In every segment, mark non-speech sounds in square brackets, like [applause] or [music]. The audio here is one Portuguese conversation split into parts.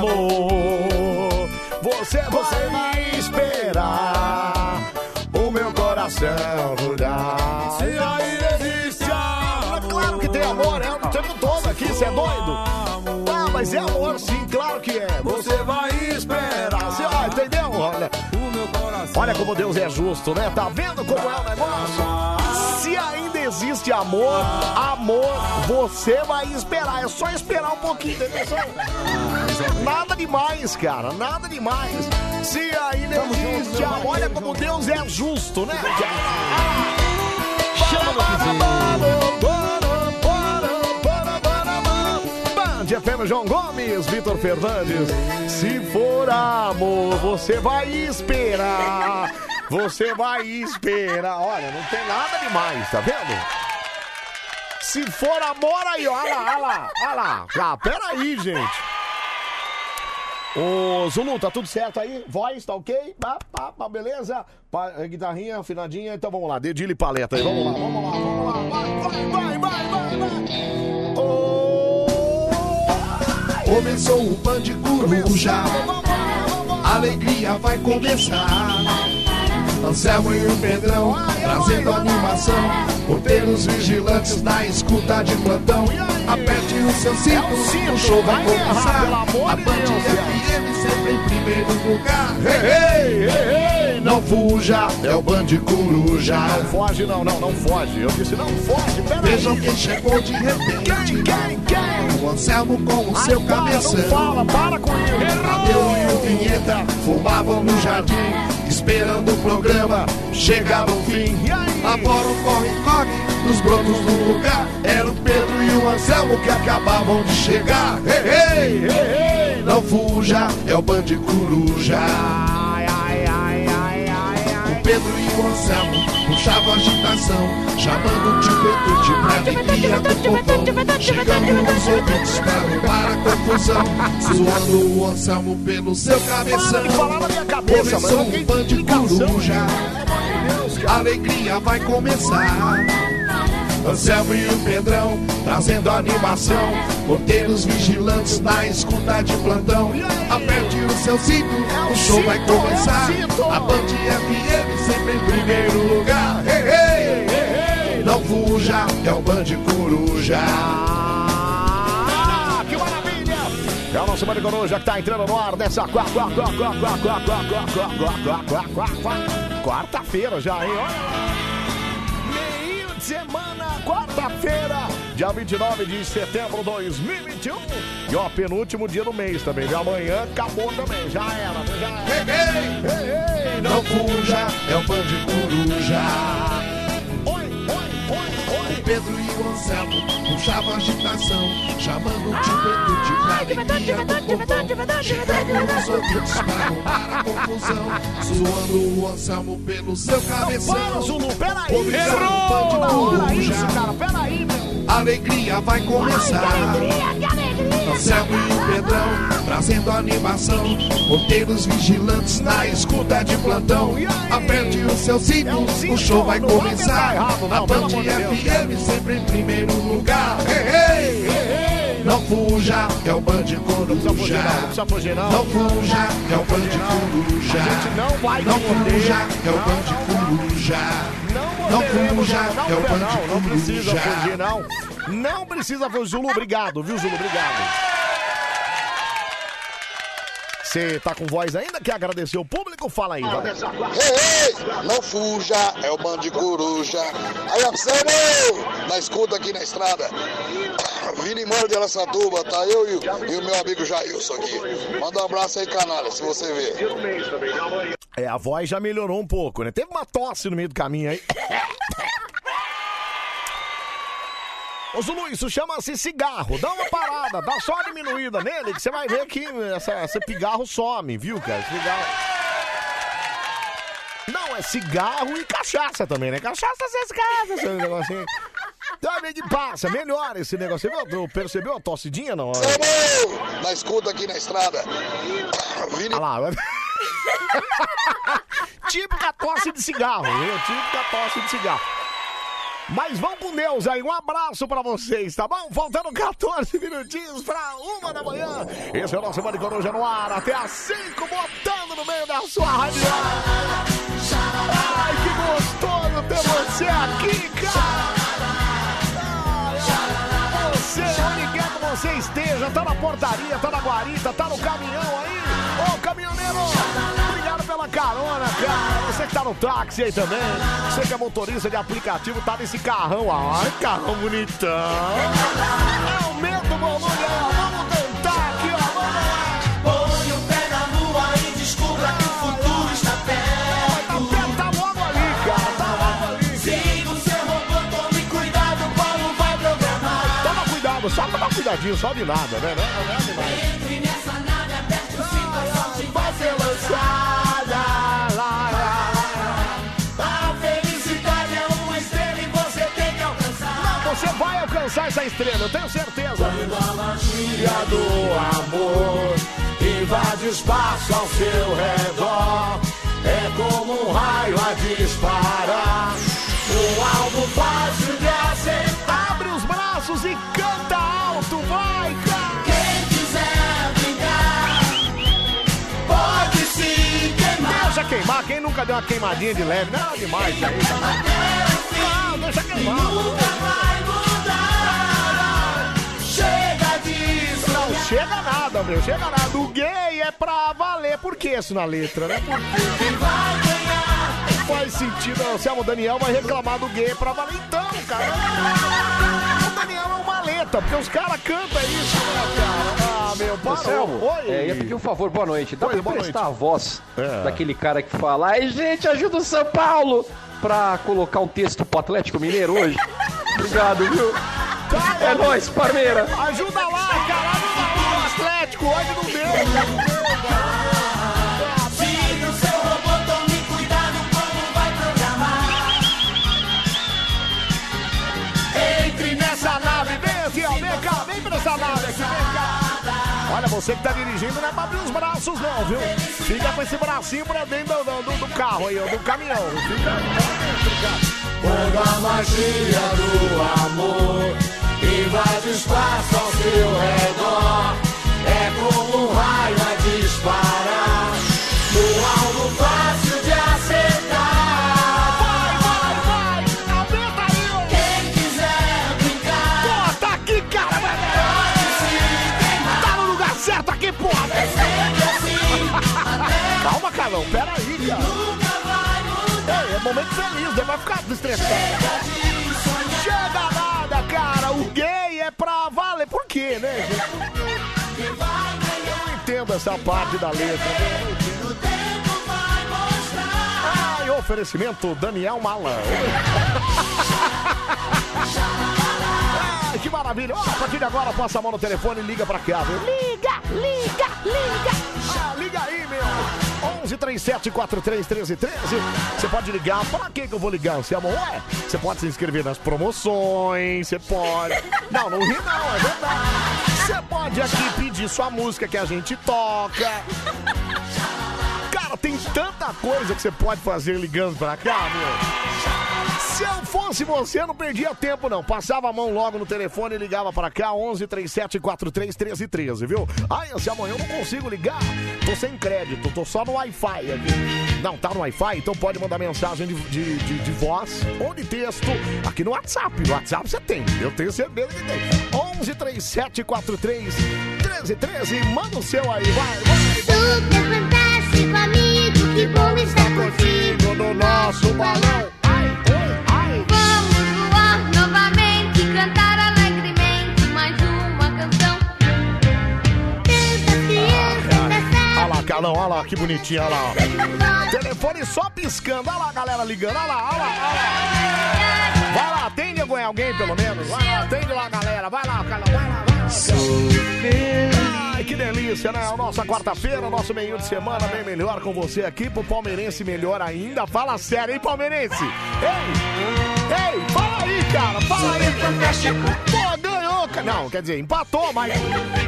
amor, você vai esperar o meu coração mudar. Se ainda existe amor. Claro que tem amor, é o tempo todo aqui, você é doido? Ah, mas é amor sim, claro que é. Você vai esperar. Você, ah, entendeu? Olha. Olha como Deus é justo, né? Tá vendo como é o negócio? Se ainda existe amor, amor, você vai esperar. É só esperar um pouquinho, entendeu? Só- Nada demais, cara, nada demais. Se ainda existe amor, olha como Deus é justo, né? Band FM João Gomes, Vitor Fernandes. Se for amor, você vai esperar. Você vai esperar. Olha, não tem nada demais, tá vendo? Se for amor aí, ó, olha lá, olha lá, olha lá. Ah, peraí, gente. Ô, Zulu, tá tudo certo aí? Voz, tá ok? Pá, pá, pá, beleza? Pá, eh, guitarrinha, afinadinha. Então vamos lá, dedilho e paleta aí. Vamos lá, vamos lá, vamos lá. Vai, vai, vai, vai, vai. Começou o Band Coruja, alegria vai começar. Anselmo e o Pedrão trazendo animação. Porteiros vigilantes na escuta de plantão. Aperte o seu cinto, o show vai começar. A Band FM sempre em primeiro lugar. Ei, ei, não fuja, é o Band Coruja. Não foge, não, não, não foge. Eu disse, não foge, peraí. Vejam quem chegou de repente. Quem, quem? O Anselmo com o seu Ai, para, cabeção. Não fala, para com isso. Tadeu e o Vinheta fumavam no jardim, esperando o programa chegar ao fim. Lá fora o corre-corre dos brotos do lugar. Era o Pedro e o Anselmo que acabavam de chegar. Ei, ei, ei, ei, não fuja, é o Band Coruja. Pedro e o Anselmo puxavam agitação, chamando o tio Pedro pra alegria do povão. Chegando os ouvintes pra arrumar a confusão, zoando o Anselmo pelo seu cabeção. Para de Começou um Band Coruja, a alegria vai começar. Anselmo e o Pedrão trazendo animação. Porteiros vigilantes na escuta de plantão. Aperte o seu cinto, o show vai começar. A Band FM sempre em primeiro lugar. Hey, hey! Não fuja, é o Band Coruja. É o nosso Bande Coruja que tá entrando no ar nessa quarta-feira já, hein? Olha lá! De semana, quarta-feira, dia 29 de setembro de 2021. E ó, penúltimo dia do mês também. De amanhã acabou também, já era, já era. Ei, Ei, ei, Não fuja, é o Band Coruja. Oi, oi, oi, Pedro e o Anselmo puxavam agitação, chamando o tio Pedro de alegria povão. Chegando os pra arrumar a confusão, zoando o Anselmo pelo seu cabeção. Para, Zulu, peraí! Errou! Band Na hora Coruja. isso, cara, peraí, meu! Alegria vai começar. Anselmo e o Pedrão trazendo animação. Porteiros vigilantes na escuta de plantão. Aperte o seu cinto, o show vai começar. A Band FM sempre em primeiro lugar. Não fuja, é o Band Coruja. Não precisa fugir, não. Não fuja, é o Band Coruja. Não fuja, é o Band Coruja. Não fuja, é o Band não, não precisa Coruja. fugir, não. Não precisa fugir. Zulu, obrigado, viu, Zulu? Obrigado. Você tá com voz ainda? Quer agradecer o público? Fala aí, vai. Ei, ei, não fuja, é o bando de coruja. Aí, Anselmo, na escuta aqui na estrada. Vini Mano de Araçatuba, tá eu e, o- e o meu amigo Jailson aqui. Manda um abraço aí, canalha, se você ver. É, a voz já melhorou um pouco, né? Teve uma tosse no meio do caminho aí. [laughs] Ô Zulu, isso chama-se cigarro. Dá uma parada, dá só uma diminuída nele, que você vai ver que essa, esse pigarro some, viu, cara? Não, é cigarro e cachaça também, né? Cachaça vocês casam, esse negocinho. Tá bem que passa, melhor esse negócio. Você viu? Percebeu a tossidinha, não? Na escuta aqui na estrada. Vini... Olha lá. [laughs] Típica tosse de cigarro, viu? Típica tosse de cigarro. Mas vão com Deus aí, um abraço pra vocês, tá bom? Faltando 14 minutinhos pra uma da manhã. Esse é o nosso Bande Coruja no ar, até às 5, botando no meio da sua rádio. Ai, que gostoso ter você aqui, cara! Você, onde quer que você esteja, tá na portaria, tá na guarita, tá no caminhão aí. Ô, caminhoneiro, pela carona, cara. Você que tá no táxi aí também. Você que é motorista de aplicativo, tá nesse carrão. Ai, carrão bonitão. Aumenta o volume, ó. Vamos cantar aqui, ó. Vamos lá. Põe o pé na lua e descubra que o futuro está perto. Tá logo ali, cara. Tá logo ali. Siga o seu robô, tome cuidado, o Paulo vai programar. Toma cuidado, só toma cuidadinho, só de nada, né? Não, não é demais. Entre nessa nave, aperte o cinto, a sorte vai ser lançada. Alcançar essa estrela, eu tenho certeza. Quando a magia do amor invade o espaço ao seu redor, é como um raio a disparar. Um alvo fácil de acertar. Abre os braços e canta alto, vai, cara. Quem quiser brincar, pode se queimar. Deixa queimar, quem nunca deu uma queimadinha de leve? Não, demais aí. Não, deixa queimar. Chega disso. Não chega nada, meu, chega nada. O gay é pra valer. Por que isso na letra, né? Por quê? Quem vai ganhar? Faz sentido. O Selmo Daniel vai reclamar do gay pra valer então, cara. O Daniel é uma letra, porque os caras cantam isso, né, cara? Ah, meu, parou. Oi. é, ia pedir um favor, boa noite. Dá Oi, pra boa prestar noite. a voz É. daquele cara que fala Ai, gente, ajuda o São Paulo pra colocar um texto pro Atlético Mineiro hoje. Obrigado, viu? É nóis, Parmeira. Ajuda lá, cara. Ajuda lá o Atlético. Hoje não deu. Siga você que tá dirigindo não é pra abrir os braços, não, viu? Fica com esse bracinho pra dentro do, do- do carro aí, ó, do caminhão. Fica cara. Quando a magia do amor invade o espaço ao seu redor, é como um raio assim, Calma, Calão, pera aí, cara. Ei, é momento feliz, né? Vai ficar estressado. Chega nada, cara. O gay é pra valer. Por quê, né, gente? Eu não entendo essa parte da letra. né? Não. Ai, oferecimento Daniel Malan. Que maravilha. Ó, a partir de agora, passa a mão no telefone e liga pra cá, viu? Liga, liga, liga. 11 37 43 13 13. Você pode ligar. Pra que que eu vou ligar, Anselmo? Ué, você pode se inscrever nas promoções, você pode... Não, não ri não, é verdade. Você pode aqui pedir sua música que a gente toca. Cara, tem tanta coisa que você pode fazer ligando pra cá, meu. Se eu fosse você, eu não perdia tempo, não. Passava a mão logo no telefone e ligava pra cá, 11 37 43 13 13, viu? Ai, se amanhã eu não consigo ligar, tô sem crédito, tô só no Wi-Fi aqui. Não, tá no Wi-Fi? Então pode mandar mensagem de, de, de- de voz ou de texto aqui no WhatsApp. No WhatsApp você tem, eu tenho certeza que tem. 11 37 43 13 13, manda o seu aí, vai, vai. Super fantástico, amigo, que bom estar. Contigo no nosso balão. Da Olha lá, Calão, olha lá, que bonitinha, olha lá. Telefone só piscando, olha lá a galera ligando, olha lá, olha lá, olha lá. Vai lá, atende alguém, alguém pelo menos. Vai lá, atende lá, galera. Vai lá, Calão, vai lá, vai lá. Ai, que delícia, né? A nossa quarta-feira, o nosso meio de semana bem melhor com você aqui. Pro palmeirense melhor ainda. Fala sério, hein, palmeirense? Ei, ei, fala aí, cara, fala aí. Pô, ganhou, cara. Não, quer dizer, empatou, mas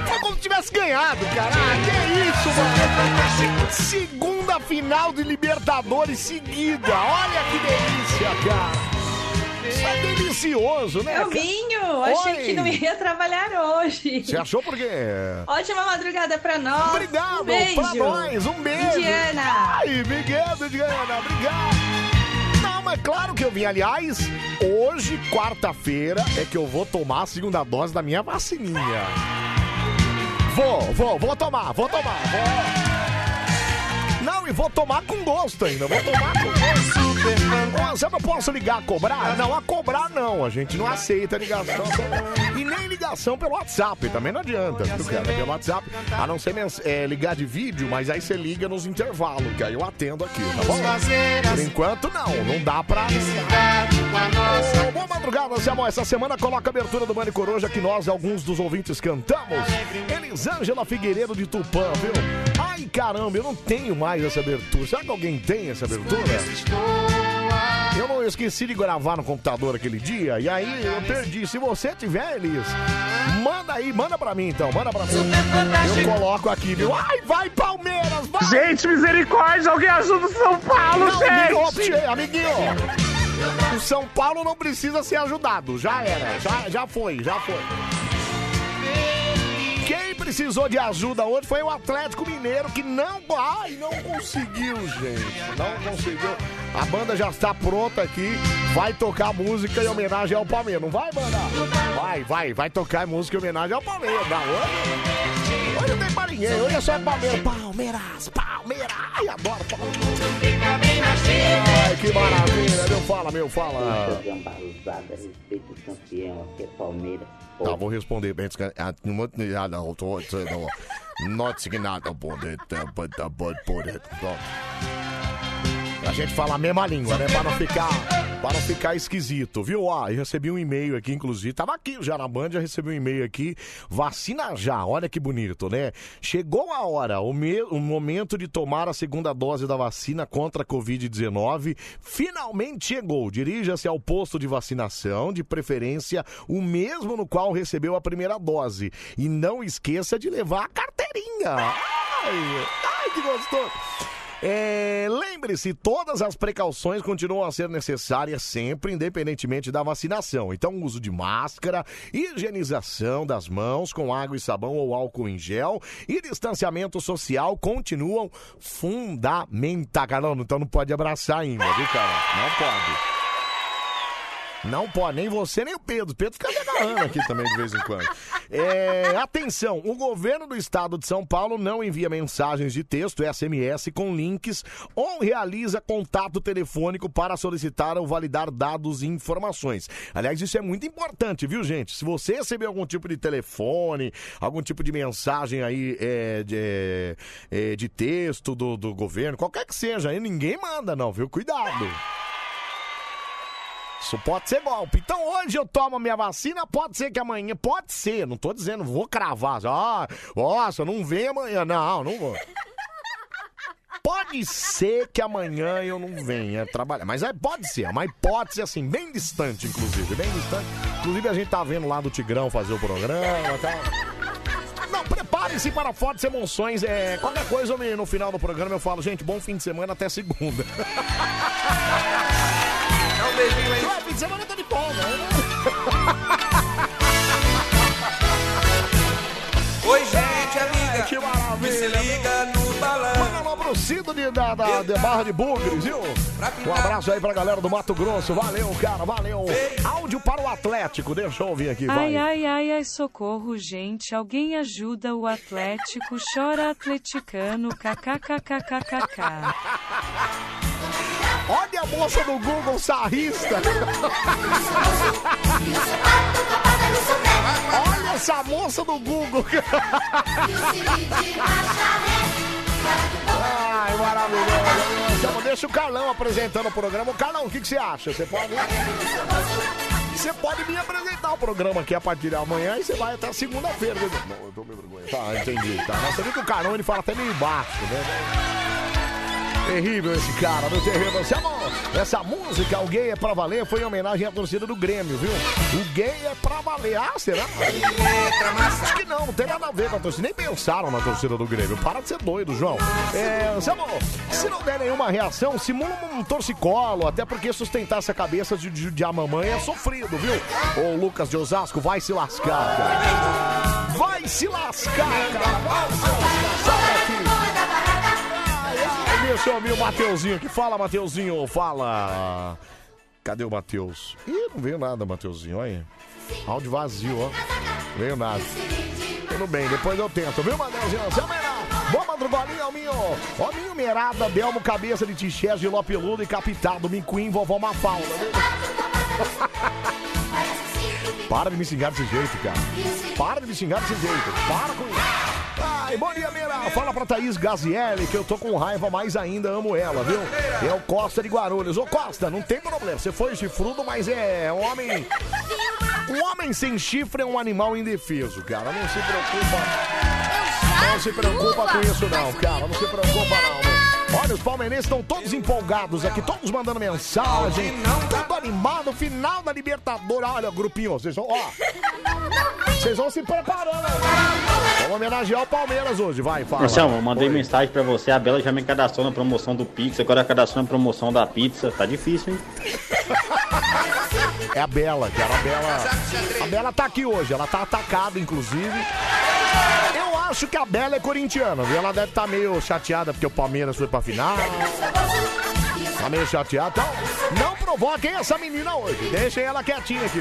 foi como se tivesse ganhado, cara. Ah, que isso, mano. Segunda final de Libertadores seguida. Olha que delícia, cara. Isso é delicioso, né? Elminho, achei Oi. que não ia trabalhar hoje. Você achou por quê? Ótima madrugada pra nós. Obrigado um beijo. pra nós, um beijo. Indiana. Ai, obrigado, Diana, obrigado. Mas claro que eu vim. Aliás, hoje, quarta-feira, é que eu vou tomar a segunda dose da minha vacininha. Vou, vou, vou tomar, vou tomar, vou. Não, e vou tomar com gosto ainda, vou tomar com gosto. Eu não posso ligar a cobrar? Não, a cobrar não, a gente não aceita ligação. [laughs] E nem ligação pelo WhatsApp, também não adianta, viu, cara? Pelo WhatsApp, a não ser é, ligar de vídeo, mas aí você liga nos intervalos, que aí eu atendo aqui, tá bom? Por enquanto não, não dá pra Boa madrugada, Samuel. Essa semana coloca a abertura do Mani Coruja que nós, alguns dos ouvintes, cantamos. Elisângela Figueiredo de Tupã, viu? Ai, caramba, eu não tenho mais essa abertura. Será que alguém tem essa abertura? Eu não esqueci de gravar no computador aquele dia e aí eu perdi. Se você tiver, Elis, manda aí, manda pra mim então, manda pra mim. Eu coloco aqui, viu? Ai, vai Palmeiras, vai! Gente, misericórdia, alguém ajuda o São Paulo, Não, amiguinho, gente! ó, amiguinho, o São Paulo não precisa ser ajudado. Já era, já, já foi, já foi. Precisou de ajuda hoje foi o Atlético Mineiro, que não. Ai, não conseguiu, gente. Não conseguiu. A banda já está pronta aqui. Vai tocar música em homenagem ao Palmeiras. Não vai, banda? Vai, vai, vai tocar música em homenagem ao Palmeiras. Não, hoje, hoje não tem. Hoje é só Palmeiras. Palmeiras, Palmeiras. Ai, adoro Palmeiras. Ai, que maravilha. Meu, fala, meu, fala. Gambaruzada, respeito o campeão, aqui é Palmeiras. Tá, vou responder bem. Ah, Não, não, não, tô- tô- não. Not saying nada about it, uh, but about it. Pronto. A gente fala a mesma língua, né? Pra não ficar, pra não ficar esquisito, viu? Ó, eu recebi um e-mail aqui, inclusive. Tava aqui já na Band, já recebi um e-mail aqui. Vacina já, olha que bonito, né? Chegou a hora, o, me- o momento de tomar a segunda dose da vacina contra a Covid-19. Finalmente chegou. Dirija-se ao posto de vacinação, de preferência o mesmo no qual recebeu a primeira dose. E não esqueça de levar a carteirinha. Ai, ai que gostoso. É, Lembre-se, todas as precauções continuam a ser necessárias sempre, independentemente da vacinação. Então, uso de máscara, higienização das mãos com água e sabão ou álcool em gel e distanciamento social continuam fundamentais. Cara, não, então não pode abraçar ainda, viu, cara? Não pode. Não pode, nem você nem o Pedro. Pedro fica agarrando aqui também de vez em quando. É, atenção, o governo do estado de São Paulo não envia mensagens de texto, SMS, com links ou realiza contato telefônico para solicitar ou validar dados e informações. Aliás, isso é muito importante, viu, gente? Se você receber algum tipo de telefone, algum tipo de mensagem aí é, de, é, de texto do, do governo, qualquer que seja, aí ninguém manda, não, viu? Cuidado. Isso pode ser golpe. Então hoje eu tomo minha vacina, pode ser que amanhã, pode ser, não tô dizendo, vou cravar. Ah, nossa, não vem amanhã. Não, não vou. Pode ser que amanhã eu não venha trabalhar. Mas é, pode ser, é uma hipótese assim, bem distante, inclusive. Bem distante. Inclusive a gente tá vendo lá do Tigrão fazer o programa e tal. Não, prepare-se para fortes emoções. É, qualquer coisa, no final do programa eu falo, gente, bom fim de semana até segunda. [laughs] Dá um beijinho aí. Ué, fim de semana eu tô de folga. né? Oi, gente, amiga. Que maravilha. Me se liga no balão. Manda alô pro Cido de, da, da, de Barra de Bugres, viu? Um abraço aí pra galera do Mato Grosso. Valeu, cara, valeu. Áudio para o Atlético, deixa eu ouvir aqui, vai. Ai, ai, ai, ai, socorro, gente. Alguém ajuda o Atlético. Chora atleticano. KKKKKK. Olha moça do Google sarrista. Olha essa moça do Google. Ai, maravilhoso. Deixa o Carlão apresentando o programa. Ô, Carlão, o que, que você acha? Você pode... Você pode me apresentar o programa aqui a partir de amanhã e você vai até segunda-feira. Não, eu tô me vergonha. Tá, entendi. Tá. Você viu que o Carlão ele fala até meio baixo, né? Terrível esse cara, meu terrível. Esse amor, essa música, o gay é pra valer, foi em homenagem à torcida do Grêmio, viu? O gay é pra valer. Ah, será? Acho que não, não tem nada a ver com a torcida. Nem pensaram na torcida do Grêmio. Para de ser doido, João. É, se não der nenhuma reação, simula um torcicolo, até porque sustentar essa cabeça de judiar a mamãe é sofrido, viu? Ô, Lucas de Osasco, vai se lascar, cara. Vai se lascar, cara. Vai se lascar. Deixa eu o Mateuzinho aqui. Fala, Mateuzinho, fala. Cadê o Mateus? Ih, não veio nada, Mateuzinho, olha. Áudio vazio, ó. Veio nada. Tudo bem, depois eu tento, viu, Mateuzinho? Seu Meirá. Boa madrugolinha, Minho. Ó, Minho Merada, Belmo, cabeça de Tichés, de Lopeludo e Capitado, Minquim, vovó Mafalda, viu? [laughs] Para de me xingar desse jeito, cara. Para de me xingar desse jeito. Para com isso. Ai, bom dia, Meira. Fala pra Thaís Gazielli que eu tô com raiva, mas ainda amo ela, viu? É o Costa de Guarulhos. Ô, Costa, não tem problema. Você foi chifrudo, mas é um homem... Um homem sem chifre é um animal indefeso, cara. Não se preocupa. Não se preocupa com isso, não, cara. Não se preocupa, não. meu. Olha, os palmeirenses estão todos empolgados aqui, todos mandando mensagem, tudo animado, final da Libertadores. Olha, grupinho, vocês vão, ó. [laughs] Vocês vão se preparando. Vamos homenagear o Palmeiras hoje, vai, fala. Marcelo, eu mandei Oi. mensagem pra você, a Bela já me cadastrou na promoção do Pix, agora cadastrou na promoção da pizza. Tá difícil, hein? [laughs] É a Bela, cara. A Bela. A Bela tá aqui hoje, ela tá atacada, inclusive. Eu acho que a Bela é corintiana, viu? Ela deve estar meio chateada porque o Palmeiras foi pra final. Tá meio chateada. Então, não provoquem essa menina hoje. Deixem ela quietinha aqui.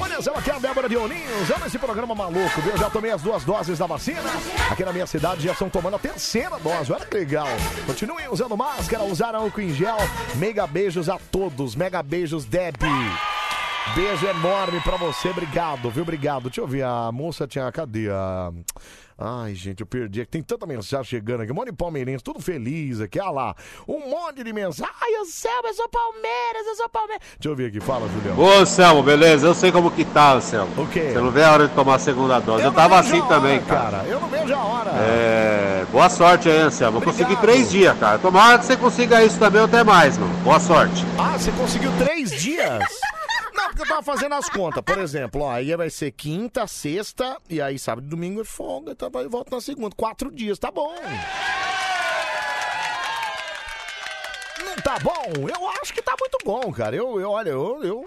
Olha só, aqui é a Débora Dioninhos. Amo esse programa maluco, viu? Já tomei as duas doses da vacina. Aqui na minha cidade já estão tomando a terceira dose. Olha que legal. Continuem usando máscara, usar álcool em gel. Mega beijos a todos. Mega beijos, Deb. Beijo enorme pra você, obrigado, viu? Obrigado. Deixa eu ver, a moça tinha. Cadê a. Ai, gente, eu perdi. Tem tanta mensagem chegando aqui. Um monte de palmeirense, tudo feliz aqui. Olha lá. Um monte de mensagem. Ai, eu sei, eu sou Palmeiras, eu sou Palmeiras. Deixa eu ver aqui. Fala, Julião. Ô, Anselmo, beleza? Eu sei como que tá, Anselmo. O quê? Você não vê a hora de tomar a segunda dose. Eu, tava vejo assim também, hora, cara. Eu não vejo a hora. É. Boa sorte aí, Anselmo. Eu consegui três dias, cara. Tomara que você consiga isso também ou até mais, mano. Boa sorte. Ah, você conseguiu três dias? [laughs] Não, porque eu tava fazendo as contas. Por exemplo, ó, aí vai ser quinta, sexta, e aí sábado e domingo é folga, então aí volta na segunda. Quatro dias, tá bom. Não tá bom? Eu acho que tá muito bom, cara. Eu, eu olha, eu, eu...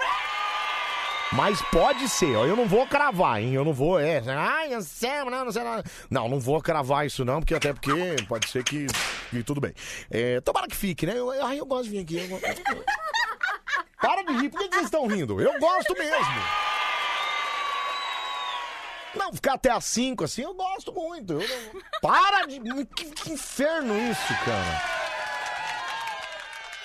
Mas pode ser, ó. Eu não vou cravar, hein? Eu não vou, é. Ai, Anselmo, não, não sei nada. Não, não vou cravar isso, não, porque até porque pode ser que. que tudo bem. É, tomara que fique, né? Eu, eu gosto de vir aqui. eu Para de rir, por que vocês estão rindo? Eu gosto mesmo. Não, ficar até às 5 assim, eu gosto muito. Eu não- Para de. Que, que inferno isso, cara.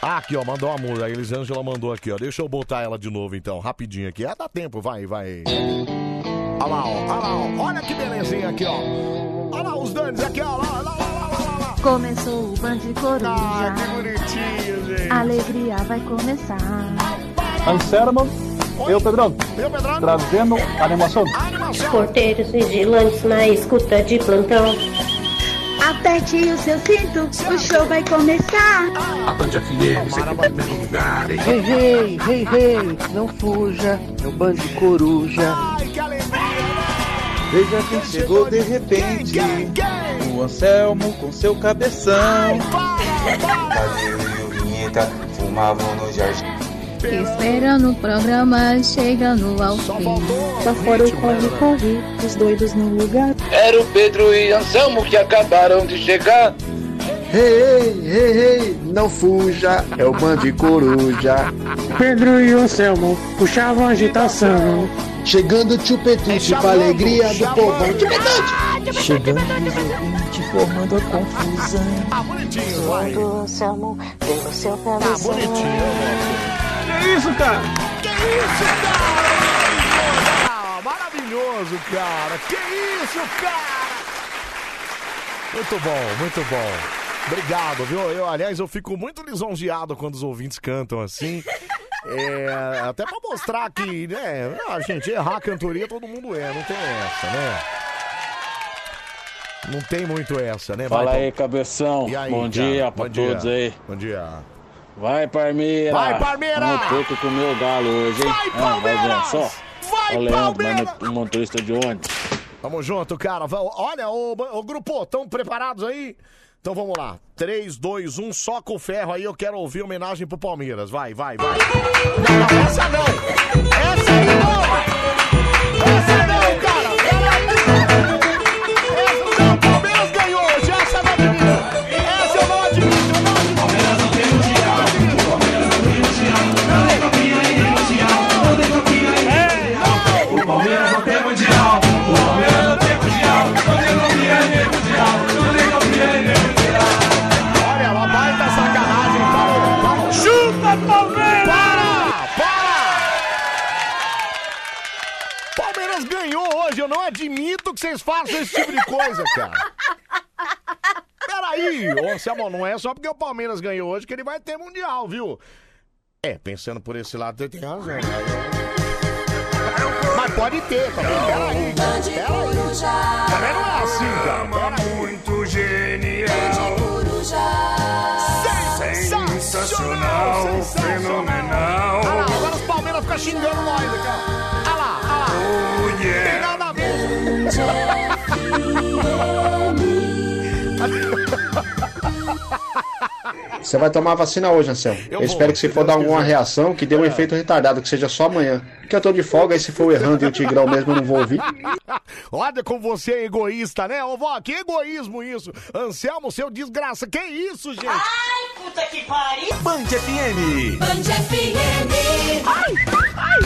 Ah, aqui, ó, mandou uma música. A Elisângela mandou aqui, ó. Deixa eu botar ela de novo, então, rapidinho aqui. Ah, dá tempo, vai, vai. Olha lá, ó. Olha lá, ó. Olha que belezinha aqui, ó. Olha lá os danos aqui, ó. Olha lá, olha lá, olha lá. Começou o Band Coruja. Ah, que bonitinho, gente. Alegria vai começar. Anselmo, eu, Pedrão. Eu, Pedrão. Trazendo animação. Porteiros vigilantes na escuta de plantão. Aperte o seu cinto, o show vai começar. A Band FM sempre em primeiro lugar, hein? Hey, hey, hey, hey, não fuja, é o Band Coruja. Veja quem chegou de repente. O Anselmo com seu cabeção. Tadeu e o Vinheta fumavam no jardim. Esperando o programa chegando ao fim. Só foram corre, corre, os doidos no lugar. Era o Pedro e Anselmo que acabaram de chegar. Hey, hey, hey, hey, não fuja, é o Band Coruja. Pedro e o Anselmo puxavam a agitação. Chegando o Chupetute com a alegria do povão. Chupetute! Chegando os ouvintes formando a confusão. Ah, bonitinho, vai. O Anselmo pelo seu Ah, cabeção. bonitinho, Que isso, cara? Que isso, cara? Ah, maravilhoso, cara. Que isso, cara? Muito bom, muito bom. Obrigado, viu? Eu, aliás, eu fico muito lisonjeado quando os ouvintes cantam assim. [laughs] É, até pra mostrar que, né, a gente errar a cantoria todo mundo é, não tem essa, né? Não tem muito essa, né? Fala Vai, aí, cabeção. E aí, Bom cara? dia pra Bom dia. todos aí. Bom dia. Vai, Parmeira. Vai, Parmeira! Vamos ter que comer o galo hoje, hein? Vai, Ah, vai ver Palmeiras! só. Vai, o Leandro, Palmeiras! o motorista de ônibus. Tamo junto, cara. Va- Olha, ô, ô grupo, estão preparados aí? Então vamos lá. 3, 2, 1, só com o ferro aí. Eu quero ouvir homenagem pro Palmeiras. Vai, vai, vai. Não, essa não. Essa não. Admito que vocês façam esse tipo de coisa, cara. Peraí, ô Anselmo, não é só porque o Palmeiras ganhou hoje que ele vai ter Mundial, viu? É, pensando por esse lado, tem razão. né? Mas pode ter também, peraí. cara, Peraí. Também não é assim, cara. Peraí. Muito genial. Sensacional, fenomenal. Olha lá, agora os Palmeiras ficam xingando nós aqui, Você vai tomar vacina hoje, Anselmo. Eu, vou, espero que se se for Deus dar alguma quiser. reação, que dê um efeito retardado, que seja só amanhã. Porque eu tô de folga e se for errando e o Tigrão mesmo eu não vou ouvir. [laughs] Olha como você é egoísta, né? Ô, vó, que egoísmo isso. Anselmo, seu desgraça. Que isso, gente? Ai, puta que pariu! Band FM. Band FM!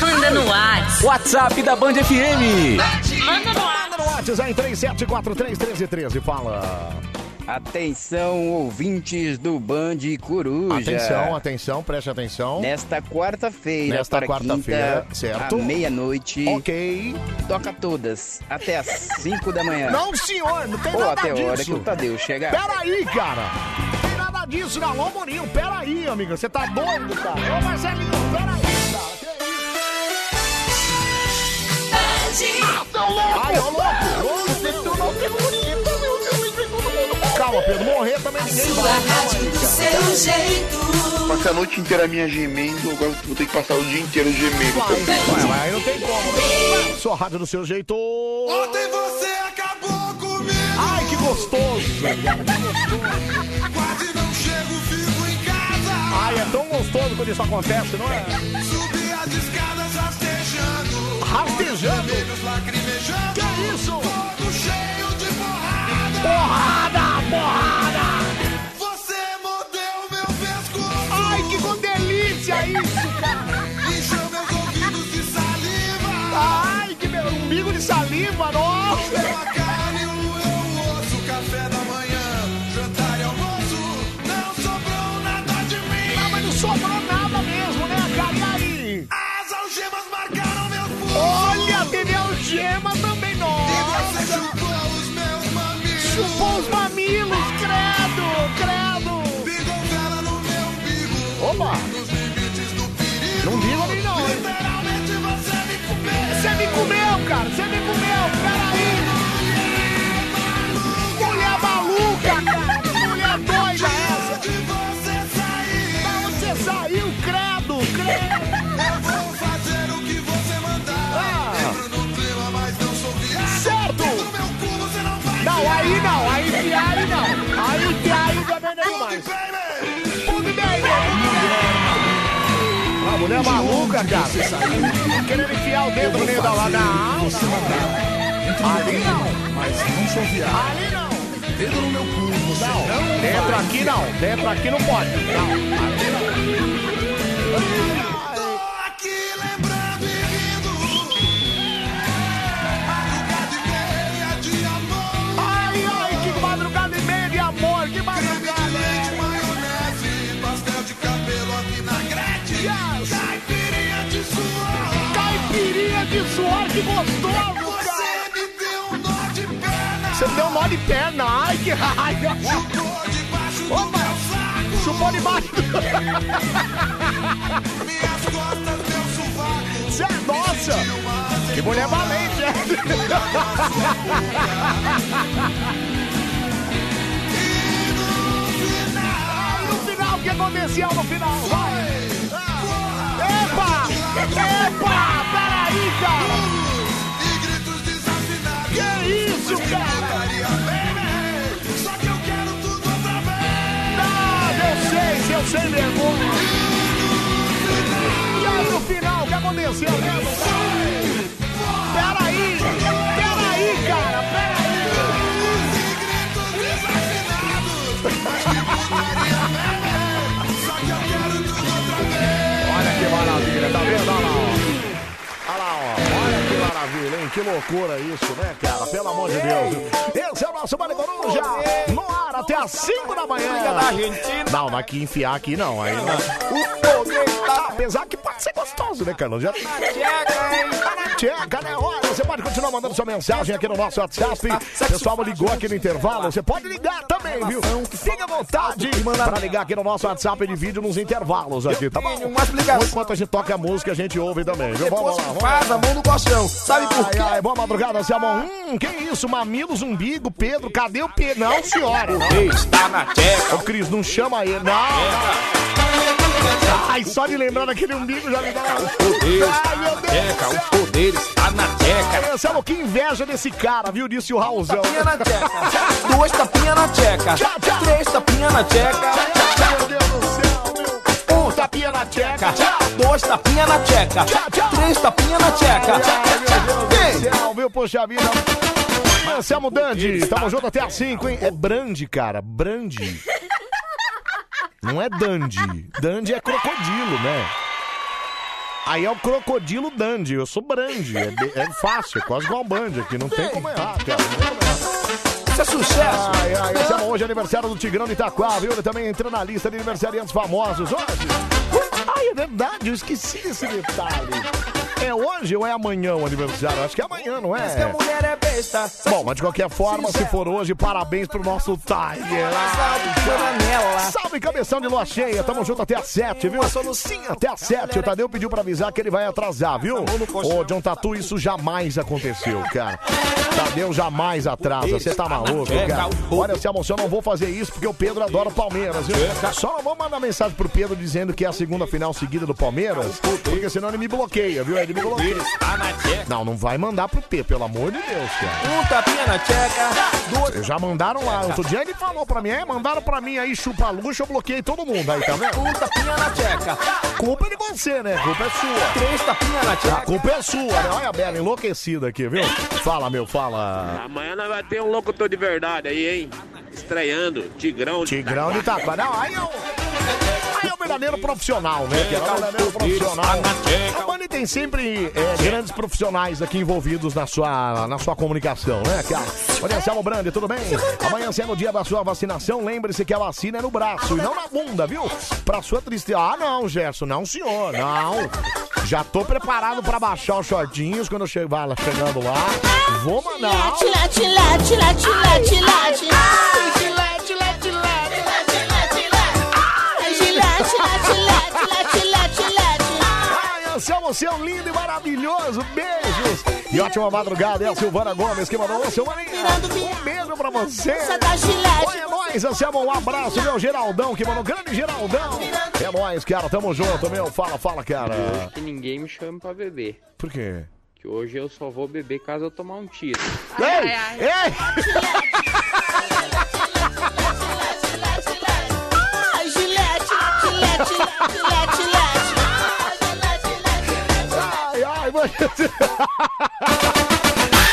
Manda no WhatsApp. WhatsApp da Band FM. Manda no Manda no WhatsApp aí, 37431313. Fala. Atenção, ouvintes do Band Coruja. Atenção, atenção, preste atenção. Nesta quarta-feira, Nesta quarta-feira, certo. à meia-noite. Ok. Toca todas, até às [laughs] 5 da manhã. Não, senhor, não tem Ou nada até a hora disso. que o Tadeu chegar. Peraí, cara. Não tem nada disso, não. Ô, Morinho, peraí, amigo. Você tá doido, cara. Ô, Marcelinho, peraí, Isso? Ah, seu louco! Ai, ô, louco! Ô, Pedro, não tem bonito, meu Deus, vem todo mundo. Calma, Pedro, morrer também ninguém vai. Calma aí, cara. jeito. Passei a noite inteira minha gemendo, agora vou ter que passar o dia inteiro gemendo. Vai, mas aí não tem como. Sua rádio do seu jeito. Ontem você acabou comigo. Ai, que gostoso. Quase não chego, fico em casa. Ai, é tão gostoso quando isso acontece, não é? Subi as escadas rastejando. Rastejando? Que isso? Todo cheio de porrada. Porrada, porrada. Você mordeu meu pescoço. Ai, que delícia isso, cara. Encheu meus ouvidos de saliva. Ai, que meu umbigo de saliva, nossa. Opa. Nos limites do perigo. Não digo nem não, hein? Você me comeu. Você me comeu, cara, você me comeu, peraí. Mulher maluca, cara, que mulher doida é essa? Da onde você saiu, credo, credo. Eu vou fazer o que você mandar. Ah. Entro no clima, mas não sou viado. Certo. Dentro do meu cu você não vai Não, enfiar. aí não, Maluca, cara. Querendo enfiar o dedo no meio da lá. Não, não. Ali não. Mas não sou viado. Ali não. Dedo no meu cu, você Não, não dentro aqui não. Dentro aqui não pode. Não, aqui não. de perna. Ai, que raiva. Chupou debaixo do meu saco. Chupou debaixo do... Minhas costas, meu sovaco. Cê é nossa. Que mulher valente, é. no final, o que aconteceu no final? Vai. Epa! Epa! Peraí, cara! Sei, se eu sei vergonha. E aí no final, o que aconteceu? Peraí! Peraí, cara! Olha Que loucura isso, né, cara? Pelo amor de Deus. Esse é o nosso Bande Coruja. No ar até às 5 da manhã. Não, não aqui enfiar aqui não. Aí não. Tá... Apesar que pode ser gostoso, né, Carlos? Já... Tcheca, né? Olha, você pode continuar mandando sua mensagem aqui no nosso WhatsApp. O pessoal ligou aqui no intervalo. Você pode ligar também, viu? Fique à vontade para ligar aqui no nosso WhatsApp de vídeo nos intervalos aqui, tá bom? Enquanto a gente toca a música, a gente ouve também, viu? Vamos lá, vamos lá. Faz a mão no colchão. Sabe por quê? Ai, ai, boa madrugada, Selmão. Hum, que isso? Mamilos, umbigo, Pedro, cadê o Pedro? Não, senhora. O rei está na tcheca. Ô, Cris, não chama ele. Não. Ai, só de lembrar daquele umbigo já me dá uma... poder Ai, meu Deus. Tcheca, o poder está na tcheca. Ai, Anselmo, que inveja desse cara, viu? Disse o Raulzão. Tapinha na tcheca. Duas tapinhas na tcheca. Três tapinhas na tcheca. Meu Deus do céu, tapinha na tcheca. Dois tapinhas na tcheca. Três tapinhas na tcheca. Céu, viu? Poxa vida. Anselmo Dandy, tamo junto até às 5, hein? É Brandi, cara, Brandi. Não é Dandy. Dandy é crocodilo, né? Aí é o crocodilo Dandy, eu sou Brandi. É, é fácil, é quase igual Band aqui, não tem como errar, cara. É sucesso. Ai, ai, esse é hoje aniversário do Tigrão de Itaquá, viu? Ele também entra na lista de aniversariantes famosos hoje. Ai, é verdade, eu esqueci desse detalhe. É hoje ou é amanhã o aniversário? Acho que é amanhã, não é? mulher é besta. Bom, mas de qualquer forma, se for hoje, parabéns pro nosso Tiger. Coronela. Salve, cabeção de lua cheia. Tamo junto até às 7, viu? Sim, até às 7. O Tadeu pediu pra avisar que ele vai atrasar, viu? Ô, John Tatu, isso jamais aconteceu, cara. Tadeu jamais atrasa. Você tá maluco, cara? Olha, se eu não vou fazer isso porque o Pedro adora o Palmeiras, viu? Só não vou mandar mensagem pro Pedro dizendo que é a segunda final seguida do Palmeiras, porque senão ele me bloqueia, viu? Ele me bloqueia. Está na tcheca. Não, não vai mandar pro P, pelo amor de Deus, cara. Um tapinha na tcheca. Duas Vocês já mandaram lá. Outro dia ele falou pra mim, é, mandaram pra mim aí chupa luxo, eu bloqueei todo mundo aí, tá vendo? Um tapinha na tcheca. Culpa é de você, né? Culpa é sua. Três tapinhas na A tcheca. culpa é sua, né? Olha a Bela enlouquecida aqui, viu? Fala, meu, fala. Amanhã nós vai ter um locutor de verdade aí, hein? Estreando, Tigrão. Tigrão de Itaquá. Não, aí é o... Aí é o verdadeiro profissional, né? Que é o verdadeiro profissional. A Band tem sempre é, grandes profissionais aqui envolvidos na sua, na sua comunicação, né, cara? Olha, Selmo Brandi, tudo bem? Amanhã sendo o dia da sua vacinação, lembre-se que a vacina é no braço e não na bunda, viu? Pra sua tristeza. Ah, não, Gerson, não, senhor, não. Já tô preparado pra baixar os shortinhos quando eu chegar lá, chegando lá. Vou mandar. Late, late, late, late, late, late. Ai, você é um lindo e maravilhoso. Beijos. E ótima madrugada. É a Silvana Gomes que mandou. Ô, Silvaninha, um beijo pra você. Tá gilete. Oi, é nóis, Anselmo. Um abraço, meu Geraldão que mandou. Grande Geraldão. É nóis, cara. Tamo junto, meu. Fala, fala, cara. Que ninguém me chame pra beber. Por quê? Que hoje eu só vou beber caso eu tomar um tiro. Ei! Ei! Ai, [laughs]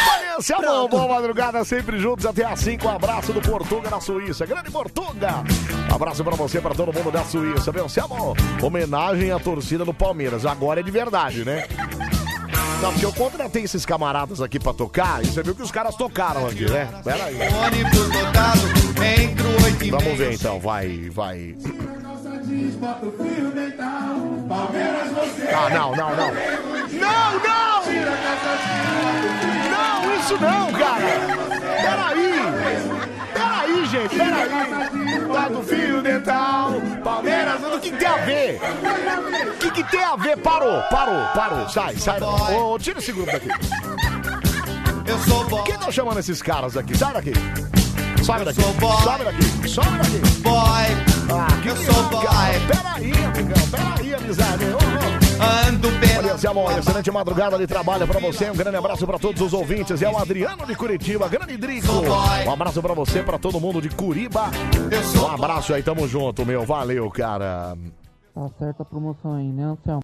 Mano. Anselmo, boa madrugada, sempre juntos até às 5. Um abraço do Portuga na Suíça. Grande Portuga! Abraço pra você, pra todo mundo da Suíça, viu? Anselmo, homenagem à torcida do Palmeiras. Agora é de verdade, né? Não, porque eu contratei esses camaradas aqui pra tocar e você viu que os caras tocaram aqui, né? Pera aí. Vamos ver então, vai, vai. Ah, não, não, não. Não, não! Não, isso não, cara! Peraí! Peraí, gente, peraí! Tá do fio dental, Palmeiras, o que tem a ver? O que, que tem a ver? Parou, parou, parou, sai, sai. Ô, tira esse grupo daqui. Quem tá chamando esses caras aqui? Sai daqui! Sobe daqui! Sobe daqui! Sobe daqui! Boy, Ah, que legal, cara. Peraí, amigão, peraí, amizade. Ô, ô. Ando Olha, Zé Amor, excelente madrugada de trabalho pra você. Um grande abraço pra todos os ouvintes. É o Adriano de Curitiba, grande Drico. Um abraço pra você, pra todo mundo de Curiba. Um abraço aí, tamo junto, meu. Valeu, cara. Tá certa a promoção aí, né, Anselmo?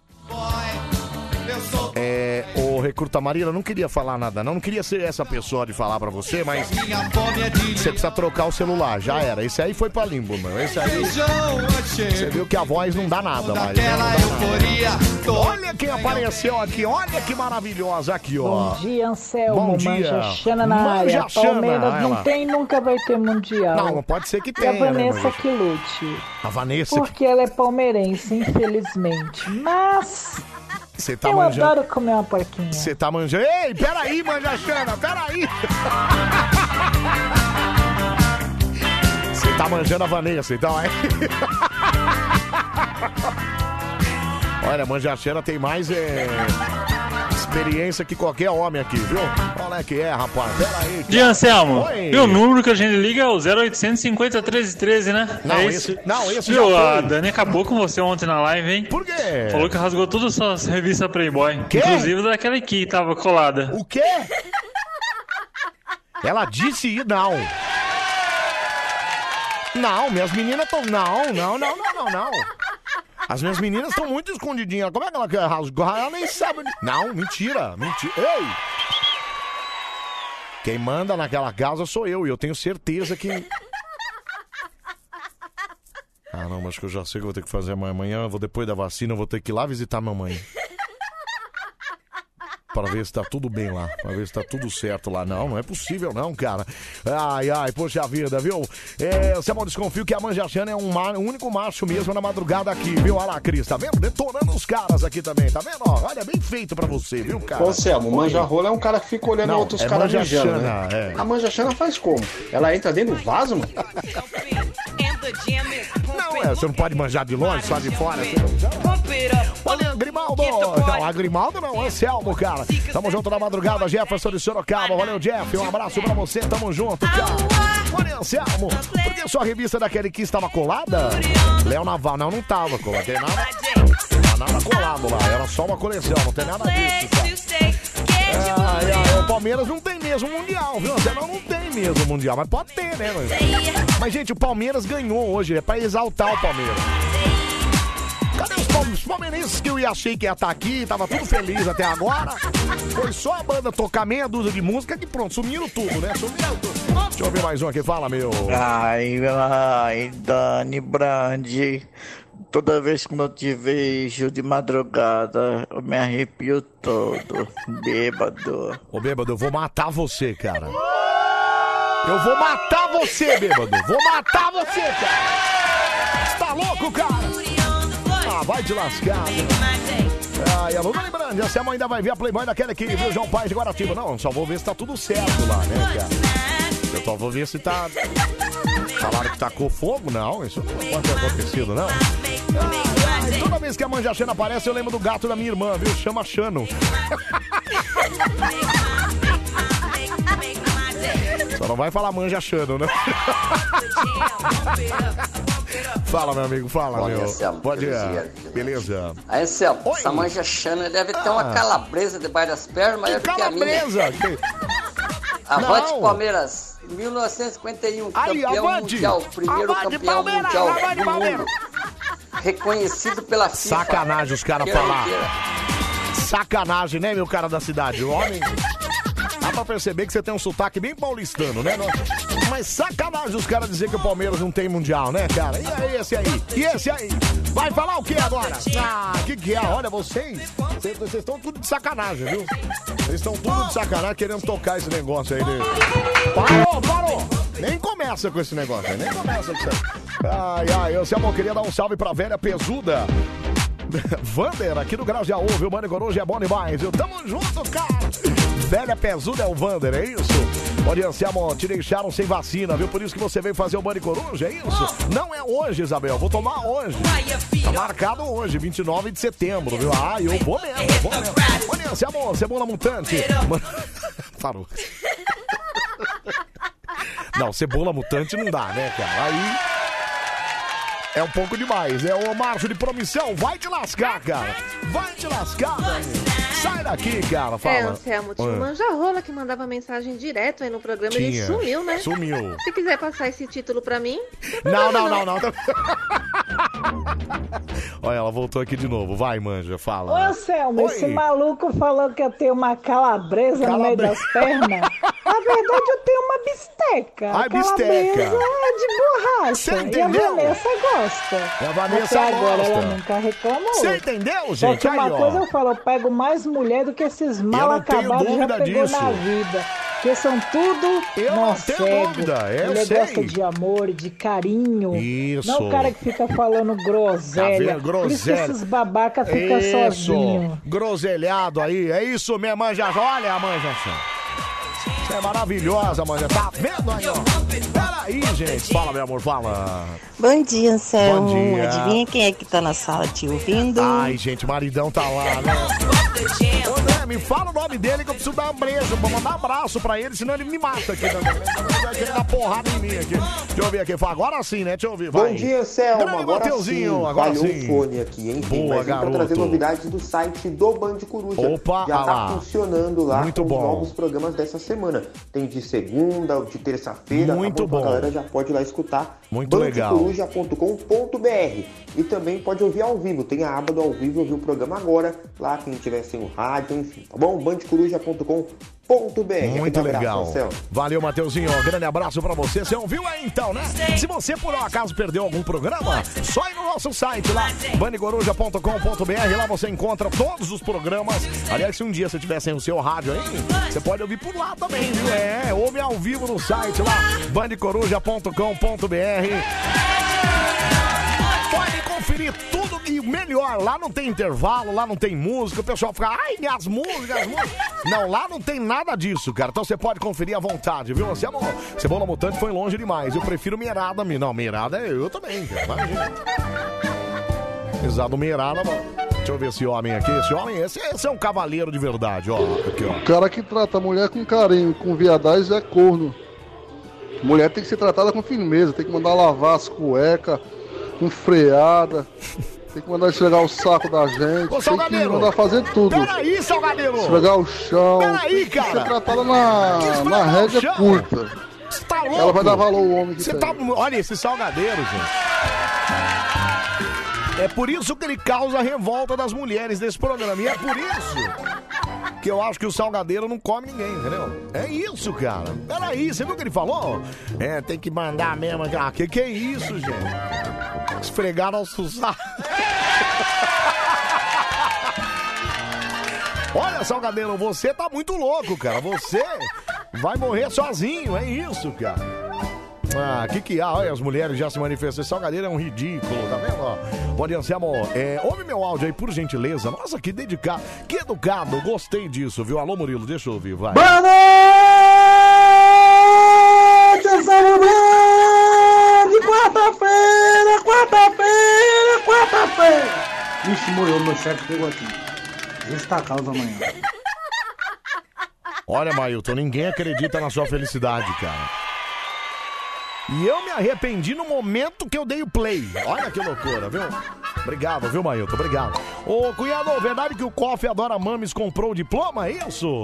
É, o Recruta Marina não queria falar nada, não. Não queria ser essa pessoa de falar pra você, mas você precisa trocar o celular. Já era. Esse aí foi pra limbo, meu. Esse aí. Você viu que a voz não dá nada mais. né? Não dá nada. Olha quem apareceu aqui. Olha que maravilhosa aqui, ó. Bom dia, Anselmo. Bom dia. Manja Xana na área. Manja Xana, Palmeiras não tem nunca vai ter mundial. Não, pode ser que E tenha, a né, Vanessa Manja? que lute. A Vanessa. Porque ela é palmeirense, infelizmente. Mas Você tá eu manjando. adoro comer uma porquinha. Você tá manjando. Ei, peraí, Manja Xana, peraí. [laughs] Você tá manjando a Vanessa, então, é? [laughs] Olha, a Manja Xana tem mais é, experiência que qualquer homem aqui, viu? Qual é que é, rapaz? Cara. Dia Anselmo, Oi. e o número que a gente liga é o 0800 50 13 13, né? Não, é esse- não, esse Viu, já foi. a Dani acabou com você ontem na live, hein? Por quê? Falou que rasgou todas as suas revistas Playboy. Inclusive daquela aqui que tava colada. O quê? Ela disse não. Não, minhas meninas estão. Não, não, não, não, não, não. As minhas meninas estão muito escondidinhas. Como é que ela quer rasgar? Ela nem sabe. Não, mentira, mentira. Ei! Quem manda naquela casa sou eu, e eu tenho certeza que. Ah, não, acho que eu já sei o que eu vou ter que fazer amanhã. Eu vou, depois da vacina, eu vou ter que ir lá visitar minha mãe. Para ver se tá tudo bem lá. Para ver se tá tudo certo lá. Não, não é possível não, cara. Ai, ai, poxa vida, viu? É, Samuel, desconfio que a Manja Xana é um ma- o único macho mesmo na madrugada aqui, viu? Olha lá, Cris, tá vendo? Detonando os caras aqui também, tá vendo? Ó, olha, bem feito pra você, viu, cara? Ô, Selmo, Oi. manja rola é um cara que fica olhando Não, outros é caras manja mijando, Xana, né? é. A manja Xana faz como? Ela entra dentro do vaso, mano? [laughs] Não, é, você não pode manjar de longe, só de fora. Não... Olha, Grimaldo! Não, a Grimaldo não, Anselmo, cara. Tamo junto na madrugada, Jefferson de Sorocaba. Valeu, Jeff. Um abraço pra você, tamo junto, cara. Olha, Anselmo, por que sua revista daquele que estava colada? Léo Naval, não, não tava colada. Tem nada, nada colado lá. Era só uma coleção, não tem nada disso, cara. Ai, ai, o Palmeiras não tem mesmo mundial, viu? Você não, não tem mesmo mundial, mas pode ter, né? Mas, mas, gente, o Palmeiras ganhou hoje, é pra exaltar o Palmeiras. Cadê os, palme- os palmeirenses que eu ia achei que ia estar aqui, tava tudo feliz até agora? Foi só a banda tocar meia dúzia de música que pronto, sumiram tudo, né? Sumiram tudo. Deixa eu ver mais um aqui, fala, meu. Ai, ai, Dani Brandi. Toda vez que eu te vejo de madrugada, eu me arrepio todo, [laughs] bêbado. Ô, bêbado, eu vou matar você, cara. Eu vou matar você, bêbado. Vou matar você, cara. Você tá louco, cara? Ah, vai te lascar. Ai, alô, Dani Brandi, essa mãe ainda vai ver a Playboy daquela aqui, viu, João Paz de Guaratiba. Não, só vou ver se tá tudo certo lá, né, cara? Eu só vou ver se tá... Falaram que tacou fogo? Não, isso não pode ter acontecido, não. Ai, toda vez que a Manja Xana aparece, eu lembro do gato da minha irmã, viu? Chama Xano. [laughs] Só não vai falar Manja Xano, né? [laughs] fala, meu amigo, fala, Bom dia, meu. Anselmo. Dia. Beleza. Beleza. Aí, Anselmo, essa manja Xana deve ter uma Ah. calabresa debaixo das pernas maior do que a minha. Calabresa! Avante Não. Palmeiras, 1951, Aí, campeão avante. mundial, primeiro Avante, campeão Palmeiras, mundial avante, do Palmeiras. mundo. Reconhecido pela FIFA. Sacanagem os caras falar. Sacanagem, né, meu cara da cidade? O homem. Pra perceber que você tem um sotaque bem paulistano, né? Mas sacanagem os caras dizer que o Palmeiras não tem mundial, né, cara? E aí, esse aí? E esse aí? Vai falar o que agora? Ah, que que é? Olha, vocês. Vocês estão tudo de sacanagem, viu? Vocês estão tudo de sacanagem querendo tocar esse negócio aí. Né? Parou, parou! Nem começa com esse negócio aí, nem começa com isso. Ai, ai, eu, Selma, eu queria dar um salve pra velha pesuda. [laughs] Vander, aqui no Grajaú, viu? Mano, hoje é bom demais, viu? Tamo junto, cara! Velha pesuda é o Vander, é isso? Olha, Anselmo, te deixaram sem vacina, viu? Por isso que você veio fazer o Bande Coruja, é isso? Não é hoje, Isabel, vou tomar hoje. Tá marcado hoje, 29 de setembro, viu? Ah, eu vou mesmo, vou mesmo. Olha, Anselmo, cebola mutante. [laughs] Parou. [laughs] Não, cebola mutante não dá, né, cara? Aí. É um pouco demais, é o Márcio de promissão. Vai te lascar, cara. Vai te lascar, Danilo. Sai daqui, cara. Fala. É, Anselmo, tinha um Ah. manja-rola que mandava mensagem direto aí no programa. Ele Tinha. sumiu, né? Sumiu. [laughs] Se quiser passar esse título pra mim, Não, não, não, não. [laughs] Olha, ela voltou aqui de novo. Vai, manja, Ô, fala. Anselmo, Oi. esse maluco falou que eu tenho uma calabresa no meio das pernas. Na verdade, eu tenho uma bisteca. Ai, a calabresa bisteca. é de borracha. Você E a? Vanessa gosta. E a Vanessa Até agora gosta. ela nunca reclamou. Você entendeu, Só gente? que uma Aí, ó. coisa eu falo, eu pego mais mulher do que esses mal acabados já pegou disso. na vida. Porque são tudo Eu não tenho cego. dúvida, eu Ele sei. gosta de amor, de carinho. Isso. Não o cara que fica falando [laughs] Tá groselha. Por isso que Groselha. esses babaca ficam sozinhos. Groselhado aí. É isso mesmo, manja. Olha a manja. Você é maravilhosa, manja. Tá vendo aí, ó? Peraí, gente. Fala, meu amor, fala. Bom dia, Anselmo. Bom dia. Adivinha quem é que tá na sala te ouvindo? Ai, gente, o maridão tá lá, né? Ô, Zé, me fala o nome dele que eu preciso dar um beijo, vou mandar um abraço pra ele, senão ele me mata aqui também. Ele vai querer dar porrada em mim aqui. Deixa eu ver aqui. Agora sim, né? Deixa eu ouvir. Vai. Bom dia. Grande Agora Mateuzinho, sim. agora Falhou sim. o fone aqui, hein? Boa, Mas garoto. trazer novidades do site do Band Coruja. Opa, Já tá lá. funcionando lá Muito com bom. os novos programas dessa semana. Tem de segunda, de terça-feira. Muito tá bom. Galera já pode ir lá escutar. Muito legal. bandecoruja.com.br E também pode ouvir ao vivo. Tem a aba do ao vivo, ouvir o programa agora. Lá, quem tiver sem o rádio, enfim. Tá bom? bandecoruja.com.br Muito abraço, legal. Anselmo. Valeu, Mateuzinho. Grande abraço pra você. Você ouviu aí então, né? Se você por um acaso perdeu algum programa, só ir no nosso site lá, bandecoruja.com.br. Lá você encontra todos os programas. Aliás, se um dia você tiver sem o seu rádio aí, você pode ouvir por lá também, viu? É, ouve ao vivo no site lá, bandecoruja.com.br. Pode conferir tudo e melhor. Lá não tem intervalo, lá não tem música. O pessoal fica, ai, minhas músicas, as músicas. Não, lá não tem nada disso, cara. Então você pode conferir à vontade, viu? Você, amor, Cebola Mutante foi longe demais. Eu prefiro Meirada. me- Não, Meirada é eu também, cara. Imagina. Exato, Meirada, mano. Deixa eu ver esse homem aqui. Esse homem, esse, esse é um cavaleiro de verdade, ó. Aqui, ó. O cara que trata a mulher com carinho, com viadagem é corno. Mulher tem que ser tratada com firmeza, tem que mandar lavar as cuecas com freada, tem que mandar esfregar o saco da gente, Ô, tem que mandar fazer tudo. Peraí, Salgadeiro! Esfregar o chão, Peraí, tem que cara! ser tratada na, na rédea curta. Você tá louco? Ela vai dar valor ao homem que Você tem. tá. Olha esse salgadeiro, gente. É por isso que ele causa a revolta das mulheres desse programa. E é por isso que eu acho que o salgadeiro não come ninguém, entendeu? É isso, cara. Peraí, você viu o que ele falou? É, tem que mandar mesmo. Ah, que que é isso, gente? Esfregar nosso saco. [laughs] Olha, Salgadeiro, você tá muito louco, cara. Você vai morrer sozinho, é isso, cara. Ah, que que há? Olha, as mulheres já se manifestam. Esse Salgadeiro é um ridículo, tá vendo? ó? Dia, Anselmo. É, ouve meu áudio aí, por gentileza. Nossa, que dedicado, que educado. Gostei disso, viu? Alô, Murilo, deixa eu ouvir, vai. Boa noite, Anselmo Brandi! Quarta-feira, quarta-feira, quarta-feira! Vixe, morreu, meu chefe pegou aqui. Justa causa amanhã. Olha, Mailton, ninguém acredita na sua felicidade, cara. E eu me arrependi no momento que eu dei o play. Olha que loucura, viu? Obrigado, viu, Mailton? Obrigado. Ô, cunhado, verdade que o Coffee Adora Mames comprou o diploma? É isso?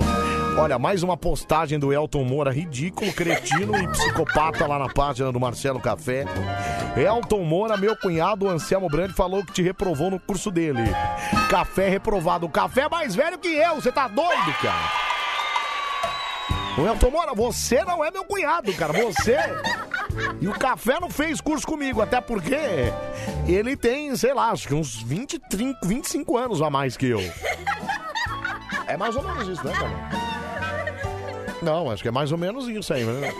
Olha, mais uma postagem do Elton Moura, ridículo, cretino e psicopata lá na página do Marcelo Café. Elton Moura, meu cunhado, o Anselmo Brandi, falou que te reprovou no curso dele. Café reprovado. O café é mais velho que eu, você tá doido, cara? O Elton Moura, você não é meu cunhado, cara. Você. E o Café não fez curso comigo, até porque ele tem, sei lá, acho que uns 20, 30, 25 anos a mais que eu. É mais ou menos isso, né, cara? Não, acho que é mais ou menos isso aí, né?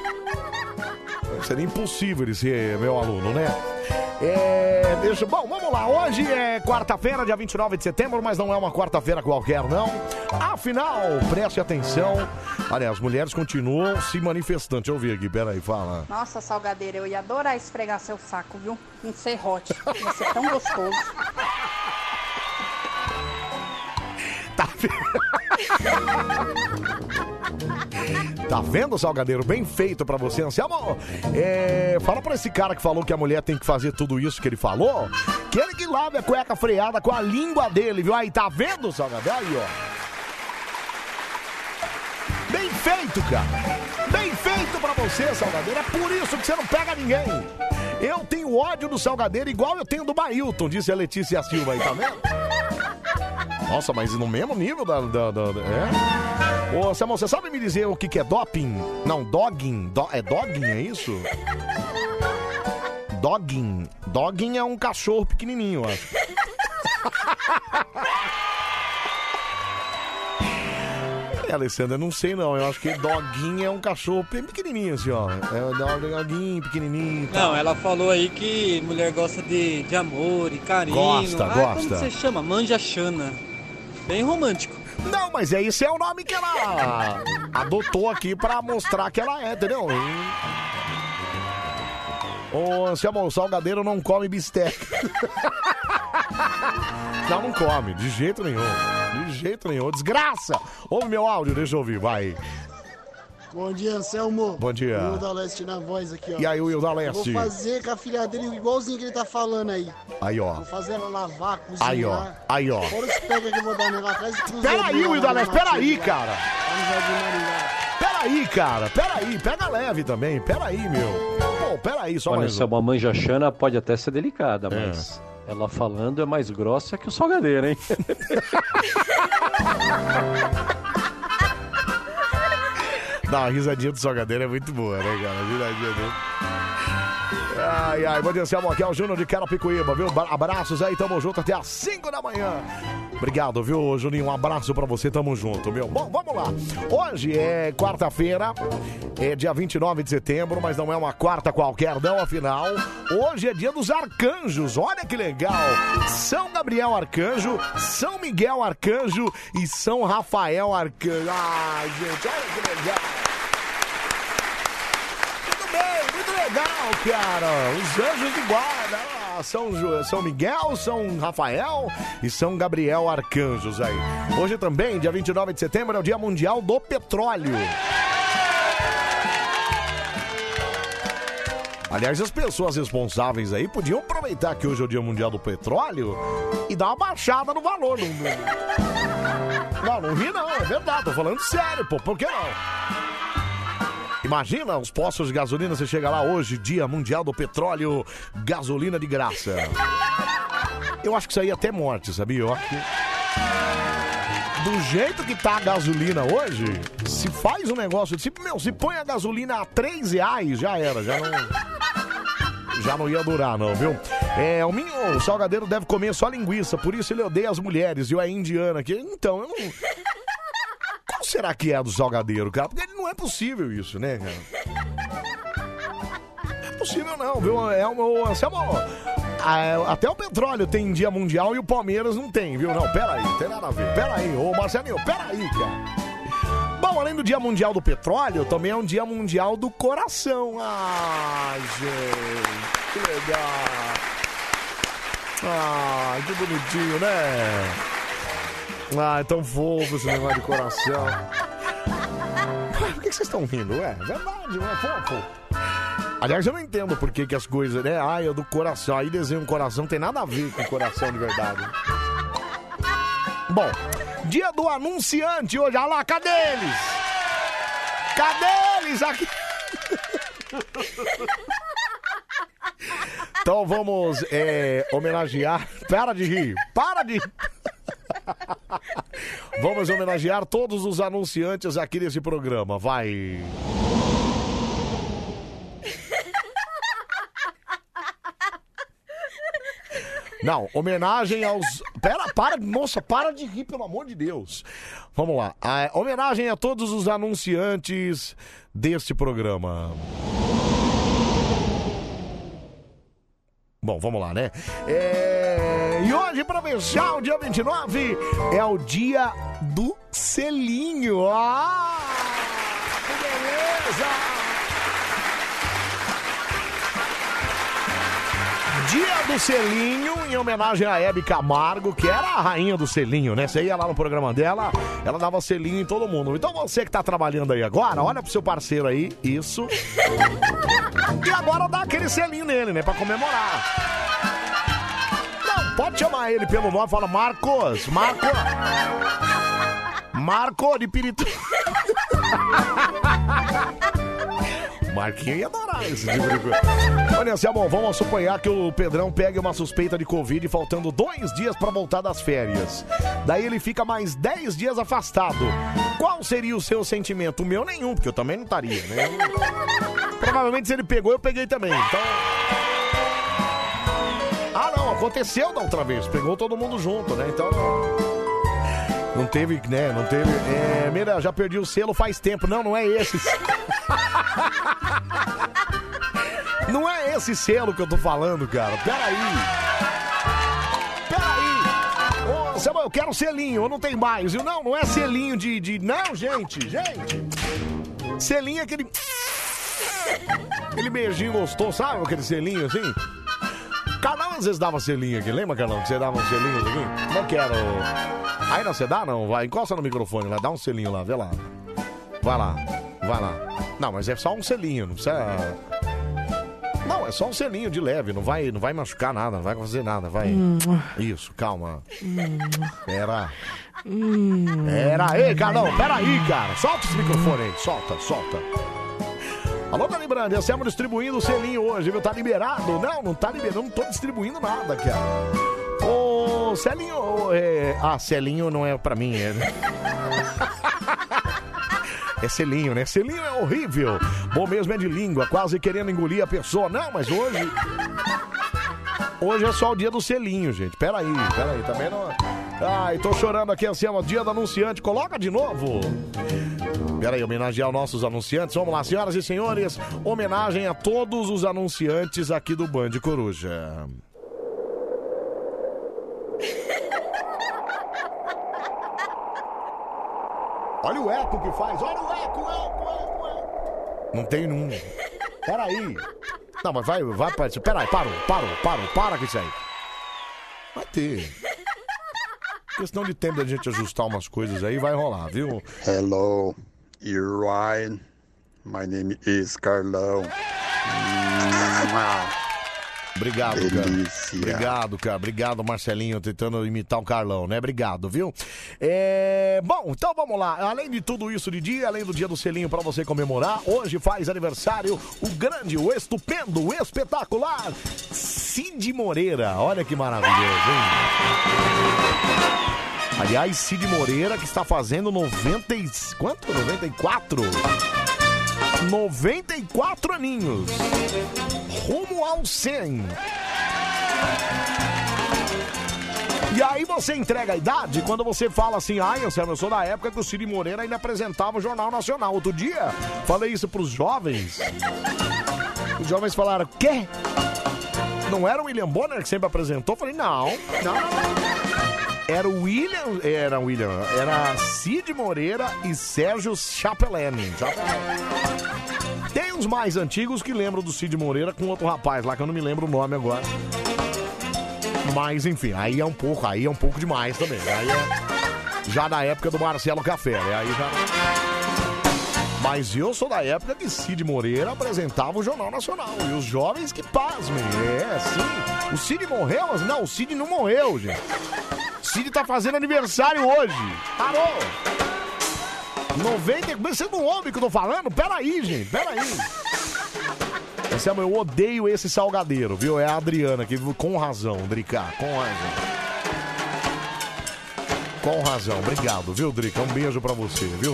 Seria impossível ele ser meu aluno, né? É, deixa, bom, vamos lá. Hoje é quarta-feira, dia 29 de setembro, mas não é uma quarta-feira qualquer, não. Afinal, preste atenção. Olha, as mulheres continuam se manifestando. Deixa eu ouvir aqui, peraí, fala. Nossa, Salgadeira, eu ia adorar esfregar seu saco, viu? Um serrote. Ia ser tão gostoso. [laughs] Tá vendo, Salgadeiro? Bem feito pra você, Anselmo. É, fala pra esse cara que falou que a mulher tem que fazer tudo isso que ele falou, que ele que lave a cueca freada com a língua dele, viu? Aí, tá vendo, Salgadeiro? Aí, ó. Bem feito, cara. Bem feito pra você, Salgadeiro. É por isso que você não pega ninguém. Eu tenho ódio do Salgadeiro igual eu tenho do Mailton, disse a Letícia Silva aí, tá vendo? Nossa, mas no mesmo nível da. da, da- da- é? Ô, Samuel, você sabe me dizer o que, que é doping? Não, dogging. Do- é dogging, é isso? Dogging. Dogging é um cachorro pequenininho, eu acho. [laughs] É, Alessandra, não sei não. Eu acho que doguinho é um cachorro bem pequenininho, assim, ó. É um doguinho pequenininho e tal. Não, ela falou aí que mulher gosta de, de amor e carinho. Gosta, ah, gosta. Como você chama? Manja Xana. Bem romântico. Não, mas é esse é o nome que ela adotou aqui pra mostrar que ela é, entendeu? Ô, Anselmo, o salgadeiro não come bisteca. [laughs] [laughs] Não, não come, de jeito nenhum. De jeito nenhum. Desgraça! Ouve meu áudio, deixa eu ouvir, vai. Bom dia, Anselmo. Bom dia. O da Leste na voz aqui, ó. E aí, Will da Leste? Vou fazer com a filha dele igualzinho que ele tá falando aí. Aí, ó. Vou fazer ela lavar, cozinhar. Aí, ó. Aí, ó. Fora os pega que eu vou dar nela atrás do cruzeiro. Peraí, Will da Leste, peraí, cara. Peraí, cara, peraí. Pega leve também, peraí, meu. Pô, peraí, só Olha, mais se é um. uma manja xana pode até ser delicada, mas ela falando é mais grossa que o salgadeiro, hein? [laughs] Não, a risadinha do salgadeiro é muito boa, né, cara? A risadinha dele. Ai, ai. Aqui é o Júnior de Carapicuíba, viu? Abraços aí, tamo junto até às 5 da manhã. Obrigado, viu, Juninho? Um abraço pra você, tamo junto, meu. Bom, vamos lá. Hoje é quarta-feira, é dia 29 de setembro, mas não é uma quarta qualquer, não, afinal. Hoje é dia dos arcanjos, olha que legal. São Gabriel Arcanjo, São Miguel Arcanjo e São Rafael Arcanjo. Ai, gente, olha que legal. Muito bem, legal, cara. Os anjos de guarda. São, São Miguel, São Rafael e São Gabriel Arcanjos aí. Hoje também, dia 29 de setembro, é o Dia Mundial do Petróleo. Aliás, as pessoas responsáveis aí podiam aproveitar que hoje é o Dia Mundial do Petróleo e dar uma baixada no valor. Não, não, não ri não, é verdade, tô falando sério, pô, por que não? Imagina os postos de gasolina, você chega lá hoje, Dia Mundial do Petróleo, gasolina de graça. Eu acho que isso aí é até morte, sabia? Eu acho que... Do jeito que tá a gasolina hoje, se faz um negócio, se, meu, se põe a gasolina a 3 reais, já era, já não... Já não ia durar, não, viu? É, o minho o salgadeiro deve comer só linguiça, por isso ele odeia as mulheres, viu? É indiana aqui. Então, eu não... Qual será que é do salgadeiro, cara? Porque é possível isso, né, cara? Não é possível não, viu? É meu... Anselmo, ah, até o petróleo tem dia mundial e o Palmeiras não tem, viu? Não, peraí, tem nada a ver. Peraí, ô Marcelinho, peraí, cara. Bom, além do Dia Mundial do Petróleo, também é um Dia Mundial do Coração. Ai, gente, que legal. Ai, que bonitinho, né? Ai, tão fofo esse negócio de coração. Que vocês estão rindo? Ué, é verdade, não é fofo? Aliás, eu não entendo por que, que as coisas, né? Ai, é do coração. Aí desenho um coração, tem nada a ver com coração de verdade. Bom, dia do anunciante hoje. Olha lá, cadê eles? Cadê eles aqui? Então vamos é, homenagear. Para de rir, para de rir. [laughs] Vamos homenagear todos os anunciantes aqui desse programa. Vai. Não, homenagem aos. Pera, para, moça, para de rir, pelo amor de Deus. Vamos lá. A homenagem a todos os anunciantes deste programa. Bom, vamos lá, né? É, E hoje, pra fechar o dia 29, é o dia do selinho. Ah! Que beleza! Dia do selinho, em homenagem a Hebe Camargo, que era a rainha do selinho, né? Você ia lá no programa dela, ela dava selinho em todo mundo. Então você que tá trabalhando aí agora, olha pro seu parceiro aí, isso. E agora dá aquele selinho nele, né? Pra comemorar. Pode chamar ele pelo nome, fala Marcos, Marco. Marco de Pirito. [laughs] Marquinho ia adorar esse tipo de coisa. Olha, Anselmo, vamos suponhar que o Pedrão pegue uma suspeita de Covid faltando dois dias pra voltar das férias. Daí ele fica mais dez dias afastado. Qual seria o seu sentimento? O meu nenhum, porque eu também não estaria, né? [laughs] Provavelmente se ele pegou, eu peguei também. Então. Ah, não, aconteceu da outra vez. Pegou todo mundo junto, né? Então. Não teve, né? Não teve. É, mira, já perdi o selo faz tempo. Não, não é esse. [laughs] Não é esse selo que eu tô falando, cara. Peraí. Peraí. Ô, Samuel, eu quero selinho, eu não tenho mais. viu? Não, não é selinho de, de. Não, gente, gente. Selinho é aquele. [laughs] Aquele beijinho gostoso, sabe? Aquele selinho assim. Carlão às vezes dava selinho aqui, lembra, Carlão? Que você dava um selinho aqui? Como é que era? o- Aí não, você dá não? Vai, encosta no microfone lá, dá um selinho lá, vê lá. Vai lá, vai lá. Não, mas é só um selinho, não precisa. Não, é só um selinho de leve, não vai, não vai machucar nada, não vai fazer nada, vai. Hum. Isso, calma. Pera. Pera aí, Carlão, pera aí, cara. Solta esse microfone aí, solta, solta. Alô, Dani Brandi, estamos distribuindo o selinho hoje, viu? Tá liberado? Não, não tá liberado, não tô distribuindo nada, cara. Ô, Celinho, ô, é... ah, Celinho não é pra mim, é... [laughs] É selinho, né? Selinho é horrível. Bom mesmo é de língua, quase querendo engolir a pessoa. Não, mas hoje. Hoje é só o dia do selinho, gente. Peraí, peraí, também não. Ai, tô chorando aqui assim, é o dia do anunciante. Coloca de novo. Peraí, homenagear os nossos anunciantes. Vamos lá, senhoras e senhores. Homenagem a todos os anunciantes aqui do Band Coruja. [laughs] Olha o eco que faz, olha o eco, eco, eco, eco. Não tem nenhum. Peraí. Não, mas vai, vai, vai. Peraí, parou, parou, parou, para com isso aí. Vai ter. Questão de tempo da gente ajustar umas coisas aí, vai rolar, viu? Hello, you're Ryan. My name is Carlão. Obrigado, cara. Delícia. Obrigado, cara. Obrigado, Marcelinho, tentando imitar o Carlão, né? Obrigado, viu? É... Bom, então vamos lá. Além de tudo isso de dia, além do dia do selinho pra você comemorar, hoje faz aniversário o grande, o estupendo, o espetacular Cid Moreira. Olha que maravilhoso, hein? Aliás, Cid Moreira que está fazendo 90 e... Quanto? 94? 94 aninhos. Rumo ao 100. E aí você entrega a idade quando você fala assim, ai, Anselmo, eu sou da época que o Cid Moreira ainda apresentava o Jornal Nacional. Outro dia, falei isso pros jovens. Os jovens falaram, quê? Não era o William Bonner que sempre apresentou? Eu falei, não, não, não. Era o William, era o William, era Cid Moreira e Sérgio Chapelani. Tem uns mais antigos que lembram do Cid Moreira com outro rapaz lá que eu não me lembro o nome agora. Mas enfim, aí é um pouco, aí é um pouco demais também. Aí é já na época do Marcelo Café, né? Aí já mas eu sou da época que Cid Moreira apresentava o Jornal Nacional. E os jovens que pasmem. É, sim. O Cid morreu? Mas Não, o Cid não morreu, gente. O Cid tá fazendo aniversário hoje. Parou. 90. Você não ouve o que eu tô falando? Peraí, gente. Peraí. Anselmo, eu odeio esse salgadeiro, viu? É a Adriana, que com razão, Drica, com razão. Com razão, obrigado, viu, Drica? Um beijo pra você, viu?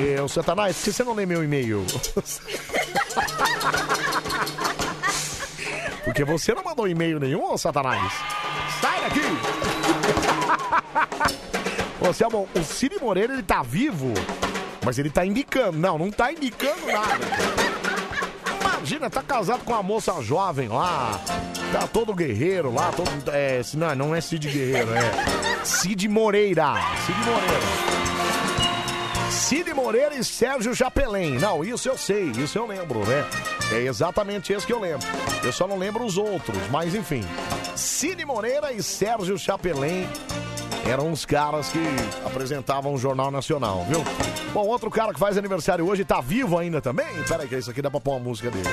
E, o Satanás, por que você não lê meu e-mail? [laughs] Porque você não mandou e-mail nenhum, ô Satanás. Sai daqui! Ô, o Cid Moreira, ele tá vivo, mas ele tá indicando. Não, não tá indicando nada. Imagina, tá casado com uma moça jovem lá, tá todo guerreiro lá, todo. É, não, não é Cid Guerreiro, é Cid Moreira. Cid Moreira. Cid Moreira e Sérgio Chapelin. Não, isso eu sei, isso eu lembro, né? É exatamente esse que eu lembro. Eu só não lembro os outros, mas enfim. Cid Moreira e Sérgio Chapelin eram os caras que apresentavam o Jornal Nacional, viu? Bom, outro cara que faz aniversário hoje tá vivo ainda também? Pera aí, que isso aqui dá pra pôr uma música dele.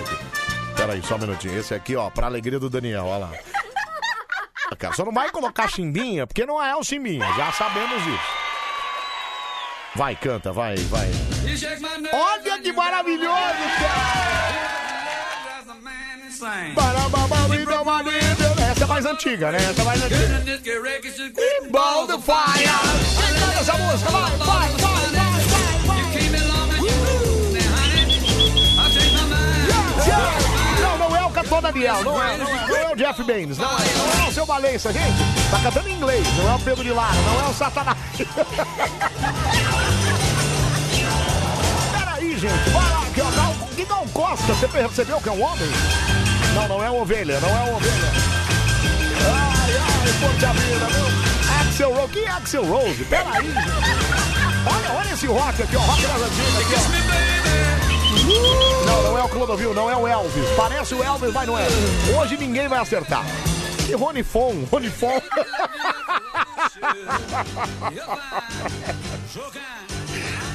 Pera aí, só um minutinho. Esse aqui, ó, pra alegria do Daniel, olha lá. Cara, só não vai colocar chimbinha, porque não é o chimbinha, já sabemos isso. Vai, canta, vai, vai. Olha que maravilhoso, cara! Essa é mais antiga, né? Essa mais antiga. Ball the fire! Essa música, vai, vai, vai, Não, não é o cantor Daniel, não é, não é, não é o Jeff Baines, não é, não é o seu Valença, gente. Tá cantando em inglês, não é o Pedro de Lara, não é o Satanás. Peraí, gente, vai lá, aqui, ó, Gal, que Costa, você percebeu que é um homem? Não, não é ovelha, não é ovelha. Axel Rose, que Axel Rose? Peraí, gente. Olha, olha esse rock aqui, ó, rock das antigas aqui, ó. Não, não é o Clodovil, não é o Elvis. Parece o Elvis, mas não é. Hoje ninguém vai acertar. E Rony Fon, Rony Fon. [laughs]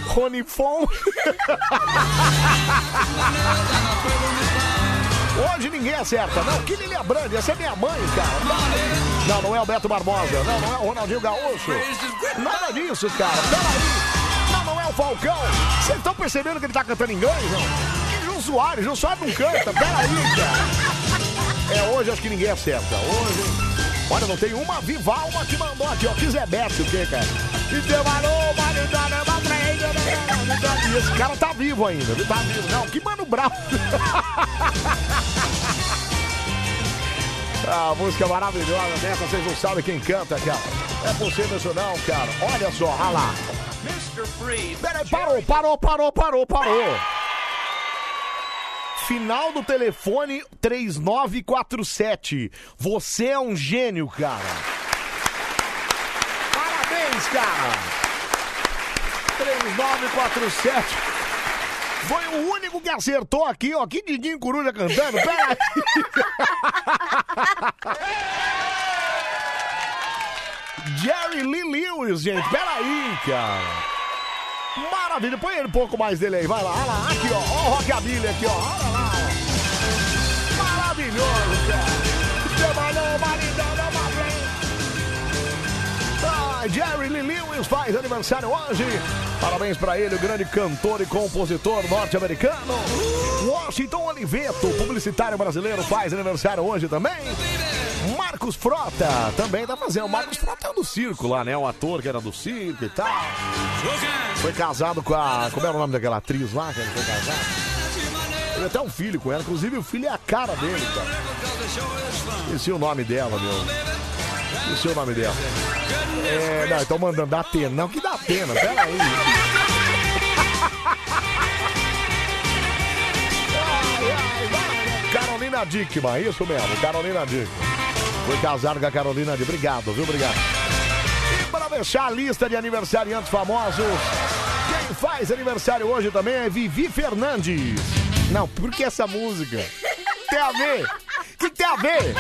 Rony Fon. [laughs] Hoje ninguém acerta. Não, que Lilia Brandi, essa é minha mãe, cara. Não, não é o Beto Barbosa. Não, não é o Ronaldinho Gaúcho. Nada disso, cara. Peraí. Não, não é o Falcão. Vocês estão percebendo que ele tá cantando inglês, não? Que João Soares, João Soares não canta. Peraí, cara. É, hoje acho que ninguém acerta. Hoje. Olha, não tem uma viva alma que mandou aqui, ó. Que Zé Beto, o quê, cara? E teu valor, E esse cara tá vivo ainda, viu? Tá vivo. Não, que mano bravo. [laughs] Ah, música maravilhosa dessa, vocês não sabem quem canta, cara. É possível isso não, cara. Olha só, olha lá. Peraí, parou, parou, parou, parou, parou. Final do telefone 3947. Você é um gênio, cara. Parabéns, cara. 3947. Foi o único que acertou aqui, ó. Que Diguinho Coruja cantando. Pera aí. [laughs] Jerry Lee Lewis, gente. Pera aí, cara. Maravilha. Põe ele um pouco mais dele aí. Vai lá, olha lá. Aqui, ó. Ó o Rockabilly aqui, ó. Olha lá. Maravilhoso, cara. Jerry Lee Lewis faz aniversário hoje. Parabéns pra ele, o grande cantor e compositor norte-americano. Washington Oliveto, publicitário brasileiro, faz aniversário hoje também. Marcos Frota também tá fazendo. Marcos Frota é do circo lá, né? O ator que era do circo e tal. Foi casado com a. Como era o nome daquela atriz lá que ele foi casado? Teve até um filho com ela, inclusive o filho é a cara dele, cara. Esqueci o nome dela, meu. Esqueci o nome dela. É, não, estão mandando da Atena. Não, que da Atena, peraí. [laughs] Carolina Dickman, isso mesmo, Carolina Dickman. Foi casado com a Carolina Dickman. Obrigado, viu? Obrigado. E para fechar a lista de aniversariantes famosos, quem faz aniversário hoje também é Vivi Fernandes. Não, por que essa música? Tem a ver? O que tem a ver?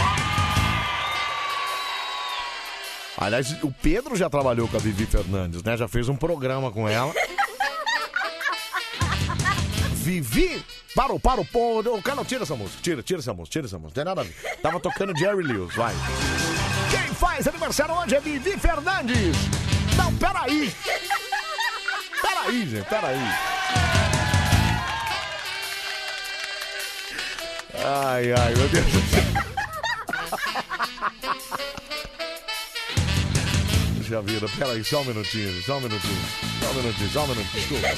Aliás, o Pedro já trabalhou com a Vivi Fernandes, né? Já fez um programa com ela. Vivi. Parou, parou, pô. O cara, tira essa música. Tira, tira essa música, tira essa música. Não tem nada a ver. Tava tocando Jerry Lewis, vai. Quem faz aniversário hoje é Vivi Fernandes. Não, peraí. Peraí, gente, peraí. Ai, ai, meu Deus do céu. Já viram, peraí, só um minutinho, só um minutinho. Só um minutinho, só um minutinho, desculpa.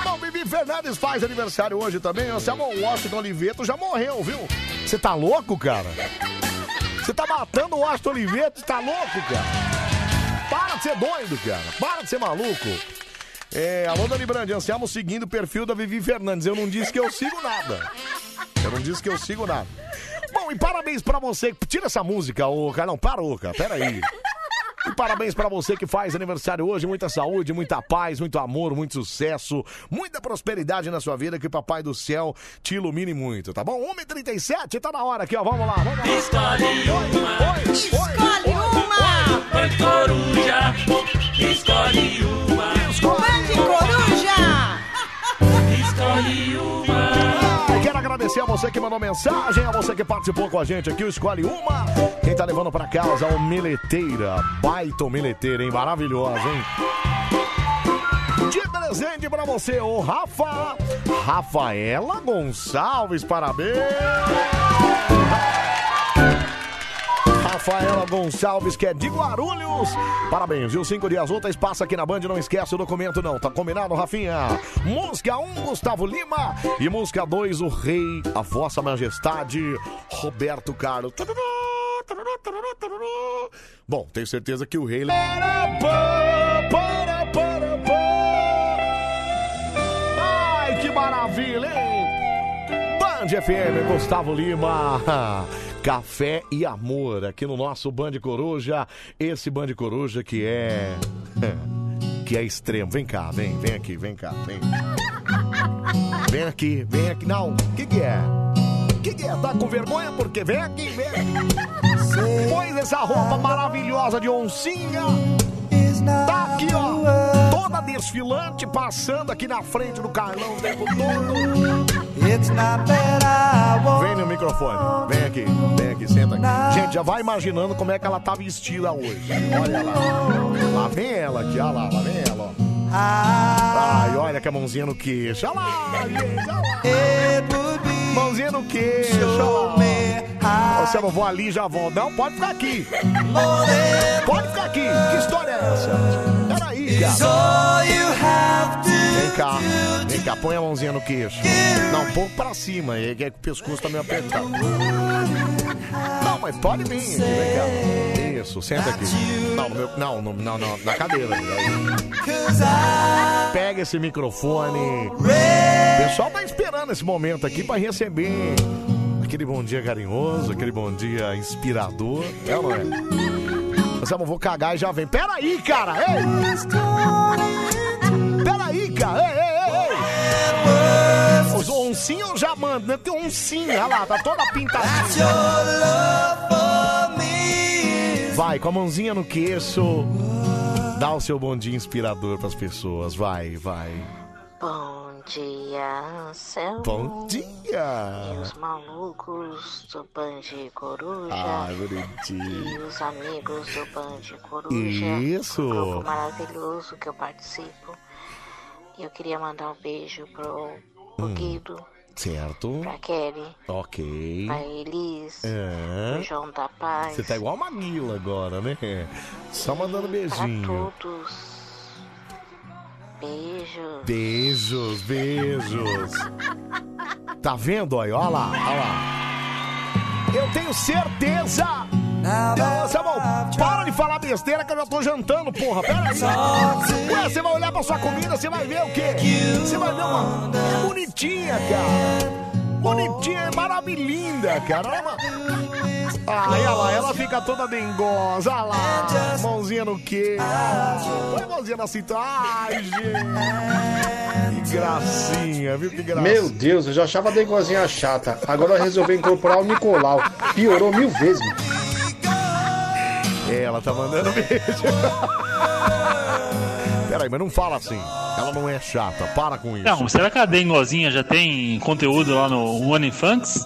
[laughs] Bom, Bibi Fernandes faz aniversário hoje também. O Samuel Washington Oliveto já morreu, viu? Você tá louco, cara? Você tá matando o Washington Oliveto? Você tá louco, cara? Para de ser doido, cara. Para de ser maluco. É, alô, Dani Brandi, ansiamos seguindo o perfil da Vivi Fernandes. Eu não disse que eu sigo nada. Eu não disse que eu sigo nada. Bom, e parabéns pra você. Tira essa música, ô Carlão. Parou, cara. Pera aí. E parabéns pra você que faz aniversário hoje. Muita saúde, muita paz, muito amor, muito sucesso, muita prosperidade na sua vida. Que o Papai do Céu te ilumine muito, tá bom? 1h37, tá na hora aqui, ó. Vamos lá, vamos lá. Escolhe uma. Escolhe uma. Bande Coruja. Escolhe uma. Bande Coruja. Escolhe uma. Ah, Quero agradecer a você que mandou mensagem, a você que participou com a gente aqui, o Escolhe Uma. Quem tá levando pra casa, o Meleteira. Baita Meleteira, hein? Maravilhosa, hein? De presente pra você, o Rafa. Rafaela Gonçalves, parabéns! Rafaela Gonçalves, que é de Guarulhos. Parabéns, viu? Cinco dias úteis, passa aqui na Band, não esquece o documento não, tá combinado, Rafinha? Música 1, Gustavo Lima. E música 2, o Rei, a Vossa Majestade, Roberto Carlos. Bom, tenho certeza que o Rei... Ai, que maravilha, hein? Band FM, Gustavo Lima. [laughs] Café e amor aqui no nosso Band Coruja. Esse Band Coruja que é. [laughs] que é extremo. Vem cá, vem, vem aqui, vem cá, vem. Vem aqui, vem aqui. Não, o que, que é? O que, que é? Tá com vergonha? Porque vem aqui, vem aqui. Pois essa roupa maravilhosa de oncinha. Tá aqui, ó. Toda desfilante, passando aqui na frente do Carlão o tempo todo. Vem no microfone, vem aqui, vem aqui, senta aqui. Gente, já vai imaginando como é que ela tá vestida hoje. Olha lá. Lá vem ela aqui, olha lá, lá vem ela, ó. Ai, olha que a mãozinha no queixo. Olha lá, gente, olha lá. Mãozinha no queixo, olha lá. Você não vou ali já vou. Não, pode ficar aqui. Pode ficar aqui. Que história é essa? Peraí, cara. Vem cá, vem cá, põe a mãozinha no queixo. Não, um pouco pra cima, é que o pescoço tá meio apertado. Não, mas pode vir aqui, vem cá. Isso, senta aqui. Não, no meu, não, no- não, não, na cadeira. Pega esse microfone. O pessoal tá esperando esse momento aqui pra receber aquele bom dia carinhoso, aquele bom dia inspirador. É ou não é? Eu vou cagar e já vem. Pera aí, cara! Ei! Pera aí, cara! Ei, ei, ei! Os oncinhos eu já mando, né? Tem oncinha, olha lá, tá toda pintadinha. Vai, com a mãozinha no queixo. Dá o seu bom dia inspirador pras pessoas. Vai, vai. Bom dia, Anselmo. Bom dia! E os malucos do Band Coruja. Ai, bonitinho. E os amigos do Band Coruja. Isso. Um grupo maravilhoso que eu participo. E eu queria mandar um beijo pro, pro Hum. Guido, Certo. pra Kelly, Ok. pra Elis, É. pro João da Paz. Você tá igual a Maguila agora, né? Só mandando Pra beijinho. todos. Beijos. Beijos, beijos. Tá vendo aí? Olha lá, olha lá. Eu tenho certeza. Não, Samuel, para de falar besteira que eu já tô jantando, porra. Pera aí. Ué, você vai olhar pra sua comida, você vai ver o quê? Você vai ver uma. É bonitinha, cara. Bonitinha, é maravilhinda, cara. Olha lá. Ah, olha lá, ela fica toda dengosa. Olha lá, mãozinha no quê? Põe mãozinha na cintura. Ai, gente. Que gracinha, viu? Que gracinha. Meu Deus, eu já achava a dengozinha chata. Agora eu resolvi incorporar o Nicolau. Piorou mil vezes. Ela tá mandando beijo. [laughs] Peraí, mas não fala assim. Ela não é chata, para com isso. Não, será que a Dengozinha já tem conteúdo lá no OnlyFans?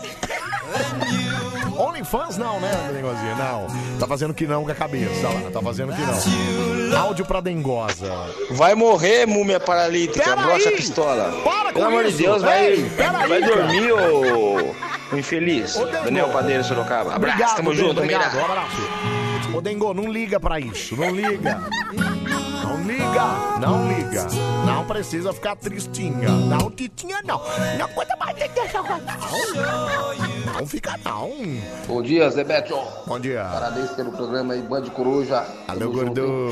OnlyFans não, né, Dengozinha? Não. Tá fazendo que não com a cabeça lá. Tá fazendo que não. Áudio pra dengosa. Vai morrer, múmia paralítica. Pera Brocha aí! pistola. Para Pelo com amor de Deus, vai, Ei, pera vai dormir, ô, ô infeliz. Ô. Daniel Padeiro Sorocaba. Abraço, Obrigado, tamo Dengo, junto, obrigado. Um abraço. Ô, Dengo, não liga pra isso. Não liga. Liga. Não liga. Não precisa ficar tristinha. Não, titinha, não. Não aguenta mais coisa, não. Não fica, não. Bom dia, Zé Beto. Bom dia. Parabéns pelo programa aí, Band Coruja. Alô, gordo.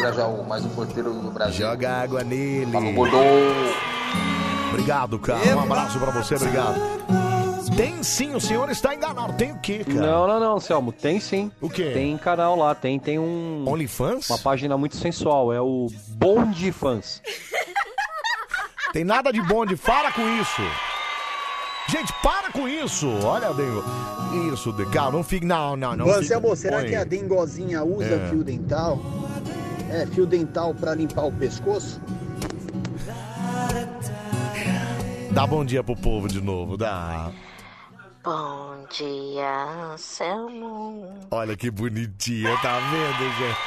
Brajal, mais um porteiro do Brasil. Joga água nele. Falou, gordo. Obrigado, cara. Um abraço pra você, obrigado. Tem sim, o senhor está enganado. Tem o quê, cara? Não, não, não, Anselmo, tem sim. O quê? Tem canal lá, tem, tem um. OnlyFans? Uma página muito sensual, é o Bonde Fans. Tem nada de bonde, para com isso. Gente, para com isso. Olha, Dengo. Isso, de cara, não fique. Não, não, não. Ô, fique- Anselmo, será que a dengozinha usa É. fio dental? É, fio dental pra limpar o pescoço? Dá bom dia pro povo de novo, dá. Bom dia, Anselmo. Olha que bonitinha, tá vendo, gente?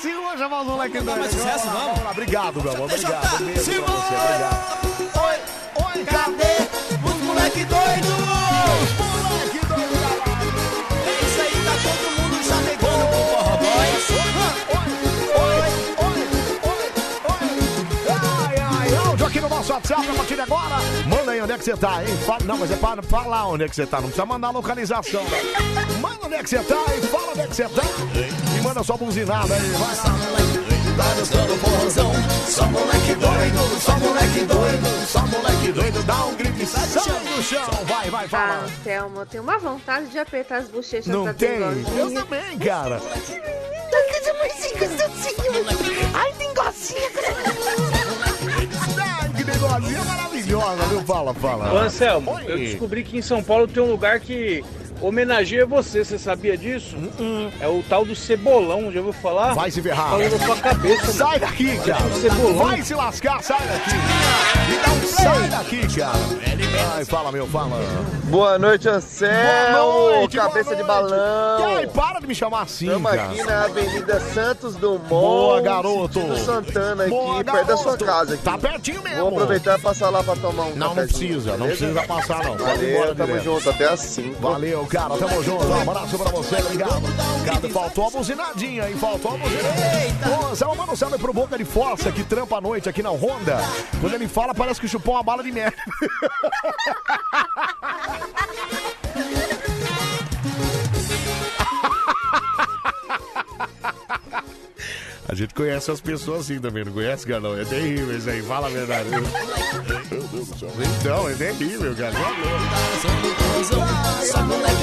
1h45, vamos chamar os moleques doidos. mais sucesso, Vamos lá, vamos. lá. Obrigado, meu amor. Deixa eu Obrigado. tá. Simão. você, obrigado. Oi, oi, cadê os moleque doido? WhatsApp a partir de agora. Manda aí onde é que você tá, hein? Fala, não, mas é para falar onde é que você tá. Não precisa mandar a localização, não. Manda onde é que você tá e fala onde é que você tá. E manda sua buzinada aí, vai lá. Tá dançando forrozão, só moleque doido, só moleque doido, só moleque doido, dá um grito e sai do chão. Vai, vai, Ah, fala. Anselmo, eu tenho uma vontade de apertar as bochechas Não da tem? Eu também, cara. Ai, tem gocinha. Maravilhosa, viu? Fala, fala. Ô Anselmo, Oi. eu descobri que em São Paulo tem um lugar que homenageia você, você sabia disso? É o tal do Cebolão, já ouviu falar? Vai se ferrar. Falando na sua cabeça, Sai mano. daqui, cara. Cebolão. Vai se lascar, sai daqui. Sai daqui, cara. Ai, fala, meu, fala. Boa noite, Anselmo. Boa noite, Cabeça boa de noite. balão. Ai, para de me chamar assim, Estamos cara. aqui na Avenida Santos Dumont. Boa, garoto. Santana aqui, Boa, perto da sua casa. Aqui. Tá pertinho mesmo. Vou aproveitar e passar lá pra tomar um Não, não precisa, não precisa passar, não. Pode ir Valeu, embora tamo direto. junto, até às 5. Valeu, cara, tamo junto. Um abraço pra você, obrigado. Cara, faltou a buzinadinha, hein? Faltou a buzinadinha. Ô, Zé, manda um salve pro Boca de Força, que trampa à noite aqui na Honda. Quando ele fala, parece que chupou uma bala de merda. [laughs] A gente conhece as pessoas assim também, não conhece, Galão? É terrível isso aí, fala a verdade. Meu Deus do céu. Então, é terrível, cara.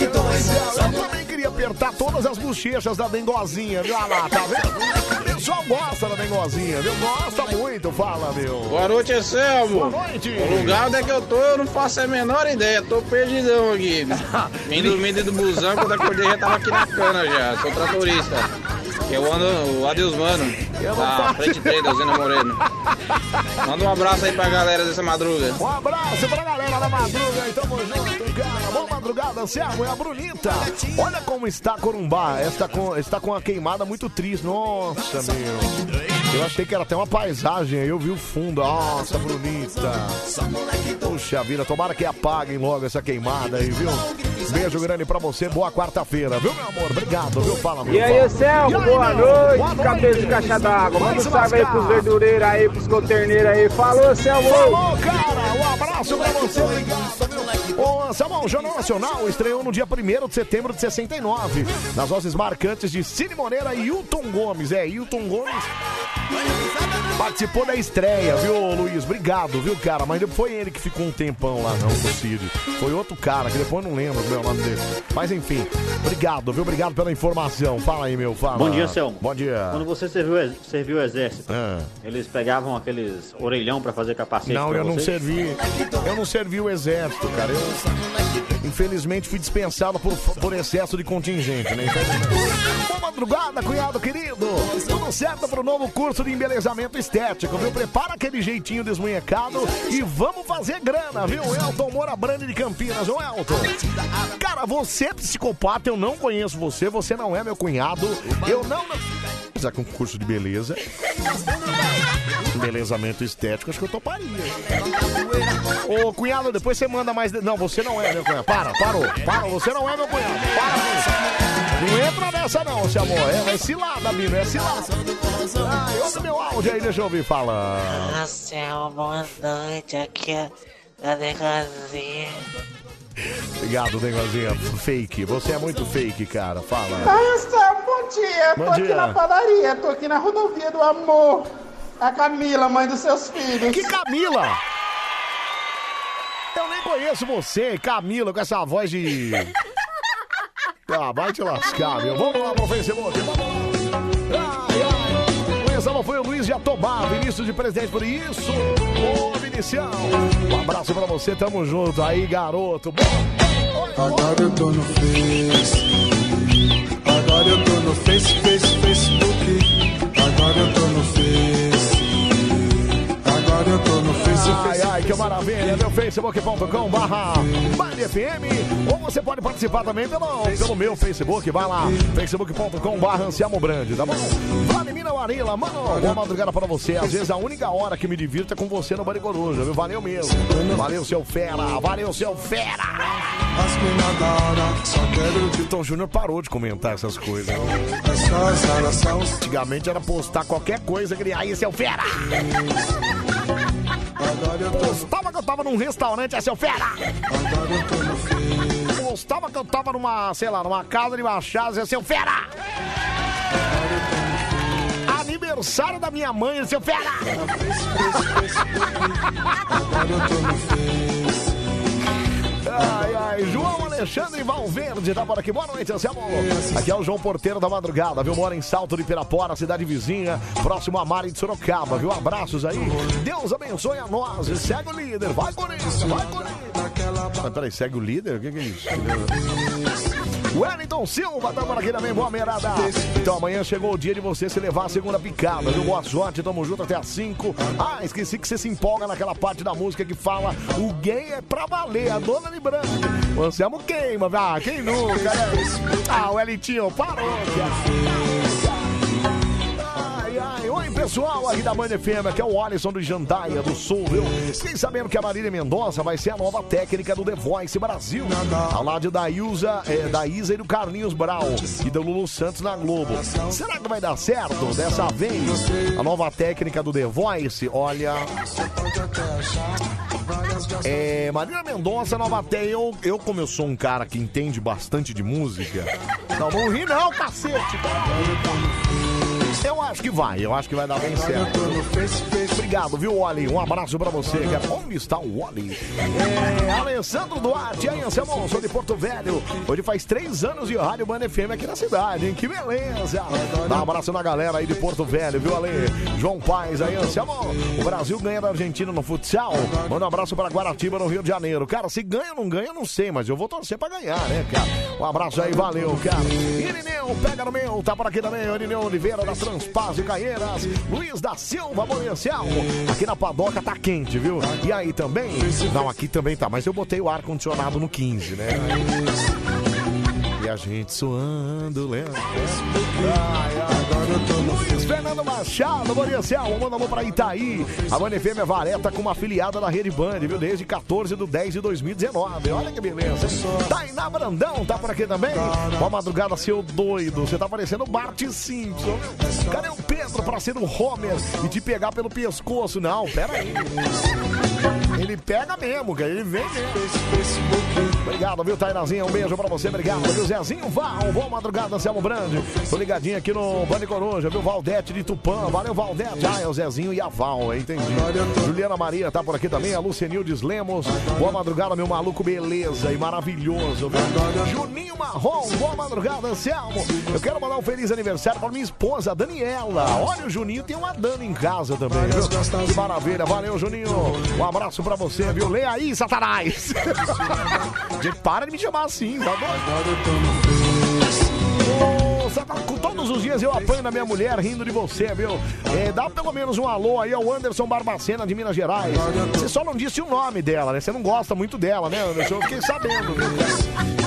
Eu também queria apertar todas as bochechas da dengozinha, viu? Olha lá, tá vendo? O pessoal gosta da dengozinha, viu? Gosta muito, fala, meu. Boa noite, Anselmo. Boa noite. O lugar onde é que eu tô, eu não faço a menor ideia. Tô perdidão aqui. [laughs] Vim dormir dentro do busão, quando acordei já tava aqui na cana já. Sou tratorista. Eu ando o Adeus Mano, da Frente 3 da Usina Moreno. Manda um abraço aí pra galera dessa madruga. Um abraço pra galera da madruga aí, tamo junto, cara. Boa madrugada, Anselmo, a Brunita. Olha como está Corumbá, está com, está com uma queimada muito triste. Nossa, meu. Eu achei que era até uma paisagem, aí eu vi o fundo. Nossa, Brunita. Puxa vida, tomara que apaguem logo essa queimada aí, viu? Beijo grande pra você, boa quarta-feira, viu, meu amor? Obrigado, viu? Fala, meu. E aí, Anselmo, aí, boa meu? noite, Boa cabeça de caixa d'água. Manda um salve aí pros verdureiros aí, pros coterneiros aí. Falou, Anselmo! Falou, cara! Um abraço pra você, obrigado, Ô, Anselmo, o Jornal Nacional estreou no dia 1 de setembro de 69, nas vozes marcantes de Cine Moreira e Hilton Gomes. É, Hilton Gomes participou da estreia, viu, Luiz? Obrigado, viu, cara? Mas não foi ele que ficou um tempão lá, não, com o Cid. Foi outro cara, que depois eu não lembro como é o nome dele. Mas enfim, obrigado, viu? Obrigado pela informação. Fala aí, meu, fala. Bom dia, Selmo. Bom dia. Quando você serviu, o serviu o exército, Ah. eles pegavam aqueles orelhão pra fazer capacete Não, eu não você? servi. Eu não servi o exército, cara. Eu, infelizmente, fui dispensado por, por excesso de contingente, né? Infelizmente. [laughs] Boa madrugada, cunhado querido. Tudo certo pro novo curso de embelezamento estético, viu? Prepara aquele jeitinho desmunhecado e vamos fazer grana, viu? Elton Moura Brande de Campinas. Ô, Elton. Cara, você é psicopata, eu não conheço você, você não é meu cunhado. Eu não... Já com curso de beleza. Embelezamento estético, acho que eu toparia. Ô, cunhado, depois você manda mais. de- Não, você não é meu cunhado. Para, parou. Para, você não é meu cunhado. Para. Não entra nessa, não, seu amor. É, é cilada, Bino, é cilada. Ouve meu áudio aí, deixa eu ouvir falar. Anselmo, boa noite. Aqui é a Degazinha. Obrigado, negozinho. Fake. Você é muito fake, cara. Fala. Anselmo, bom dia. Bom tô aqui dia. na padaria, tô aqui na rodovia do amor. A Camila, mãe dos seus filhos. Que Camila? Eu nem conheço você, Camila, com essa voz de. [laughs] Ah, vai te lascar, meu. Vamos lá pro Facebook, vamos lá. Ai, ai. Conhecemos foi o Luiz Jatobá, Vinícius de Presidente, por isso. Ô, Vinicião. Um abraço pra você, tamo junto aí, garoto. Bom, Agora eu tô no Face. Agora eu tô no Face, Face, Facebook. Agora eu tô no Face. Agora eu tô no Ai, ai, que maravilha, meu facebook.com barra FM, ou você pode participar também pelo, pelo meu Facebook, vai lá, facebook.com barra Anselmo Brandi, tá bom? Vladimir Varila, mano, boa madrugada pra você, às vezes a única hora que me divirto é com você no Bande Coruja, viu? Valeu mesmo, valeu seu fera, valeu seu fera! Tom Júnior parou de comentar essas coisas. Antigamente era postar qualquer coisa que ele aí, seu fera! Postava que eu tava num restaurante, é seu fera! Postava que eu tava numa, sei lá, numa casa de machado, é seu fera! Aniversário da minha mãe, seu fera! Ai, ai, João Alexandre Valverde tá por aqui. Boa noite, Anselmo. Aqui é o João Porteiro da Madrugada, viu? Mora em Salto de Pirapora, cidade vizinha, próximo a Mari de Sorocaba, viu? Abraços aí. Deus abençoe a nós. E Segue o líder. Vai, Corinthians, vai, Corinthians. Mas peraí, segue o líder? O que, que é isso? [laughs] Wellington Silva por aqui também, boa merada. Então amanhã chegou o dia de você se levar a segunda picada, viu? Boa sorte, tamo junto até às 5. Ah, esqueci que você se empolga naquela parte da música que fala o gay é pra valer, a dona de branco. O Anselmo queima, ah, quem nunca, né? Ah, o Elitinho, parou, cara. Pessoal aqui da Band FM, aqui é o Alisson do Jandaia do Sul, viu? Fiquei sabendo que a Marília Mendonça vai ser a nova técnica do The Voice Brasil, ao lado da Ilza, é, da Isa e do Carlinhos Brau e do Lulu Santos na Globo. Será que vai dar certo dessa vez? A nova técnica do The Voice, olha. É, Marília Mendonça, nova técnica. Eu, eu, como eu sou um cara que entende bastante de música. Não, não ri não, cacete! Eu acho que vai, eu acho que vai dar bem certo. Obrigado, viu, Wally? Um abraço pra você. cara. Onde está o Wally? É, Alessandro Duarte, aí, Anselmo, sou de Porto Velho. Hoje faz três anos de Rádio Band FM aqui na cidade, hein? Que beleza! Dá um abraço na galera aí de Porto Velho, viu, Ale? João Paz, aí, Anselmo. O Brasil ganha da Argentina no futsal. Manda um abraço pra Guaratiba, no Rio de Janeiro. Cara, se ganha ou não ganha, eu não sei, mas eu vou torcer pra ganhar, né, cara? Um abraço aí, valeu, cara. Irineu, pega no meu, tá por aqui também, Irineu Oliveira da Transpaz e Caieiras. Luiz da Silva, Borencial. Aqui na Padoca tá quente, viu? E aí também? Não, aqui também tá, mas eu botei o ar-condicionado no 15, né? E a gente suando, lembra? Ai, ai. Luiz Fernando Machado, Borencial, manda alô pra Itaí. A Band FM é vareta com uma afiliada da Rede Band, viu? Desde 14 de 10 de 2019. Olha que beleza. Tainá Brandão tá por aqui também. Boa madrugada, seu doido. Você tá parecendo Bart Simpson. Cadê o Pedro pra ser o Homer e te pegar pelo pescoço? Não, pera aí. Ele pega mesmo, cara. Ele vem mesmo. Obrigado, viu, Tainazinha? Um beijo pra você. Obrigado, viu, Zezinho Val. Boa madrugada, Anselmo Brandi. Tô ligadinho aqui no Bande Coruja, viu? Valdete de Tupã. Valeu, Valdete. Ah, é o Zezinho e a Val, entendi. Juliana Maria tá por aqui também. A Lucenildes Lemos. Boa madrugada, meu maluco, beleza e maravilhoso, viu? Juninho Marrom. Boa madrugada, Anselmo. Eu quero mandar um feliz aniversário pra minha esposa, Daniela. Olha, o Juninho tem uma Dani em casa também, viu? Que maravilha. Valeu, Juninho. Um abraço pra você, viu? Lê aí, Satanás. [laughs] Gente, para de me chamar assim, tá bom? Ô, todos os dias eu apanho da minha mulher rindo de você, viu? É, dá pelo menos um alô aí ao Anderson Barbacena de Minas Gerais. Você só não disse o nome dela, né? Você não gosta muito dela, né, Anderson? Eu fiquei sabendo, viu?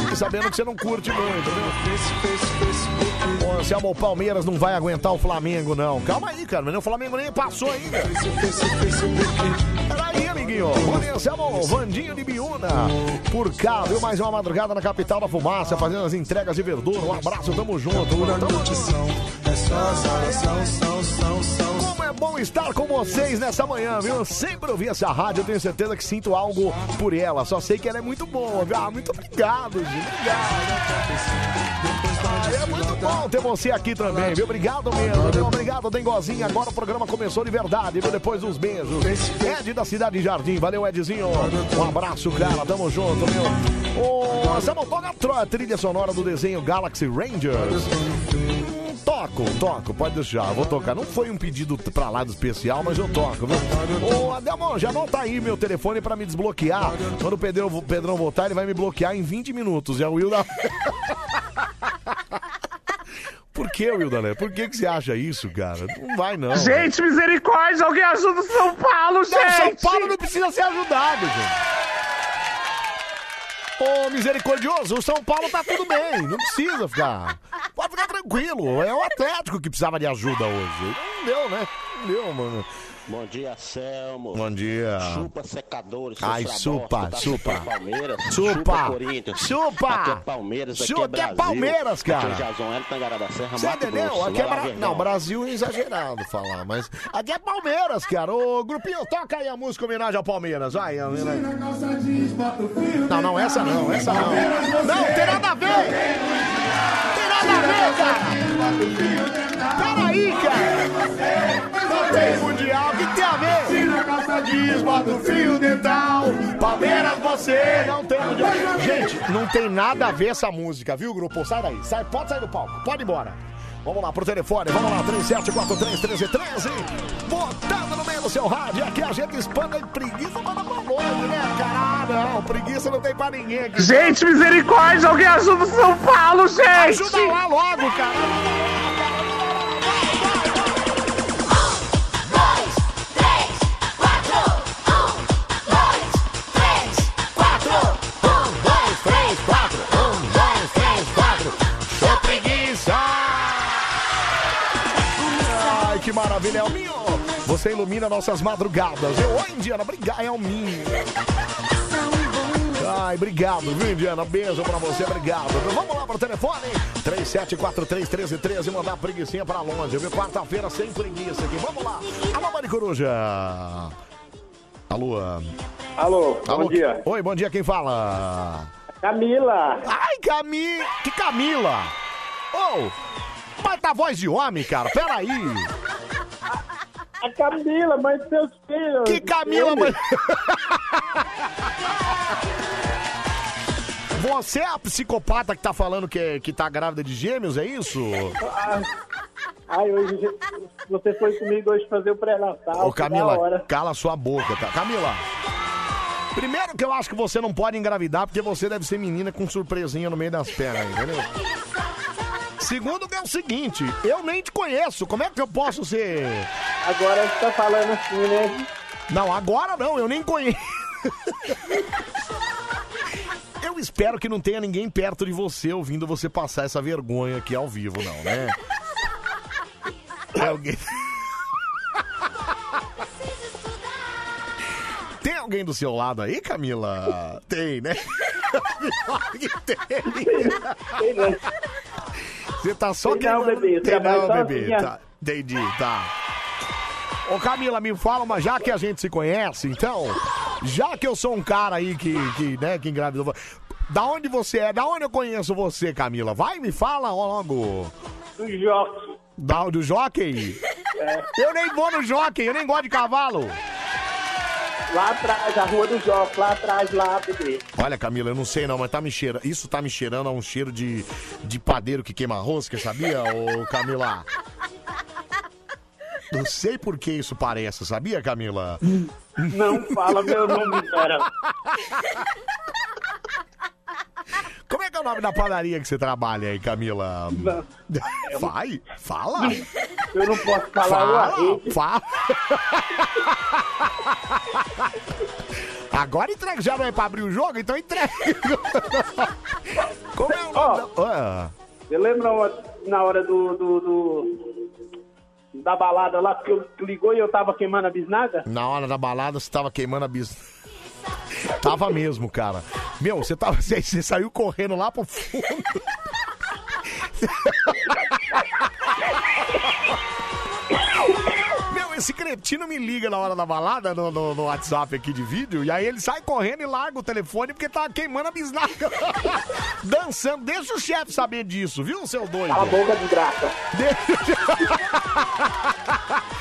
Fiquei sabendo que você não curte muito, viu? Ô, Anselmo, o Palmeiras não vai aguentar o Flamengo, não. Calma aí, cara, mas o Flamengo nem passou ainda. Peraí, Vandinho de Biúna. Por cá, viu? Mais uma madrugada na capital da fumaça, fazendo as entregas de verdura. Um abraço, tamo junto. Tamo Como é bom estar com vocês nessa manhã, viu? Eu sempre ouvi essa rádio, eu tenho certeza que sinto algo por ela. Só sei que ela é muito boa, viu? Ah, muito obrigado, gente. Obrigado. É muito bom ter você aqui também, viu? Obrigado mesmo? Obrigado, Dengozinho. Agora o programa começou de verdade, viu? Depois dos beijos. Ed da Cidade Jardim. Valeu, Edzinho. Um abraço, cara. Tamo junto, viu? Ô, Samuel, toca a tro- a trilha sonora do desenho Galaxy Rangers. Toco, toco, pode deixar, vou tocar. Não foi um pedido pra lá do especial, mas eu toco, viu? Ô, Adelmon, já anota aí meu telefone pra me desbloquear. Quando o Pedrão, o Pedrão voltar, ele vai me bloquear em 20 minutos. É o Will da... [laughs] Por que, Wildané? Por que, que você acha isso, cara? Não vai, não. Gente, misericórdia, alguém ajuda o São Paulo, Não, gente! São Paulo não precisa ser ajudado, gente. Ô, misericordioso, o São Paulo tá tudo bem, não precisa ficar. Pode ficar tranquilo, é o Atlético que precisava de ajuda hoje. Não deu, né? Não deu, mano. Bom dia, Selmo. Bom dia. Chupa secadores. Ai, trabosta, tá chupa. chupando Palmeiras. Chupa. Corinthians. Chupa. Aqui é Palmeiras, aqui Chupa, é aqui é Brasil. Palmeiras, cara. Aqui é Tangará da Serra, Você Mato entendeu? Grosso. Aqui é Bra... Verdão. Não, Brasil é exagerado falar, mas aqui é Palmeiras, cara. Ô, grupinho, toca aí a música em homenagem ao Palmeiras. Vai, homenagem. Não, não, essa não, essa não. Não, tem nada a ver! Tem nada a ver, cara! Peraí, cara! Não tem mundial, que tem a ver? Tira a calça jeans, bota o fio dental. Palmeiras, você não tem mundial. Gente, não tem nada a ver essa música, viu, grupo? Sai daí, sai, pode sair do palco, pode ir embora. Vamos lá pro telefone, vamos lá, 37431313. Botando no meio do seu rádio, aqui a gente espanta e preguiça manda pra longe, né, cara? Ah, não, preguiça não tem pra ninguém aqui. Gente, misericórdia, alguém ajuda o São Paulo, gente! Ajuda lá logo, cara. Maravilha, Elminho. Você ilumina nossas madrugadas. Eu, oi, Indiana, obrigado, Elminho. Ai, obrigado, viu, Indiana? Beijo pra você, obrigado. Vamos lá pro telefone, 37431313, mandar a preguicinha pra longe, viu? Quarta-feira sem preguiça aqui. Vamos lá. Alô, Mari Coruja. Alô. Alô, bom dia. Oi, bom dia, quem fala? Camila. Ai, Camila. Que Camila? Ô, mas tá voz de homem, cara, peraí. A Camila, mãe dos seus filhos. Que Camila, mãe... [laughs] Você é a psicopata que tá falando que, é- que tá grávida de gêmeos, é isso? Ai, hoje você foi comigo hoje fazer o pré-natal. Ô, Camila, cala sua boca, tá? Camila, primeiro que eu acho que você não pode engravidar porque você deve ser menina com surpresinha no meio das pernas, entendeu? Segundo que é o seguinte, eu nem te conheço, como é que eu posso ser... Agora você tá falando assim, né? Não, agora não, eu nem conheço. Eu espero que não tenha ninguém perto de você ouvindo você passar essa vergonha aqui ao vivo, não, né? É alguém... Tem alguém do seu lado aí, Camila? Tem, né? Pior [laughs] que tem. Você tá só Tem não, bebê, Tem não, bebê. Tá. Entendi, tá. Ô Camila, me fala, mas já que a gente se conhece, então, já que eu sou um cara aí que, que, né, que engravidou. Da onde você é? Da onde eu conheço você, Camila? Vai, me fala logo. Do Jockey. Da, do jockey? É. Eu nem vou no jockey, eu nem gosto de cavalo. Lá atrás, a rua do Jockey, lá atrás, lá, bebê. Olha, Camila, eu não sei não, mas tá me cheirando. Isso tá me cheirando a um cheiro de, de padeiro que queima rosca, sabia, ô Camila? Não sei por que isso parece, sabia, Camila? Não fala meu nome, cara. [laughs] Como é que é o nome da padaria que você trabalha aí, Camila? [laughs] Vai, fala. Eu não posso falar Fala, fala. [laughs] Agora entrega, já não é pra abrir o jogo, então entrega. Como é o nome da... Ah, Você lembra na hora do, do, do- da balada lá, que eu ligou e eu tava queimando a bisnaga? Na hora da balada, você tava queimando a bis... Tava mesmo, cara. Meu, você tava. Você, saiu correndo lá pro fundo. Meu, esse cretino me liga na hora da balada no, no- no WhatsApp aqui de vídeo, e aí ele sai correndo e larga o telefone porque tá queimando a bisnaga. [laughs] Dançando. Deixa o chefe saber disso, viu, seu doido? A boca, desgraça. Deixa [laughs]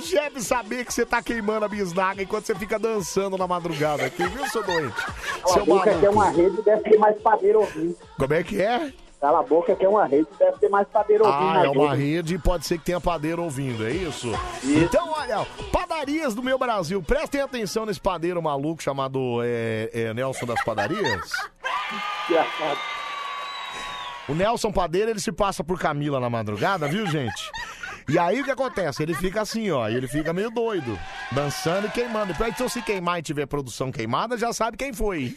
o chefe saber que você tá queimando a bisnaga enquanto você fica dançando na madrugada aqui, viu, seu doente? Cala a boca que é uma maluco. rede, deve ter mais padeiro ouvindo. Como é que é? Cala a boca que é uma rede, deve ter mais padeiro ouvindo. Ah, é uma rede. rede e pode ser que tenha padeiro ouvindo, é isso? Então, olha, padarias do meu Brasil, prestem atenção nesse padeiro maluco chamado é, é, Nelson das Padarias. Engraçado. O Nelson Padeiro, ele se passa por Camila na madrugada, viu, gente? E aí o que acontece? Ele fica assim, ó, ele fica meio doido, dançando e queimando. Depois, então, se queimar e tiver produção queimada, já sabe quem foi.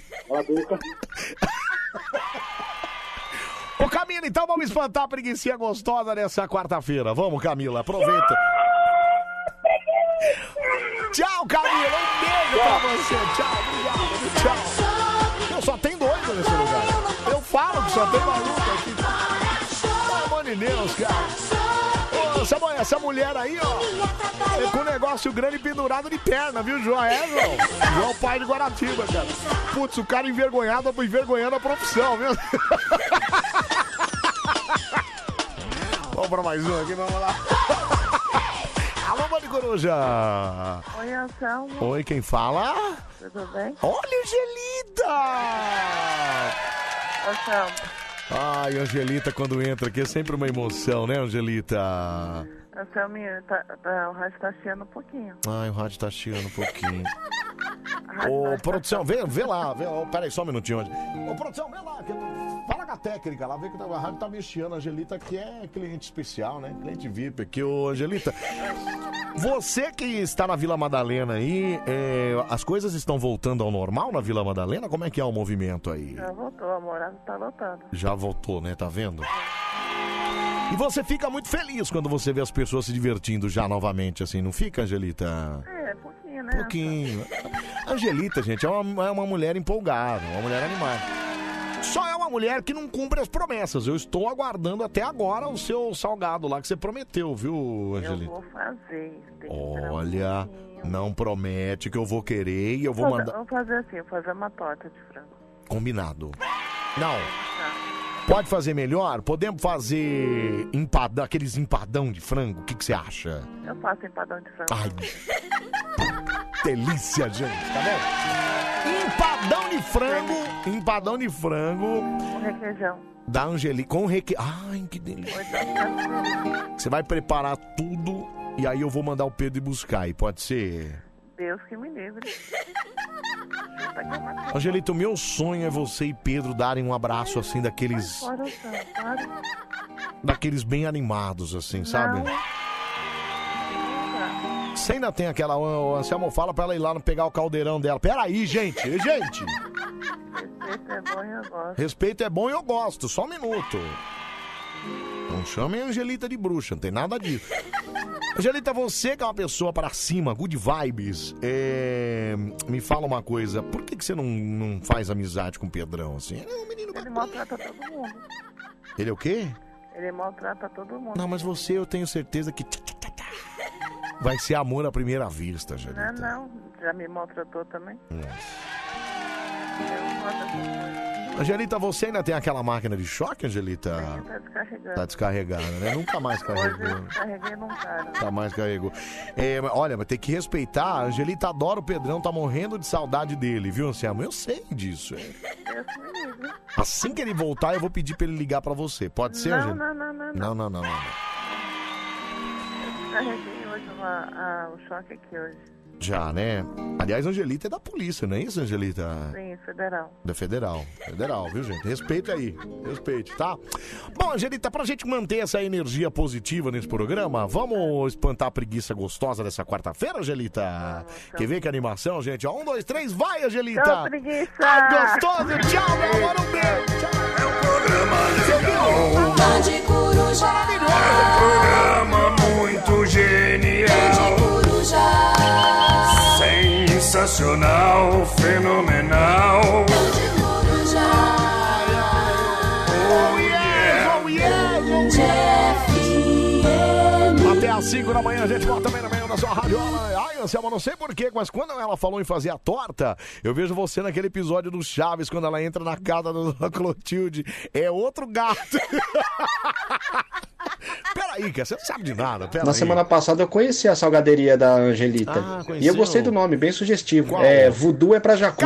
Ô, Camila, então vamos espantar a preguiça gostosa nessa quarta-feira. Vamos, Camila, aproveita. Tchau, Camila, um beijo pra você. Tchau, obrigado. Tchau. Eu só tem doido nesse lugar. Eu falo que só tem maluco aqui. Pelo amor de Deus, cara. Essa, essa mulher aí, ó, é com um negócio grande pendurado de perna, viu, João? É, João? João, pai de Guaratiba, cara. Putz, o cara envergonhado, envergonhando a profissão, viu? [laughs] Vamos pra mais um aqui, vamos lá. [laughs] Alô, Mano Coruja. Oi, Anselmo. Oi, quem fala? Tudo bem? Olha, Angelita! Anselmo, Ai, Angelita, quando entra aqui é sempre uma emoção, né, Angelita? Anselmo, tá, tá, o rádio tá chiando um pouquinho. Ai, o rádio tá chiando um pouquinho. [laughs] Ô, tá- produção, vê, vê lá, vê, peraí, só um minutinho. Ô, produção, vê lá, que fala com a técnica lá, vê que a rádio tá mexendo. A Angelita que é cliente especial, né? Cliente VIP aqui, ô, Angelita. Você que está na Vila Madalena aí, é, as coisas estão voltando ao normal na Vila Madalena? Como é que é o movimento aí? Já voltou, a morada tá lotada. Já voltou, né? Tá vendo? E você fica muito feliz quando você vê as pessoas se divertindo já novamente, assim, não fica, Angelita? É, pouquinho, né? pouquinho. Angelita, gente, é uma, é uma mulher empolgada, uma mulher animada. Só é uma mulher que não cumpre as promessas. Eu estou aguardando até agora o seu salgado lá que você prometeu, viu, Eu Angelita? vou fazer. Esperar um Olha, não promete que eu vou querer e eu vou Vou fazer- mandar. Vou fazer assim, vou fazer uma torta de frango. Combinado. Não. Pode fazer melhor? Podemos fazer empadão, aqueles empadão de frango? O que, que você acha? Eu faço empadão de frango. Ai, [laughs] delícia, gente, tá vendo? Empadão de frango, empadão de frango Com requeijão. da Angelique com reque... Ai, que delícia. Você vai preparar tudo e aí eu vou mandar o Pedro ir buscar aí, pode ser? Deus que me livre. [laughs] Angelita, o meu sonho é você e Pedro darem um abraço assim daqueles Fora, daqueles bem animados assim, sabe? Você ainda tem aquela. O Anselmo fala pra ela ir lá pegar o caldeirão dela. Peraí, gente, gente. Respeito é bom e eu gosto. Respeito é bom e eu gosto. Só um minuto. Não chame a Angelita de bruxa, não tem nada disso. [laughs] Angelita, você que é uma pessoa pra cima, good vibes, é, me fala uma coisa. Por que, que você não, não faz amizade com o Pedrão assim? Ele maltrata todo mundo. Ele é o quê? Ele maltrata todo mundo. Não, mas você eu tenho certeza que vai ser amor à primeira vista, Angelita. Não, não. Já me maltratou também. Nossa. Angelita, você ainda tem aquela máquina de choque, Angelita? Tá descarregando. Tá descarregada, né? Nunca mais [laughs] Hoje carregou. eu descarreguei num cara. Nunca mais carregou. É, mas olha, vai ter que respeitar. A Angelita adora o Pedrão, tá morrendo de saudade dele, viu, Anselmo? Eu sei disso. é. Assim que ele voltar, eu vou pedir pra ele ligar pra você. Pode ser, Não, Angelita? não, não, não, não. Não, não, não, não. Descarreguei hoje uma- a- o choque aqui hoje. Já, né? Aliás, Angelita é da polícia, não é isso, Angelita? Sim, federal. Da Federal. Federal, viu, gente? Respeite aí. Respeite, tá? Bom, Angelita, pra gente manter essa energia positiva nesse programa, vamos espantar a preguiça gostosa dessa quarta-feira, Angelita? Quer ver que animação, gente? Ó, um, dois, três, vai, Angelita! Tchau, preguiça! Ai, gostoso! Tchau, meu amor, um beijo! É um programa legal! Coruja. Programa muito genial. Sensacional, fenomenal. 5 da manhã, a gente volta também no meio da sua rádio. Ela- Ai, Anselmo, não sei porquê, mas quando ela falou em fazer a torta, eu vejo você naquele episódio do Chaves, quando ela entra na casa da Dona Clotilde. É outro gato. [laughs] Peraí, cara, você não sabe de nada. Peraí. Na semana passada eu conheci a salgaderia da Angelita. Ah, e eu gostei do nome, bem sugestivo. Qual? É Voodoo é pra Jacu.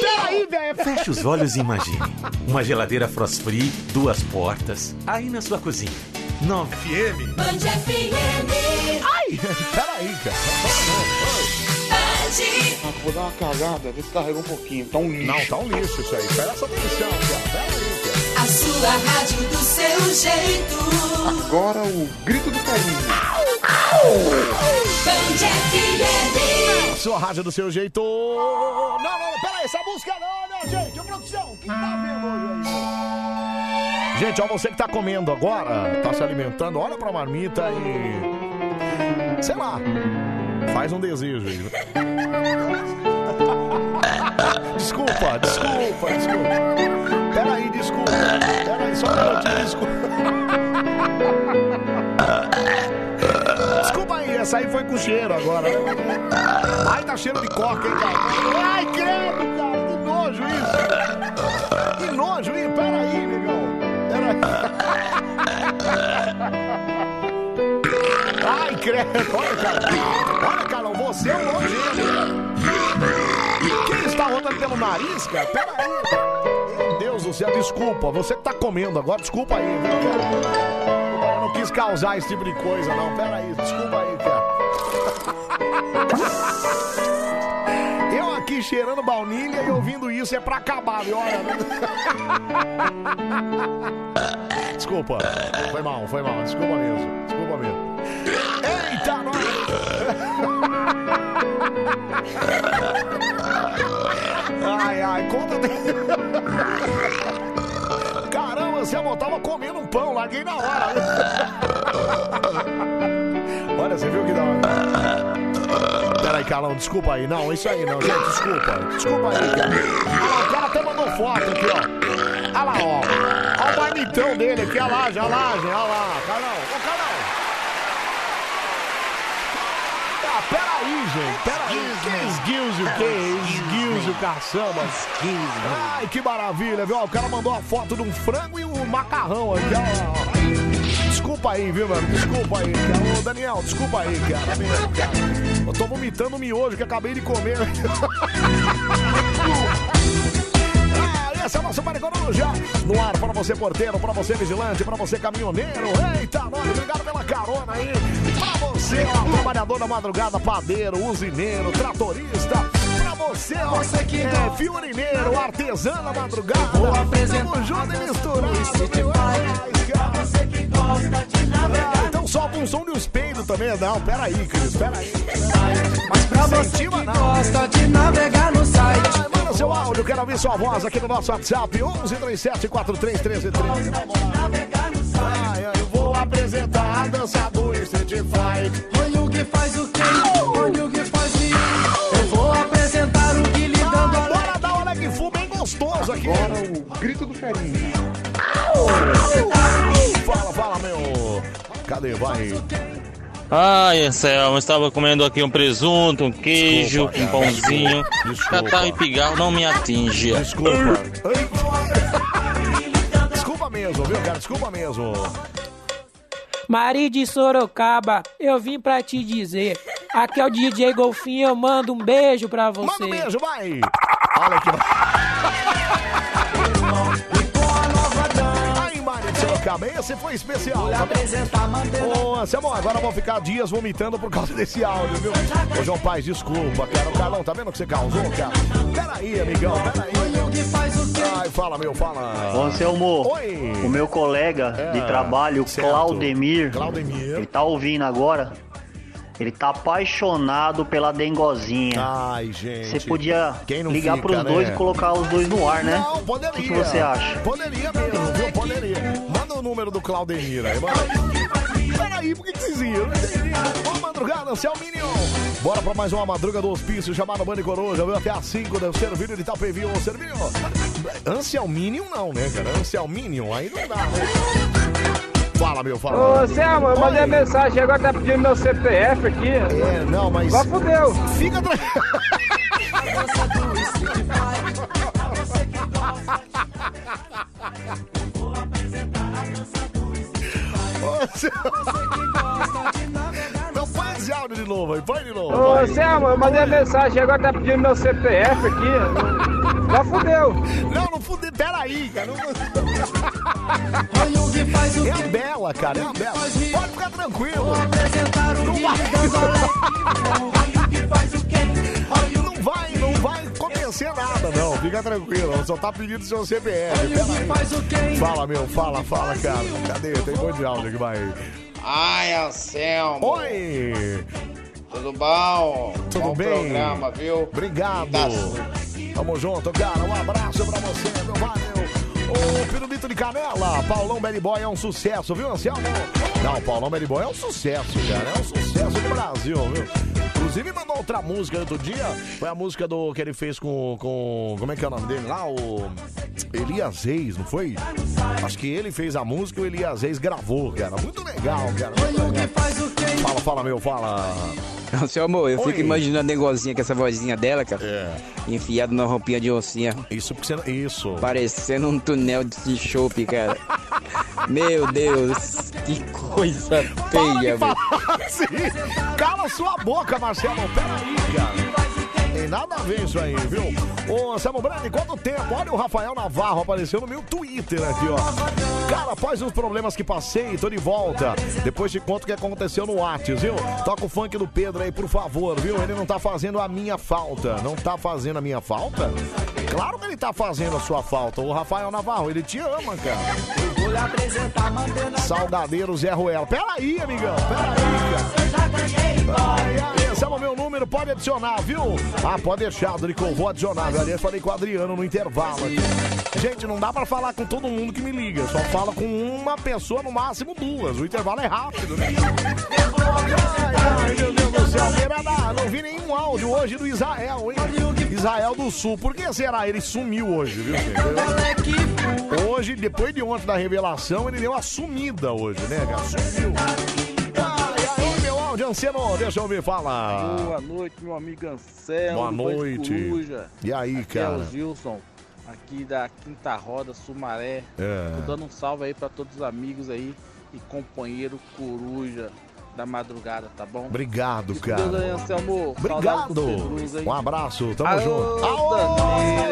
Peraí, velho. Feche os olhos e imagine. Uma geladeira frost free, duas portas, aí na sua cozinha. 9 FM. Band FM. Ai, [laughs] peraí, cara. Band. Vou dar uma cagada, vê se carregou um pouquinho. Tá um lixo. Não, tá um lixo isso aí. Presta atenção, cara. Peraí, cara. A sua rádio do seu jeito. Agora o grito do carinho. Band FM. Sua rádio do seu jeito. Não, não, não, peraí, essa música não, não, gente. Ô, produção, o que tá vendo hoje aí? Gente, ó, você que tá comendo agora, tá se alimentando, olha pra marmita e. Sei lá. Faz um desejo aí. [laughs] Desculpa, desculpa, desculpa. Peraí, desculpa. Peraí, só um minutinho, desculpa. Desculpa aí, essa aí foi com cheiro agora. né? Ai, tá cheiro de coca, hein, cara? Ai, credo, cara, que nojo isso. Que nojo negão. Peraí. Ai, credo, olha, cara. Olha, cara, você é um nojento. Quem está rodando pelo nariz, cara? Peraí. Meu Deus do céu, desculpa. Você que tá comendo agora, desculpa aí, viu, cara? Eu não quis causar esse tipo de coisa, não. Peraí, desculpa aí, cara. [laughs] Eu aqui cheirando baunilha e ouvindo isso é pra acabar, viu? Olha. né? [laughs] Desculpa. Foi mal, foi mal. Desculpa mesmo. Desculpa mesmo. Eita, nós. [laughs] Ai, ai, conta. [laughs] Caramba, você tava comendo um pão, larguei na hora. Olha, você viu que da hora. Peraí, Carlão, desculpa aí. Não, isso aí não, gente, desculpa. Desculpa aí, cara. Lá, o cara até mandou foto aqui, ó. Olha lá, ó. Olha o marmitão dele aqui, a laje, a laje, olha lá. Carlão, ô Carlão. Ah, peraí, gente, peraí. Que esguilze o quê? Esguilze o caçamba. Ai, que maravilha, viu? O cara mandou a foto de um frango e um macarrão aqui, ó. Desculpa aí, viu, mano? Desculpa aí, cara. Ô, Daniel, desculpa aí, cara. Eu tô vomitando miojo que acabei de comer. [laughs] Ah, esse é o nosso Maricoruja. no ar para você, porteiro, para você, vigilante, para você, caminhoneiro. Eita, nós, obrigado pela carona aí. Pra você, ó, trabalhador da madrugada, padeiro, usineiro, tratorista. Você, ó, é, fiorineiro, artesã da madrugada. Tamo junto e misturado, meu. Pra você que gosta de navegar. Então solta um som de uns peidos também. Não, peraí, Cris, peraí. Mas pra você que gosta de navegar no site. Manda seu áudio, quero ouvir sua voz aqui no nosso WhatsApp. 11 37 43 13 13. Ai, ai, eu vou apresentar a dança do Street Fight. Olha o que faz o que Agora o grito do carinho. Fala, fala, meu. Cadê? Vai. Ai, Anselmo, estava comendo aqui um presunto, um queijo, Desculpa, um pãozinho. desculpa. Catarro e pigarro não me atinge. Desculpa. Desculpa mesmo, viu, cara? Desculpa mesmo. Mari de Sorocaba, eu vim pra te dizer. Aqui é o DJ Golfinho, eu mando um beijo pra você. Manda um beijo, vai! Olha aqui. De Sorocaba, esse foi especial. tá Ô, Anselmo, agora eu vou ficar dias vomitando por causa desse áudio, viu? Ô, João Paz, desculpa, cara. O Carlão, tá vendo o que você causou, cara? Peraí, amigão, peraí. Ai, fala, meu, fala. Ô, Anselmo, Oi. o meu colega de É, trabalho, certo. Claudemir, Claudemir. ele tá ouvindo agora. Ele tá apaixonado pela dengozinha. Ai, gente. Você podia Quem não ligar fica, pros dois né? e colocar os dois no ar, né? Não, poderia. O que, que você acha? Poderia mesmo, viu? Poderia. Número do Claudemir aí, manda. Peraí, por que que vocês iam? Boa madrugada, Anselminho. Bora pra mais uma madruga do hospício chamado Bande Coruja, viu? Até às 5 do Servilho de Itapevi. Ô, Servilho, Anselminho não, né, cara? Anselminho, aí não dá, né? Fala, meu, fala. Ô, Selma, eu mandei a mensagem, agora tá pedindo meu CPF aqui. É, não, mas. Vai fudeu. Fica tranquilo. [laughs] [laughs] Não põe esse áudio de novo aí, põe de novo. Ô. Selma, eu mandei a mensagem, agora tá pedindo meu CPF aqui. Já fudeu. Não, não fudeu, peraí, cara. Não... É a Bela, cara, é a Bela. Pode ficar tranquilo. Não vai, não vai acontecer nada, não. Fica tranquilo, só tá pedindo seu CPF. Fala, meu, fala, fala, cara. Cadê? Tem um monte de áudio aqui, vai. Ai, Anselmo. Oi! Tudo bom? Tudo bom bem? programa, viu? Obrigado. Tá Tamo junto, cara. Um abraço pra você, meu valeu. Pirulito de canela, Paulão Belly Boy é um sucesso, viu, Anselmo? Não, Paulão Belly Boy é um sucesso, cara. É um sucesso do Brasil, viu? Inclusive mandou outra música outro dia. Foi a música do que ele fez com. com como é que é o nome dele lá? O. Elias Reis, não foi? Acho que ele fez a música e o Elias Reis gravou, cara. Muito legal, cara. Muito legal. Fala, fala, meu, fala. Seu amor, eu Oi. fico imaginando negocinha com essa vozinha dela, cara. É. Enfiado na roupinha de oncinha. Isso porque você. Isso. Parecendo um túnel de chope, cara. [laughs] Meu Deus, que coisa feia, velho. assim. Cala sua boca, Marcelo. Peraí, cara. Tem nada a ver isso aí, viu? Ô, Samuel Brandi, quanto tempo? Olha o Rafael Navarro, apareceu no meu Twitter aqui, ó. Cara, após os problemas que passei, tô de volta. Depois te conto o que aconteceu no Whats, viu? Toca o funk do Pedro aí, por favor, viu? Ele não tá fazendo a minha falta. Não tá fazendo a minha falta? Claro que ele tá fazendo a sua falta. O Rafael Navarro, ele te ama, cara. Salgadeiro Zé Ruela. Peraí, amigão. Peraí, cara. Ai, ai, esse é o meu número, pode adicionar, viu? Ah, pode deixar, Drico, vou adicionar. viu? Aliás, falei com o Adriano no intervalo aqui. Gente, não dá pra falar com todo mundo que me liga. Só fala com uma pessoa, no máximo duas. O intervalo é rápido, né? Ai, meu Deus do céu. Não vi nenhum áudio hoje do Israel, hein? Israel do Sul. Por que será? Ele sumiu hoje, viu, gente? Hoje, depois de ontem da revelação, ele deu uma sumida hoje, né, cara? Sumiu. Áudio, Anciano, deixa eu ver, fala. Boa noite, meu amigo Anselmo. Boa noite. Coruja. E aí, Aqui É cara? o Gilson, aqui da Quinta Roda, Sumaré. É. Tô dando um salve aí pra todos os amigos aí e companheiro Coruja da madrugada, tá bom? Obrigado, Fica com Deus aí, cara. Anselmo. Obrigado. Um abraço, tamo Alô, junto. Danilo,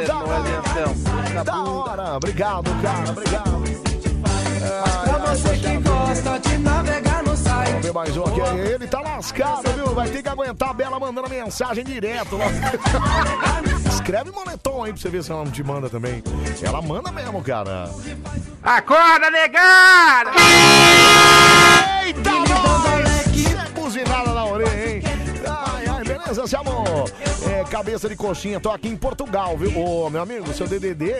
é nóis, hein, Anselmo. Da hora, obrigado, cara, obrigado. Pra você que gosta de navegar. Vamos ver mais um aqui. Ele tá lascado, viu? Vai ter que aguentar a Bela mandando mensagem direto lá. [laughs] Escreve moletom aí pra você ver se ela não te manda também. Ela manda mesmo, cara. Acorda, negada! Eita, nós! É buzinada na orelha, hein? Beleza, seu amor? É, cabeça de coxinha, tô aqui em Portugal, viu? Ô, meu amigo, seu DDD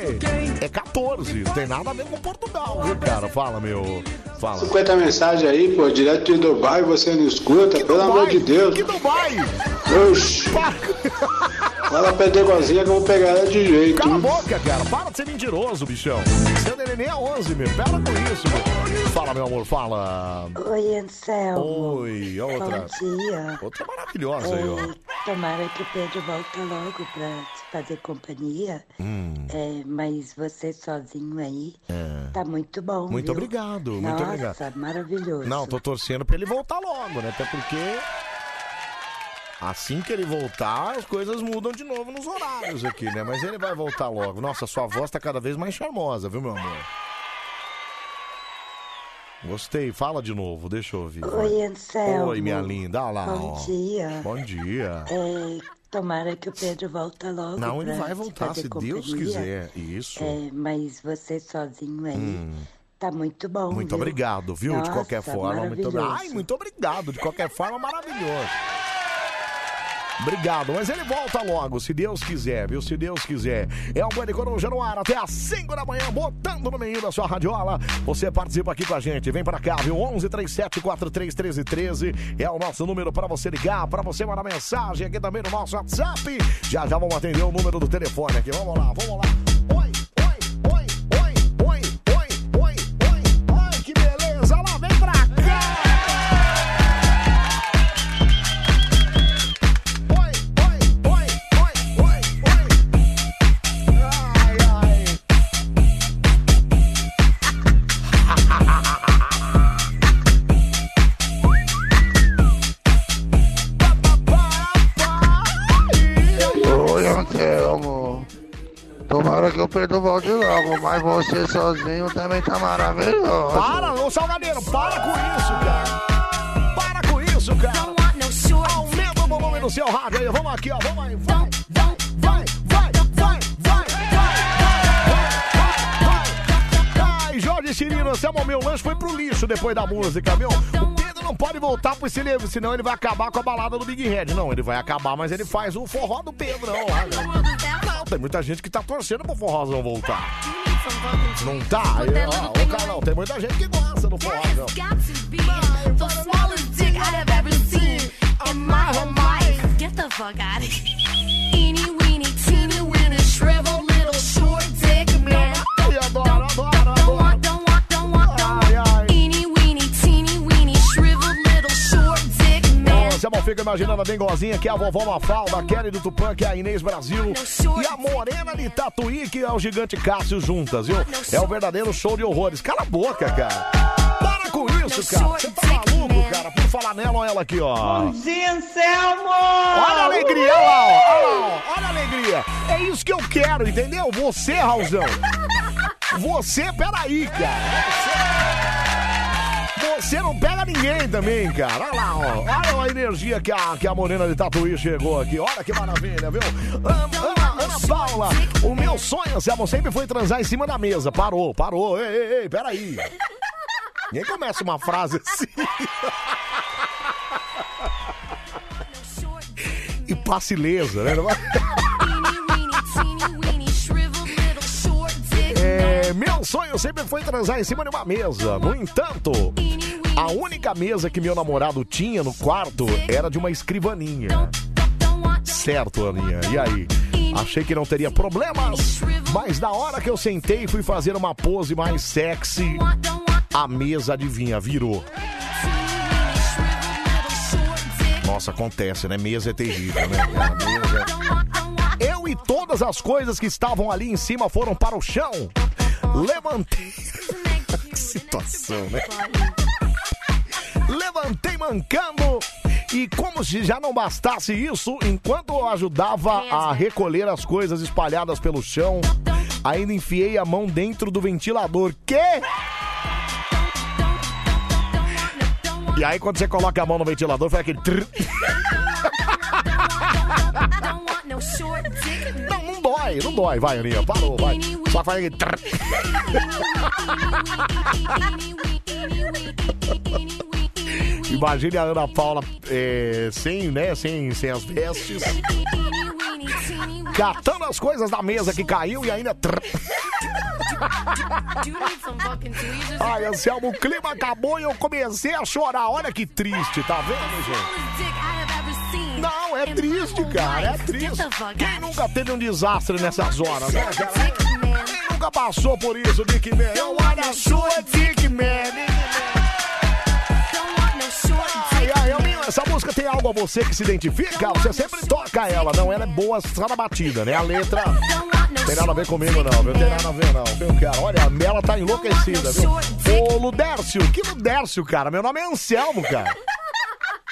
é 14. Não tem nada a ver com Portugal, viu, cara? Fala, meu. Fala. 50 mensagens aí, pô, direto de Dubai, você não escuta, pelo amor de Deus. Que Dubai? Oxi. [laughs] Fala pra Degozinha que eu vou pegar ela de jeito. Cala a boca, cara. Para de ser mentiroso, bichão. Seu neném é 11, meu. Pera com isso, meu. Fala, meu amor, fala. Oi, Anselmo. Oi, outra. Bom dia. Outra maravilhosa aí, ó. É, tomara que o Pedro volte logo pra te fazer companhia. Hum. É, mas você sozinho aí É. tá muito bom. Muito viu? obrigado, muito Nossa, obrigado. maravilhoso. Não, tô torcendo pra ele voltar logo, né? Até porque. Assim que ele voltar, as coisas mudam de novo nos horários aqui, né? Mas ele vai voltar logo. Nossa, sua voz tá cada vez mais charmosa, viu, meu amor? Gostei, fala de novo, deixa eu ouvir. Oi, Anselmo. Oi, minha linda, olha lá. Bom ó. dia. Bom dia. É, tomara que o Pedro volte logo. Não, ele vai voltar, se Deus companhia. quiser. Isso. É, mas você sozinho aí Hum. tá muito bom. Muito viu? obrigado, viu? de Nossa, qualquer forma. Muito... Ai, muito obrigado. De qualquer forma, maravilhoso. Obrigado, mas ele volta logo, se Deus quiser, viu? Se Deus quiser. É o Bande Coruja no ar até às 5 da manhã, botando no meio da sua radiola. Você participa aqui com a gente, vem pra cá, viu? 11 37 43 13 13 é o nosso número pra você ligar, pra você mandar mensagem aqui também no nosso WhatsApp. Já já vamos atender o número do telefone aqui. Vamos lá, vamos lá. Mas você sozinho também tá maravilhoso. Para, ô Salgadeiro, para com isso, cara. Para com isso, cara. Aumenta o volume no seu rádio aí. Vamos aqui, ó. Vamos aí. Vai, vai, vai, vai, vai, vai, vai. Ai, Jorge Cirino, Anselmo, meu lanche foi pro lixo depois da música, viu? O Pedro não pode voltar pro cinema, senão ele vai acabar com a balada do Big Red. Não, ele vai acabar, mas ele faz o forró do Pedrão lá, né? Tem muita gente que tá torcendo pro forrozão voltar. Não tá? Aí, ó, ô Carlão, tem muita gente que gosta do life. Get the fuck out of here. Eeny, weeny, teeny, weeny, shriveled man. Você não fica imaginando a dengozinha que é a vovó Mafalda, a Kelly do Tupã, que é a Inês Brasil, e a Morena de Tatuí, que é o gigante Cássio juntas, viu? É o verdadeiro show de horrores. Cala a boca, cara. Para com isso, cara. Você tá maluco, cara? Por falar nela, olha ela aqui, ó. dia, Anselmo! Olha a alegria, olha lá, ó, olha lá, ó, olha a alegria. É isso que eu quero, entendeu? Você, Raulzão. [laughs] Você, peraí, cara. Você não pega ninguém também, cara. Olha lá, ó. Olha a energia que a, que a Morena de Tatuí chegou aqui. Olha que maravilha, viu? Ana, Ana, Paula, o meu sonho, Selma, sempre foi transar em cima da mesa. Parou, parou. Ei, ei, ei, peraí. Nem começa uma frase assim. [laughs] E passe ilesa, né? [laughs] meu sonho sempre foi transar em cima de uma mesa. No entanto, a única mesa que meu namorado tinha no quarto era de uma escrivaninha. Certo, Aninha. E aí? Achei que não teria problemas, mas na hora que eu sentei e fui fazer uma pose mais sexy, a mesa, adivinha, virou. Nossa, acontece, né? Mesa é terrível, né? cara? Mesa é- todas as coisas que estavam ali em cima foram para o chão. Levantei. [laughs] que situação, né? Levantei mancando. E como se já não bastasse isso, enquanto eu ajudava a recolher as coisas espalhadas pelo chão, ainda enfiei a mão dentro do ventilador. Que? E aí quando você coloca a mão no ventilador, faz aquele. Não, não dói, não dói. Vai, Aninha, parou, vai. Só faz aquele. trrr. Imagine a Ana Paula é, sem, né, sem, sem as vestes. Catando as coisas da mesa que caiu e ainda. Ai, Anselmo, o clima acabou e eu comecei a chorar. Olha que triste, tá vendo, gente? Não, é triste, cara, é triste. Quem nunca teve um desastre nessas horas, né, cara? Quem nunca passou por isso, Dick Man? Eu olha a sua Dick Man. Ai, ai, Elminho, essa música tem algo a você que se identifica? Você sempre toca ela, não? Ela é boa só na batida, né? A letra tem nada a ver comigo, não, viu? Tem nada a ver, não, viu, cara? Olha, a Mela tá enlouquecida, viu? Ô, Ludércio, que Ludércio, cara? Meu nome é Anselmo, cara.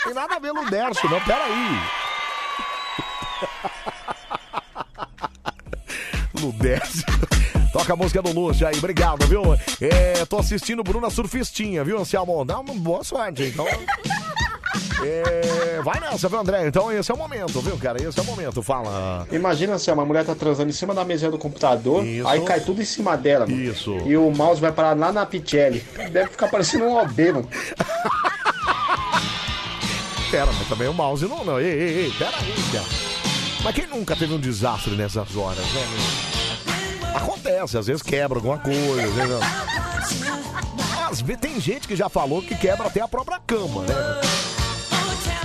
Tem nada a ver Ludércio, não, peraí. Ludércio. [laughs] Toca a música do Lúcio aí, obrigado, viu? É, tô assistindo Bruna Surfistinha, viu, Anselmo? Dá uma boa sorte, então. [laughs] É, vai nessa, viu, André? Então esse é o momento, viu, cara? Esse é o momento, fala. Imagina se uma mulher tá transando em cima da mesa do computador, Isso. aí cai tudo em cima dela, mano. Isso. E o mouse vai parar lá na Pichelli. Deve ficar parecendo um OB, mano. [laughs] Pera, mas também o mouse não, não. Ei, ei, ei, pera aí, cara. Mas quem nunca teve um desastre nessas horas, né, meu? Acontece, às vezes quebra alguma coisa, às vezes... Às vezes tem gente que já falou que quebra até a própria cama, né?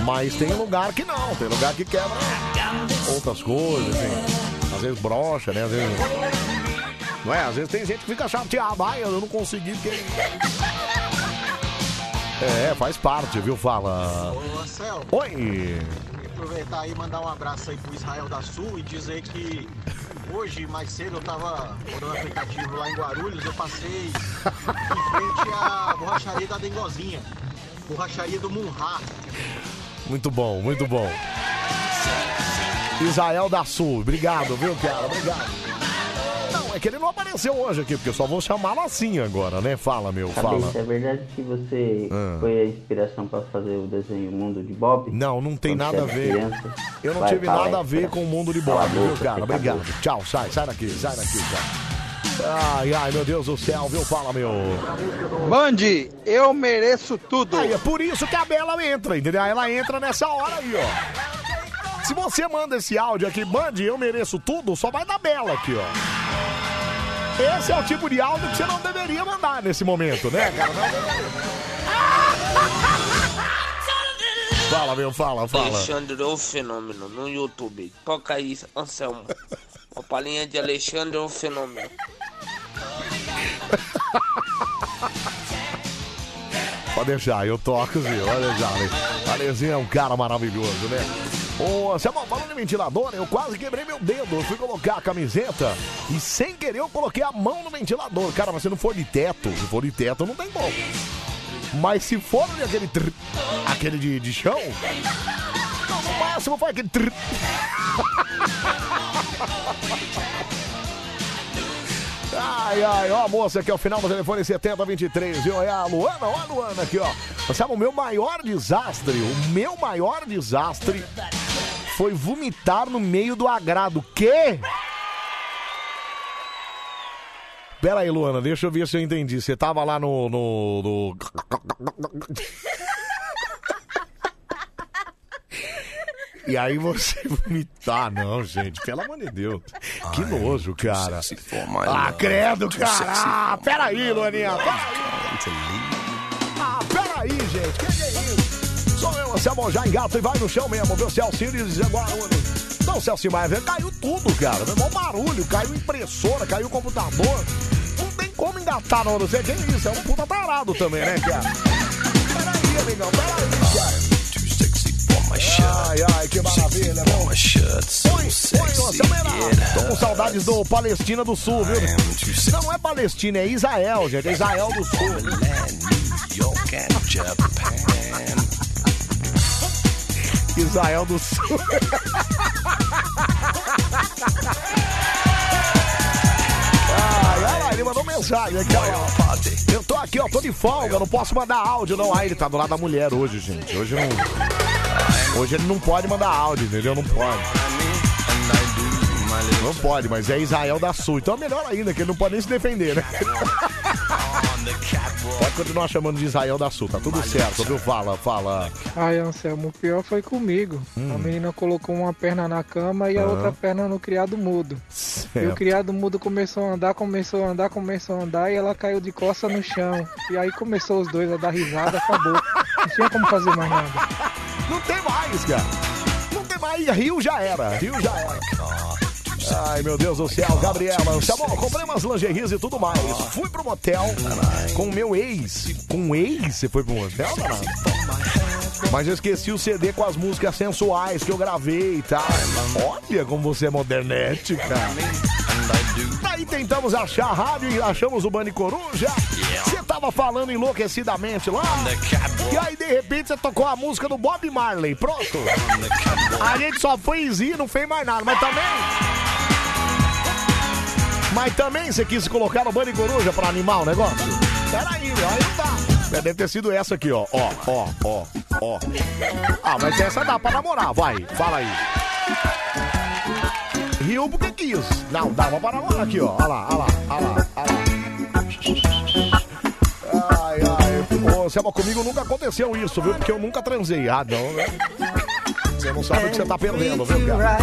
Mas tem lugar que não, tem lugar que quebra outras coisas, assim. Às vezes brocha, né? Às vezes. Não é? Às vezes tem gente que fica chateada, ai, eu não consegui porque. É, faz parte, viu? Fala. Oi! Aproveitar aí e mandar um abraço aí pro Israel da Sul e dizer que hoje, mais cedo, eu tava rodando aplicativo lá em Guarulhos, eu passei em frente à borracharia da Dengozinha, borracharia do Munhá. Muito bom, muito bom. Israel da Sul, obrigado, viu, cara? Obrigado. É que ele não apareceu hoje aqui, porque eu só vou chamá-lo assim agora, né? Fala, meu, fala. Cabeça, é verdade que você Ah. foi a inspiração pra fazer o desenho Mundo de Bob? Não, não tem nada a ver. criança? Eu não Vai, tive nada aí, a ver com o mundo de Bob, viu, cara? Obrigado. Tchau, sai, sai daqui, sai daqui, cara. Ai, ai, meu Deus do céu, viu? Fala, meu. Band, eu mereço tudo. Aí, é por isso que a Bela entra, entendeu? Ela entra nessa hora aí, ó. Se você manda esse áudio aqui, Band, eu mereço tudo, só vai da Bela aqui, ó. Esse é o tipo de áudio que você não deveria mandar nesse momento, né, cara? Fala, meu, fala, fala. Alexandre o Fenômeno no YouTube. Toca aí, Anselmo. Uma palhinha de Alexandre o Fenômeno. Pode deixar, eu toco, viu? Pode deixar, né? Alezinho é um cara maravilhoso, né? Ô, você falando em ventilador, eu quase quebrei meu dedo. Eu fui colocar a camiseta e sem querer eu coloquei a mão no ventilador. Cara, mas se não for de teto, se for de teto, não tem como. Mas se for aquele tr... aquele de, de chão, no máximo foi aquele tr... [laughs] Ai, ai, ó, moça aqui, ó, final do telefone 7023, viu? É a Luana, ó a Luana aqui, ó. Você sabe, o meu maior desastre, o meu maior desastre foi vomitar no meio do agrado. Quê? Pera aí, Luana, deixa eu ver se eu entendi. Você tava lá no. no, no... E aí você [laughs] vomitar, não, gente, pelo amor de Deus. Que nojo, cara. Ah, credo, cara. Ah, peraí, Luaninha. Peraí. Ah, peraí, gente. Que que é isso? Sou eu, Anselmo, já engata e vai no chão mesmo, viu? Celcinho diz agora. Não, Celcinho, mas caiu tudo, cara. Meu irmão, barulho, caiu impressora, caiu computador. Não tem como engatar, não. Não sei que isso. É um puta tarado também, né, cara? Peraí, amigão, peraí, cara. Ai, ai, que maravilha, oi, Anselmo Heraldo. Tô com saudades do Palestina do Sul, viu? Não é Palestina, é Israel, gente. É Israel do Sul. Israel do Sul. Ele mandou mensagem aqui, ó. Eu tô aqui, ó, tô de folga, não posso mandar áudio, não. Aí ele tá do lado da mulher hoje, gente. Hoje não. Hoje ele não pode mandar áudio, entendeu? Não pode. Não pode, mas é Israel da Sul. Então é melhor ainda, que ele não pode nem se defender, né? Pode continuar chamando de Israel da Sul, tá tudo certo, viu? Fala, fala. Ai, Anselmo, o pior foi comigo. A menina colocou uma perna na cama e a Hum. Ah. outra perna no criado mudo. E Certo. o criado mudo começou a andar, começou a andar, começou a andar e ela caiu de costa no chão. E aí começou os dois a dar risada, acabou. Não tinha como fazer mais nada. Não tem mais, cara. Não tem mais. Rio já era. Rio já era. Ai, meu Deus do céu, Gabriela. Tá bom, comprei umas lingeries e tudo mais. Fui pro motel com o meu ex. Com o ex? Você foi pro motel, danado? Mas eu esqueci o CD com as músicas sensuais que eu gravei e tal. Olha como você é modernete, cara. Daí tentamos achar a rádio e achamos o Bande Coruja. Você tava falando enlouquecidamente lá. E aí, de repente, você tocou a música do Bob Marley. Pronto. A gente só foi exir, não fez mais nada. Mas também. Mas também você quis colocar no Bande Coruja pra animar o negócio? Peraí, meu, aí não dá. É, Deve ter sido essa aqui, ó. Ó, ó, ó, ó. Ah, mas essa dá pra namorar, vai. Fala aí. Riu porque quis. Não, dava pra namorar aqui, ó. Olha lá, olha lá, olha lá, olha lá. Ai, ai. Ô, Selma, comigo nunca aconteceu isso, viu? Porque eu nunca transei. Ah, não, né? Você não sabe o que você tá perdendo, viu, cara?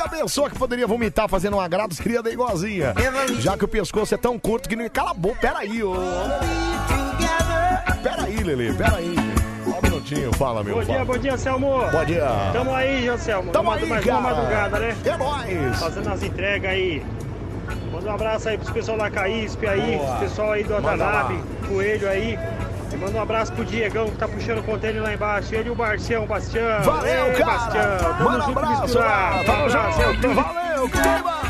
Única pessoa que poderia vomitar fazendo um agrado seria da igualzinha. Já que o pescoço é tão curto que nem. Cala a boca, peraí, ô. Peraí, Lele, peraí. Só um minutinho, fala, meu. Bom dia, fala. bom dia, Anselmo. Bom dia. Tamo aí, Anselmo. Tamo aí, mais cara. uma madrugada, né? É nóis. Fazendo as entregas aí. Manda um abraço aí pros pessoal da Caíspe aí, Boa. pros pessoal aí do lá. Coelho aí. E manda um abraço pro Diegão que tá puxando o container lá embaixo. Ele e o Barcião, Bastião. Valeu, Ei, cara. Bastião. Tamo Manda um junto abraço, misturado. lá. Tamo junto. eu- Valeu, clima.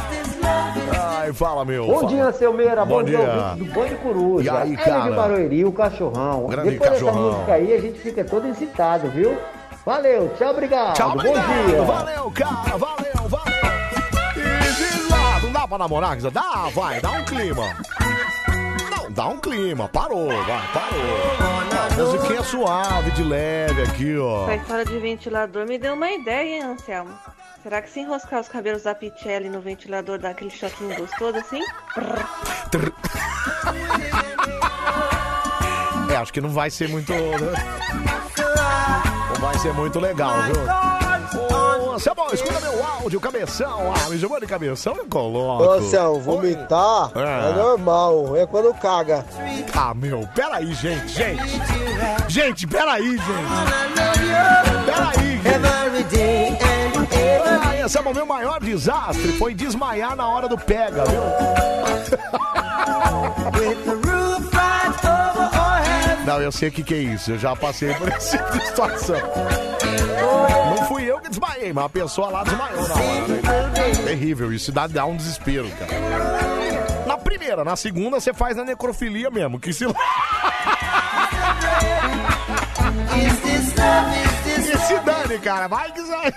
Ai, fala, meu. Bom fala. dia, seu Meira. Bom, Bom dia, do Bande Coruja. E aí, cara? de Barueri, o cachorrão. Grande Depois cachorrão. dessa música aí, a gente fica todo excitado, viu? Valeu, tchau, obrigado. Tchau, Bom obrigado. dia. Valeu, cara. Valeu, valeu. Easy life. pra namorar? Dá, vai, dá um clima. Dá um clima. Parou, vai, parou. Não, musiquinha suave, de leve aqui, ó. Essa história de ventilador me deu uma ideia, hein, Anselmo? Será que se enroscar os cabelos da Pichelli no ventilador dá aquele choquinho gostoso assim? É, acho que não vai ser muito. né? Não vai ser muito legal, viu? Ô, Anselmo, escuta meu áudio, cabeção. Ah, me chamou de cabeção, eu coloco. Ô, Céu, vomitar É. é normal, é quando caga. Ah, meu, peraí, gente, gente. Gente, peraí, gente. Peraí, gente. Ah, esse é o meu maior desastre. Foi desmaiar na hora do pega, viu? [laughs] Não, eu sei o que, que é isso. Eu já passei por de situação. Não fui eu que desmaiei, mas a pessoa lá desmaiou na hora. Né? Terrível, isso dá, dá um desespero, cara. Na primeira, na segunda você faz na necrofilia mesmo, que se. [laughs] E se dane, cara, vai que sai.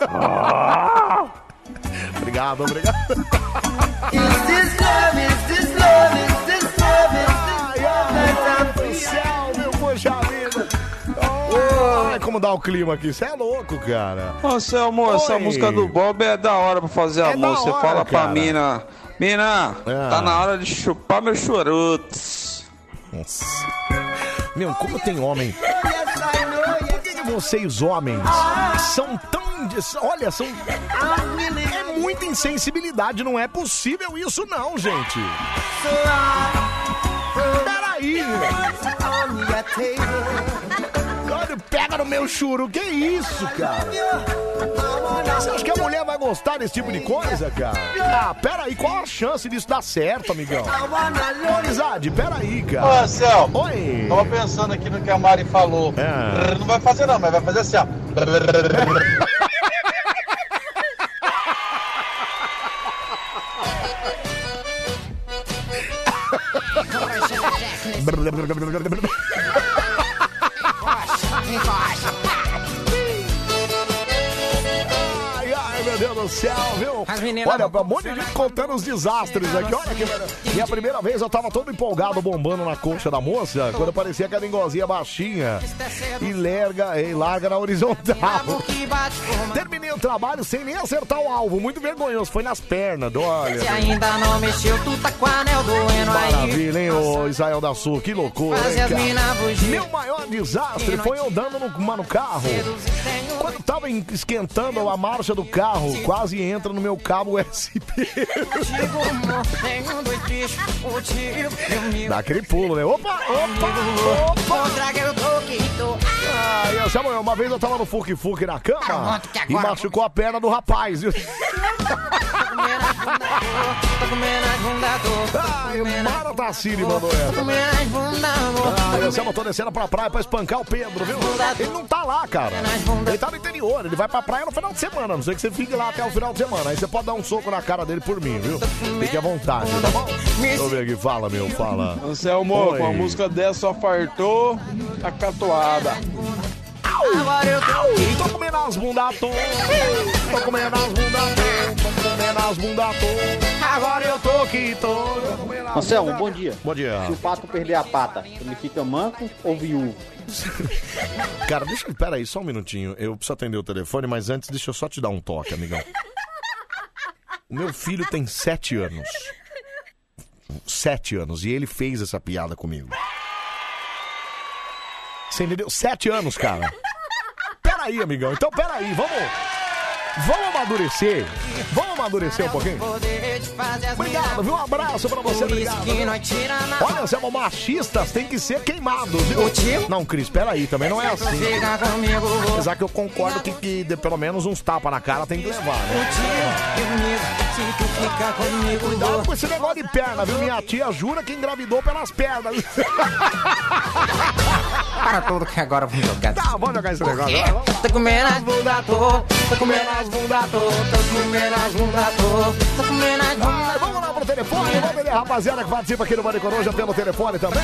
[laughs] obrigado, obrigado. Ai, como dá o clima aqui, você é louco, cara. Ô, seu amor, essa música do Bob é da hora pra fazer É amor. Você fala pra cara. mina, mina, É. tá na hora de chupar meus chorutos. Nossa. Meu, como tem homem. Por que, que vocês, homens, são tão. Olha, são. É muita insensibilidade, não é possível isso, não, gente. Peraí. Pega no meu churu, que isso, cara? Você acha que a mulher vai gostar desse tipo de coisa, cara? Ah, peraí, qual a chance disso dar certo, amigão? Amizade, peraí, cara. Ô, Anselmo, Oi. tava pensando aqui no que a Mari falou. É. Não vai fazer não, mas vai fazer assim, ó. [laughs] céu, viu? Olha, um monte de gente contando os desastres aqui. Olha que Minha primeira vez eu tava todo empolgado bombando na coxa da moça, quando parecia que a dengozinha baixinha e larga, e larga na horizontal. Terminei o trabalho sem nem acertar o alvo, muito vergonhoso, foi nas pernas, olha. Se ainda não mexeu, tu tá com anel doendo aí. Maravilha, hein, ô Israel da Sul, que loucura, hein. Meu maior desastre foi eu dando no, no carro. Quando tava esquentando a marcha do carro, quase entra no meu cabo USB. Dá aquele pulo, né? Opa, opa, opa. Ah, e assim, uma vez eu tava no Fuk Fuk na cama que e machucou a perna do rapaz. viu? Tô. Ai, o Mara Tassini mandou Tô essa. comendo as bunda, amor. Ah, eu tô descendo pra praia pra espancar o Pedro, viu? Ele não tá lá, cara. Ele tá no interior, ele vai pra praia no final de semana. A Não sei que você fique lá até o final de semana. Aí você pode dar um soco na cara dele por mim, viu? Fique à vontade, tá bom? Deixa eu ver aqui, fala, meu, fala. Anselmo, Oi. com a música dessa só fartou a catuada. Agora eu tô Tô comendo as bundas, tô. Tô comendo as bundas, tô. Tô comendo as bundas, tô. Agora eu tô aqui, tô. Anselmo, bundas. bom dia. Bom dia. Se o pato perder a pata, ele fica manco ou viúvo? Cara, deixa eu. Pera aí, só um minutinho. Eu preciso atender o telefone, mas antes deixa eu só te dar um toque, amigão. O meu filho tem sete anos. Sete anos. E ele fez essa piada comigo. Você entendeu? Sete anos, cara. Peraí, amigão. Então, peraí, vamos. Vamos amadurecer. Vamos amadurecer um pouquinho. Obrigado, viu? Um abraço pra você, obrigado. Olha, Zé, machistas têm que ser queimados, viu? Não, Cris, peraí, também não é assim. Comigo, vou. Apesar que eu concordo que, que de- pelo menos uns tapas na cara tem que levar, né? Cuidado com esse negócio de perna, viu? Minha tia jura que engravidou pelas pernas. [laughs] Para tudo que agora vamos jogar. Tá, vamos jogar esse negócio. Tô comendo as bunda, tô. Tô comendo as bunda, tô. Tô comendo as bunda, tô. Tô comendo as Vamos lá pro telefone. Vamos ver, rapaziada, que participa aqui no Bande Coruja pelo telefone também.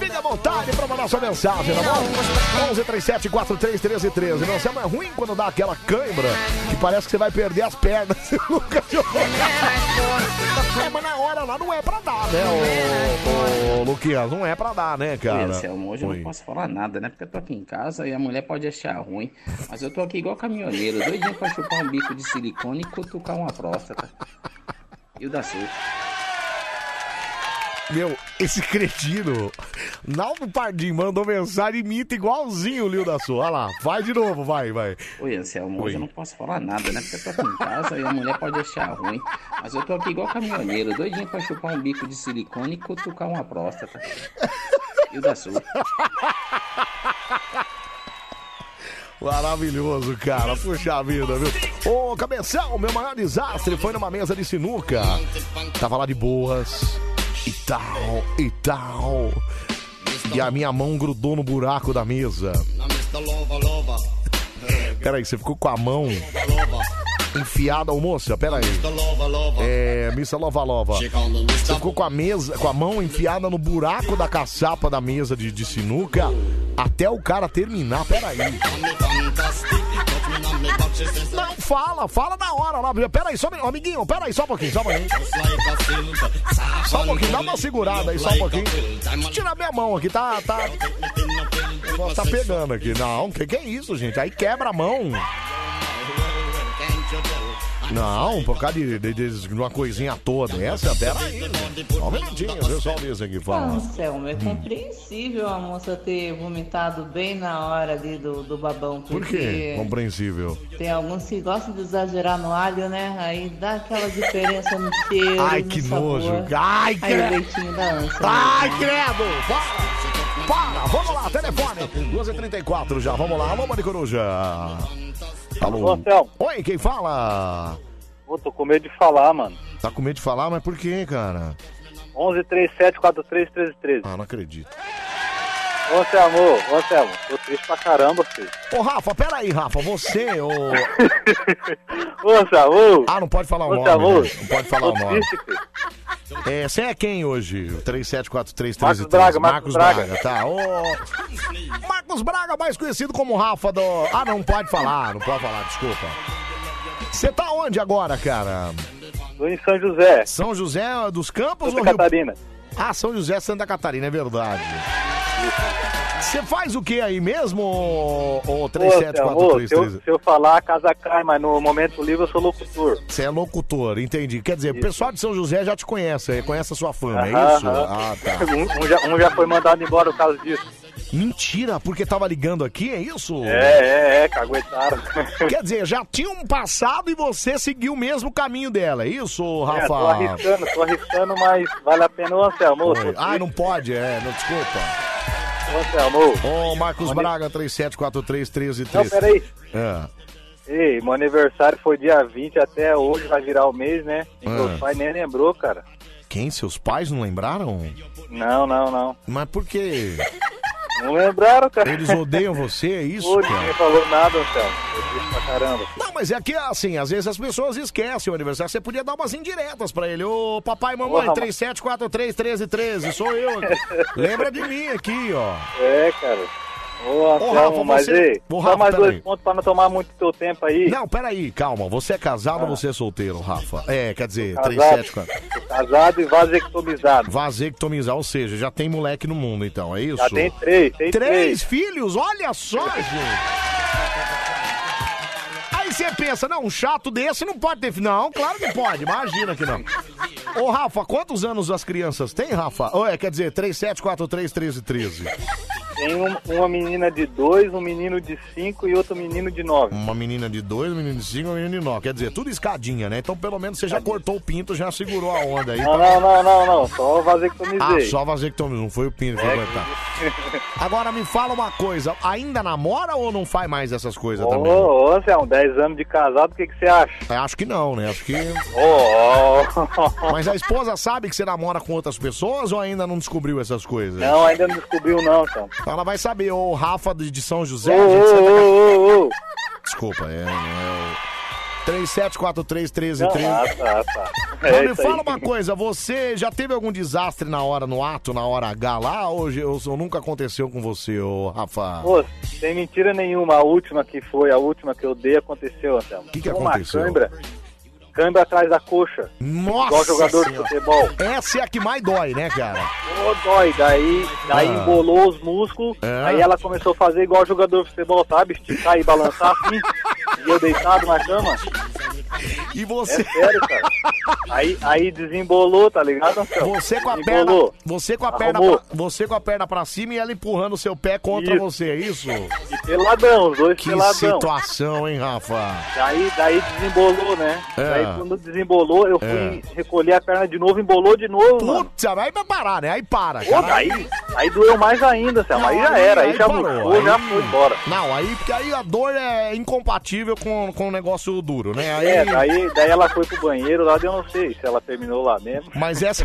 Fique à vontade pra mandar sua mensagem, tá bom? 11 37 43 13 13. Não, Anselmo, é ruim quando dá aquela cãibra que parece que você vai perder as pernas. Você [laughs] nunca jogou. É, mas na hora lá não é pra dar, né, ô, ô, Luquinhas? Não é pra dar, né, cara? Anselmo, hoje eu não posso falar nada, né? Porque eu tô aqui em casa e a mulher pode achar ruim. Mas eu tô aqui igual caminhoneiro, doidinho pra chupar um bico de silicone e cutucar uma próstata. E o da Sul. Meu, esse cretino, Naldo Pardim mandou mensagem, imita igualzinho o Lio da Sua. Olha lá, vai de novo, vai, vai. Oi, Anselmo, hoje eu não posso falar nada, né? Porque eu tô aqui em casa e a mulher pode achar ruim. Mas eu tô aqui igual caminhoneiro, doidinho pra chupar um bico de silicone e cutucar uma próstata. E o da Sul. [laughs] Maravilhoso, cara. Puxa vida, viu? Ô, Cabeção, meu maior desastre foi numa mesa de sinuca. Tava lá de boas. E tal, e tal. E a minha mão grudou no buraco da mesa. Peraí, você ficou com a mão enfiada, ô moça, peraí. É, Missa Lova Lova. Você ficou com a mesa, com a mão enfiada no buraco da caçapa da mesa de, de sinuca até o cara terminar. Peraí. Não, fala, fala na hora lá. Peraí, só, um- amiguinho, peraí, só um pouquinho, só um pouquinho. Só um pouquinho, dá uma segurada aí, só um pouquinho. Deixa eu tirar minha mão aqui, tá, tá. Tá pegando aqui. Não, que que é isso, gente? Aí quebra a mão. Não, por causa de, de, de- de uma coisinha toda. Essa, peraí. Só um minutinho, viu? Só o Liz aqui fala. Anselmo, é compreensível a moça ter vomitado bem na hora ali do, do babão. Por quê? Compreensível. tem alguns que gostam de exagerar no alho, né? Aí dá aquela diferença no cheiro, Ai, no que sabor. nojo. Ai, Aí o credo. leitinho da ânsia. Ai, credo! Para! Para! Vamos lá, telefone! 2h34 já, vamos lá. Alô, Mani Alô? Anselmo. Oi, quem fala? Pô, tô com medo de falar, mano. Tá com medo de falar, mas por quê, cara? 11 37 43 13 13. Ah, não acredito. Ô, Anselmo, ô, Anselmo, tô triste pra caramba, filho. Ô, Rafa, peraí, Rafa, você, ô... Ô, Anselmo, ô. Ah, não pode falar o nome, né? Não pode falar tô o nome. triste, filho. É, você é quem hoje? 3743 Marcos Braga, Marcos Braga. tá. Ô, Marcos Braga, mais conhecido como Rafa do... Ah, não pode falar, não pode falar, desculpa. Você tá onde agora, cara? Tô em São José. São José dos Campos Santa ou Rio... Catarina. Ah, São José, Santa Catarina, é verdade. Você faz o que aí mesmo, ô, ô Ô, Anselmo, ô, se, eu, 3743? se eu falar, a casa cai, mas no momento livre eu sou locutor. Você é locutor, entendi. Quer dizer, o pessoal de São José já te conhece, conhece a sua fama, é Aham, isso? aham. Ah, tá. [laughs] Um, um já, um já foi mandado embora por causa disso. Mentira, porque tava ligando aqui, é isso? É, é, é, caguetaram. [laughs] Quer dizer, já tinha um passado e você seguiu o mesmo caminho dela, é isso, É, tô Rafa? arriscando, tô arriscando, mas vale a pena, ô, Anselmo. ô, Oi. tô Ah, não pode, é, não, desculpa. Ô, Anselmo, ô. Marcos Mani- Braga, 3743 Não, peraí. É. Ei, meu aniversário foi dia 20, até hoje vai virar o mês, né? E Ah. meus pais nem lembrou, cara. Quem? Seus pais não lembraram? Não, não, não. Mas por quê? [laughs] Não lembraram, cara. Eles odeiam você, é isso, Pô, ninguém falou nada, Anselmo. Eu triste pra caramba. Não, mas é que assim, às vezes as pessoas esquecem o aniversário. Você podia dar umas indiretas pra ele. Ô, papai e mamãe, Porra, 37431313, sou eu. [laughs] Lembra de mim aqui, ó. É, cara. Ô, Anselmo, Rafa, mas você- ei, Ô, só Rafa, mais dois pontos pra não tomar muito teu tempo aí. Não, peraí, calma. Você é casado Ah. ou você é solteiro, Rafa? É, quer dizer, Casado. 374. Tô casado e vasectomizado. Vasectomizar, ou seja, já tem moleque no mundo, então, é isso? Já tem três, tem Três três. filhos? Olha só, gente! Aí você pensa, não, um chato desse não pode ter filho. Não, claro que pode, imagina que não. Ô, Rafa, quantos anos as crianças têm, Rafa? Ou é, quer dizer, 37431313. Tem um- uma menina de dois, um menino de cinco e outro menino de nove. Uma menina de dois, um menino de cinco, um menino de nove. Quer dizer, tudo escadinha, né? Então pelo menos você já cortou o pinto, já segurou a onda aí. Não, não, não, não, não. Só vasectomizei. Ah, só vasectomia, não foi o pinto que foi É cortado. Agora me fala uma coisa, ainda namora ou não faz mais essas coisas Ô, também? ô, Anselmo, 10 anos de casado, o que, que você acha? Eu Acho que não, né? Acho que. Ô. Mas a esposa sabe que você namora com outras pessoas ou ainda não descobriu essas coisas? Não, ainda não descobriu não, então. Então ela vai saber, o Rafa de São José. Ô, gente, Santa ô, ô, ô, ô. Desculpa, é, é o. 37431313. Não, ah, tá, tá. É Mas me fala aí. uma coisa, você já teve algum desastre na hora no ato, na hora H lá, ou, já- ou nunca aconteceu com você, ô Rafa? Pô, sem mentira nenhuma, a última que foi, a última que eu dei aconteceu, Anselmo. O que que Uma aconteceu? Cãibra atrás da coxa. Nossa Igual jogador de Senhora. futebol. Essa é a que mais dói, né, cara? Pô, dói, daí, daí Ah. embolou os músculos, É. aí ela começou a fazer igual jogador de futebol, sabe? Esticar e balançar assim, e eu deitado na cama. E você... É sério, cara. Aí, aí desembolou, tá ligado, Anselmo? Você com a perna, Desembolou. você com a perna, pra, você com a perna pra cima e ela empurrando o seu pé contra Isso. você, é isso? E peladão, os dois Que peladão. situação, hein, Rafa? Daí, daí desembolou, né? É. Daí quando desembolou, eu fui É. recolher a perna de novo, embolou de novo, mano. Putz, aí vai parar, né? Aí para, Pô, cara. daí, aí doeu mais ainda, Selma. Aí já era, aí, já parou, já aí- foi embora. Não, aí porque aí a dor é incompatível com, com o negócio duro, né? Aí, É, daí, daí ela foi pro banheiro lá, eu não sei se ela terminou lá mesmo. Mas essa.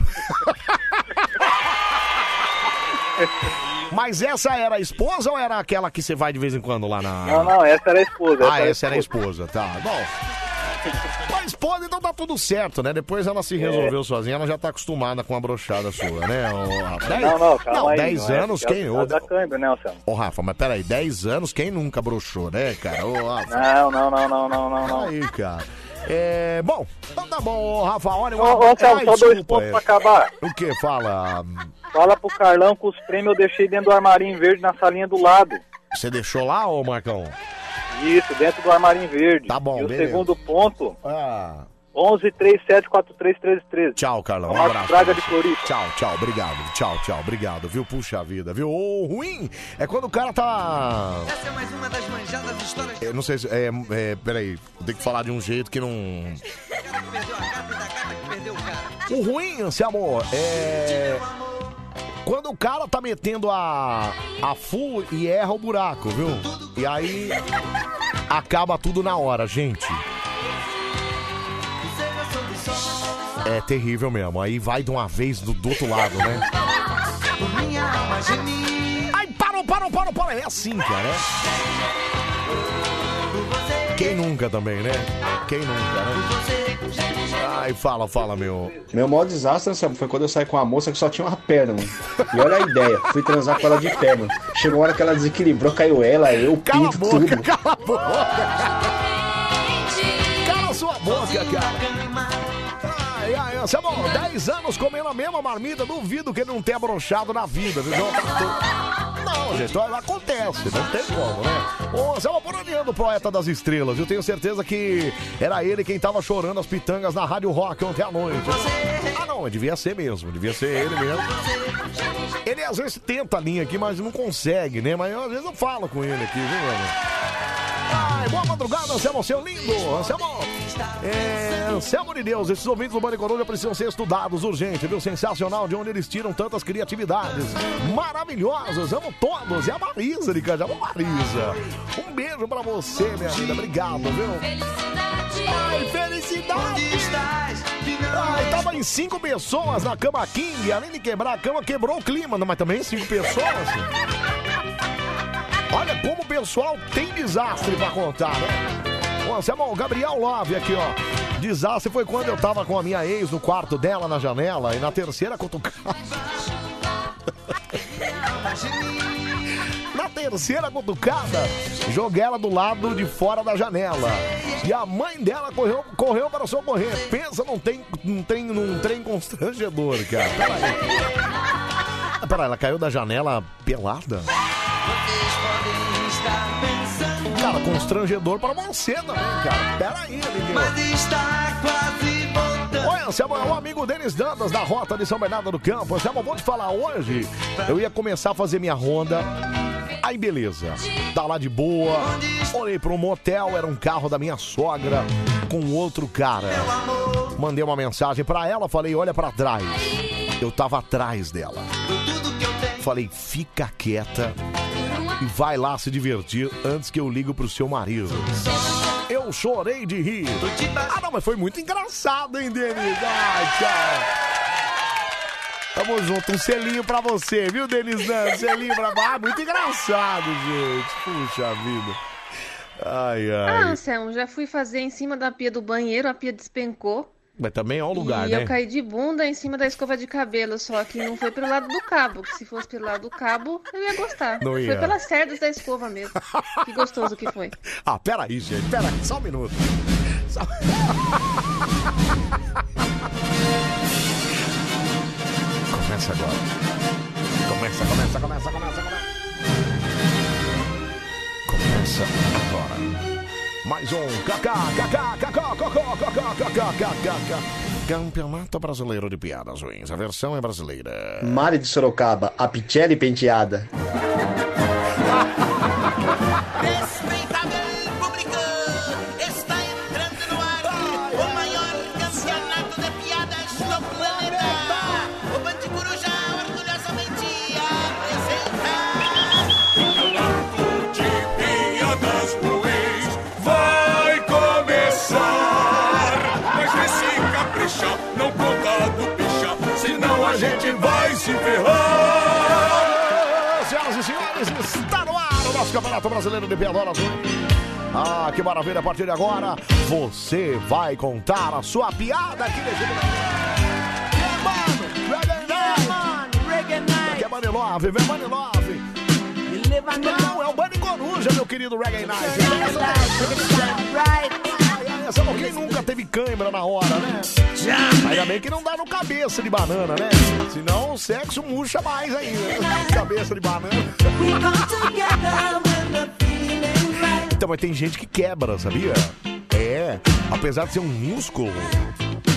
Mas essa era a esposa ou era aquela que você vai de vez em quando lá na. Não, não, essa era a esposa. Ah, essa era a esposa, tá. Bom. A esposa, então tá tudo certo, né? Depois ela se resolveu sozinha, ela já tá acostumada com a brochada sua, né? ô, Rafa? Dez- Não, não, calma não, aí. 10 não é, anos, porque quem. Ô, tá câimbra, né, Anselmo? ô, Rafa, mas peraí, 10 anos, quem nunca brochou, né, cara? Ô, Rafa. Não, não, não, não, não, não, não. Aí, cara. É, bom, então tá bom, ô, Rafa, olha... Ô, ô, Anselmo, Ai, só dois desculpa, pontos é. pra acabar. O que? Fala. Fala pro Carlão que os prêmios eu deixei dentro do armarinho verde na salinha do lado. Você deixou lá, ô Marcão? Isso, dentro do armarinho verde. Tá bom, E o beleza. segundo ponto, Ah. 11 37 43 13 13. Tchau, Carlão. Um abraço. Braga de Floripa. Tchau, tchau, obrigado. Tchau, tchau, obrigado, viu? Puxa vida, viu? O ruim é quando o cara tá. Essa é mais uma das manjadas histórias Eu não sei se. É, é, peraí, vou ter que falar de um jeito que não. O ruim, Anselmo, é. Quando o cara tá metendo a, a full e erra o buraco, viu? E aí acaba tudo na hora, gente. É terrível mesmo. Aí vai de uma vez do, do outro lado, né? Ai, parou, parou, parou, parou. É assim, cara. é. Quem nunca também, né? Quem nunca, né? Ai, fala, fala, meu. Meu maior desastre, Anselmo, foi quando eu saí com uma moça que só tinha uma perna, mano. E olha a ideia, fui transar com ela de pé, mano. Chegou uma hora que ela desequilibrou, caiu ela, eu, Cala a pinto, boca, tudo. cala a boca. Cala sua boca, cara. Ai, Anselmo, 10 anos comendo a mesma marmita, duvido que ele não tenha brochado na vida, viu? Não, gente, acontece, não tem como, né? Ô, onde anda o poeta das estrelas? Eu tenho certeza que era ele quem tava chorando as pitangas na Rádio Rock ontem à noite. Ah, não, devia ser mesmo, devia ser ele mesmo. Ele às vezes tenta a linha aqui, mas não consegue, né? Mas eu, às vezes eu falo com ele aqui, viu, mano? Boa madrugada, Anselmo, seu lindo! Anselmo, é, Anselmo de Deus, esses ouvintes do Bande Coruja precisam ser estudados urgente, viu? Sensacional de onde eles tiram tantas criatividades maravilhosas. Amo todos. E a Marisa de Cajamar. Marisa, um beijo pra você, minha vida. Obrigado, viu? Ai, felicidade! Ai, tava em cinco pessoas na cama King. Além de quebrar a cama, quebrou o clima. Não, mas também cinco pessoas. Olha como o pessoal tem desastre pra contar, né? Ô, o Gabriel Love aqui, ó. Desastre foi quando eu tava com a minha ex no quarto dela na janela e na terceira cutucada. Na terceira cutucada, joguei ela do lado de fora da janela. E a mãe dela correu, correu para socorrer. Pensa num trem, num trem, num trem constrangedor, cara. Peraí. Ah, Peraí, ela caiu da janela pelada? Cara, constrangedor para você também, cara. Peraí, amiguinho. Mas está quase voltando. Oi, Anselmo, é o amigo Denis Dantas da Rota de São Bernardo do Campo. Anselmo, vou te falar hoje. Eu ia começar a fazer minha ronda. Aí, beleza. Tá lá de boa. Olhei pro motel, era um carro da minha sogra com outro cara. Mandei uma mensagem pra ela, falei: olha pra trás. Eu tava atrás dela. Falei: fica quieta e vai lá se divertir antes que eu ligo pro seu marido. Eu chorei de rir. Ah, não, mas foi muito engraçado, hein, Denis? Ai, cara. Tamo junto, um selinho pra você, viu, Denis Dan? Selinho pra... Ah, muito engraçado, gente. Puxa vida. Ai, Ah, ai. Anselmo, já fui fazer em cima da pia do banheiro, a pia despencou. Mas também é um lugar, e né? eu caí de bunda em cima da escova de cabelo, só que não foi pelo lado do cabo. Que se fosse pelo lado do cabo, eu ia gostar. Não ia. Foi pelas cerdas da escova mesmo. Que gostoso que foi. [laughs] Ah, peraí, gente, peraí, só um minuto. Só- [laughs] Começa agora. Começa, começa, começa, começa, começa. Começa agora. Mais um Kaká. Campeonato Brasileiro de Piadas Ruins. A versão é brasileira. Mari de Sorocaba, a Pichelli penteada. [laughs] Campeonato Brasileiro de Ruins. Ah, que maravilha! A partir de agora, você vai contar a sua piada aqui nesse Que é Money Love, vem Money Love. Não, é o Bunny Coruja, meu querido Reggae Night. Essa é quem nunca teve cãibra na hora, né? Ainda bem que não dá no cabeça de banana, né? Senão o sexo murcha mais ainda. né? Cabeça de banana. Então, mas tem gente que quebra, sabia? É, apesar de ser um músculo.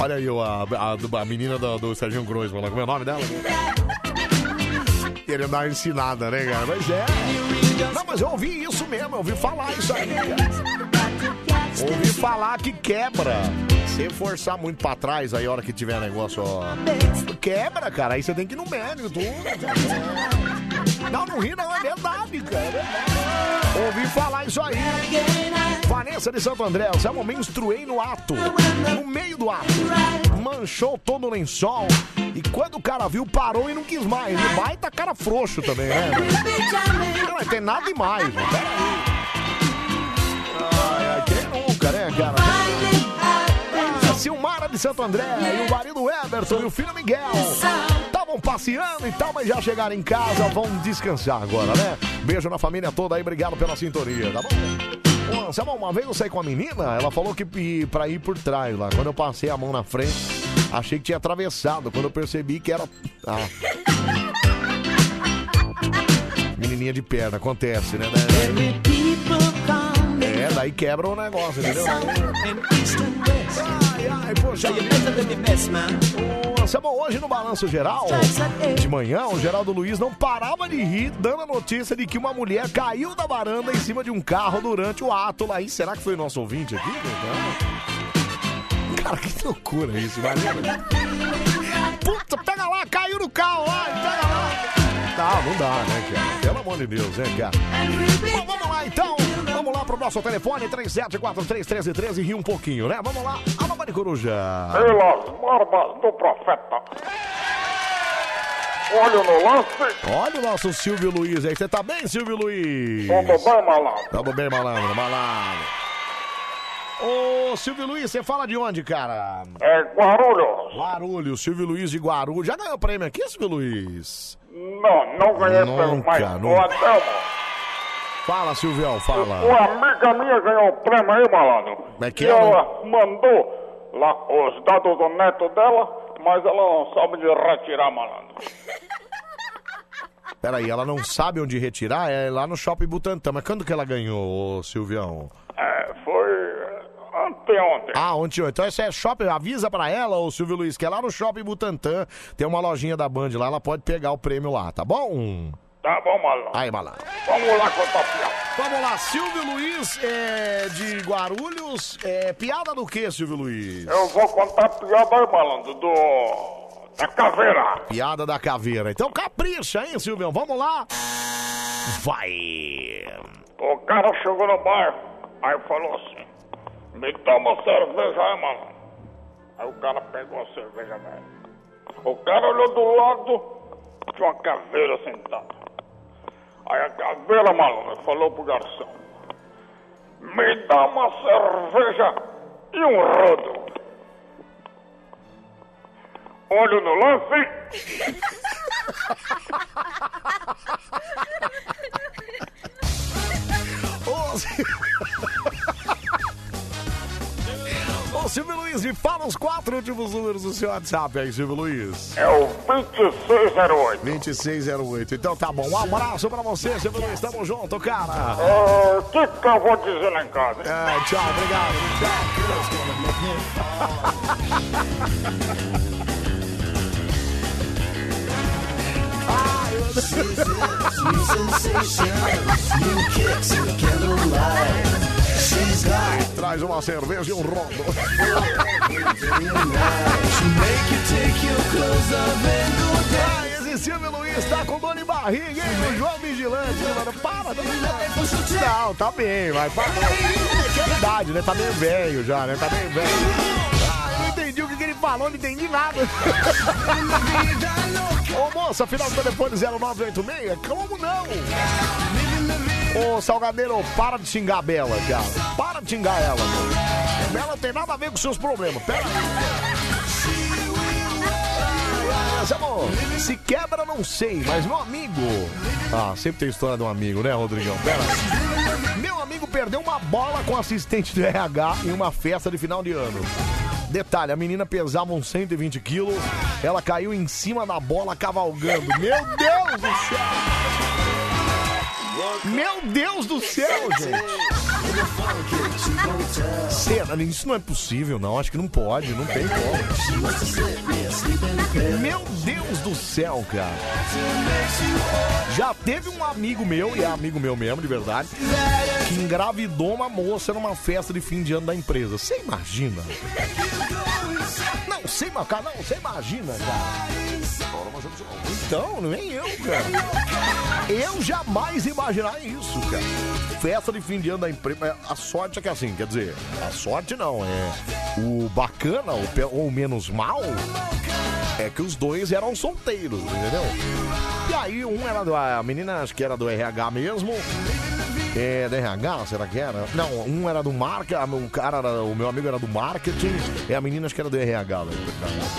Olha aí a, a, a menina do, do Serginho lá, como é o nome dela? Querendo dar uma ensinada, né, cara? Mas é. Não, mas eu ouvi isso mesmo, eu ouvi falar isso aí, cara. Ouvi falar que quebra. Se forçar muito pra trás aí, a hora que tiver negócio, ó. Quebra, cara. Aí você tem que ir no médico, tudo. Não, não ri não, é verdade, cara. Ouvi falar isso aí. Vanessa de Santo André, eu me menstruei no ato. No meio do ato. Manchou todo o lençol. E quando o cara viu, parou e não quis mais. E baita cara frouxo também, né? Não, tem nada demais. Peraí. Ai, quem nunca, né, cara? A Silmara de Santo André e o marido Everton e o filho Miguel estavam passeando e tal, mas já chegaram em casa, vão descansar agora, né? Beijo na família toda aí, obrigado pela sintonia, tá bom? Anselmo, uma vez eu saí com a menina, ela falou que pra ir por trás lá. Quando eu passei a mão na frente, achei que tinha atravessado. Quando eu percebi que era. Ah. Menininha de perna, acontece, né? É, daí quebra o negócio, entendeu? Ai, ai, poxa. Hoje no Balanço Geral, de manhã, o Geraldo Luiz não parava de rir, dando a notícia de que uma mulher caiu da varanda em cima de um carro durante o ato lá. E será que foi nosso ouvinte aqui? Cara, que loucura isso, imagina. Puta, pega lá, caiu no carro lá, pega lá. Não, não dá, né, cara? Pelo amor de Deus, né, cara? Bom, vamos lá, então. Vamos lá pro nosso telefone, 37431313 e rir um pouquinho, né? Vamos lá. Alô, Mari Coruja. Pelas barbas do profeta. Olho no lance. Olha o nosso Silvio Luiz aí. Você tá bem, Silvio Luiz? Tudo bem, malandro? Tamo bem, malandro, malandro. Ô, Silvio Luiz, você fala de onde, cara? É Guarulhos. Guarulhos, Silvio Luiz de Guarulhos. Já ganhou prêmio aqui, Silvio Luiz? Não, não ganhei prêmio, Nunca, mas o nunca. Adelmo, Fala, Silvião, fala. uma amiga minha ganhou o prêmio aí, malandro. Como é que e é, ela mandou lá os dados do neto dela, mas ela não sabe de retirar, malandro. [laughs] Peraí, ela não sabe onde retirar? É lá no Shopping Butantã. Mas quando que ela ganhou, ô, Silvião? É, foi anteontem. Ah, ontem. Então esse é shopping. Avisa pra ela, ô Silvio Luiz, que é lá no Shopping Butantã. Tem uma lojinha da Band lá, ela pode pegar o prêmio lá, tá bom? Tá bom, malandro. Aí, malandro. Vamos lá contar piada. Vamos lá, Silvio Luiz é, de Guarulhos. É, piada do que, Silvio Luiz? Eu vou contar piada aí, malandro, do... da caveira. Piada da caveira. Então capricha, hein, Silvio? Vamos lá. Vai. O cara chegou no bar, aí falou assim, me dá uma cerveja aí, mano. Aí o cara pegou a cerveja dele. O cara olhou do lado, tinha uma caveira sentada. Aí a caveira, malandro, falou pro garçom, me dá uma cerveja e um rodo. Olho no lance. [laughs] Ô, Ô, Silvio Luiz, me fala os quatro últimos números do seu WhatsApp aí, Silvio Luiz. É o 2608. 2608. Então tá bom. Um abraço pra você, Silvio Luiz. Tamo junto, cara. O que que eu vou dizer lá em casa? É, tchau, obrigado. Traz uma cerveja e um rondo. Ah, esse Silvio Luiz tá com dor de barriga, hein? O João Vigilante, mano. Para, não, tá bem, vai. Para. É é idade, né? Tá meio velho já, né? Tá meio velho. Ah, entendi o que, que ele falou, não entendi nada. Ô moça, final do telefone 0986? Como não? Ô Salgadeiro, para de xingar a Bela, cara. Para de xingar ela. meu. Bela tem nada a ver com seus problemas. Pera aí. Amor, se quebra, não sei, mas meu amigo. Ah, sempre tem história de um amigo, né, Rodrigão? Pera. Meu amigo perdeu uma bola com assistente do RH em uma festa de final de ano. Detalhe, a menina pesava uns 120 quilos, ela caiu em cima da bola cavalgando. Meu Deus do céu! Meu Deus do céu, [laughs] gente! Cena, isso não é possível, não. Acho que não pode, não tem como. Meu Deus do céu, cara. Já teve um amigo meu, e é amigo meu mesmo, de verdade, que engravidou uma moça numa festa de fim de ano da empresa. Você imagina? Você imagina, não, você imagina, cara. Então, nem eu, cara. Eu jamais ia imaginar isso, cara. Festa de fim de ano da empresa. A sorte é que assim, quer dizer, a sorte não, é. O bacana, ou, ou menos mal, é que os dois eram solteiros, entendeu? E aí um era do. A menina acho que era do RH mesmo. É, da RH, será que era? Não, um era do marketing, o cara, era, o meu amigo era do marketing, e a menina acho que era do RH, né,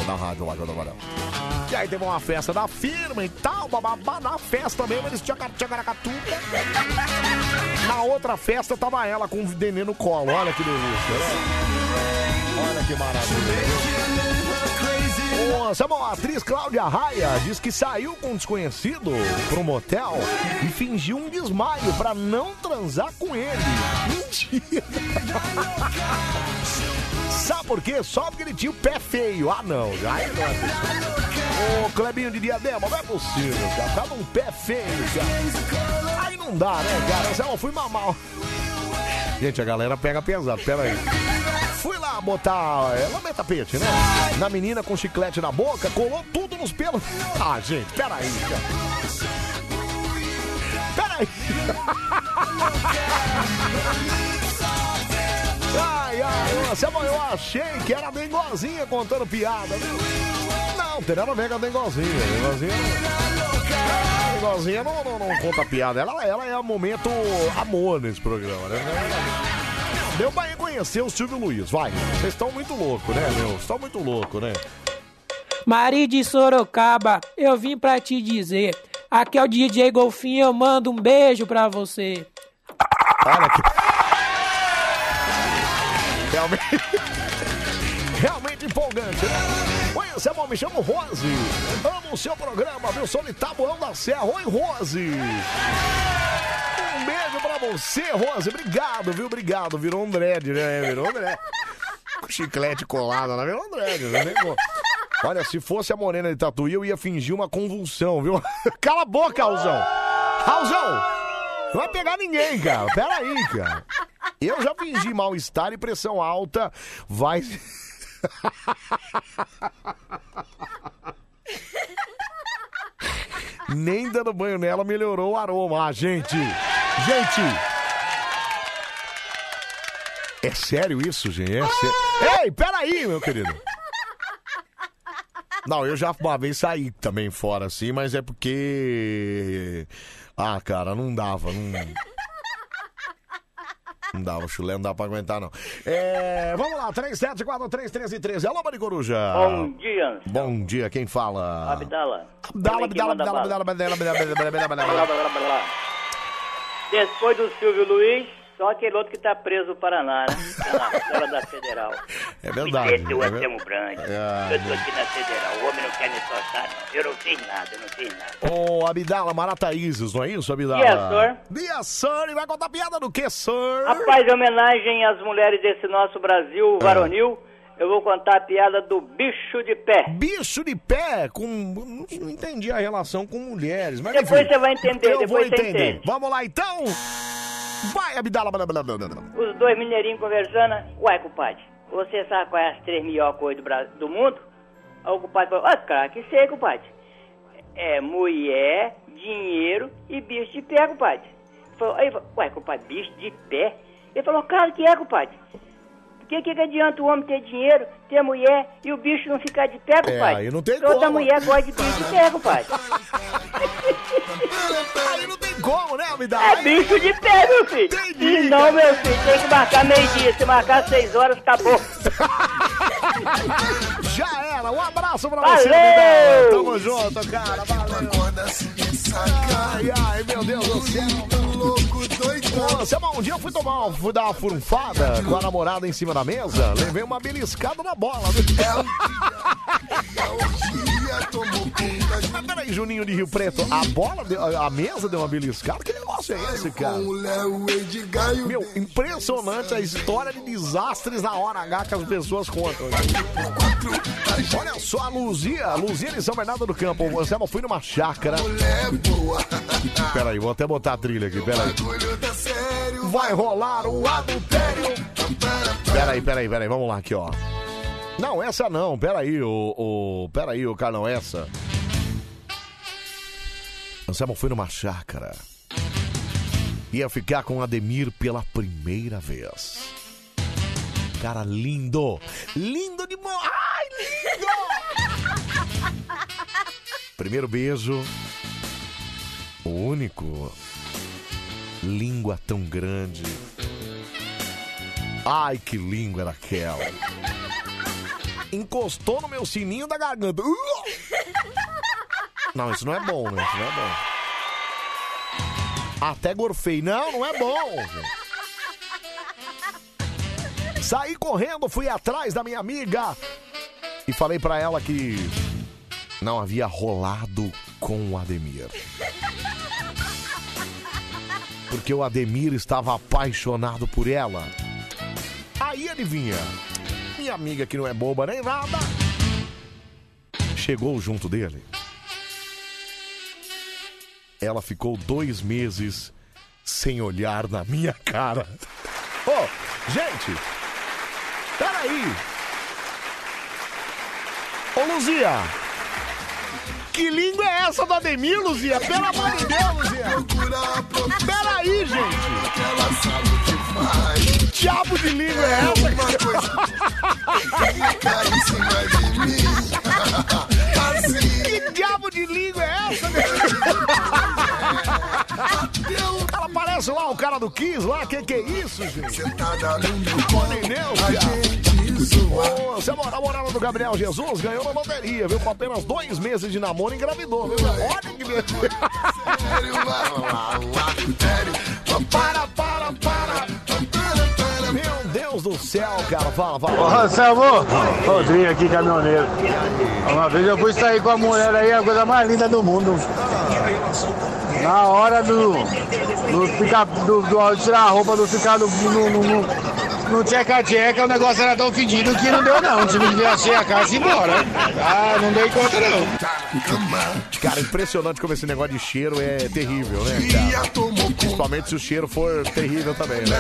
da, da rádio lá que eu. E aí teve uma festa da firma e tal, bababá, na festa mesmo, eles tinham tchacaracatuca. Na outra festa tava ela com o no colo, olha que delícia, né? Olha que maravilha. Ô, Samuel, a atriz Cláudia Raia diz que saiu com um desconhecido pro motel e fingiu um desmaio pra não transar com ele. Mentira! Sabe por quê? Só porque ele tinha o pé feio. Ah, não. Não é. Ô, Clebinho de Diadema, não é possível, cara. Tava um pé feio, cara. Aí não dá, né, cara? Zé, eu fui mamar. Gente, a galera pega pesado, pera aí. Fui lá botar é, lamber tapete, né? Na menina com chiclete na boca, colou tudo nos pelos. Ah, gente, pera aí. Pera aí. [laughs] Ai, ai, mas eu achei que era Dengozinha contando piada, viu? Não, tem nada a ver com a. Dengozinha, a Dengozinha não, não, não conta piada. Ela, ela é o momento amor nesse programa, né? Deu pra reconhecer o Silvio Luiz, vai. Vocês estão muito loucos, né, meu? Vocês estão muito loucos, né? Mari de Sorocaba, eu vim pra te dizer. Aqui é o DJ Golfinho, eu mando um beijo pra você. Olha que. Realmente. [laughs] Realmente empolgante, né? Oi, Samuel, me chamo Rose. Amo o seu programa, viu? Sou de Taboão da Serra. Oi, Rose. Um beijo pra você, Rose. Obrigado, viu? Obrigado. Virou um dread, né? Virou um dread. Chiclete colado lá, virou um dread, né? Olha, se fosse a Morena de Tatuí, eu ia fingir uma convulsão, viu? [laughs] Cala a boca, Raulzão! Raulzão! Não vai pegar ninguém, cara. Pera aí, cara. Eu já fingi mal-estar e pressão alta. Vai. [laughs] Nem dando banho nela melhorou o aroma. Ah, gente! Gente! É sério isso, gente? É sé... Ei, peraí, meu querido! Não, eu já uma vez saí também fora, assim, mas é porque. Ah, cara, não dava. Não... Não dá, o chulé não dá pra aguentar, não. É, vamos lá, 37431313. Alô, Mari Coruja. Bom dia. Bom dia, quem fala? Abdala. Abdala, Abdala, Abdala, Abdala, Abdala, Abdala, Abdala, Abdala, Abdala. Depois do Silvio Luiz, só aquele outro que tá preso no Paraná, né? Na [laughs] da Federal. É verdade. Esse é o é ver- Anselmo Brandi. É. Eu tô aqui na Federal. O homem não quer me soltar, não. Eu não fiz nada, eu não fiz nada. Ô, Abdala Marataízes, não é isso, Abdala? Yes, sir. Yes, sir. E vai contar piada do que, sir? Rapaz, em homenagem às mulheres desse nosso Brasil varonil, eu vou contar a piada do bicho de pé. Bicho de pé com... Não entendi a relação com mulheres, mas Depois enfim. você vai entender, Eu vou entender. entende. Vamos lá, então. Vai, Abdala. blá, blá, blá, blá. Os dois mineirinhos conversando. Uai, compadre, você sabe qual é as três melhores coisas do, Bra- do mundo? Aí o compadre falou, ah, cara, que sei, compadre. É mulher, dinheiro e bicho de pé, compadre. Falou, aí, ué, compadre, bicho de pé? Ele falou, claro que é, compadre. O que, que adianta o homem ter dinheiro, ter mulher e o bicho não ficar de pé, compadre? aí não tem Toda como. mulher gosta de bicho de pé, compadre. Aí não tem como, né, Abdala? É bicho de pé, meu filho. Se não, meu filho, tem que marcar meio-dia. Se marcar seis horas, acabou. [laughs] Um abraço pra Valeu! você. Tamo junto, cara. Valeu. Ai, ai, meu Deus do céu. Ô, Selma, um dia eu fui tomar, fui dar uma furunfada com a namorada em cima da mesa, levei uma beliscada na bola. [laughs] Mas peraí, Juninho de Rio Preto, a bola, deu- a mesa deu uma beliscada? Que negócio é esse, cara? Meu, impressionante a história de desastres na hora H que as pessoas contam. Olha só a Luzia, Luzia de São Bernardo do Campo. O Anselmo fui numa chácara. Peraí, vou até botar a trilha aqui, peraí. Vai rolar o adultério. Peraí, peraí, peraí, vamos lá aqui, ó. Não, essa não, peraí, o. o peraí, o cara, não, essa. Anselmo foi numa chácara. Ia ficar com Ademir pela primeira vez. Cara lindo! Lindo demais! Ai, lindo! [laughs] Primeiro beijo. O único. Língua tão grande. Ai, que língua era aquela. Encostou no meu sininho da garganta. Uh! Não, isso não é bom, né? Isso não é bom. Até gorfei. Não, não é bom. gente. Saí correndo, fui atrás da minha amiga e falei pra ela que não havia rolado com o Ademir. Porque o Ademir estava apaixonado por ela. Aí adivinha, amiga que não é boba nem nada, chegou junto dele. Ela ficou dois meses sem olhar na minha cara. [laughs] Ô, gente, peraí. Ô, Luzia, que língua é essa do Ademir, Luzia? Pelo amor de Deus, Luzia. Peraí, gente. Que diabo de língua é essa? Que diabo de língua é essa? Ela parece lá o cara do Kiss lá, que que é isso, gente? Podem Deus, Ô, Você é a namorada do Gabriel Jesus ganhou na loteria, viu? Com apenas dois meses de namoro engravidou, viu? Olha que. Para, para, do céu, cara. Fala, fala. Ô, Anselmo, Rodrigo aqui, caminhoneiro. Uma vez eu fui sair com a mulher aí, a coisa mais linda do mundo. Na hora do. do, ficar, do, do tirar a roupa, do ficar no. no, no, no no tcheca-tcheca, o negócio era tão fedido que não deu não. Tive que achei a casa e ir embora. Ah, não dei conta não. Cara, impressionante como esse negócio de cheiro é terrível, né, cara? Principalmente se o cheiro for terrível também, né?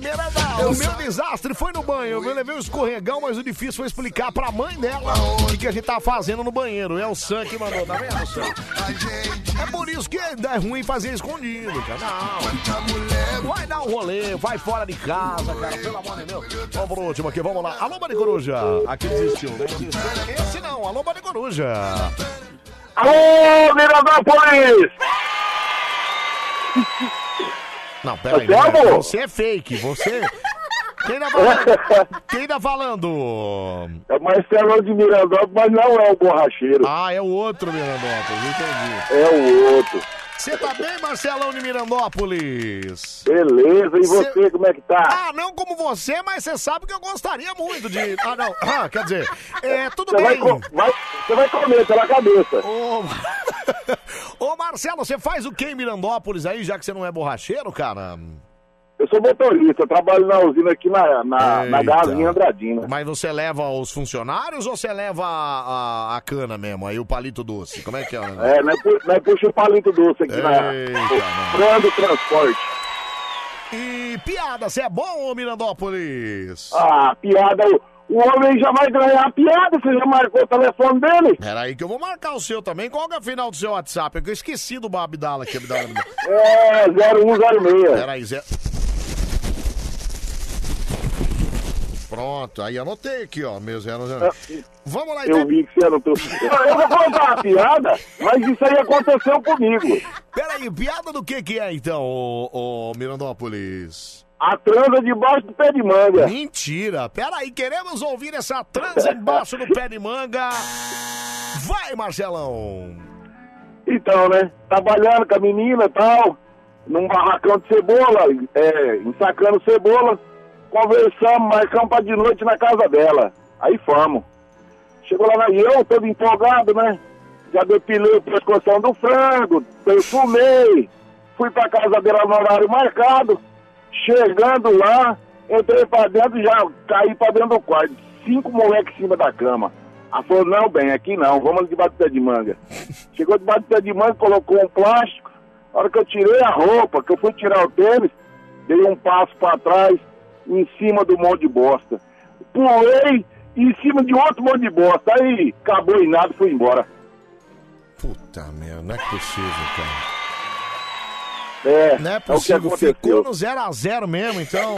cara? Miranda, o meu desastre foi no banho. Eu levei um escorregão, mas o difícil foi explicar pra mãe dela o que, que a gente tava fazendo no banheiro. É o Sam que mandou, tá vendo, Sam? É por isso que é ruim fazer escondido, cara. Não. Vai dar um rolê, vai fora de casa, cara. Pelo amor de Deus. Vamos pro último aqui, vamos lá. Alô, Mari Coruja. Aqui desistiu, né? Esse não, alô, Mari Coruja. Alô, Mirandópolis! [laughs] Não, peraí. Você é amor. Você é fake, você... Quem tá falando? [laughs] Quem tá falando? É Marcelo de Mirandópolis, mas não é o borracheiro. Ah, é o outro Mirandópolis, entendi. É o outro. Você tá bem, Marcelão de Mirandópolis? Beleza, e Cê- você, como é que tá? Ah, não como você, mas você sabe que eu gostaria muito de... Ah, não, [laughs] ah, quer dizer, é, tudo Você vai, bem. co- vai- você vai comer pela cabeça. Ô, [laughs] Ô, Marcelo, você faz o que em Mirandópolis aí, já que você não é borracheiro, cara? Eu sou motorista, eu trabalho na usina aqui na, na, na. Galinha Andradina. Mas você leva os funcionários ou você leva a, a- a cana mesmo, aí o palito doce? Como é que é? [laughs] É, nós, pu- nós puxa o palito doce aqui na Eita, Prando Transporte. E piada, você é bom, ô Mirandópolis? Ah, piada. O, homem já vai ganhar a piada, você já marcou o telefone dele? Peraí que eu vou marcar o seu também. Qual que é o final do seu WhatsApp? É que eu esqueci do Abdala aqui. Abdala. É, 0106. Peraí, Zé. Pronto, aí anotei aqui, ó, meu zero, zero. Vamos lá, então. Eu vi que você anotou. Eu vou contar uma piada, mas isso aí aconteceu comigo. Peraí, piada do que que é então, ô, ô Mirandópolis? A transa debaixo do pé de manga. Mentira! Peraí, queremos ouvir essa transa embaixo do pé de manga. Vai, Marcelão! Então, né? Trabalhando com a menina e tal, num barracão de cebola, é, ensacando cebola, conversamos, marcamos pra de noite na casa dela. Aí fomos. Chegou lá e eu, todo empolgado, né? Já depilei o pescoção do frango, perfumei, fui pra casa dela no horário marcado. Chegando lá, entrei pra dentro e já caí pra dentro do quarto. Cinco moleques em cima da cama. Ela falou, não, bem, aqui não, vamos debaixo do pé de manga. [laughs] Chegou debaixo do pé de manga, colocou um plástico. Na hora que eu tirei a roupa, que eu fui tirar o tênis, dei um passo pra trás, em cima do monte de bosta. Pulei em cima de outro monte de bosta. Aí acabou em nada e fui embora. Puta merda, não é possível, cara. É, Não é o que possível, aconteceu. ficou no 0x0 mesmo, então.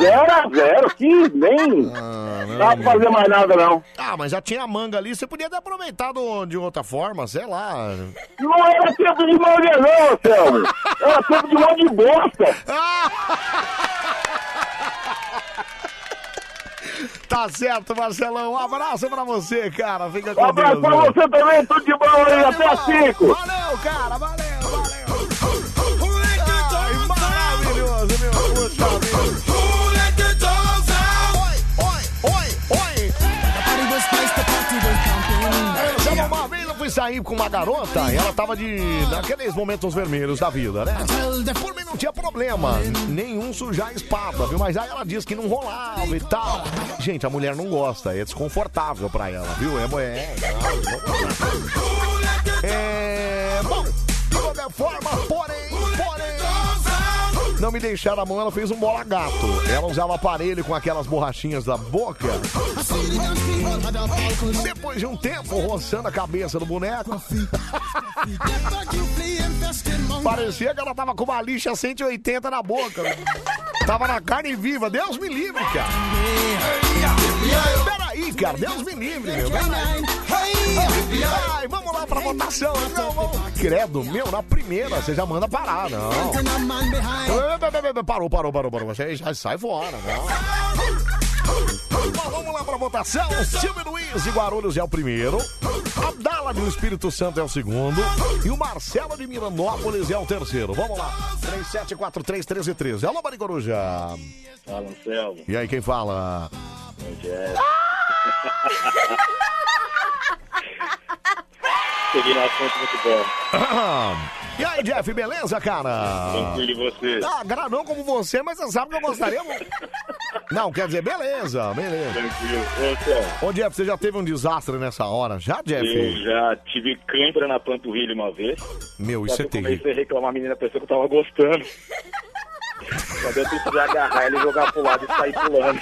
Zero a zero, que nem Ah, não, dá pra fazer mais nada não. Ah, mas já tinha manga ali, você podia ter aproveitado de outra forma, sei lá. Não era tempo de manga não, Selmo. Era tempo de monte de bosta. [laughs] Tá certo, Marcelão. Um abraço pra você, cara. Fica com Um abraço Deus. pra viu? você também, tudo de bom aí, até às cinco. Valeu, cara, valeu, valeu. Ai, maravilhoso, meu. Puxa vida. Fui sair com uma garota e ela tava de. naqueles momentos vermelhos da vida, né? Por mim não tinha problema, nenhum sujar a espada, viu? Mas aí ela disse que não rolava e tal. Gente, a mulher não gosta, é desconfortável pra ela, viu? É, é, é, é bom, de qualquer forma, porém. Não me deixaram a mão, ela fez um bola gato. Ela usava aparelho com aquelas borrachinhas da boca. Depois de um tempo roçando a cabeça do boneco. [laughs] Parecia que ela tava com uma lixa 180 na boca. Tava na carne viva. Deus me livre, cara. Peraí, cara. Deus me livre, meu. Ai, vamos lá pra votação. Não, vamos. Credo, meu, na primeira você já manda parar, não. Parou, parou, parou, parou. Você já sai fora, não. Bom, vamos lá pra votação. Silvio Luiz de Guarulhos é o primeiro. Abdala do Espírito Santo é o segundo. E o Marcelo de Mirandópolis é o terceiro. Vamos lá. 37431313. Alô, Mari Coruja. Fala, Anselmo. E aí, quem fala? Rogério. Cheguei no assunto muito bom. [laughs] E aí, Jeff, beleza, cara? Tranquilo, e você? Ah, gra- não como você, mas você sabe que eu gostaria muito. Não, quer dizer, beleza, beleza. Tranquilo. Ô, Ô, Jeff, você já teve um desastre nessa hora? Já, Jeff? eu já tive cãibra na panturrilha uma vez. Meu, Só isso é eu terrível. comecei a reclamar, a menina pensou que eu tava gostando. Quando eu precisei agarrar ele, jogar pro lado e sair pulando.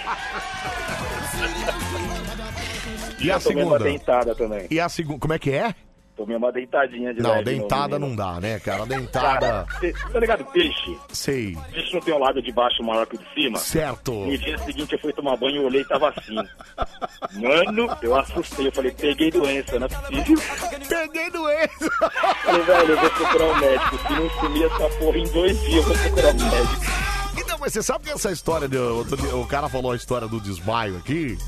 E a Eu tomei uma segunda? dentada também. E a segunda, como é que é? Tomei uma deitadinha de Não, leve dentada não dá, né, cara? Dentada. cê- tá ligado? Peixe. Sei. Peixe não tem o lado de baixo maior que o de cima? Certo. No dia seguinte eu fui tomar banho e olhei e tava assim. Mano, eu assustei. Eu falei, peguei doença, não é possível. Peguei doença. Falei, velho, eu vou procurar um médico. Se não sumir essa porra em dois dias, eu vou procurar um médico. Então, mas você sabe que essa história, de, dia, o cara falou a história do desmaio aqui?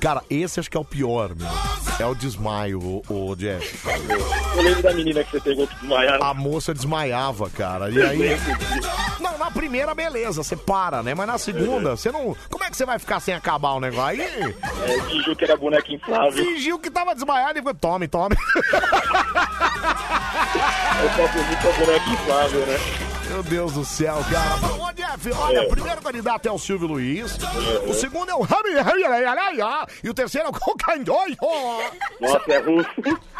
Cara, esse acho que é o pior, meu. É o desmaio, o, o Jeff. Eu lembro da menina que você pegou que desmaiaram. A moça desmaiava, cara. E aí. Não, na primeira, beleza, você para, né? Mas na segunda, você não. Como é que você vai ficar sem acabar o negócio? Aí. É, fingiu que era boneca inflável. Fingiu que tava desmaiado e foi, tome, tome. Eu só fingi que é boneca inflável, né? Meu Deus do céu, cara. Bom, Jeff, olha, É. o primeiro candidato é o Silvio Luiz. O segundo é o E o terceiro é o Cocandoio. Nossa, é russo.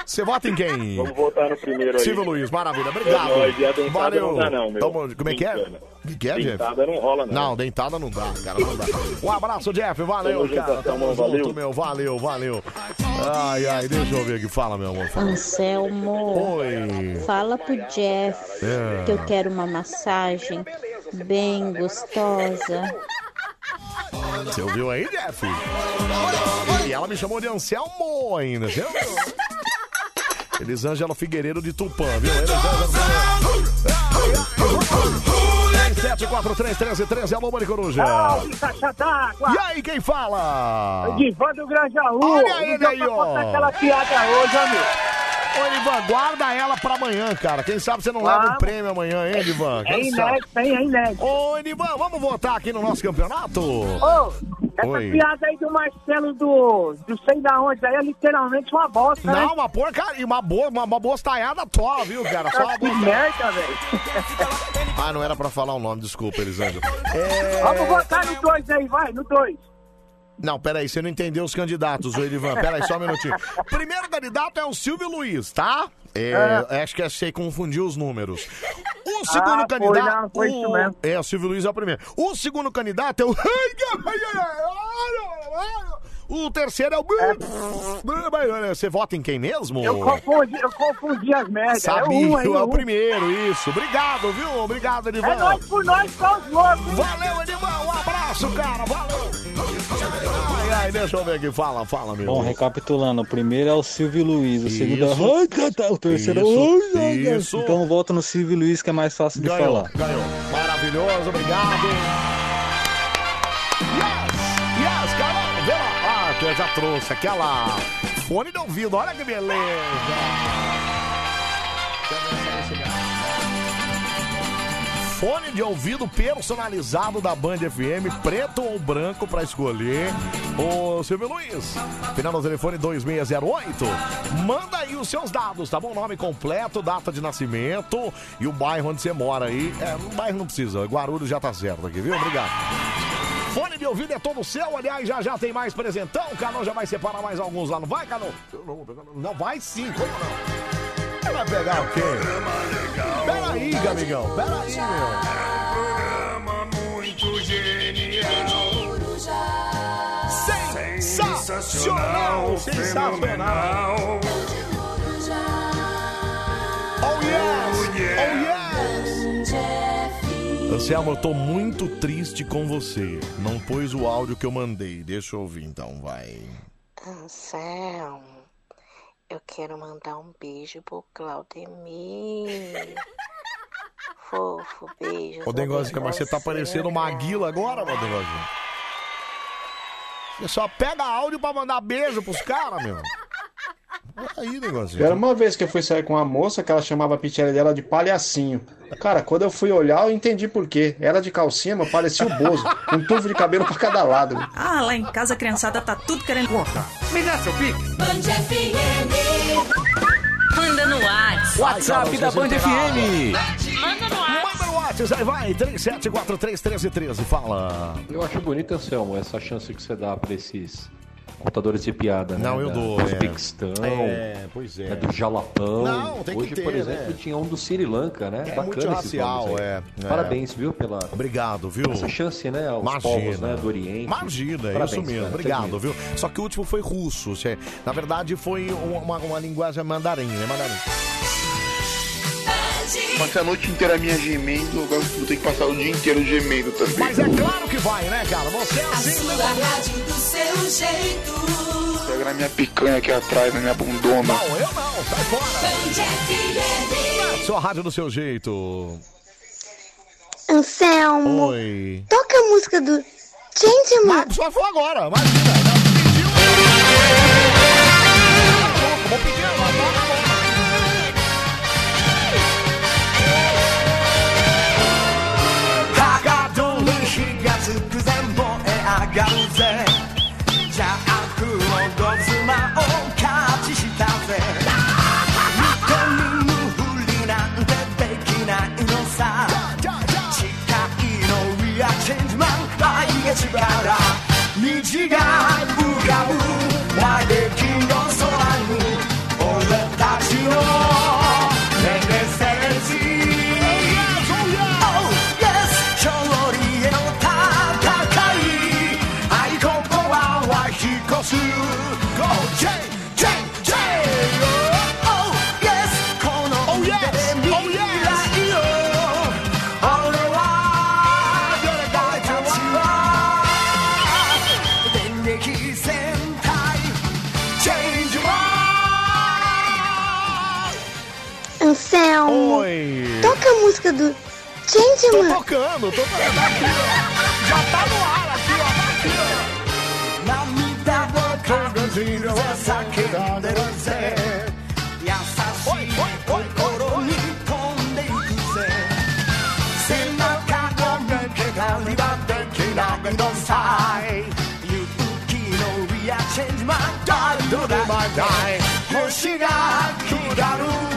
Você vota em quem? Vamos voltar no primeiro aí. Silvio Luiz, maravilha. Obrigado. É dentada Valeu. não dá não, meu. Tamo- como é que é? Que, que é, Jeff? Dentada não rola, não. Não, dentada não dá, cara, não dá. Um abraço, Jeff. Valeu, Tamo cara. Tamo amanhã, junto, valeu. meu. Valeu, valeu. Ai, ai, deixa eu ver aqui. Fala, meu amor. Fala. Anselmo, Oi. fala pro Jeff É. que eu quero uma massagem bem gostosa. Você ouviu aí, Jeff? E ela me chamou de Anselmo ainda, viu? Elisângela Figueiredo de Tupã, viu? Elisângela 37431313, alô, Mari Coruja. Salve, caixa d'água! E aí, quem fala? Divan do Grajaú! Olha ele Ligou aí, ó. aquela piada hoje, amigo! Ô, Ivan, guarda ela pra amanhã, cara. Quem sabe você não leva um prêmio amanhã, hein, Ivan? É Quem sabe? inédito, hein? É inédito! Ô, Edivan, vamos votar aqui no nosso campeonato? Ô, essa Oi. piada aí do Marcelo do, do sei da onde aí é literalmente uma bosta, né? Não, uma porcaria, uma boa, uma, uma bostalhada tó, viu, cara? [laughs] Só uma Que bosta- merda, velho! Ah, não era pra falar o nome, desculpa, Elisângela. É... Vamos votar no dois aí, vai, no dois! Não, peraí, você não entendeu os candidatos, o Edivan. Peraí, só um minutinho. Primeiro candidato é o Silvio Luiz, tá? É, Acho que você confundiu os números. O segundo Ah, foi, candidato. não, foi o-. É, o Silvio Luiz é o primeiro. O segundo candidato é o. [laughs] O terceiro é o. Você vota em quem mesmo? Eu confundi, eu confundi as merdas. Sabia, é um, é hein, o primeiro, isso. Obrigado, viu? Obrigado, Edivan. É nós por nós, só os loucos? Valeu, Edivan. Um abraço, cara. Valeu. Ai, ai, deixa eu ver aqui. Fala, fala, meu. Bom, recapitulando, o primeiro é o Silvio Luiz, o segundo é o... Tá, o terceiro é o... Isso. Então volta no Silvio Luiz que é mais fácil de Ganhou, falar. ganhou. Maravilhoso, obrigado. Yes, yes, cara. Vê lá. Ah, que eu já trouxe aquela fone de ouvido. Olha que beleza. Fone de ouvido personalizado da Band FM, preto ou branco pra escolher. Ô Silvio Luiz, final do telefone 2608. Manda aí os seus dados, tá bom? Nome completo, data de nascimento e o bairro onde você mora aí. É, no bairro não precisa, Guarulhos já tá certo aqui, viu? Obrigado. Fone de ouvido é todo seu, aliás, já já tem mais presentão. O Canão já vai separar mais alguns lá, não vai, não. Não, vai sim, como não? Vai pegar o quê? Peraí, amigão, peraí, meu. muito genial. Sensacional, sensacional. Oh yes, oh yes. Anselmo, eu tô muito triste com você. Não pôs o áudio que eu mandei. Deixa eu ouvir então, vai. Anselmo, eu quero mandar um beijo pro Claudemir. [laughs] Fofo, beijo. Ô, Dengozinho, mas você tá parecendo uma aguila agora, meu Dengozinho. Você só pega áudio pra mandar beijo pros caras, meu. Aí, Dengozinho. Era uma vez que eu fui sair com uma moça que ela chamava a pitiela dela de palhacinho. Cara, quando eu fui olhar, eu entendi por quê. Era de calcinha, mas parecia o Bozo. Um tufo de cabelo pra cada lado. Ah, lá em casa a criançada tá tudo querendo conta. Me dá seu pique. Manda no WhatsApp. WhatsApp da Band FM. Manda no WhatsApp. Manda no WhatsApp, aí vai. 37431313, fala. Eu acho bonito, Anselmo, essa chance que você dá pra esses contadores de piada, né? Não, eu Da dou, é. Uzbequistão. É, pois é. né, do Jalapão. Não, tem que Hoje, ter, por exemplo, né? tinha um do Sri Lanka, né? É Bacana multirracial, esses é, é. Parabéns, viu, pela Obrigado, viu? essa chance, né, aos Imagina. povos né, do Oriente. Imagina, é Parabéns, isso mesmo. cara, Obrigado, viu? Só que o último foi russo. Na verdade, foi uma, uma linguagem mandarim, né? Mandarim. Passei a noite inteira minha gemendo, agora vou ter que passar o dia inteiro gemendo também. Mas é claro que vai, né, cara? Você é assim, né? rádio do seu jeito. Pega na minha picanha aqui atrás, na minha bundona. Não, eu não, sai fora. Sua rádio do seu jeito. Anselmo, Oi. toca a música do Changeman. Só foi agora, imagina. Vou pedir agora. de cara. Me diga Anselmo, Oi. toca a música do Tô Changeman. tocando, tô tocando aqui, ó. Já tá no ar aqui, ó. Tá aqui, ó. 涙を感じる叫んでるぜ優しい心に飛んでいくぜ背中を向けたりはできないのさ勇気の We are change my die do the my die 星が光る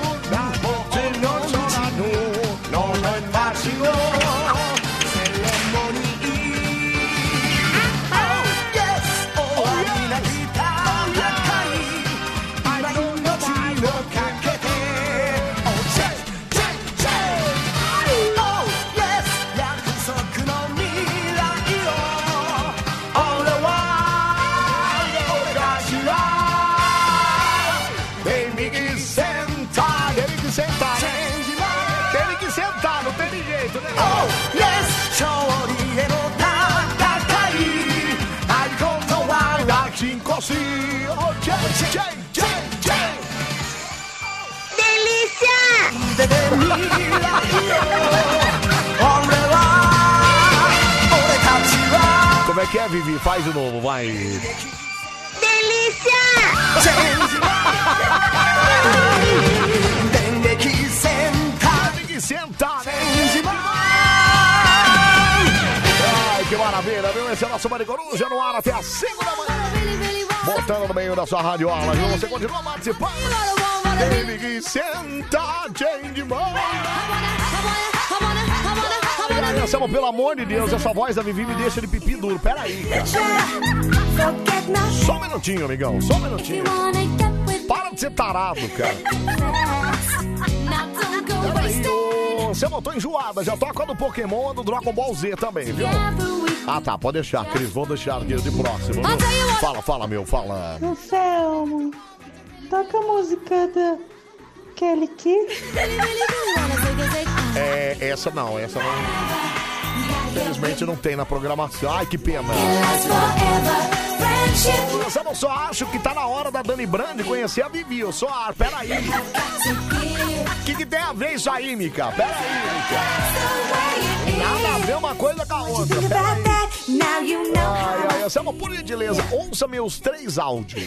Delícia! Como é que é, Vivi? Faz o novo, vai. Delícia! Tem que sentar, tem que sentar, né? Viu? Esse é o nosso Mari Coruja no ar até as 5 da manhã. Botando no meio da sua radiola, viu? Você continua participando. Tem que sentar, change Anselmo, pelo amor de Deus, essa voz da Vivi me deixa de pipi duro. Pera aí, cara. Só um minutinho, amigão. Só um minutinho. Para de ser tarado, cara. Peraí, ô, Anselmo, eu tô enjoada. Já toca do Pokémon do Dragon Ball Z também, viu? Ah, tá. Pode deixar, Cris. Vou deixar aqui de próximo. viu? Fala, fala, meu. Fala. Anselmo, toca a música da Kelly Key. [laughs] É, essa não. Essa não... Infelizmente não tem na programação. Ai, que pena. Anselmo, eu só acho que tá na hora da Dani Brand conhecer a Vivi. Eu só acho. Peraí. O que, que tem a ver isso aí, Mica? Peraí, Mica. Nada a ver uma coisa com a outra. Peraí. Ai, ai, Anselmo, por gentileza, ouça meus três áudios.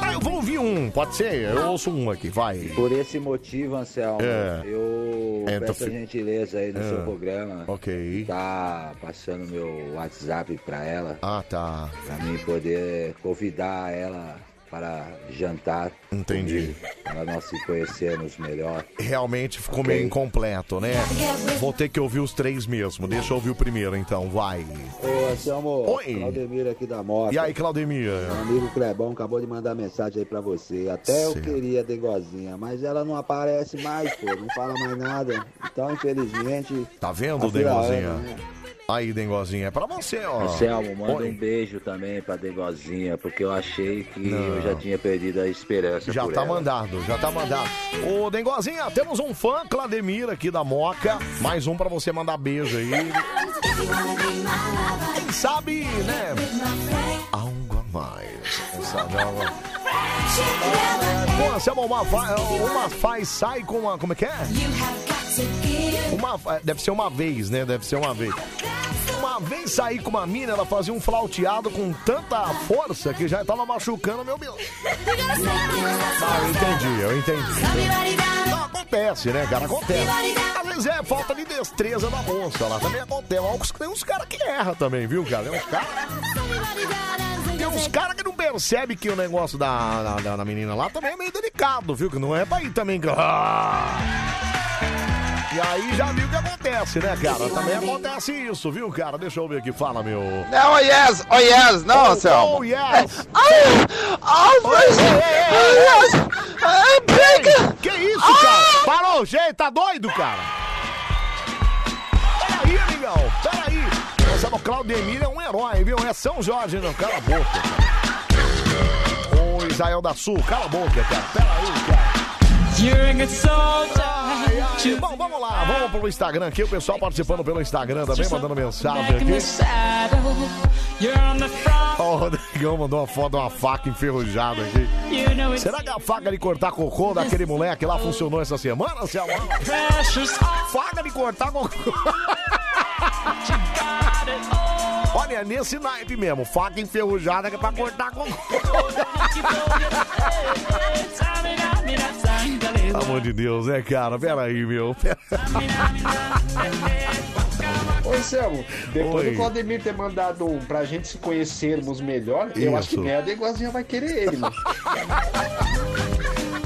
Ah, eu vou ouvir um, pode ser? Eu ouço um aqui, vai. Por esse motivo, Anselmo, É. eu É, peço tô a gentileza aí no É. seu programa. Ok. Tá passando meu WhatsApp pra ela. Ah, tá. Pra mim poder convidar ela para jantar. Entendi. Para nós se conhecermos melhor. Realmente ficou meio incompleto, né? Vou ter que ouvir os três mesmo. Deixa eu ouvir o primeiro, então. Vai. Ô, Anselmo, Oi. Claudemir aqui da Moto. E aí, Claudemir? Meu amigo Clebão acabou de mandar mensagem aí pra você. Até eu queria a Dengozinha, mas ela não aparece mais, pô. Não fala mais nada. Então, infelizmente. Tá vendo, fila Dengozinha? anda, né? Aí, Dengozinha, é pra você, ó. Anselmo, manda Oi. um beijo também pra Dengozinha, porque eu achei que Não. eu já tinha perdido a esperança Já tá ela. mandado, já tá mandado. Ô, Dengozinha, temos um fã, Clademir, aqui da Moca. Mais um pra você mandar beijo aí. Quem sabe, né? Algo a mais. Quem sabe algo a Pô, Anselmo, uma, fa- uma faz, sai com uma. Como é que é? Uma, deve ser uma vez, né? Deve ser uma vez. Uma vez saí com uma mina, ela fazia um flauteado com tanta força que já tava machucando meu Deus. Ah, eu entendi, eu entendi. Acontece, né, cara? Acontece. Às vezes é falta de destreza da moça lá. Também acontece. Tem uns caras que erram também, viu, cara? Tem uns caras. Tem uns caras que não percebem que o negócio da, da, da menina lá também é meio delicado, viu? Que não é pra ir também. Ah! E aí já viu o que acontece, né, cara? Também acontece isso, viu, cara? Deixa eu ver aqui, fala, meu. Não, oh yes, oh yes, não, Oh, Anselmo. oh, yes. [laughs] Oh, mas... Ei, que isso, cara? Parou, gente, tá doido, cara? Peraí, amigão, peraí. Essa o Claudemir é um herói, viu? É São Jorge, não, cala a boca, cara. Ô, Israel da Sul, cala a boca, cara. Peraí, cara. Ai, Bom, vamos lá, vamos pro Instagram aqui. O pessoal participando pelo Instagram também, mandando mensagem aqui. Ó, o Rodrigão mandou uma foto de uma faca enferrujada aqui. Será que a faca de cortar cocô daquele moleque lá funcionou essa semana, Selma? Faca de cortar cocô. Olha, nesse naipe mesmo, faca enferrujada que é pra cortar. [laughs] Pelo amor de Deus, né, cara? Pera aí, meu. Ô, Anselmo, depois Oi. do Claudemir ter mandado um pra gente se conhecermos melhor, eu acho que Isso. nem a Dengozinha vai querer ele, mano. [laughs]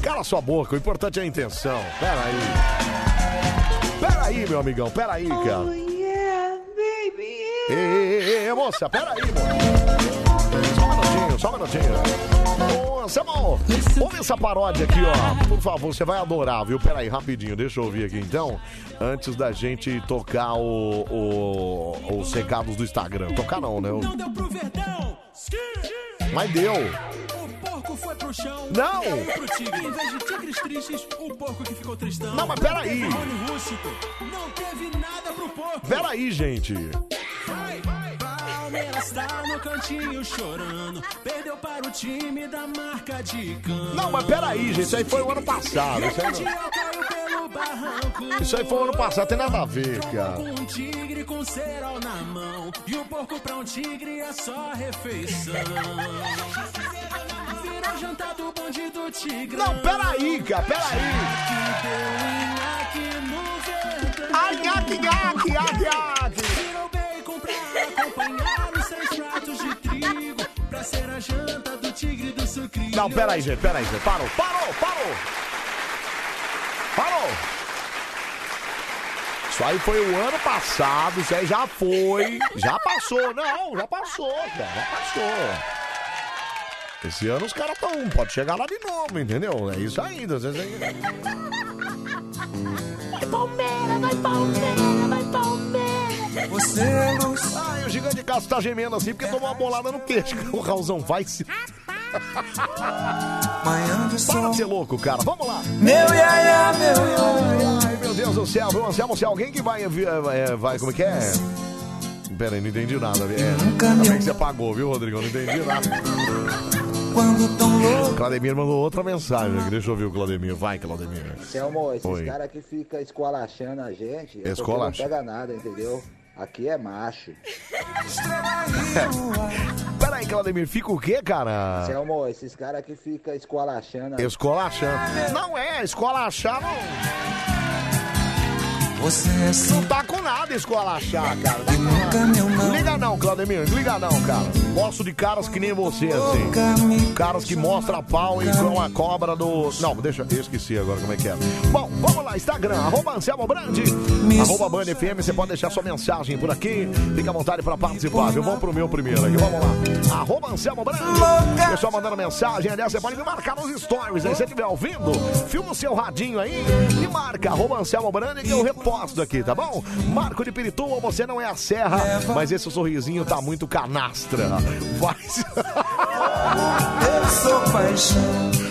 Cala sua boca, o importante é a intenção. Pera aí. Pera aí, meu amigão, pera aí, cara. Ei, ei, ei, ei, moça, pera aí, moça. Só um minutinho, só um minutinho. Ô, Anselmo, ouve essa paródia aqui, ó. Por favor, você vai adorar, viu? Pera aí, rapidinho, deixa eu ouvir aqui então. Antes da gente tocar o, o- os recados do Instagram. Tocar não, né? O- Pro Verdão. Mas deu. O porco foi pro chão. Não. Caiu pro tigre. Em vez de tigres tristes, o porco que ficou tristão. Não, mas peraí. Teve Rony rústico. Não teve nada pro porco. Pera aí, gente. Palmeiras tá no cantinho chorando. Perdeu para o time da marca de cano. Não, mas pera aí, gente. Isso aí foi o ano passado. Isso aí, não- isso aí foi o ano passado, tem nada a ver, cara. Um tigre com cerol na mão. E o porco pra um tigre é só refeição. Virou jantar do bonde do tigre. Não, peraí, cara, peraí. Deu nhaque no verdão. Ai, acompanhar os três pratos de trigo. Pra ser a janta do tigre do sucrilho. Não, pera aí, gente, pera aí, gente. Parou, parou, parou. Parou. Isso aí foi o ano passado, isso aí já foi. Já passou, não, já passou, cara, já passou. Esse ano os caras estão. Pode chegar lá de novo, entendeu? É isso ainda. Às vezes Palmeiras, vai Palmeiras, vai Palmeiras. Você é luz. Ai, o gigante de Castro tá gemendo assim porque tomou uma bolada no queixo. [laughs] O Raulzão vai se. Para de ser louco, cara. Vamos lá. Meu iaia, meu iaia. Ai, meu Deus do céu, viu, Anselmo? Se alguém que vai, é, vai, como é que é? Pera aí, não entendi nada. É, ainda bem que você apagou, viu, Rodrigo? Não entendi nada. Quando tão louco. Claudemir mandou outra mensagem aqui. Deixa eu ver o Claudemir. Vai, Claudemir. Selmo, esses caras que ficam esculachando a gente, porque Esculacha. não pega nada, entendeu? Aqui é macho. [laughs] Pera aí, Claudemir, fica o quê, cara? Selmo, esses caras que ficam esculachando a Escolachando. Não é, escolachar não. Você é Não tá com nada, de escolachar, cara. Liga não, Claudemir, liga não, cara. Gosto de caras que nem você, assim. Caras que mostram pau e são a cobra do. Não, deixa. Eu esqueci agora como é que é. Bom, vamos lá, Instagram, arroba Anselmo Brandi, arroba Band FM, você pode deixar sua mensagem por aqui. Fica à vontade pra participar, viu? Vamos pro meu primeiro aqui, vamos lá. Arroba Anselmo Brandi, pessoal mandando mensagem, aliás, você pode me marcar nos stories aí, se você estiver ouvindo, filma o seu radinho aí e marca, arroba Anselmo Brandi, que eu reposto aqui, tá bom? Marco de Pirituba, você não é a serra, mas esse sorrisinho tá muito canastra. Vai. Eu sou paixão.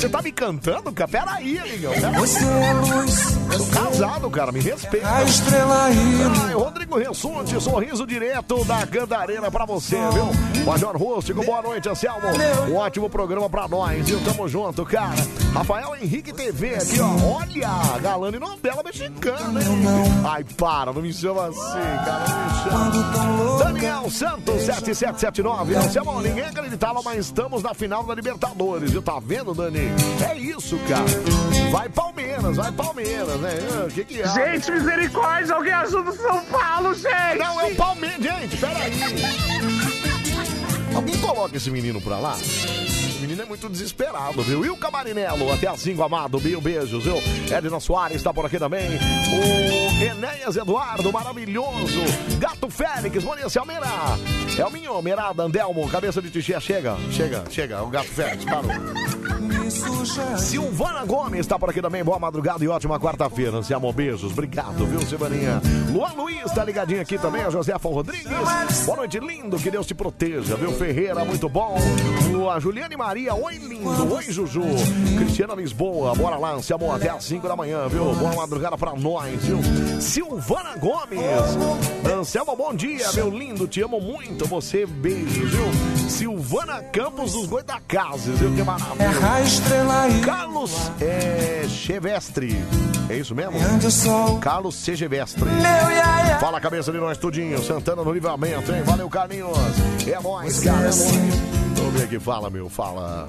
Você tá me cantando, cara? Peraí, amigão. Pera aí. Você é luz. Tô casado, cara, me respeita. A estrela Ai, Rodrigo Ressunte, sorriso direto da Cantareira pra você, viu? Major Rústico, boa noite, Anselmo. Um ótimo programa pra nós, viu? Tamo junto, cara. Rafael Henrique TV aqui, ó. Olha, galã de novela mexicana, hein? Ai, para, não me chama assim, cara, não me chama. Daniel Santos, 7779. Anselmo, ninguém acreditava, mas estamos na final da Libertadores, viu? Tá vendo, Dani? É isso, cara. Vai Palmeiras, vai Palmeiras, né? Ah, que que é? Gente, misericórdia, alguém ajuda o São Paulo, gente! Não, é o Palmeiras, gente, peraí. Alguém coloca esse menino pra lá? É muito desesperado, viu? E o Camarinelo, até as 5, amado, mil beijos, viu? Edna Soares está por aqui também. O Enéas Eduardo, maravilhoso. Gato Félix, Bonita Almeida. É o Minho, Mirada, Andelmo, cabeça de tixé, chega, chega, chega. O Gato Félix, parou. Silvana Gomes está por aqui também. Boa madrugada e ótima quarta-feira. Anselmo, beijos. Obrigado, viu, Silvaninha? Luan Luiz tá ligadinho aqui também. A Josefa Rodrigues. Boa noite, lindo. Que Deus te proteja, viu? Ferreira, muito bom. A Juliane Maria, oi, lindo. Oi, Juju. Cristiana Lisboa, bora lá, Anselmo, até às 5 da manhã, viu? Boa madrugada pra nós, viu? Silvana Gomes. Anselmo, bom dia, meu lindo. Te amo muito. Você, beijos, viu? Silvana Campos dos Goitacazes, viu? Que maravilha. aí. Carlos é, Chevestre. É isso mesmo? Carlos Chevestre. Fala a cabeça de nós, tudinho. Santana no livramento, hein? Valeu, Carlinhos. É nóis, cara. É nóis. Vamos ver aqui. Fala, meu. Fala.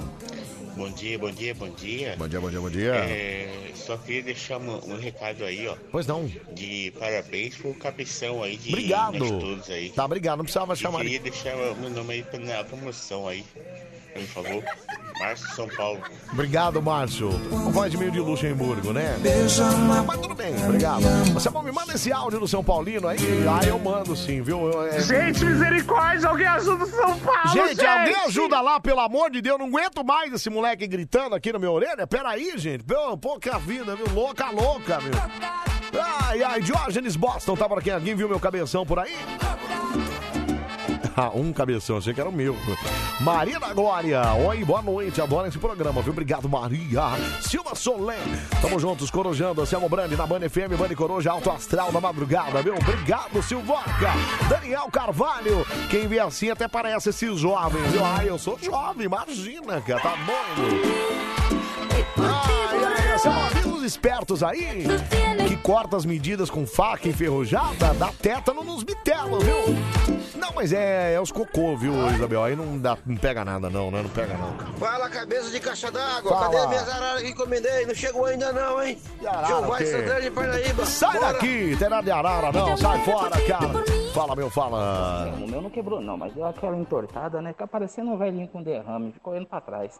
Bom dia, bom dia, bom dia. Bom dia, bom dia, bom dia. É, só queria deixar um, um recado aí, ó. Pois não. De parabéns pro cabeção aí de Obrigado. todos aí. Tá, obrigado. Não precisava E chamar. queria deixar o meu nome aí pra- na promoção aí. Por favor. Márcio São Paulo. Obrigado, Márcio. Um voz de meio de Luxemburgo, né? Mas tudo bem, obrigado. Você bom, me manda esse áudio do São Paulino aí? Ah, eu mando sim, viu? Eu- é- Gente, misericórdia, alguém ajuda o São Paulo, gente! Gente, alguém ajuda lá, pelo amor de Deus. Não aguento mais esse moleque gritando aqui na minha orelha. Peraí, gente. Pô, pouca vida, viu? Louca, louca, meu. Ai, ai, Diógenes Boston tá por aqui. Alguém viu meu cabeção por aí? Ah, um cabeção, achei que era o meu. Maria da Glória, oi, boa noite, adoro esse programa, viu? Obrigado, Maria. Silva Solé, tamo juntos, corojando, Selmo Brandi na Band FM, Band Coruja, Alto Astral na madrugada, viu? Obrigado, Silvoca. Daniel Carvalho, quem vê assim até parece esses jovens, viu? Ai, eu sou jovem, imagina, cara, tá doido. Ai, ai, são amigos espertos aí corta as medidas com faca enferrujada, dá tétano nos bitelos, viu? Não, mas é, é os cocô, viu, Isabel? Aí não, dá, não pega nada, não, né? Não pega, não. cara. Fala, cabeça de caixa d'água. Fala. Cadê minhas araras que encomendei? Não chegou ainda não, hein? Jeová o e quê? Santana de Parnaíba. Sai Bora. daqui, tem nada de arara, não, sai fora, cara. Fala, meu, fala. O meu não quebrou não, mas deu aquela entortada, né? Fica parecendo um velhinho com derrame, ficou indo pra trás.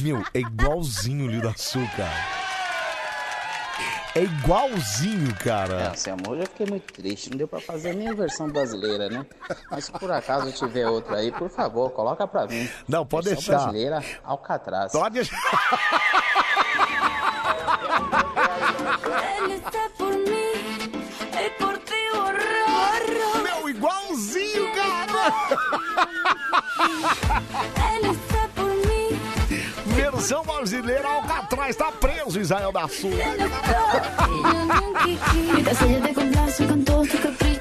Meu, é igualzinho o Lio da Açúcar. É igualzinho, cara. É, seu amor, eu fiquei muito triste, não deu pra fazer nem a versão brasileira, né? Mas se por acaso tiver outra aí, por favor, coloca pra mim. Não, pode versão deixar. brasileira, Alcatraz. Pode deixar. [laughs] Versão brasileira, Alcatraz tá preso, Israel da Sul.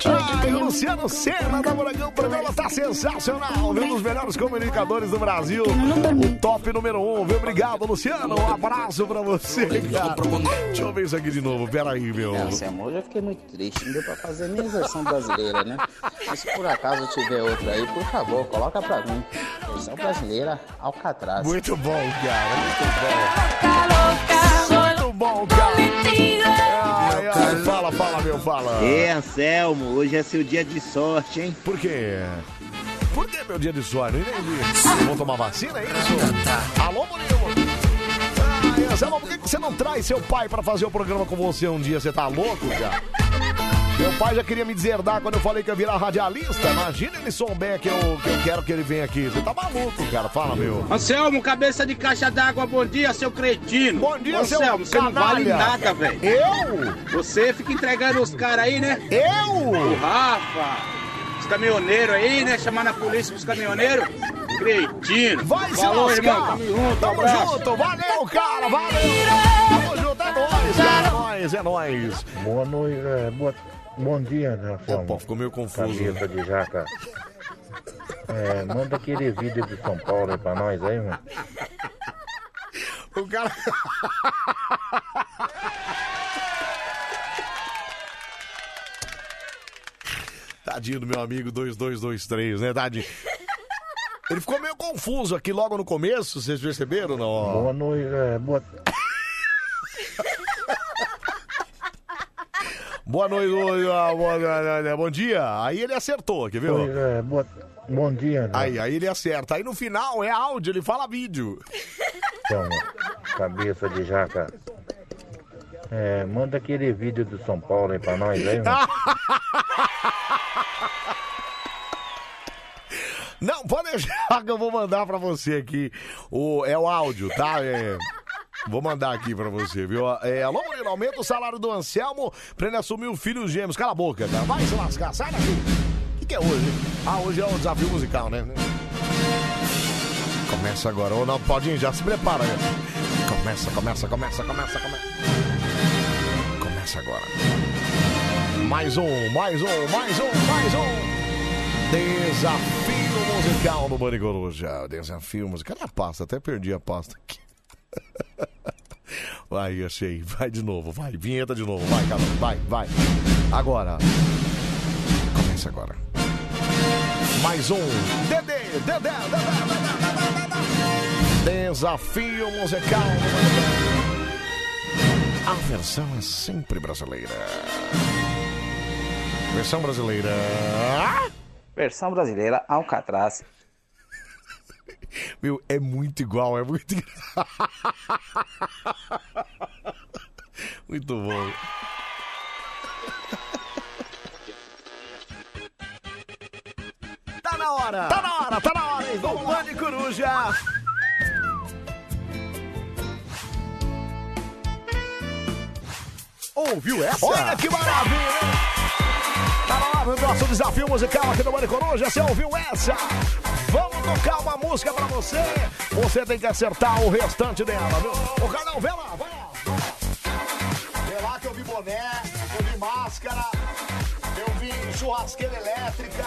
Ai, llamo Luciano Senna da Morangão, o programa tá sensacional, viu? Um dos melhores comunicadores do Brasil. O top número um, viu? Obrigado, Luciano. Um abraço pra você, cara. Deixa eu ver isso aqui de novo, peraí, meu. É, seu amor, eu fiquei muito triste, não deu pra fazer nem a versão brasileira, né? Mas se por acaso tiver outra aí, por favor, coloca pra mim. Versão brasileira, Alcatraz. Muito bom, cara, fala, fala, meu, fala? Ê, Anselmo, hoje é seu dia de sorte, hein? Por quê? Por que meu dia de entendi. Vou tomar vacina, é isso? Alô, Murilo? Ai, Anselmo, por que que você não traz seu pai pra fazer o programa com você um dia? Você tá louco, cara? Meu pai já queria me deserdar quando eu falei que ia virar radialista. Imagina ele souber que eu, que eu quero que ele venha aqui. Você tá maluco, cara. Fala, meu. Anselmo, cabeça de caixa d'água, bom dia, seu cretino. Bom dia, seu Anselmo, você não vale nada, velho. Eu? Você fica entregando os caras aí, né? Eu? O Rafa, os caminhoneiros aí, né? Chamando a polícia pros caminhoneiros. Cretino. Vai se Falou, lascar. irmão. Tamo junto, Tamo abraço. junto. Valeu, cara. Valeu. Tamo junto. É nóis, cara. É nóis, é nóis. Boa noite, é, boa, bom dia, né, Anselmo? Opa, ficou meio confuso. Cabeça de jaca. É, manda aquele vídeo de São Paulo aí pra nós aí, mano. O cara. Tadinho do meu amigo 2223, né, Tadinho? Ele ficou meio confuso aqui logo no começo, vocês perceberam, não? Boa noite, é, boa, Boa noite, ah, boa- ah, ah, bom dia. Aí ele acertou, quer ver? é, boa, bom dia, né? Aí, aí ele acerta. Aí no final é áudio, ele fala vídeo. Anselmo, cabeça de jaca. É, manda aquele vídeo do São Paulo aí pra nós aí, mano. [laughs] Não, pode deixar que eu vou mandar pra você aqui. O, é o áudio, tá? É, vou mandar aqui pra você, viu? É, alô, Murilo, aumenta o salário do Anselmo pra ele assumir o filho gêmeos. Cala a boca, cara. Vai se lascar, sai daqui. O que, que é hoje? Ah, hoje é o desafio musical, né? Começa agora. Ou não, ir, já se prepara. né? Começa, começa, começa, começa, começa. Começa agora. Mais um, mais um, mais um, mais um. Desafio musical no Bande Coruja. Desafio musical. Cadê a pasta? Até perdi a pasta aqui. [laughs] Vai, achei. Vai de novo, vai. Vinheta de novo. Vai, cara. Vai, vai. Agora. Começa agora. Mais um. Dedê, Dedé, Dedé, Dedé, Dedé. Desafio musical. A versão é sempre brasileira. Versão brasileira. Versão brasileira, Alcatraz. Meu, é muito igual, é muito [laughs] Muito bom. Tá na hora! Tá na hora, tá na hora, hein? Vamos lá de coruja! Ouviu essa? Olha que maravilha! hein? Tá na hora do nosso desafio musical aqui no Bande Coruja. Você ouviu essa? Vamos tocar uma música pra você. Você tem que acertar o restante dela, viu? Ô, Carlão, vê lá, vai lá. Vê lá que eu vi boné, eu vi máscara, eu vi churrasqueira elétrica,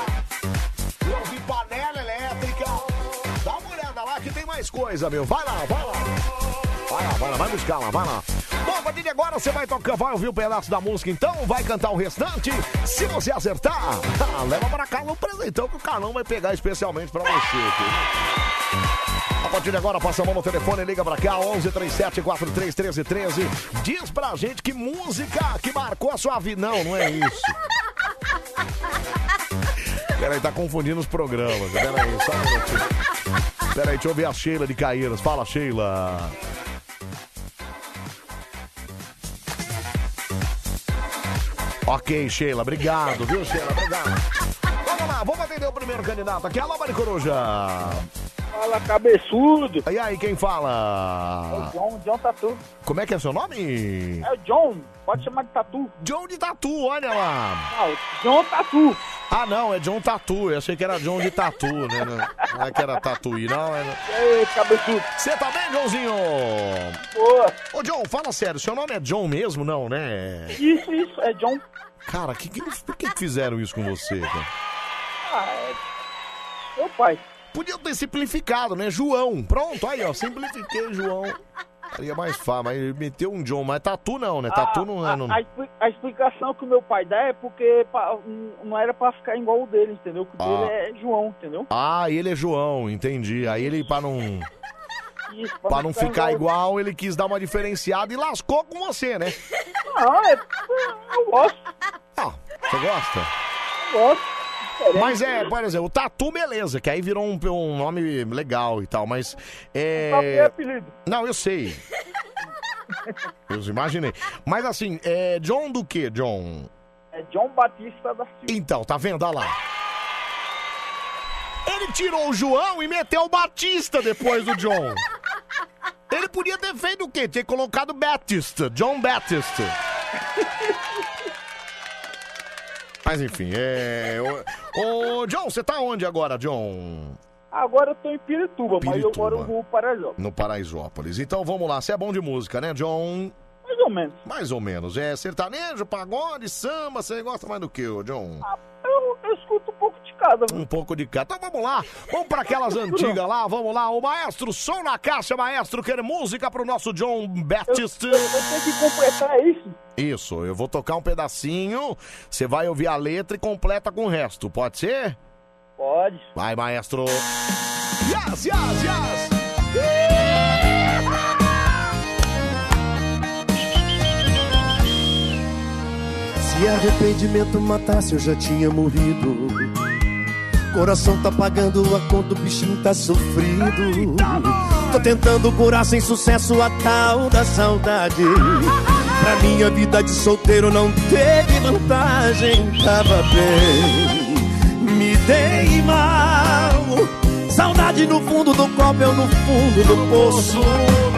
eu vi panela elétrica. Dá uma olhada lá que tem mais coisa, meu. Vai lá, vai lá. Vai lá, vai lá, vai buscar lá, vai lá. Bom, a partir de agora você vai tocar, vai ouvir um pedaço da música então, vai cantar o restante. Se você acertar, [laughs] ah, leva pra casa um presentão que o Carlão vai pegar especialmente pra você. aqui. A partir de agora, passa a mão no telefone, liga pra cá, 11 37 43 13 13. Diz pra gente que música que marcou a sua vida. Não, não é isso. [laughs] Peraí, tá confundindo os programas. Peraí, só um minutinho. Peraí, deixa eu ouvir a Sheila de Caíras. Fala, Sheila. Ok, Sheila, obrigado, viu, Sheila? Obrigado. Vamos lá, vamos atender o primeiro candidato aqui. Alô, Mari Coruja. Fala, cabeçudo. E aí, quem fala? John, John Tatu. Como é que é seu nome? É o John, pode chamar de Tatu. John de Tatu, olha lá. Não, John Tatu. Ah, não, é John Tatu. Eu achei que era John de Tatu, né? Não, é que era Tatuí, não. É... Ei, cabeçudo. Você tá bem, Joãozinho? Boa. Ô, John, fala sério. Seu nome é John mesmo, não, né? Isso, isso, é John. Cara, que, que, por que que fizeram isso com você, cara? Ah, é... Meu pai. Podia ter simplificado, né? João. Pronto, aí, ó. Simplifiquei, João. Seria mais fácil, mas ele meteu um John. Mas Tatu não, né? Tatu não é... Não... a, a explicação que o meu pai dá é porque pa- não era pra ficar igual o dele, entendeu? Que o Ah. dele é João, entendeu? Ah, ele é João, entendi. Aí ele, pra não... Isso, Pra não ficar igual, ele quis dar uma diferenciada e lascou com você, né? Não, é... Eu gosto. Você gosta? Gosto. Mas é, por exemplo, o Tatu, beleza, que aí virou um, um nome legal e tal, mas. É... É apelido. Não, eu sei. Eu imaginei. Mas assim, é John do que, John? É John Batista da Silva. Então, tá vendo? Olha lá. Ele tirou o João e meteu o Batista depois do John. Ele podia ter feito o quê? Ter colocado Batista, John Batista. Mas enfim, é. Ô, ô, John, você tá onde agora, John? Agora eu tô em Pirituba, mas eu Pirituba. moro no Paraíso. No Paraisópolis. Então vamos lá, você é bom de música, né, John? Mais ou menos. Mais ou menos. É sertanejo, pagode, samba, você gosta mais do que, ô, John? Eu, eu escuto um pouco de cada. Um pouco de cada. Então vamos lá, vamos para aquelas [laughs] antigas lá, vamos lá. O maestro, som na caixa, maestro, quer música pro nosso John Baptist. Eu tenho que completar isso. Isso, eu vou tocar um pedacinho, você vai ouvir a letra e completa com o resto, pode ser? Pode. Vai, maestro. Yes, yes, yes! Se arrependimento matasse, eu já tinha morrido. Coração tá pagando a conta, o bichinho tá sofrido. Tô tentando curar sem sucesso a tal da saudade. Pra minha vida de solteiro não teve vantagem. Tava bem, me dei mal. Saudade no fundo do copo, eu no fundo do poço.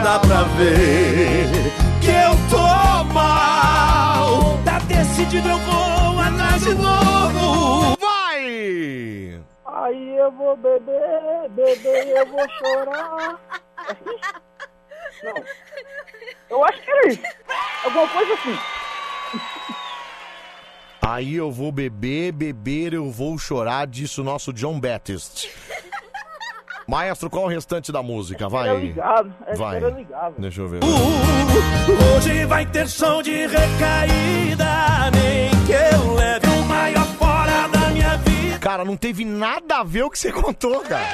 Dá pra ver que eu tô mal. Tá decidido, eu vou atrás de novo. Vai! Aí eu vou beber, beber, eu vou chorar. Não. Eu acho que era isso. Alguma coisa assim. Aí eu vou beber, beber, eu vou chorar, disse o nosso John Baptist. Maestro, qual o restante da música? Vai. Era ligado. Vai. era ligado. Deixa eu ver. Hoje vai ter som de recaída, nem que eu leve o maior vida. Cara, não teve nada a ver o que você contou, cara.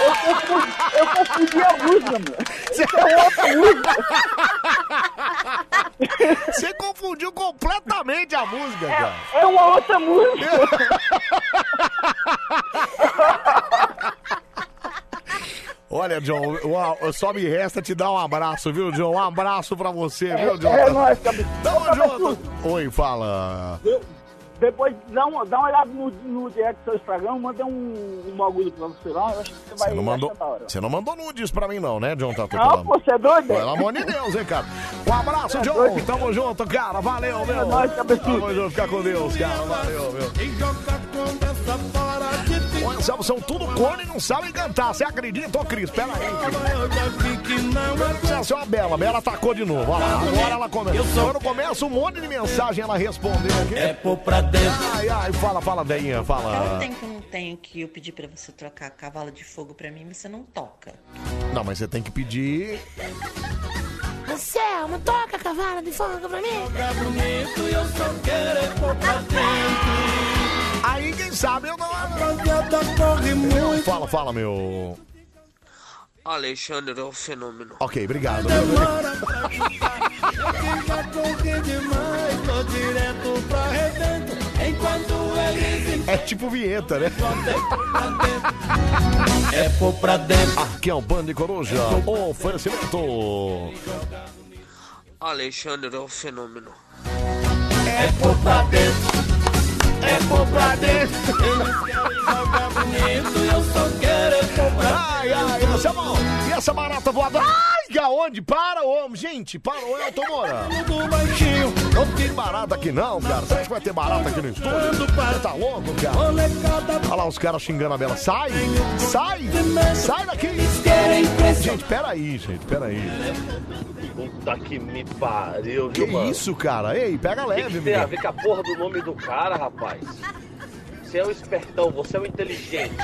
Eu confundi, eu confundi a música, mano. Isso é outra música. Você confundiu completamente a música, cara. É uma outra música. Olha, John, só me resta te dar um abraço, viu, John? Um abraço pra você, viu, John? É nóis, cabeça. Tamo junto. Oi, fala. Depois dá uma, dá uma olhada no, no direct do seu Instagram, manda um, um bagulho pra você lá, eu acho que você vai Você não mandou, você não mandou nudes pra mim, não, né, John Tatu? Não, pô, você é doido? Pelo amor de Deus, hein, cara. Um abraço, é John. doido? Tamo junto, cara. Valeu, meu. É nóis, cabeçudo. Tamo junto, fica com Deus, cara. Valeu, meu. Olha, são, tudo corno e não sabem cantar. Você acredita, ô Cris? Pera aí. Essa é uma Bela. Bela atacou de novo. Olha lá, agora ela começa. Quando começa um monte de mensagem, ela respondeu aqui. É pôr pra dentro. Ai, ai, fala, fala, Deinha, Fala fala. tempo que eu não tenho que eu pedir pra você trocar cavalo de fogo pra mim, você não toca. Não, mas você tem que pedir. Anselmo, toca cavalo de fogo pra mim. Aí, quem sabe eu não. Fala, fala, meu. Alexandre é um fenômeno. Ok, obrigado. É tipo vinheta, né? É pôr pra dentro. Aqui é o Band de Coruja. Oferecimento. Alexandre é um fenômeno. É pôr pra dentro. É pôr pra dentro. bonito e eu só quero é pôr pra Ai, ai, essa bom. E essa barata voadora? Ai, aonde? Para, homem. Gente, para, ô Elton Moura. Não tem barata aqui não, cara. Você acha que vai ter barata aqui no estúdio? Você tá louco, cara? Olha lá os caras xingando a Bela. Sai! Sai! Sai daqui! Gente, peraí, gente, peraí. Puta que me pariu, Que viu, mano? isso, cara? Ei, pega O que, leve, que tem a meu. ver com a porra do nome do cara, rapaz? Você é o espertão, você é o inteligente.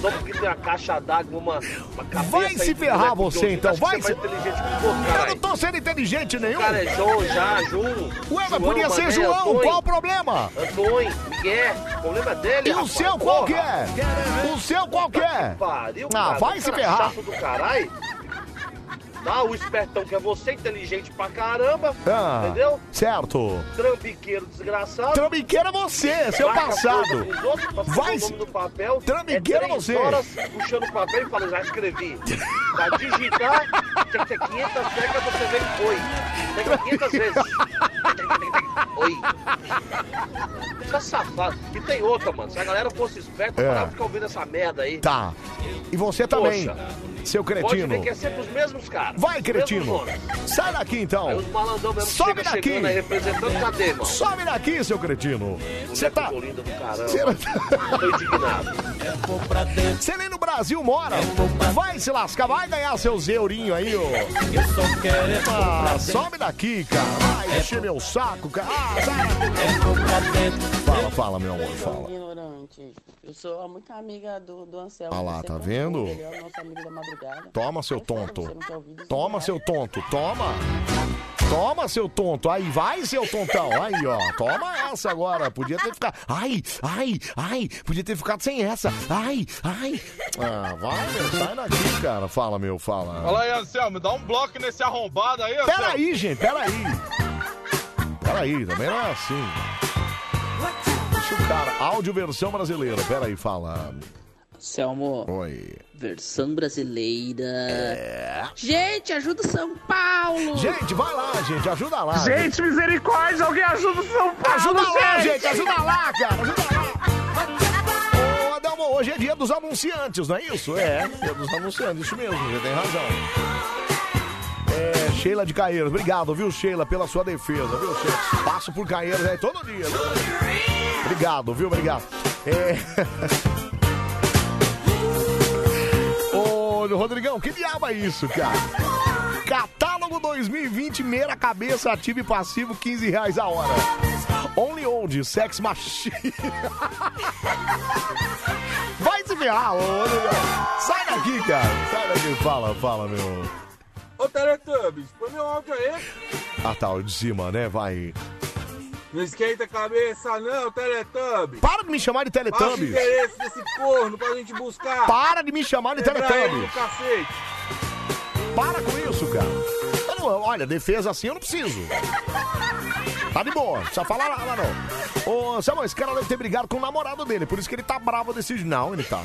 Só porque tem uma caixa d'água, uma, uma cabeça Vai se ferrar você, então. Vai é se... Eu não tô sendo inteligente nenhum. O cara é João, já, Jun. Ué, mas João, podia ser Mané, João. Qual o problema? Antônio, Miguel, o problema dele, E o seu qual que é? O seu qual que é? Ah, vai se ferrar. Tá? O espertão que é você, inteligente pra caramba. Ah, Entendeu? Certo. Trambiqueiro desgraçado. Trambiqueiro é você, seu Marca passado. outros, pra Vai o nome no papel. Trambiqueiro é três você. horas puxando o papel e fala, já escrevi. Pra digitar, tinha que ter 500 teclas, você vem oi. Tecla 500 vezes. Oi. Tá safado. E tem outra, mano. Se a galera fosse esperta, É. parava de ficar ouvindo essa merda aí. Tá. E você também, Poxa. Seu cretino. ver que é sempre os mesmos caras. Vai, cretino. Sai daqui então. Os malandrão mesmo Sobe daqui. aí representando, cadê, mano? Sobe daqui, seu cretino. Você tá. Do caramba. Você- Tô indignado. Você nem no Brasil mora. Vai se lascar, vai ganhar seus eurinhos aí, ô. Ah, sobe daqui, cara. Vai encher meu saco, cara. Ah, sai. Fala, fala, meu amor, fala. Ignorante. Eu sou muito amiga do, do Anselmo. Ah lá, tá vendo? Ele é o nosso amigo da madrugada. Toma, seu tonto. Toma, seu tonto. Toma. Toma, seu tonto. Aí, vai, seu tontão. Aí, ó. Toma essa agora. Podia ter ficado. Ai, ai, ai. Podia ter ficado sem essa. Ai, ai. Ah, vai, meu. Sai daqui, cara. Fala, meu. Fala. Fala aí, Anselmo, dá um bloco nesse arrombado aí, Anselmo. Pera aí, gente. Pera aí. Pera aí. Também não é assim. Cara. Áudio versão brasileira. Pera aí, fala. Selmo. Oi. Versão brasileira. Gente, ajuda o São Paulo! Gente, vai lá, gente. Ajuda lá. Gente, misericórdia. Alguém ajuda o São Paulo. Ajuda lá, gente. Ajuda lá, cara. Ajuda lá. Ô, Adelmo, hoje é dia dos anunciantes, não é isso? É, dia dos anunciantes. Isso mesmo, você tem razão. É, Sheila de Caeiros. Obrigado, viu, Sheila, pela sua defesa, viu, Sheila? Passo por Caeiros aí todo dia. Obrigado, viu? Obrigado. É... [laughs] Rodrigão, que diabo é isso, cara? Catálogo 2020, meia cabeça, ativo e passivo, 15 reais a hora. Only Old, Sex Machine. [laughs] Vai se ferrar, ô, Rodrigão. Sai daqui, cara. Sai daqui. Fala, fala, meu. Ô, Teletubbies, põe meu áudio aí. Ah, tá, o de cima, né? Vai. Não esquenta a cabeça não, Teletubbies. Para de me chamar de Baixa o Teletubbies. endereço desse corno pra gente buscar. Para de me chamar de ele Teletubbies. cacete. Para com isso, cara. Eu não- olha, defesa assim eu não preciso. Tá de boa, não precisa falar nada, não. Ô, Samuel, esse cara deve ter brigado com o namorado dele, por isso que ele tá bravo desse. Não, ele tá.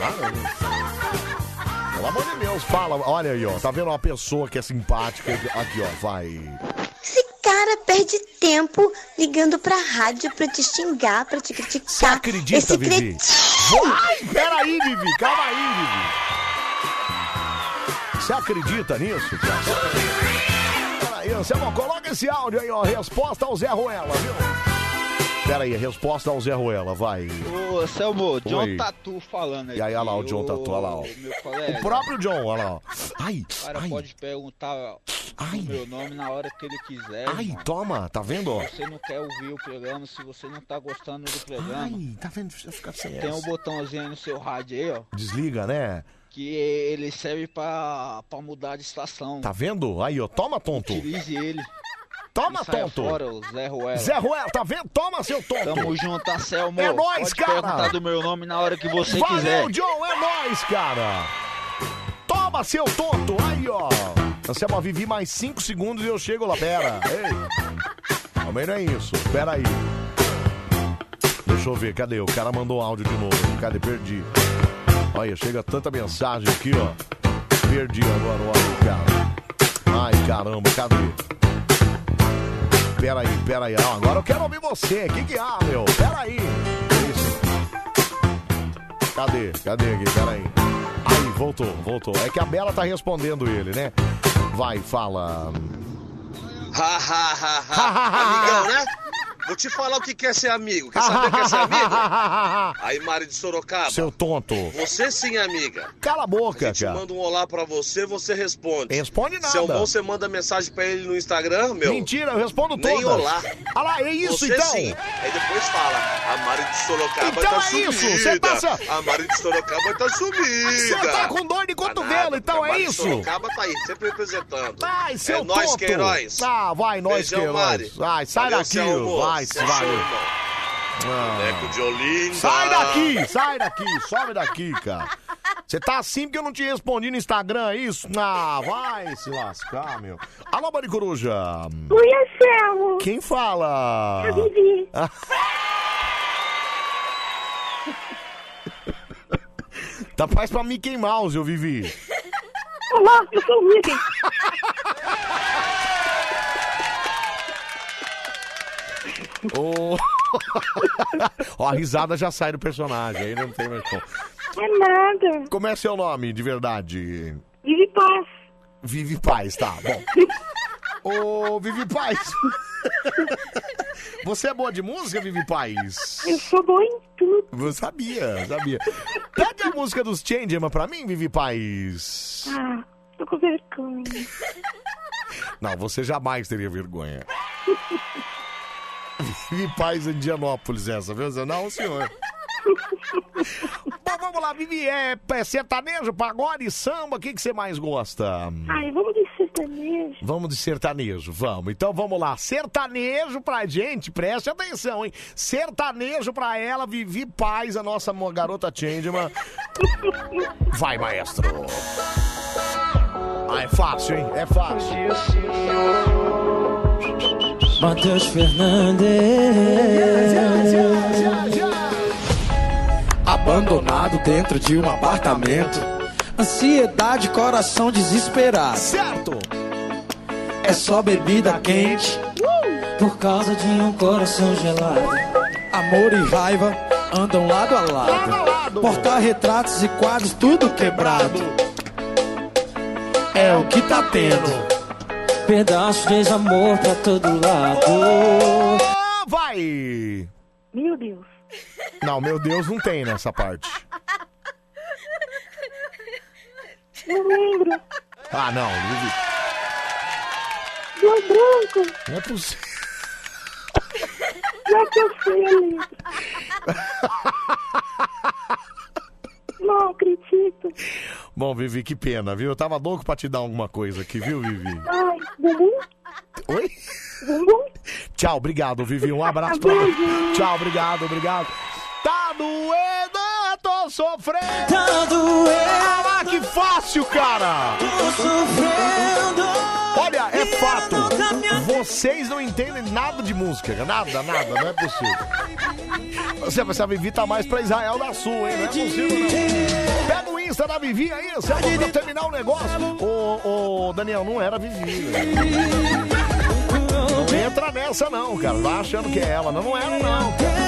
Pelo amor de Deus, fala. Olha aí, ó. Tá vendo uma pessoa que é simpática? Aqui, ó, vai. Esse cara perde tempo ligando pra rádio pra te xingar, pra te criticar. Você acredita, Esse Vivi? cretino. Vai, peraí, Vivi, calma aí, Vivi. Você acredita nisso, cara? Peraí, Anselmo, coloca esse áudio aí, ó. Resposta ao Zé Ruela, viu? Peraí, resposta ao Zé Ruela, vai. Ô, Selmo, John Oi. Tatu falando aqui. E aí, olha lá o John Tatu, olha lá, ó. Meu colega. O próprio John, olha lá, ó. Ai, O cara ai, pode perguntar o meu nome na hora que ele quiser. ai, irmão. toma, tá vendo, ó? Se você não quer ouvir o programa, se você não tá gostando do programa, Ai, tá vendo? Precisa ficar sem tem um essa. botãozinho aí no seu rádio aí, ó. Desliga, né? Que ele serve pra, pra mudar de estação. Tá vendo? Aí, ó, toma, tonto. Utilize ele. Toma, tonto. fora, Zé Ruela. Zé Ruela, tá vendo? Toma, seu tonto. Tamo junto, Anselmo. É nóis, Pode cara. perguntar do meu nome na hora que você Valeu, quiser. John, é nóis, cara. Toma, seu tonto. Aí, ó. Anselmo, vivi mais 5 segundos e eu chego lá. Pera. Ei. Também não é isso. Pera aí. Deixa eu ver, cadê? O cara mandou áudio de novo. Cadê? Perdi. Olha, chega tanta mensagem aqui, ó. Perdi agora o áudio, cara. Ai, caramba, cadê? Pera aí, pera aí. Agora eu quero ouvir você. O que que há, meu? Pera aí. Isso. Cadê? Cadê aqui? Pera aí. Aí, voltou, voltou. É que a Bela tá respondendo ele, né? Vai, fala. Ha, ha, ha, ha. Amigão, né? Vou te falar o que quer ser amigo. Quer saber o que é ser amigo? [laughs] Aí, Mari de Sorocaba. Seu tonto. Você sim, amiga. Cala a boca, A gente cara. manda um olá pra você, você responde. Responde nada. Se é um bom, você manda mensagem pra ele no Instagram, meu. Mentira, eu respondo Nem todas. olá. Ah lá, é isso Você então. Sim. Aí depois fala, a Mari de Sorocaba Então tá é sumida. isso, você tá sa- A Mari de Sorocaba tá sumida. Você tá com dor de cotovelo, então a é Mari de isso? Sorocaba tá aí, sempre representando. Ai, seu é nós tonto. que é heróis. Ah, vai, nós Beijão, que é Mari. heróis. Ai, sai Valeu, daqui, vai, Seu irmão. Ah. Boneco de Olinda. Sai daqui, sai daqui, some daqui, cara. Você tá assim porque eu não te respondi no Instagram, é isso? Ah, vai se lascar, meu. Alô, Bande Coruja. Oi, Anselmo. Quem fala? É a Vivi. [laughs] Tá mais pra Mickey Mouse, eu vivi. Olá, eu sou o Mickey. [laughs] Ô. [laughs] Ó, a risada já sai do personagem, aí não tem mais como. É nada. Como é seu nome, de verdade? Vivi Paz. Vivi Paz, tá, bom. [laughs] Ô, Vivi Paz. Você é boa de música, Vivi Paz? Eu sou boa em tudo. Eu sabia, sabia. Pede a música dos Changeman pra mim, Vivi Paz. Ah, tô com vergonha. Não, você jamais teria vergonha. [laughs] Vivi [laughs] Paz em Dianópolis essa, viu? Não, senhor. Bom, vamos lá, Vivi. É, é sertanejo, pagode, samba, o que, que você mais gosta? Ai, vamos de sertanejo. Vamos de sertanejo, vamos. Então vamos lá. Sertanejo pra gente, preste atenção, hein? Sertanejo pra ela, Vivi Paz, a nossa garota Changeman. Vai, maestro. Ah, é fácil, hein? É fácil. Matheus Fernandes. Abandonado dentro de um apartamento. Ansiedade, coração desesperado. Certo! É só bebida quente. Por causa de um coração gelado. Amor e raiva andam lado a lado. Porta-retratos e quadros, tudo quebrado. É o que tá tendo. Pedaço de amor pra todo lado. Ah, vai! Meu Deus. Não, meu Deus, não tem nessa parte. Não lembro. Ah, não. Deu branco. Não é possível. Já que eu sei. [laughs] Não acredito. Bom, Vivi, que pena, viu? Eu tava louco pra te dar alguma coisa aqui, viu, Vivi? Ai, bumbum. Oi? Bumbum. Tchau, obrigado, Vivi. Um abraço pra você. Tchau, obrigado, obrigado. Tá doendo, tô sofrendo. Tá doendo. Ah, que fácil, cara. Tô sofrendo. Olha, é fato. Vocês não entendem nada de música. Nada, nada, não é possível. Você, essa Vivi tá mais pra Israel da Sul, hein? Não é possível, não. Pega o Insta da Vivi aí, você pra terminar o negócio. Ô, ô, Daniel, não era Vivi. velho. Não entra nessa, não, cara. Vai achando que é ela. Não, não era, não.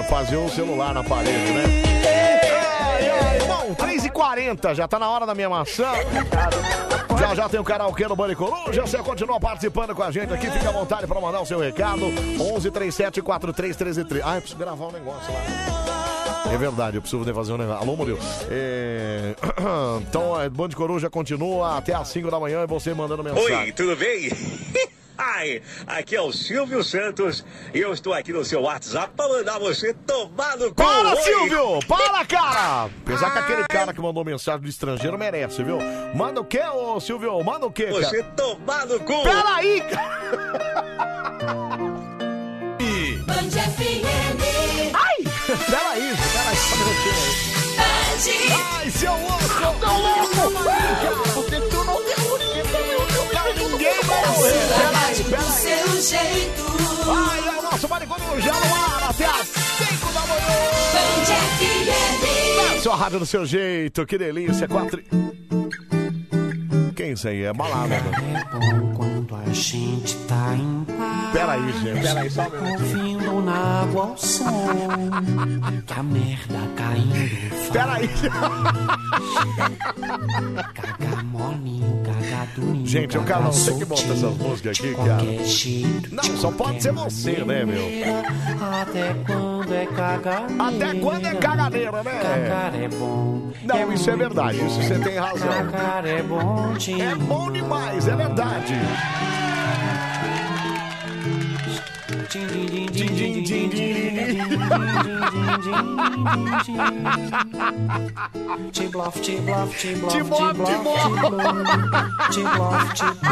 É fazer o celular na parede, né? Bom, 3h40, já tá na hora da minha maçã. Já já tem o karaokê no Bande Coruja. Você continua participando com a gente aqui. Fica à vontade para mandar o seu recado. 11 37 43 13 Ah, eu preciso gravar um negócio lá. É verdade, eu preciso fazer um negócio. Alô, Murilo. É... [clears throat] Então, é, Bande Coruja continua até às 5 da manhã e você mandando mensagem. Oi, tudo bem? [laughs] Ai, aqui é o Silvio Santos e eu estou aqui no seu WhatsApp para mandar você tomar no cu. Para, Oi. Silvio! Para, cara! Apesar que aquele cara que mandou mensagem do estrangeiro merece, viu? Manda o quê, ô Silvio? Manda o quê, cara? Você tomar no cu. Peraí, cara! [laughs] Band FM. Ai! Peraí, peraí, só um minutinho aí. Ai, seu louco! Seu louco! jeito. Vai, é o nosso Maricone no Gelo até as 5 da manhã. Band FM. Sua rádio do seu jeito, que delícia. 4 bem isso aí, é balada. É bom quando a gente tá em paz. Peraí, gente. Peraí, só tá meu. Ouvindo na água som. Que a merda caindo. Peraí. Caga molinho, caga. Gente, o Carlão, você que bota essas músicas aqui, cara. Jeito, Não, só pode ser você, né, meu? Até quando é caganeira. Até quando é caganeira, né? Cagar é bom. Não, isso é verdade. Isso você tem razão. Cagar é bom é bom demais, é verdade. Tiblof, tiblof, tiblof, Tiblof, tiblof,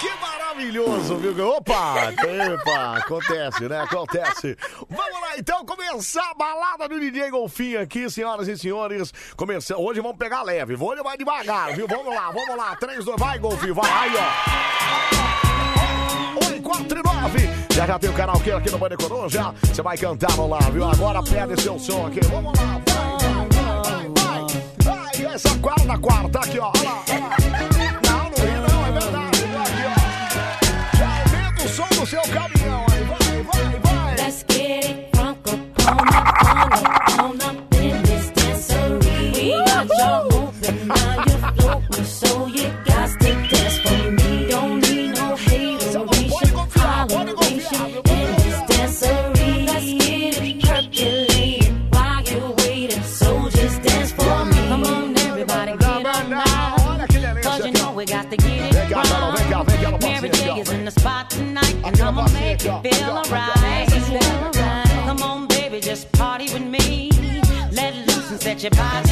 Que maravilhoso, viu? Opa, epa, acontece, né? Acontece. Vamos lá, então, começar a balada do DJ Golfinho aqui, senhoras e senhores. Começando, hoje vamos pegar leve, hoje vai devagar, viu? Vamos lá, vamos lá. 3, 2, vai, Golfinho, vai. Aí, ó. 1, 4 e 9. Já já tem o canal que aqui no Bande Coruja. Você vai cantar lá, viu? Agora pede seu som aqui. Vamos lá, vai, vai, vai, vai. Vai, essa quarta, quarta, aqui, ó. Olha lá, olha lá. Som do seu caminhão the spot tonight, and I'ma make you feel alright. Feel alright. Come on, baby, just party with me. Let loose and set your body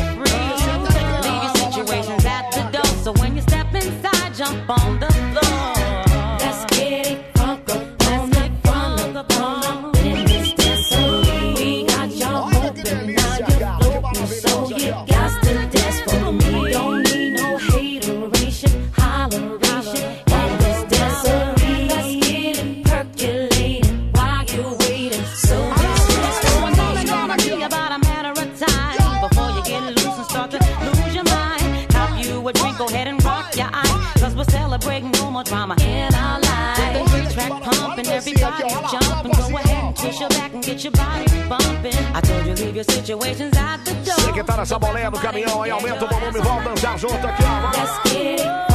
drama in our lives. With the track pumping, everybody's jumping. Go ahead and twist your back and get your body bumping. I told you leave your situations at the door. Você que tá nessa boleia do caminhão aí, aumenta o volume, vamos dançar junto aqui, ó. Let's get it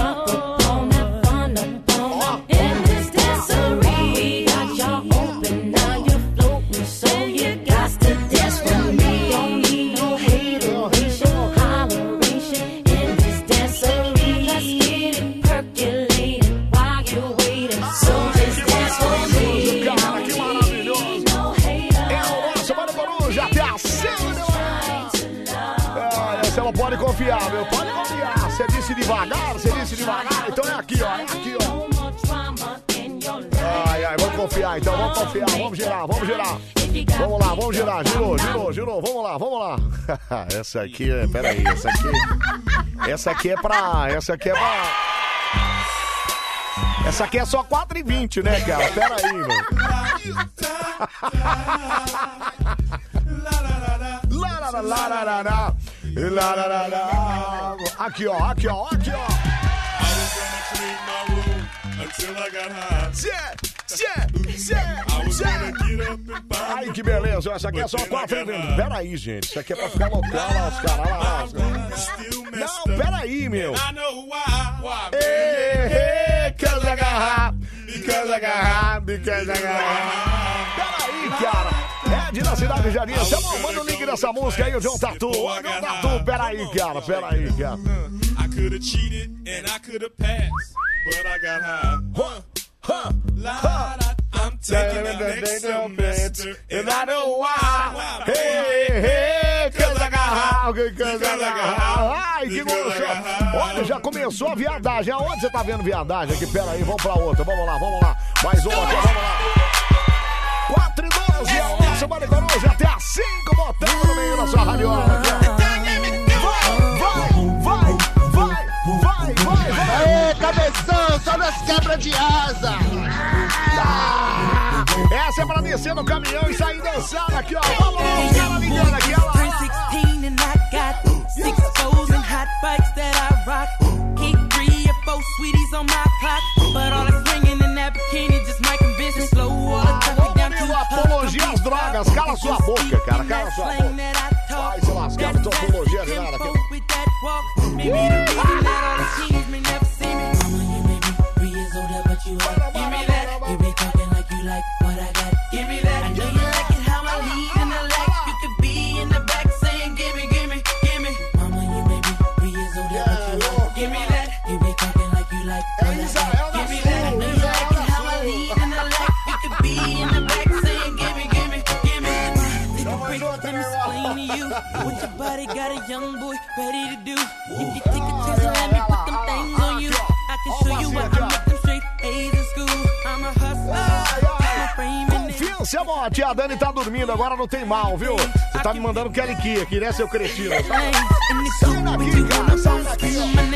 devagar, você disse devagar. Então é aqui, ó. É aqui, ó. Ai, ai, vamos confiar, então. Vamos confiar. Vamos girar, vamos girar. Vamos lá, vamos girar. Girou, girou, girou. Vamos lá, vamos lá. [laughs] essa aqui é. Peraí, essa aqui. Essa aqui é pra. Essa aqui é pra. Essa aqui é só 4,20, né, cara? Pera aí, mano. [laughs] Aqui, ó, aqui, ó, aqui, ó. Ai, que beleza. Essa aqui é só 4,20. Pera aí, gente. Isso aqui é pra ficar local lá, os caras. Lá. Não, pera aí, meu. Ei, ei, cause I got hot, because I got hot, because I got. Ed da cidade de Jardim. Chama, manda o link dessa música aí, o John Tatu. Ô, John Tatu, peraí, cara, peraí, cara. I could have cheated and I could have passed, but I got high. Huh, huh, I'm taking the next semester, and I know why. Hey, hey, cause I got high, cause I got high. Ai, que gostoso. Olha, já começou a viadagem. Aonde você tá vendo viadagem aqui? Pera aí, vamos pra outra. Vamos lá, vamos lá. Mais uma aqui, vamos lá. De asa. Ah, essa é pra descer no caminhão e sair dançando aqui, ó. Vamos lá, ligando aqui, ó. lá. 316 and I got six foes and hot bikes that I rock. Keep three or four sweeties on my clock. But all that's ringing in that bikini just might convince me slow all the traffic down to Apologia às drogas, cala sua boca, cara, cala sua boca. Vai se lascar, não tô apologia de nada aqui. Confiança, mote. A Dani tá dormindo, agora não tem mal, viu? Você tá me mandando Kelly Kia, que né, seu cretino? Sai daqui, cara, sai daqui, ó.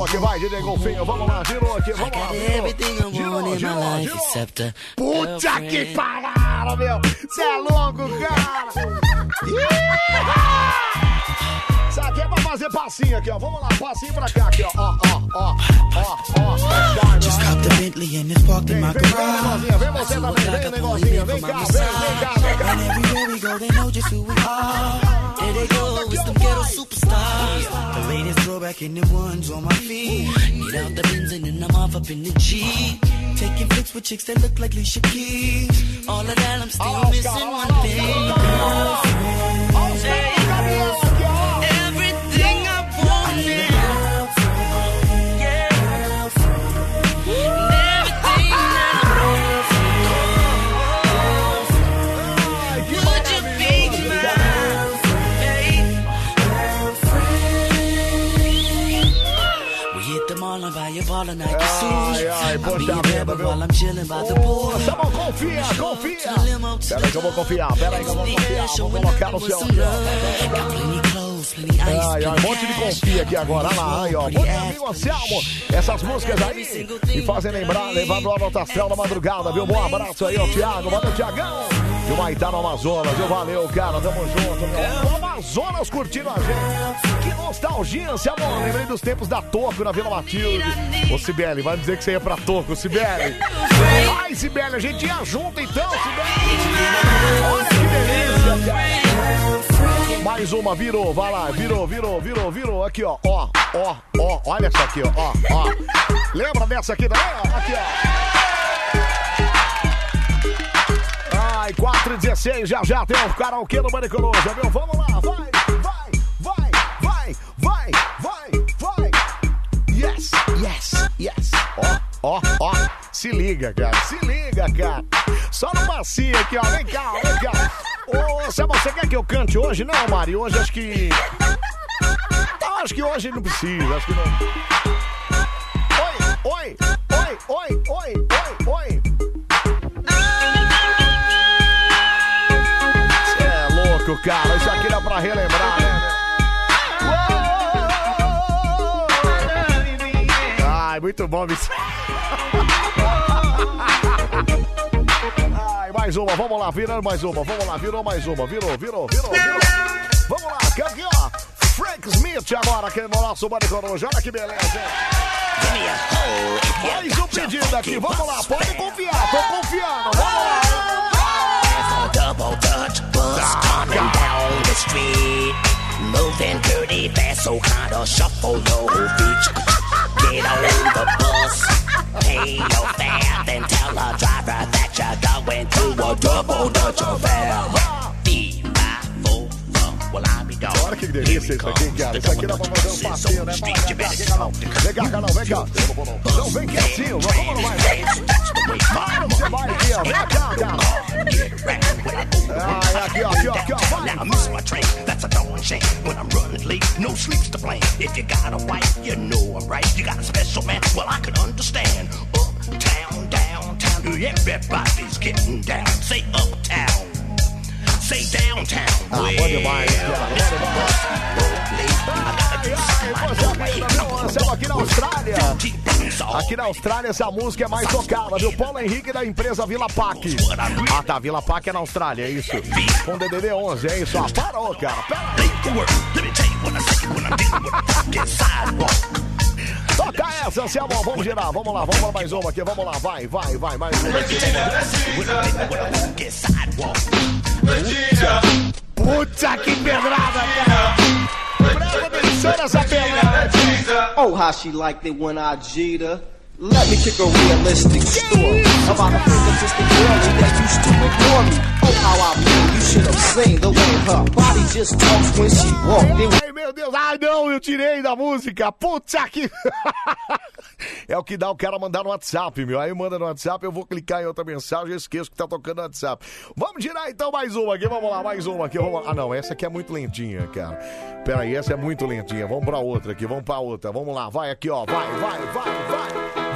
Vamos um aqui, vai, DJ Golfinho. Vamos lá, girou aqui, vamos lá. Girou, girou, girou, girou. Puta que pararam, meu! Você é louco, cara! Isso aqui é pra fazer passinho aqui, ó. Vamos lá, passinho pra cá, aqui, ó. Ó, ó, ó, ó, ó. Just cop the Bentley and it's parked in my Vem, vem, garage. negocinho, vem você também, vem, negocinho. Vem cá, vem, vem cá, vem cá. And everywhere we go, they know just who we are. There they go, it's them ghetto superstars. The latest throwback in the ones on my feet. Get out the Benz and then I'm off up in the G. Taking flicks with chicks that look like Alicia Keys. All of that, I'm still oh, missing one thing. Oh, Everything a Nike. Ai, ai, poxa a vida, viu? while I'm chilling by the pool. Tá bom, confia, confia. Pera aí que eu vou confiar, pera aí que eu vou confiar. Vou colocar no seu. Ai, ai, um monte de confia aqui agora. Olha lá, aí, ó. Dia, amigo Anselmo. Essas músicas aí me fazem lembrar, levando Alto Astral da madrugada, viu? Bom abraço aí, ó, Thiago. Valeu, Thiagão. E o Maitá no Amazonas, viu? Valeu, cara. Tamo junto, meu. Amazonas curtindo a gente. Que nostalgia, Anselmo. Lembrei dos tempos da Toco na Vila Matilde. Ô, Sibeli, vai dizer que você ia pra Toco, Sibeli. Ai, Sibeli, a gente ia junto então, Sibeli. Olha que delícia. Mais uma, virou, vai lá, virou, virou, virou, virou. Aqui, ó, ó, ó, ó, olha essa aqui, ó, ó, ó. Lembra dessa aqui ó? Aqui, ó. Ai, 4 e 16, já já tem o karaokê no Mariconosa, viu? Vamos lá, vai, vai, vai, vai, vai, vai, vai. Yes, yes, yes. Ó, ó, ó. Se liga, cara, se liga, cara. Só no passinho aqui, ó. Vem cá, vem cá. Ô, Sabe, você quer que eu cante hoje? Não, Mari, hoje acho que. Não, acho que hoje não precisa, acho que não. Oi, oi, oi, oi, oi, oi, oi. Cara. Isso aqui dá pra relembrar, né? Ai, muito bom, Vicente. Ai, mais uma, vamos lá, virando mais uma, vamos lá, virou mais uma, virou, virou, virou, virou. Vamos lá, que aqui, ó. Frank Smith agora aqui no nosso Bande Coruja. Olha que beleza? Mais um pedido aqui, vamos lá, pode confiar, tô confiando, vamos lá. Double Dutch bus coming down the street. Moving dirty fast, so kinda shuffle your feet. Get on the bus, pay your fare, then tell the driver that you're going to a double Dutch affair. Be my fool, well I be dog. Olha que delícia isso aqui, cara. Isso aqui dá pra fazer um passeio, né? Vem cá, vem cá, não, vem cá. Não, vem quietinho, vamos, não vai, vai. Vai, você vai aqui, ó. Vem cá, cara. Ai, aqui, ó, aqui, ó, aqui, ó. Vai. Now I miss my train, that's a darn shame. When I'm running late, no sleep's to blame. If you got a wife, you know I'm right. You got a special man, well I can understand. Uptown, downtown, everybody's getting down. Say uptown, say downtown. Ah, bom demais, cara. Estamos aqui na Austrália. Aqui na Austrália, essa música é mais tocada, viu? Paulo Henrique da empresa Vila Pac. Ah, tá. Vila Pac é na Austrália, é isso. Com DDD 11, é isso. Ah, parou, cara. Pera Toca essa, Anselmo. Vamos girar. Vamos lá, vamos lá mais uma aqui. Vamos lá, vai, vai, vai. Mais uma. Puta que pedrada, cara. Presta atenção nessa pedrada. Oh, how she when I G'd her. Let me kick a realistic story about a egotistic girlie that used to ignore me. Oh, how I mean, you should have seen the way her body just talks when she walked in. Ai, meu Deus. Ai, não, eu tirei da música. Puta que... [laughs] é o que dá o cara mandar no WhatsApp, meu. Aí manda no WhatsApp, eu vou clicar em outra mensagem, eu esqueço que tá tocando no WhatsApp. Vamos tirar então mais uma aqui, vamos lá, mais uma aqui. Vamos. Ah, não, essa aqui é muito lentinha, cara. Pera aí, essa é muito lentinha. Vamos pra outra aqui, vamos pra outra. Vamos lá, vai aqui, ó. Vai, vai, vai, vai.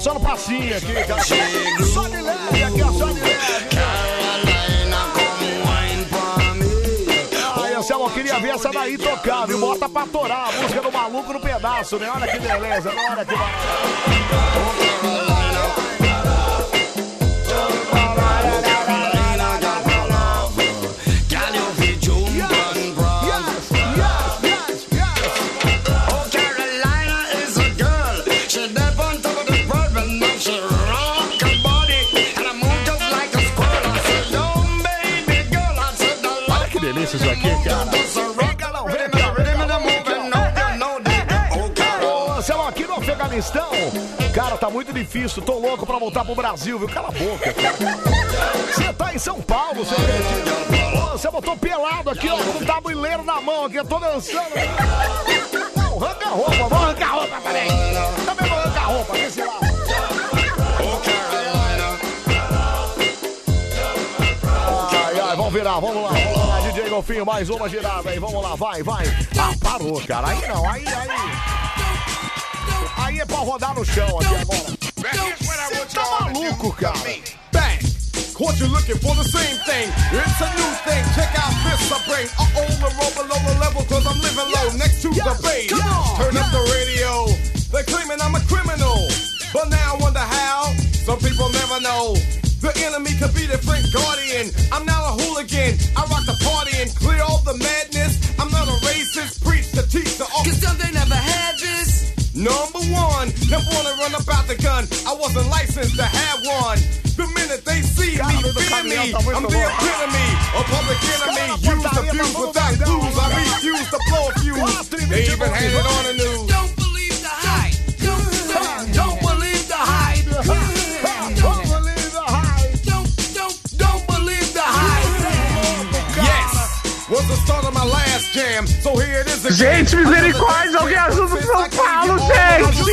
Só no passinho aqui, cara. Só de leve aqui, ó, só de leve. Aí, Anselmo, eu queria ver essa daí tocar, viu? Bota pra torar a música do maluco no pedaço, né? Olha que beleza, olha que Girl, muito difícil. Tô louco pra voltar pro Brasil, viu? Cala a boca. Você tá em São Paulo, seu Você botou pelado aqui, ó, com um tabuleiro na mão aqui, eu tô dançando. Não, arranca a roupa, vamos arrancar a roupa também. Também vou arrancar a roupa, lado. Ai, ai, vamos virar, vamos lá, vamos lá, DJ Golfinho, mais uma girada aí, vamos lá, vai, vai. Ah, parou, cara, aí não, aí, aí. Aí é pra rodar no chão aqui agora. Você tá maluco, cara. Bang! Caught you looking for the same thing. It's a new thing. Check out this I bring. Uh oh, the roll below the level, cause I'm living low next to the bay. Turn up the radio. They're claiming I'm a criminal. But now I wonder how. Some people never know. The enemy could be the Frank Guardian. I'm not a hooligan. I rock the party and clear all the madness. I'm not a racist. Preach the teach the Cause some they never this. Number one, never wanna run about the gun. I wasn't licensed to have one. The minute they see me, fear me. I'm the epitome, a public enemy. Use the fuse without clues. I refuse to blow a fuse. They even had it on the news. Gente, misericórdia, alguém ajuda o São Paulo, gente!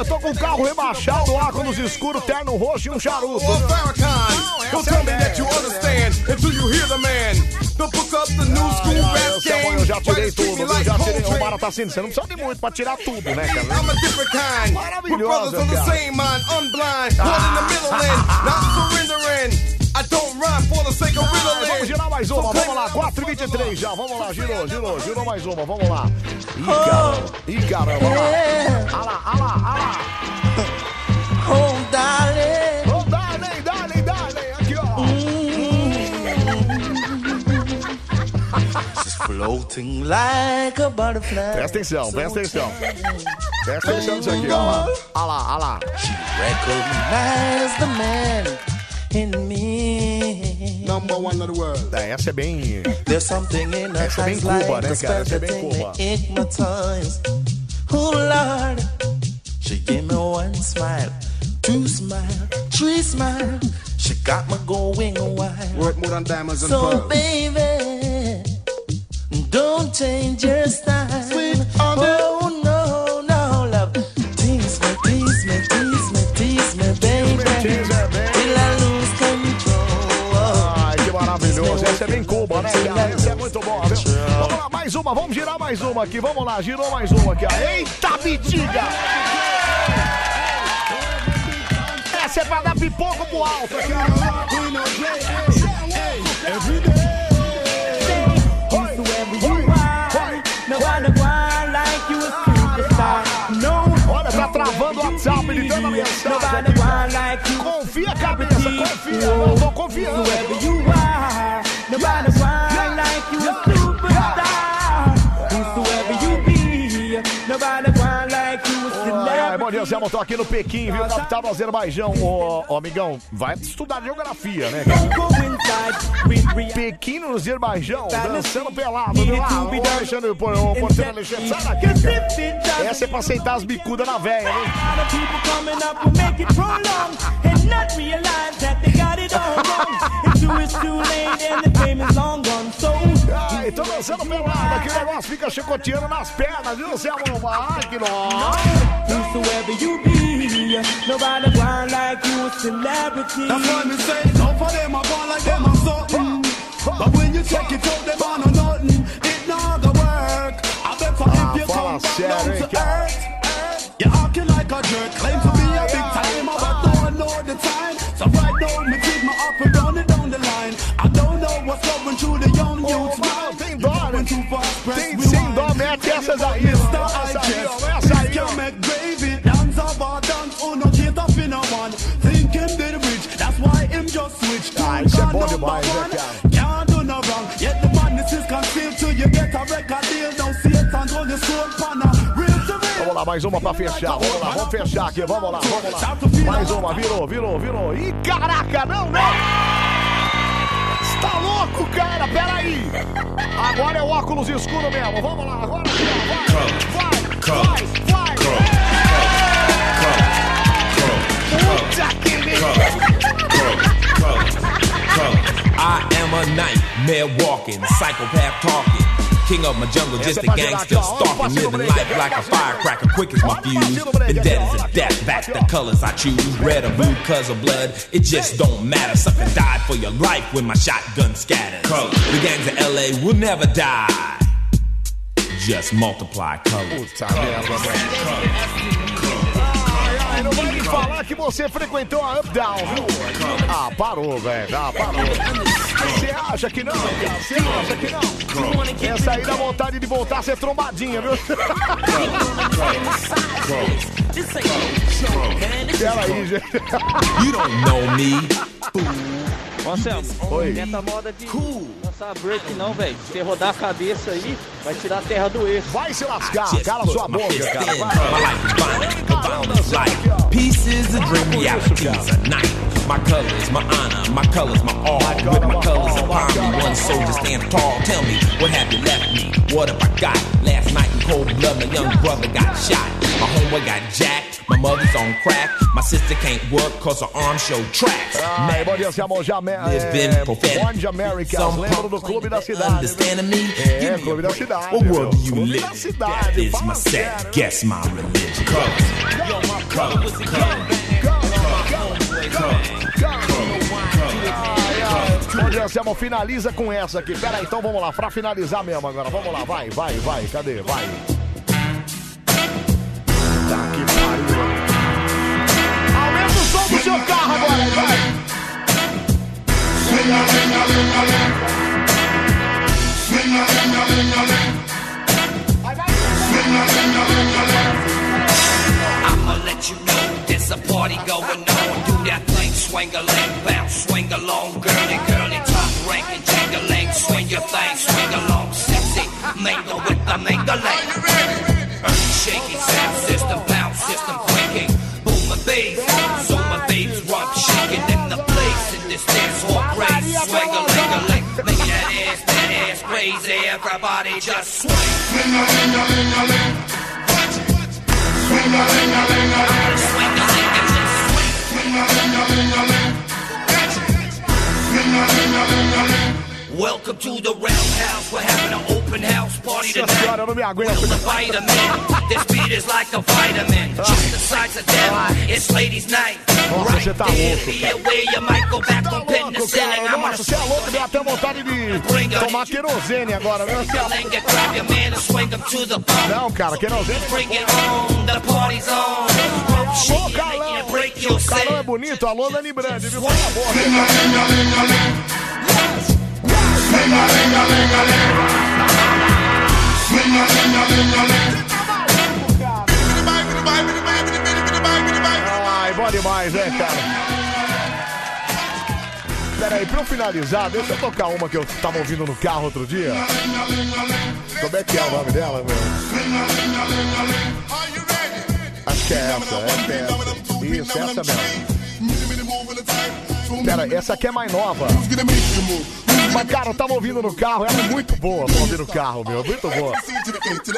Eu tô com o carro rebaixado, óculos escuro, terno roxo e um charuto. Well, Farrakhan, don't tell me that you understand until you hear the man. They'll book up the new school rap Anselmo, game. eu já tirei tudo, eu já tirei. O. Mara tá assim, você não precisa de muito pra tirar tudo, né, cara? I'm a different kind. With Maravilhosa, brothers on the cara. same mind, unblind, caught in the middle and not surrendering. I don't rhyme for the sake of Ai, riddling. vamos girar mais uma, vamos lá, 4 e 23 já, vamos lá, girou, girou, girou mais uma, vamos lá. Ih, caramba, ih, caramba, olha lá, olha lá, olha lá, olha lá. Oh, darling. Oh, darling, darling, darling, aqui, ó. She's floating like a butterfly. Presta atenção, presta atenção. Presta atenção nisso aqui, ó lá, olha lá, olha lá. Recognize the man. Number one of the world. É, essa é bem... There's something in her Essa é bem eyes Cuba, like né, the cara? Essa é spell bem that Cuba. me. Oh Lord, she gave me one smile, two smile, three smile. She got me going wild. Worth more than diamonds and So baby, don't change your style. oh também Cuba, né. Isso é muito bom, viu? Vamos lá, mais uma, vamos girar mais uma aqui. Vamos lá, girou mais uma aqui. Eita, bitiga! Essa é pra dar pipoco pro alto aqui, Olha, tá travando o WhatsApp, ele dando a mensagem. Confia, cabeça, confia. Eu tô confiando. Ai, bom dia. Zé, tô aqui no Pequim, viu? Capital do Azerbaijão. Ô, ô, amigão, vai estudar geografia, né, cara? Pequim no Azerbaijão, dançando pelado, viu? Ah, ô, Alexandre, ô, porteiro Alexandre, sai daqui, cara. Essa é pra aceitar as bicudas na véia, né? Lot of people coming up will make it prolong and not realize that they got it all wrong. It's too, it's too late and the fame is long gone. So Ai, tô dançando pelado aqui, o negócio fica chicoteando nas pernas, viu, Zé? Ai, que nó. whosoever you be, nobody want like you a celebrity. That's why me say, some for them are born like them are something. But when you check it out, them are no nothing. It not gonna work. I bet for if you fala come back sério, down hein, to earth, you're acting like a jerk. Claim to be a big timer, but don't know the time. So right now, me mind. Tem dó, né? Tem sem dó, mete essas aí. Essa aí, ó. Essa aí, ó. oh. Ah, isso é bom demais, né, cara? Vamos lá, mais uma pra fechar. Vamos lá, vamos fechar aqui. Vamos lá, vamos lá. Mais uma, virou, virou, virou. Ih, caraca, não, não! Tá louco, cara? Peraí! Agora é o óculos escuro mesmo. Vamos lá, agora sim, ó. vai, vai, vai, vai! Puta que I am a nightmare walking, psychopath talking. King of my jungle, just a gangster stalking, living life like a firecracker, quick as my fuse. And dead is a death, back the colors I choose. Red or blue, cause of blood, it just don't matter. Sucker died for your life when my shotgun scatters. The gangs of LA will never die. Just multiply colors. Não vai me falar que você frequentou a Up Down, viu? Ah, parou, velho. Ah, parou. Você acha que não? Você acha que não? Essa aí dá vontade de voltar a ser trombadinha, viu? Peraí, gente. You don't know me. [laughs] Ô, Anselmo, Oi. tenta moda de lançar break não, velho. Se você rodar a cabeça aí, vai tirar a terra do eixo. Vai se lascar, cala sua boca, cara. My life is violent, violence life. Peace is a dream, reality is a night. My colors, my honor, my colors, my all. With my colors upon me, one soldier stand tall. Tell me, what have you left me? What have I got? Last night in cold blood, my young brother got shot. My homeboy got jacked. My mother's on crack. My sister can't work cause her arm show tracks. Ai, bom dia. Já, Living é. Bond America. Some Lembro do Clube da Cidade. É, Clube da Cidade. What world do you live in? That is my set. Guess my religion. Colors. Bom dia, Anselmo. Finaliza com essa aqui. Pera aí, então vamos lá. Pra finalizar mesmo agora. Vamos lá. Vai, vai, vai. Cadê? Vai. Vai. I'ma let you know there's a party going on. Do that thing, swing a leg, bounce, swing along, girly, girly, top ranking, jingling, swing your thing, swing along, sexy, mingle with the mingling. Earth shaking, sound system, bounce system quaking, boom a bass, so my babe's rump shaking in the place, in this dance hall crazy, swing a ling a ling, make that ass, that ass crazy, everybody just swing. Swing a ling a ling a ling. Swing a ling a ling a ling. Swing a ling a ling. Swing a ling a ling a ling. Swing a ling a ling a ling. Welcome to the roundhouse. We're having an open house party Nossa tonight. senhora, eu não me aguento. Feel the vitamin. This beat is like a vitamin. Just the size of them. It's ladies' night. Nossa, você tá louco, Be cara. aware you might go back on pin the Louco, ceiling. cara. I'm gonna Nossa, você é louco. Deu até vontade de tomar querosene agora, viu? Você é louco. Swing it, grab your man and swing him to the bone. Não, cara, querosene. Bring it on, the party's on. Rump shaking, making you break your Calão set. é bonito. Alô, Dani Brandi, viu? Cala a boca. bom demais, né, cara? Pera aí, pra eu finalizar, deixa eu tocar uma que eu tava ouvindo no carro outro dia. Como é que é o nome dela, meu? Acho que é essa, acho que é essa. Isso, essa mesmo. Pera, essa aqui é mais nova. Mas, cara, eu tava ouvindo no carro, ela é muito boa pra ouvir no carro, meu. Muito boa.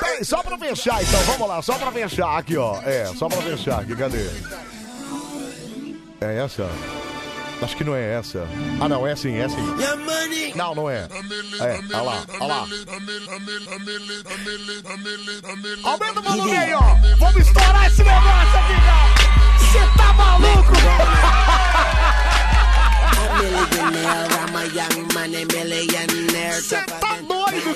Peraí, só pra fechar, então, vamos lá, só pra fechar aqui, ó. É, só pra fechar aqui, cadê? É essa? Acho que não é essa. Ah, não, é sim, é sim. Não, não é. É, olha lá, olha lá. Aumenta o volume aí, ó. Vamos estourar esse negócio aqui, cara. Você tá maluco? Millionaire, I'm a young money millionaire. Cê tá doido,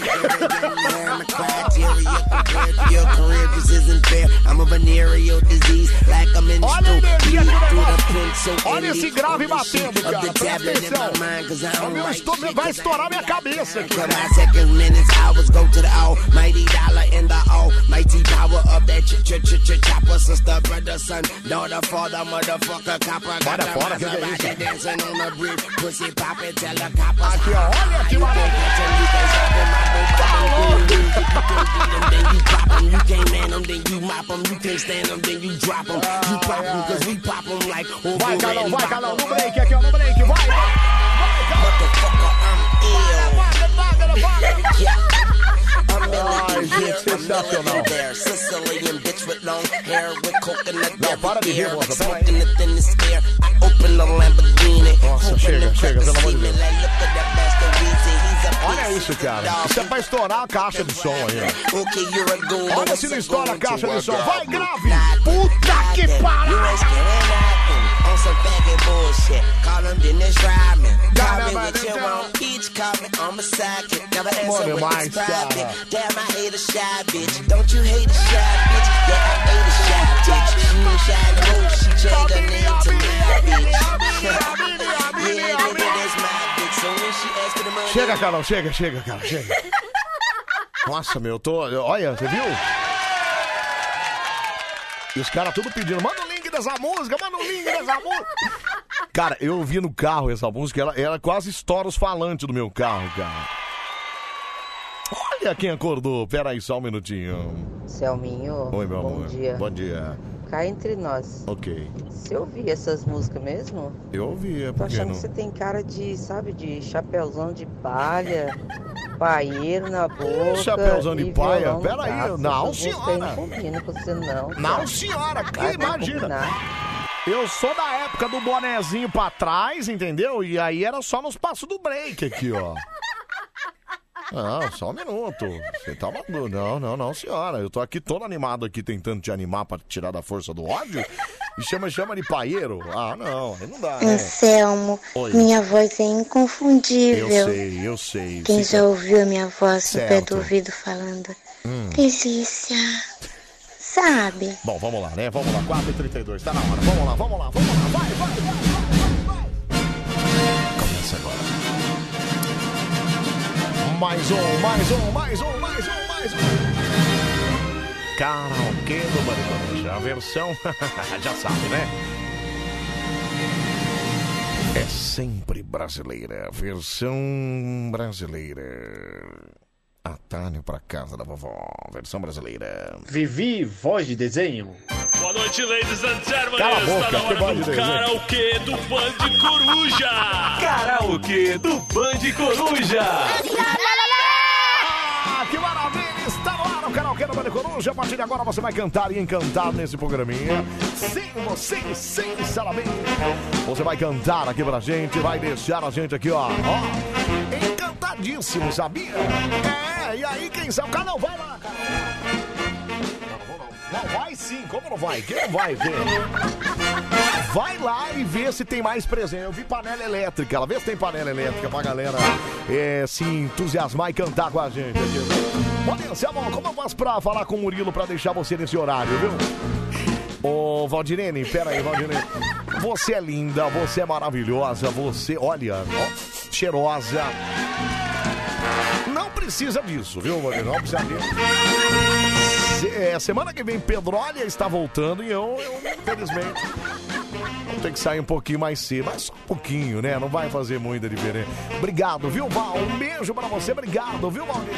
My criteria compared to your career just isn't fair. I'm a venereal disease, like I'm in Olha a energia aqui through no the print, so negócio. Olha esse grave elite batendo, of cara. the Presta tablet in atenção. my mind, 'cause I O don't meu write esto- shit. vai estourar minha cabeça aqui. For my seconds, minutes, hours go to the almighty dollar in the almighty power of that ch ch ch ch chopper. Sister, brother, son, daughter, father, motherfucker, copper. Vai Got da the fora, que que é Maserati isso? dancing on the bridge, pussy poppin', tell the coppers. Aqui, ó, olha que Then you pop 'em, you can't man 'em, then you mop 'em, you can't stand 'em, then you drop 'em. You pop 'em, cause we pop 'em like over Vai, Calão, and vai, bop Calão, 'em. no break aqui, ó, no break, vai, vai. Motherfucker, I'm ill. Yeah. There. Sicilian bitch with long hair with coconut Não, para de rir, hair, moça, like para aí. smoking it in the air. I open the Lamborghini. Nossa, hoping chega, the chega, pelo amor de see me Deus. like, look at that Master Weezy, he's a Olha beast. isso, cara. Isso é pra estourar a caixa de som aí, ó. Okay, you're a goon, but Olha se não what's estoura a going to caixa de som. a Vai, goon? grave. Puta que You On some faggot bullshit. Call him Dennis Rodman. Call me what you want. Each call me on my sidekick. Never answer with this private. Damn, I hate a shy bitch. Don't you hate a shy bitch? Yeah, I hate a shy bitch. She ain't shy no more. She changed her name to my bitch. yeah, nigga, that's my bitch. So when she asked for the money, Chega, Carol, chega, chega, cara, chega. Nossa, meu, eu tô. Olha, você viu? E os caras tudo pedindo, manda o link dessa música, manda o link dessa música. Cara, eu ouvi no carro essa música, ela, ela quase estoura os falantes do meu carro, cara. Olha quem acordou. Pera aí, só um minutinho. Selminho, Oi, meu bom amor. dia. Bom dia. Cá entre nós, Ok. você ouvia essas músicas mesmo? Eu ouvia, Tô porque achando não. que você tem cara de, sabe, de chapéuzão de palha, paieiro na boca. Chapéuzão de e paia? violão no Pera aí, braço. não, Essas músicas aí senhora. Não combina com você, não. Não, senhora, que Vai, vai imagina. combinar. Eu sou da época do bonezinho pra trás, entendeu? E aí era só nos passos do break aqui, ó. Não, só um minuto. Você tá maluco. Não, não, não, senhora. Eu tô aqui todo animado aqui tentando te animar pra tirar da força do ódio. E chama, chama de paieiro? Ah, não, aí não dá, né? Anselmo, Oi. minha voz é inconfundível. Eu sei, eu sei. Quem Fica- já ouviu a minha voz no pé Certo. do ouvido falando? Hum. Delícia. Sabe? Bom, vamos lá, né? Vamos lá, 4h32, tá na hora. Vamos lá, vamos lá, vamos lá. Vai, vai, vai, vai, vai. Começa agora. Mais um, mais um, mais um, mais um, mais um. Karaokê do Maricoruja. A versão, [laughs] já sabe, né? É sempre brasileira. Versão brasileira. Atalho pra casa da vovó. Versão brasileira. Vivi, voz de desenho. Boa noite, ladies and gentlemen. Cala a boca, Está na que hora voz do de desenho. karaokê do Band Coruja. Karaokê do Band Coruja. Ah, que maravilha! Está no ar o karaokê do Bande Coruja. A partir de agora você vai cantar e encantar nesse programinha. Sim, você, sinceramente. Você vai cantar aqui pra gente, vai deixar a gente aqui, ó. ó encantadíssimo, sabia? É, e aí, quem sabe? Canal vai lá, cara. Não, vai sim, como não vai? Quem não vai ver? Vai lá e vê se tem mais presente. Eu vi panela elétrica, ela vê se tem panela elétrica pra galera é, se entusiasmar e cantar com a gente aqui. Como eu faço pra falar com o Murilo pra deixar você nesse horário, viu? Ô, Valdirene, pera aí, Valdirene. Você é linda, você é maravilhosa, você, olha, ó, cheirosa. Não precisa disso, viu, Valdirene? Não precisa disso. Se- é, semana que vem, Pedrólia está voltando e eu, eu infelizmente, ter que sair um pouquinho mais cedo, mas só um pouquinho, né? Não vai fazer muita diferença. Obrigado, viu, Val? Um beijo pra você, obrigado, viu, Valdir?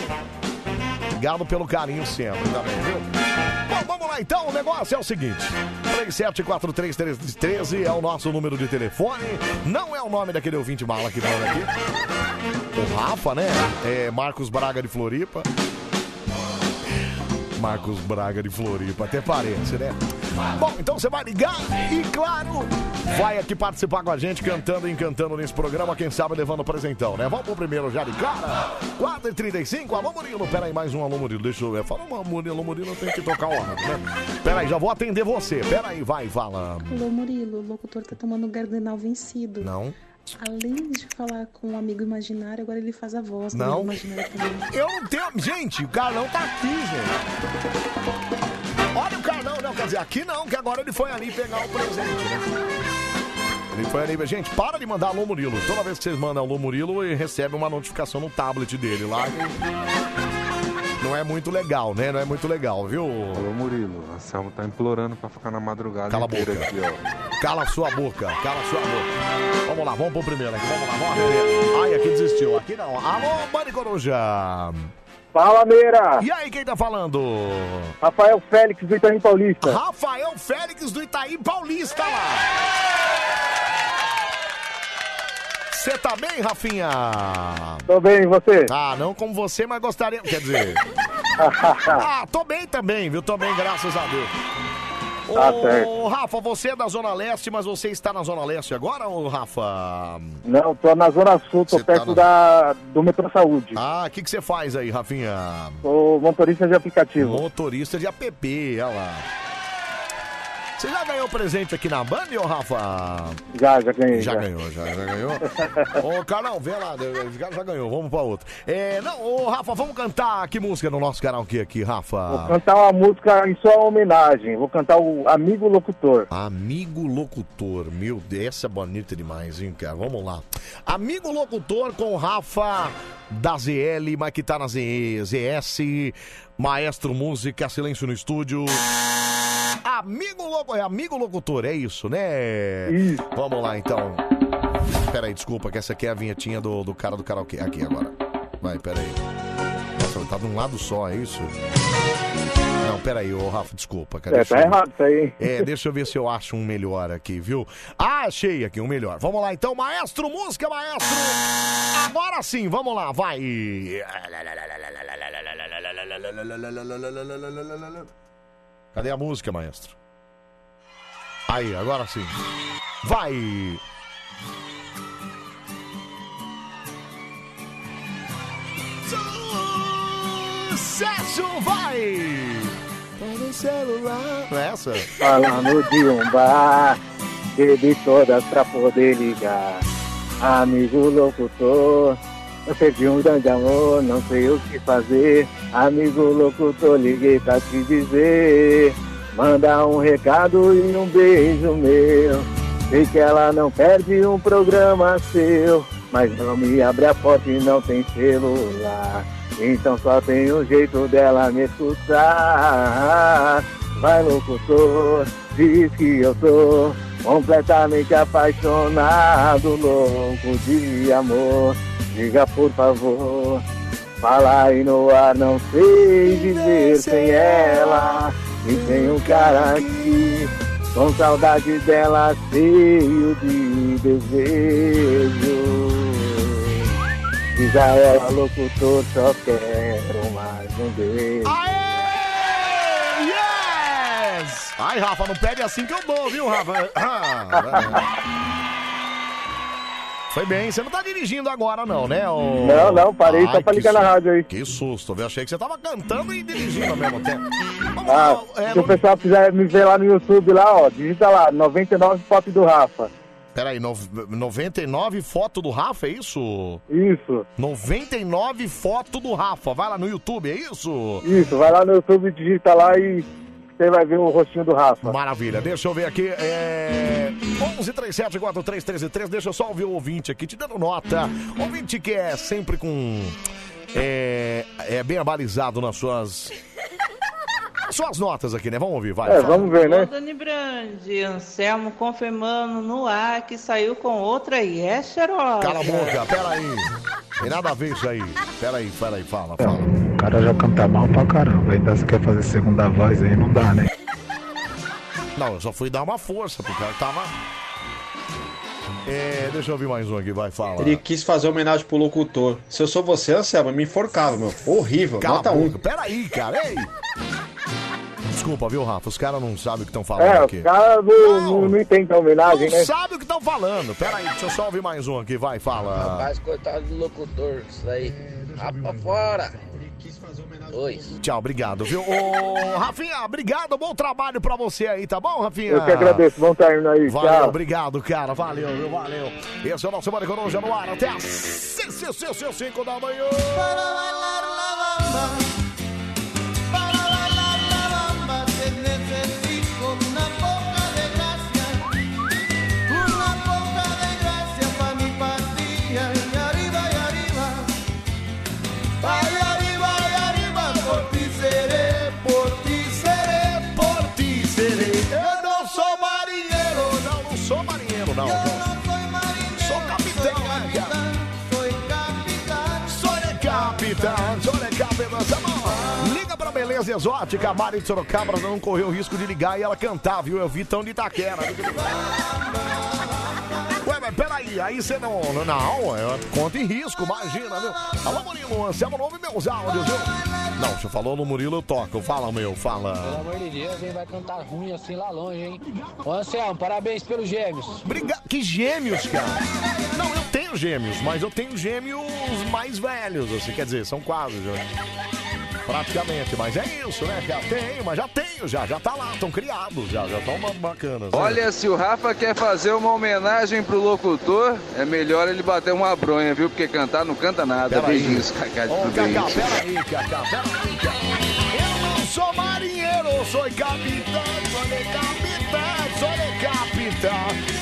Obrigado pelo carinho sempre viu? Bom, vamos lá então, o negócio é o seguinte: 374313 é o nosso número de telefone. Não é o nome daquele ouvinte mala que manda aqui. O Rafa, né? É Marcos Braga de Floripa. Marcos Braga de Floripa, até parece, né? Bom, então você vai ligar e, claro, vai aqui participar com a gente, cantando e encantando nesse programa, quem sabe levando presentão, né? Vamos pro primeiro já de cara. 4h35, alô Murilo, peraí, mais um alô Murilo, deixa eu ver. Fala, Murilo, Murilo, tem que tocar o né? Peraí, já vou atender você, peraí, vai, fala. Alô, Murilo, o locutor tá tomando o Gardenal vencido. Não. Além de falar com um amigo imaginário, agora ele faz a voz do Não. amigo imaginário também. Eu não tenho. Gente, o Carlão tá aqui, gente. Olha o Carlão, não, quer dizer, aqui não, que agora ele foi ali pegar o presente, né? Ele foi ali, gente, para de mandar alô Murilo. Toda vez que vocês mandam alô Murilo, ele recebe uma notificação no tablet dele lá. Não é muito legal, né? Não é muito legal, viu? Alô, Murilo, a Selma tá implorando pra ficar na madrugada Cala a boca. aqui, ó. Cala sua boca, cala sua boca. Vamos lá, vamos pro primeiro aqui, vamos lá, vamos lá. Ai, aqui desistiu, aqui não. Alô, Mari Coruja. Fala, Meira! E aí, quem tá falando? Rafael Félix do Itaim Paulista. Rafael Félix do Itaim Paulista lá. Você tá bem, Rafinha? Tô bem, e você? Ah, não como você, mas gostaria. Quer dizer. [laughs] ah, tô bem também, viu? Tô bem, graças a Deus. Tá Ô, certo. Rafa, você é da Zona Leste, mas você está na Zona Leste agora, ô Rafa? Não, tô na Zona Sul, tô Você tá perto na- da, do Metrô Saúde. Ah, o que que você faz aí, Rafinha? Sou motorista de aplicativo. Motorista de app, olha lá. Você já ganhou presente aqui na Band, ô Rafa? Já, já ganhei. Já ganhou, já, já ganhou. Ô, Carlão, vê lá, já, já ganhou, vamos pra outra. É, não, ô, Rafa, vamos cantar que música no nosso karaokê aqui, Vou Rafa? cantar uma música em sua homenagem. Vou cantar o Amigo Locutor. Amigo Locutor, meu Deus, essa é bonita demais, hein, cara? Vamos lá. Amigo Locutor com Rafa da ZL, mas que tá na ZS, Maestro Música, Silêncio no Estúdio. Amigo Loco, é Amigo Locutor, é isso, né? Isso. Vamos lá, então. Peraí, desculpa, que essa aqui é a vinhetinha do, do cara do karaokê. Aqui agora. Vai, peraí. Nossa, tá de um lado só, é isso? Não, peraí, ô Rafa, desculpa, cara. É, tá eu- errado isso aí. é, deixa eu ver se eu acho um melhor aqui, viu? Ah, achei aqui um melhor. Vamos lá então, maestro, música, maestro! Agora sim, vamos lá, vai! Cadê a música, maestro? Aí, agora sim. Vai! Sucesso, vai! Para o celular. Não é essa? Falando de um bar, bebi todas pra poder ligar. Amigo locutor, eu perdi um grande amor, não sei o que fazer. Amigo locutor, liguei pra te dizer. Manda um recado e um beijo meu. Sei que ela não perde um programa seu, mas não me abre a porta e não tem celular. Então só tem um jeito dela me escutar. Vai locutor, diz que eu tô completamente apaixonado, louco de amor. Diga por favor, fala aí no ar, não sei viver sem ela. E tem um cara aqui, com saudade dela, cheio de desejo. Diz a ela, locutor, só quero mais um beijo. Yes! Ai, Rafa, não pede assim que eu dou, viu, Rafa? Foi bem, você não tá dirigindo agora, não, né? ô? Não, não, parei só Ai, pra que ligar na rádio aí. Que susto, viu? Achei que você tava cantando e dirigindo ao mesmo tempo. [laughs] Ah, é, se o pessoal quiser me ver lá no YouTube, lá, ó, digita lá, 99 fotos do Rafa. Peraí, no, 99 foto do Rafa, é isso? Isso. 99 foto do Rafa, vai lá no YouTube, é isso? Isso, vai lá no YouTube, digita lá e você vai ver o rostinho do Rafa. Maravilha, deixa eu ver aqui. É... 1137431313, deixa eu só ouvir o ouvinte aqui, te dando nota. Ouvinte que é sempre com. É, é bem abalizado nas suas. Só as notas aqui, né? Vamos ouvir, vai. É, fala. vamos ver, né? Dani Brandi, Anselmo confirmando no ar que saiu com outra e é cheirosa. Cala a boca, peraí. Tem nada a ver isso aí. Peraí, peraí, fala, fala. O cara já canta mal pra caramba, ainda você quer fazer segunda voz aí, não dá, né? Não, eu só fui dar uma força pro cara que tava. É, deixa eu ouvir mais um aqui, vai, fala. Ele quis fazer homenagem pro locutor. Se eu sou você, Anselmo, me enforcava, meu. Horrível, Cala nota a um. boca, peraí, cara, ei! Desculpa, viu, Rafa? Os caras não sabem o que estão falando É, aqui. os caras não, não, não entendem a homenagem, Não né? sabe o que estão falando. Peraí, deixa eu só ouvir mais um aqui, vai, fala. Rapaz, coitado do locutor, isso aí. Rapa fora. Oi. Tchau, obrigado, viu? Ô, Rafinha, obrigado, bom trabalho pra você aí, tá bom, Rafinha? Eu que agradeço, vamos estar indo aí, Valeu, tchau. obrigado, cara, valeu, viu? Valeu. Esse é o nosso Mário Coruja no ar até às 5 da manhã. Beleza Exótica, a Mari de Sorocaba não correu o risco de ligar e ela cantar, viu? Eu vi tão de Itaquera. Ué, mas peraí, aí você não. Não, não é conta em risco, imagina, viu? Alô, Murilo, Anselmo, não ouve meus áudios, viu? Não, você falou no Murilo, eu toco. Fala, meu, Pelo fala. amor de Deus, hein? Vai cantar ruim assim lá longe, hein? Ô Anselmo, parabéns pelos gêmeos. Obrigado. Que gêmeos, cara? Não, eu tenho gêmeos, mas eu tenho gêmeos mais velhos, assim, quer dizer, são quase, já. Praticamente, mas é isso, né, cara? Tenho, mas já tenho, já, já tá lá, estão criados, já, já estão bacanas. né? Olha, se o Rafa quer fazer uma homenagem pro locutor, é melhor ele bater uma bronha, viu? Porque cantar não canta nada. Peraí. Beijinhos, Cacá de Ô. Cacá, peraí, Cacá, peraí, Cacá. Eu não sou marinheiro, sou capitão, sou capitão, sou capitão.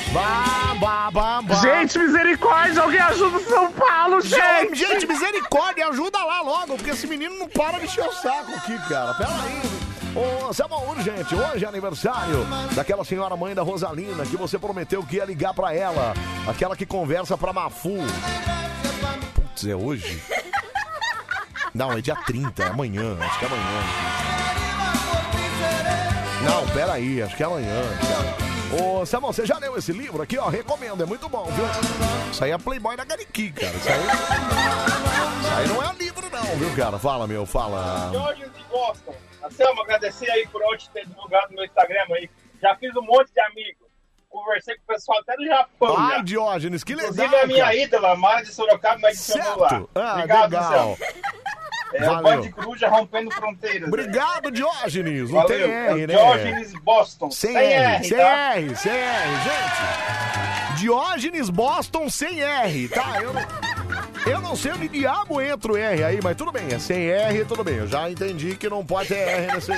Gente, misericórdia, alguém ajuda o São Paulo, gente! Gente, misericórdia, ajuda lá logo, porque esse menino não para de encher o saco aqui, cara. Pera aí. Ô, Selma urgente, hoje é aniversário daquela senhora mãe da Rosalina que você prometeu que ia ligar pra ela. Aquela que conversa pra Mafu. Putz, é hoje? Não, é dia 30, é amanhã, acho que é amanhã. Não, pera aí, acho que é amanhã, cara. Ô, Samuel, você já leu esse livro aqui, ó? Recomendo, é muito bom, viu? Isso aí é Playboy da Gariqui, cara. Isso aí... Isso aí não é livro, não, viu, cara? Fala, meu, fala. Diógenes de Boston. Anselmo, agradecer aí por onde ter divulgado no meu Instagram aí. Já fiz um monte de amigos. Conversei com o pessoal até do Japão. Ai, já. Diógenes, que legal, Inclusive a minha cara. ídola, Mara de Sorocaba, me adicionou lá. Ah, Obrigado, legal. Anselmo. É o. Band Coruja rompendo fronteiras. Obrigado, Diógenes. Não Valeu. tem É R, né? Diógenes Boston. Sem, Sem R, R, sem tá? R, sem R, gente. Diógenes Boston sem R, tá? Eu não, eu não sei onde diabo entra o R aí, mas tudo bem, é sem R, tudo bem. Eu já entendi que não pode ter R nesse,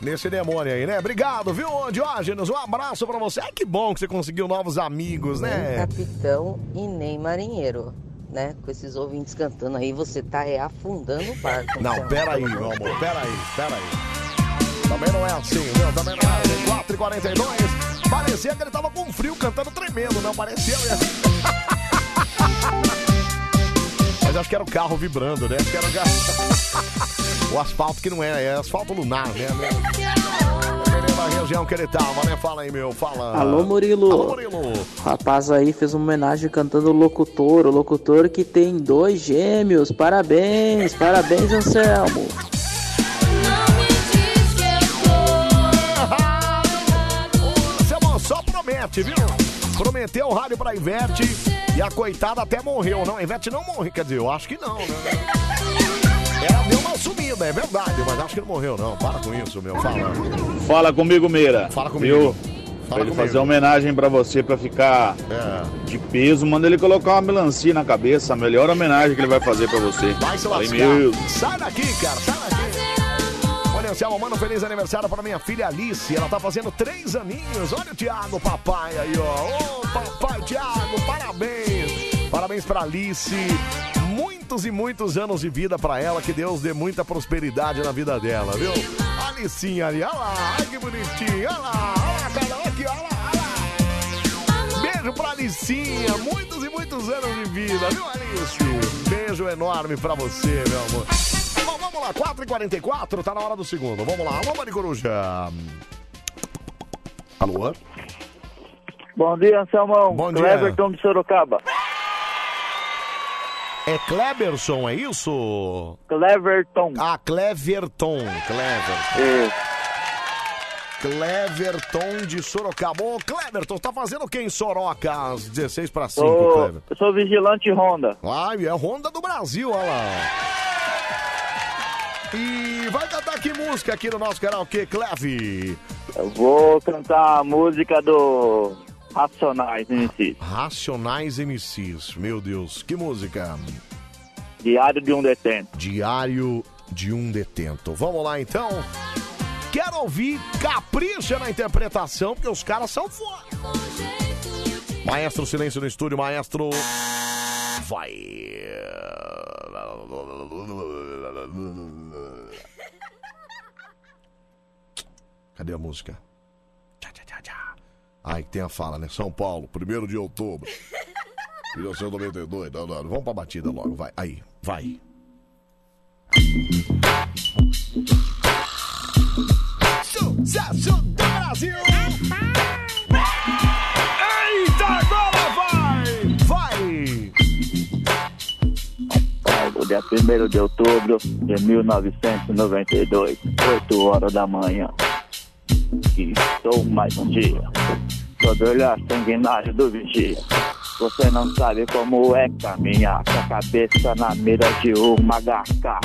nesse demônio aí, né? Obrigado, viu, Diógenes? Um abraço pra você. Ai, que bom que você conseguiu novos amigos, Nem né? capitão e nem marinheiro. Né? Com esses ouvintes cantando aí, você tá é, afundando o barco. Não, Anselmo. pera aí, meu amor, pera aí, pera aí. Também não é assim, viu? Também não é assim. 4 e 42 Parecia que ele tava com frio, cantando tremendo, não parecia mesmo. [laughs] Mas acho que era o carro vibrando, né? Acho que era o carro. [laughs] o asfalto que não é, é asfalto lunar, né? Da região que ele tava, né? Fala aí, meu, fala. Alô, Murilo. Alô, Murilo. O rapaz aí fez uma homenagem cantando o locutor, o locutor que tem dois gêmeos. Parabéns, parabéns, Anselmo. Só promete, viu? Prometeu o rádio pra Ivete e a coitada até morreu. Não, a Ivete não morreu, quer dizer, eu acho que não, né? Ela deu uma sumida, é verdade, mas acho que não morreu, não. Para com isso, meu. Fala. Fala comigo, Meira. Fala comigo. Viu? Fala pra ele comigo. fazer homenagem pra você, pra ficar É. de peso, manda ele colocar uma melancia na cabeça. A melhor homenagem que ele vai fazer pra você. Vai se Falei lascar. mesmo. Sai daqui, cara, sai daqui. Olha, Anselmo, um feliz aniversário para minha filha Alice. Ela tá fazendo três aninhos. Olha o Thiago, papai aí, ó. Ô, papai Thiago, parabéns. Parabéns pra Alice. Muitos e muitos anos de vida pra ela, que Deus dê muita prosperidade na vida dela, viu? Alicinha ali, olha lá, ai que bonitinho, olha lá, olha lá, cara, aqui, olha lá, olha lá. Beijo pra Alicinha, muitos e muitos anos de vida, viu, Alice? Beijo enorme pra você, meu amor. Bom, vamos lá, 4h44, tá na hora do segundo. Vamos lá, vamos, Mari Coruja. Alô? Bom dia, Anselmão. Bom dia. Cleverton de Sorocaba. É Kleberson, é isso? Cleverton. Ah, Cleverton. Cleverton. Cleverton de Sorocaba. Ô, Cleverton, tá fazendo o que em Soroca às 16 para 5, Sou, Clever? eu sou vigilante Honda. Ai, é Honda do Brasil, olha lá. E vai cantar que música aqui no nosso karaokê, Cleve? Eu vou cantar a música do Racionais MCs. Racionais MCs, meu Deus, que música? Diário de um detento. Diário de um detento. Vamos lá então. Quero ouvir Capricha na interpretação, porque os caras são foda. Maestro, silêncio no estúdio, maestro. Vai. Cadê a música? Tchá, tchá, tchá, tchá. Ai, que tem a fala, né? São Paulo, 1 de outubro. 1992. Não, não, vamos pra batida logo, vai. Aí, vai. Sucesso do Brasil! Eita, agora vai! Vai! Paulo, dia 1 de outubro de 1992, 8 horas da manhã. E estou mais um dia, sob o olhar sanguinário do vigia. Você não sabe como é caminhar com a cabeça na mira de uma HK.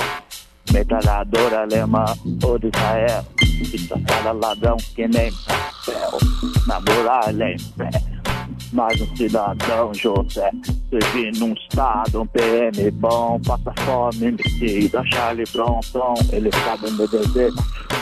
Metralhadora alemã ou de Israel. Estrafada ladrão que nem papel. Na muralha em pé. Mas um cidadão José Vive num estado, um PM bom Passa fome, homicida, Charlie Bronson Ele sabe o meu desejo,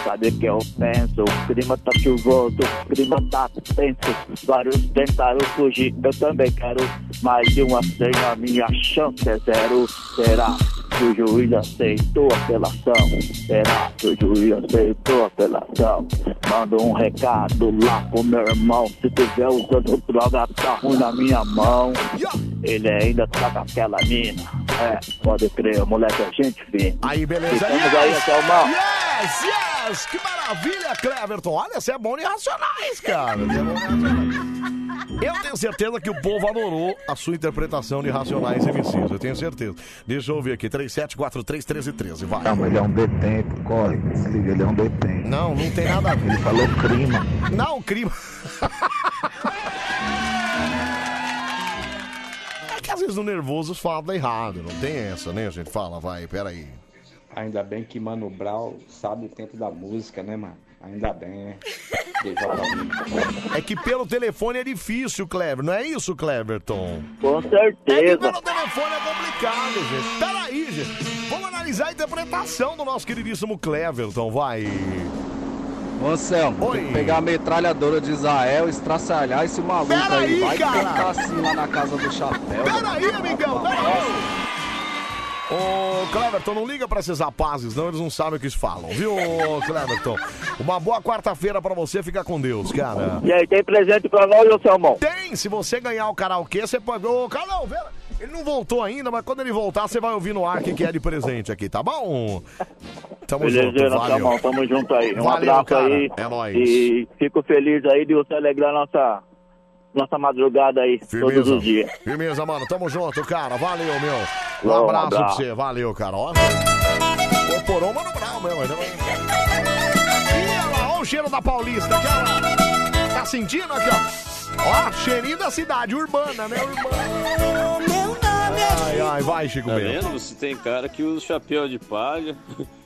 sabe que eu penso O clima tá chuvoso, o clima tá tenso Vários tentaram fugir, eu também quero Mais de uma senha, minha chance é zero Será que o juiz aceitou a apelação? Será que o juiz aceitou a apelação? Manda um recado lá pro meu irmão Se tiver usando droga, tá ruim na minha mão Ele ainda tá com aquela mina É, pode crer, moleque é gente fina Aí, beleza. Ficamos aí, Anselmão Yes, yes! Que maravilha, Cleverton. Olha, você é bom em racionais, cara. Você é bom em racionais. Eu tenho certeza que o povo adorou a sua interpretação de Racionais MCs. Eu tenho certeza. Deixa eu ouvir aqui. 37431313. Vai. Não, mas ele é um detento, corre. Desliga, ele é um detento. Não, não tem nada a ver. Ele falou crime. Não, crime. [laughs] que às vezes o nervoso fala errado. Não tem essa, né? A gente fala, vai, peraí. Ainda bem que Mano Brown sabe o tempo da música, né, mano? Ainda bem, né? [laughs] É que pelo telefone é difícil, Clever. Não é isso, Cleverton? Com É que certeza pelo telefone é complicado, gente. Peraí, gente. Vamos analisar a interpretação do nosso queridíssimo Cleverton, vai. Ô Anselmo, tem que pegar a metralhadora de Israel, estraçalhar esse maluco Pera aí. aí, Vai cara. cantar assim lá na casa do chapéu. Peraí, amigão, peraí. Ô, Cleverton, não liga pra esses rapazes, não, eles não sabem o que eles falam, viu, Cleverton? Uma boa quarta-feira pra você, fica com Deus, cara. E aí, tem presente pra nós, ô Selmão? Tem, se você ganhar o karaokê, você pode... Ô, Carlão, vê... ele não voltou ainda, mas quando ele voltar, você vai ouvir no ar que que é de presente aqui, tá bom? Tamo Beleza, junto, valeu. Tamo junto aí. Um Valeu, abraço cara. aí. É nóis. E fico feliz aí de você alegrar nossa, nossa madrugada aí, todos os dias. Firmeza, mano. Tamo junto, cara. Valeu, meu. Um Bom, abraço, pra abraço. você. Valeu, cara. Ó, o Mano Brown? Ih, olha lá, ó o cheiro da Paulista. Aqui, lá. Tá sentindo aqui, ó? Ó, cheirinho da cidade urbana, né? Urbana. Ai, ai, vai, Chico Tá Bento. vendo? Você tem cara que usa chapéu de palha.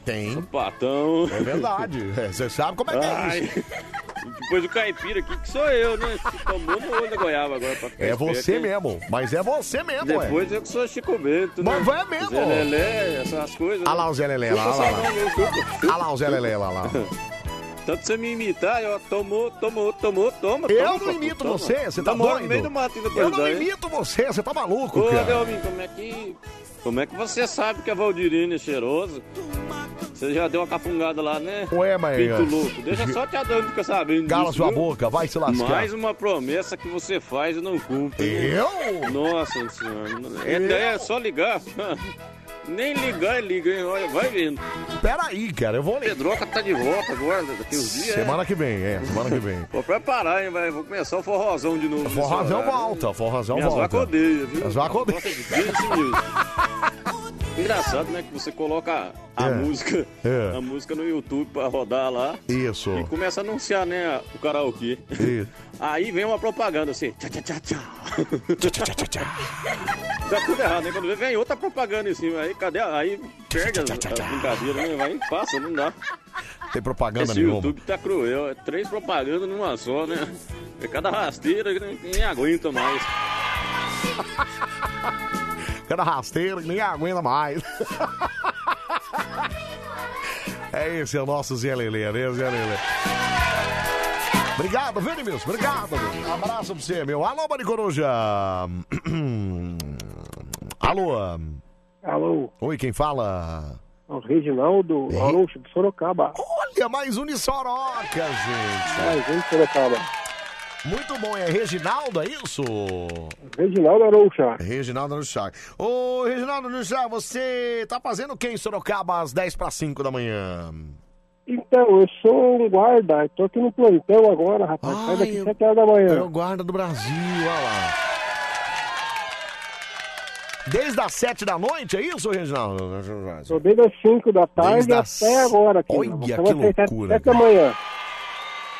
Tem. [laughs] Sapatão. É verdade. É, Você sabe como é que é Ai. isso. [laughs] Depois o caipira aqui, que sou eu, né? Tomou no olho da goiaba agora pra ficar É esperto, você hein? mesmo. Mas é você mesmo, ué. Depois eu que sou Chico Bento, né? Mas vai mesmo. Zé Lelé, essas coisas. Olha lá o Zé Lelé, lá, lá, lá. Olha lá o Zé Lelé, lá, lá. [laughs] tanto você me imitar, eu tomou, tomou, tomou, toma. Eu toma, não imito toma. você, você tá Eu moro doido? no meio do mato ainda Eu não daí. imito você, você tá maluco, Ô, cara. Delmin, como é que. Como é que você sabe que a Valdirine é cheiroso? Você já deu uma cafungada lá, né? Ué, mas- Pinto louco. Deixa só te Adão ficar sabendo. Cala disso, sua viu? boca, vai se lascar. Mais uma promessa que você faz e não cumpre. Eu? Nossa senhora. É, é só ligar. [laughs] Nem ligar, liga, hein? Olha, vai vendo. Peraí, cara, eu vou ler. Pedroca tá de volta agora, daqui uns dias. Semana que vem, é, semana que vem. [laughs] Vou preparar, hein? Vai, vou começar o forrozão de novo. Nesse horário. volta, forrazão Minhas volta. vacas odeiam, viu? As vacas odeiam. Engraçado, né? Que você coloca a É. música É. a música no YouTube pra rodar lá Isso. e começa a anunciar, né? O karaokê. Isso. Aí vem uma propaganda assim. Tchá, tchá, tchá, tchá. Tá tudo errado, né? Quando vê, vem outra propaganda em cima. Aí cadê? Aí perde as, as brincadeiras, né? Vai passa, não dá. Tem propaganda Esse nenhuma. YouTube tá cruel. É três propagandas numa só, né? É cada rasteira que nem- nem aguenta mais. [laughs] Cada rasteiro que nem aguenta mais. [laughs] É esse, é o nosso Zé Lelê, né, Zé Lelê? Obrigado, viu, Edmilson? Obrigado. meu. Abraço pra você, meu. Alô, Mari Coruja. [clears throat] Alô. Alô, Oi, quem fala? o Reginaldo Aroucho de Sorocaba. Olha, mais um de Soroca, gente. Mais um de Sorocaba. Muito bom, é Reginaldo, é isso? Reginaldo Aroucha. Reginaldo Aroucha. Ô, Reginaldo Aroucha, você tá fazendo o que em Sorocaba às 10 para 5 da manhã? Então, eu sou um guarda, tô aqui no plantão agora, rapaz. Sai daqui eu- 7 horas da manhã. É o guarda do Brasil, olha lá. Desde as 7 da noite, é isso, Reginaldo? Tô desde as 5 da tarde Desde até as- agora aqui. Olha, que até loucura, 7 da manhã.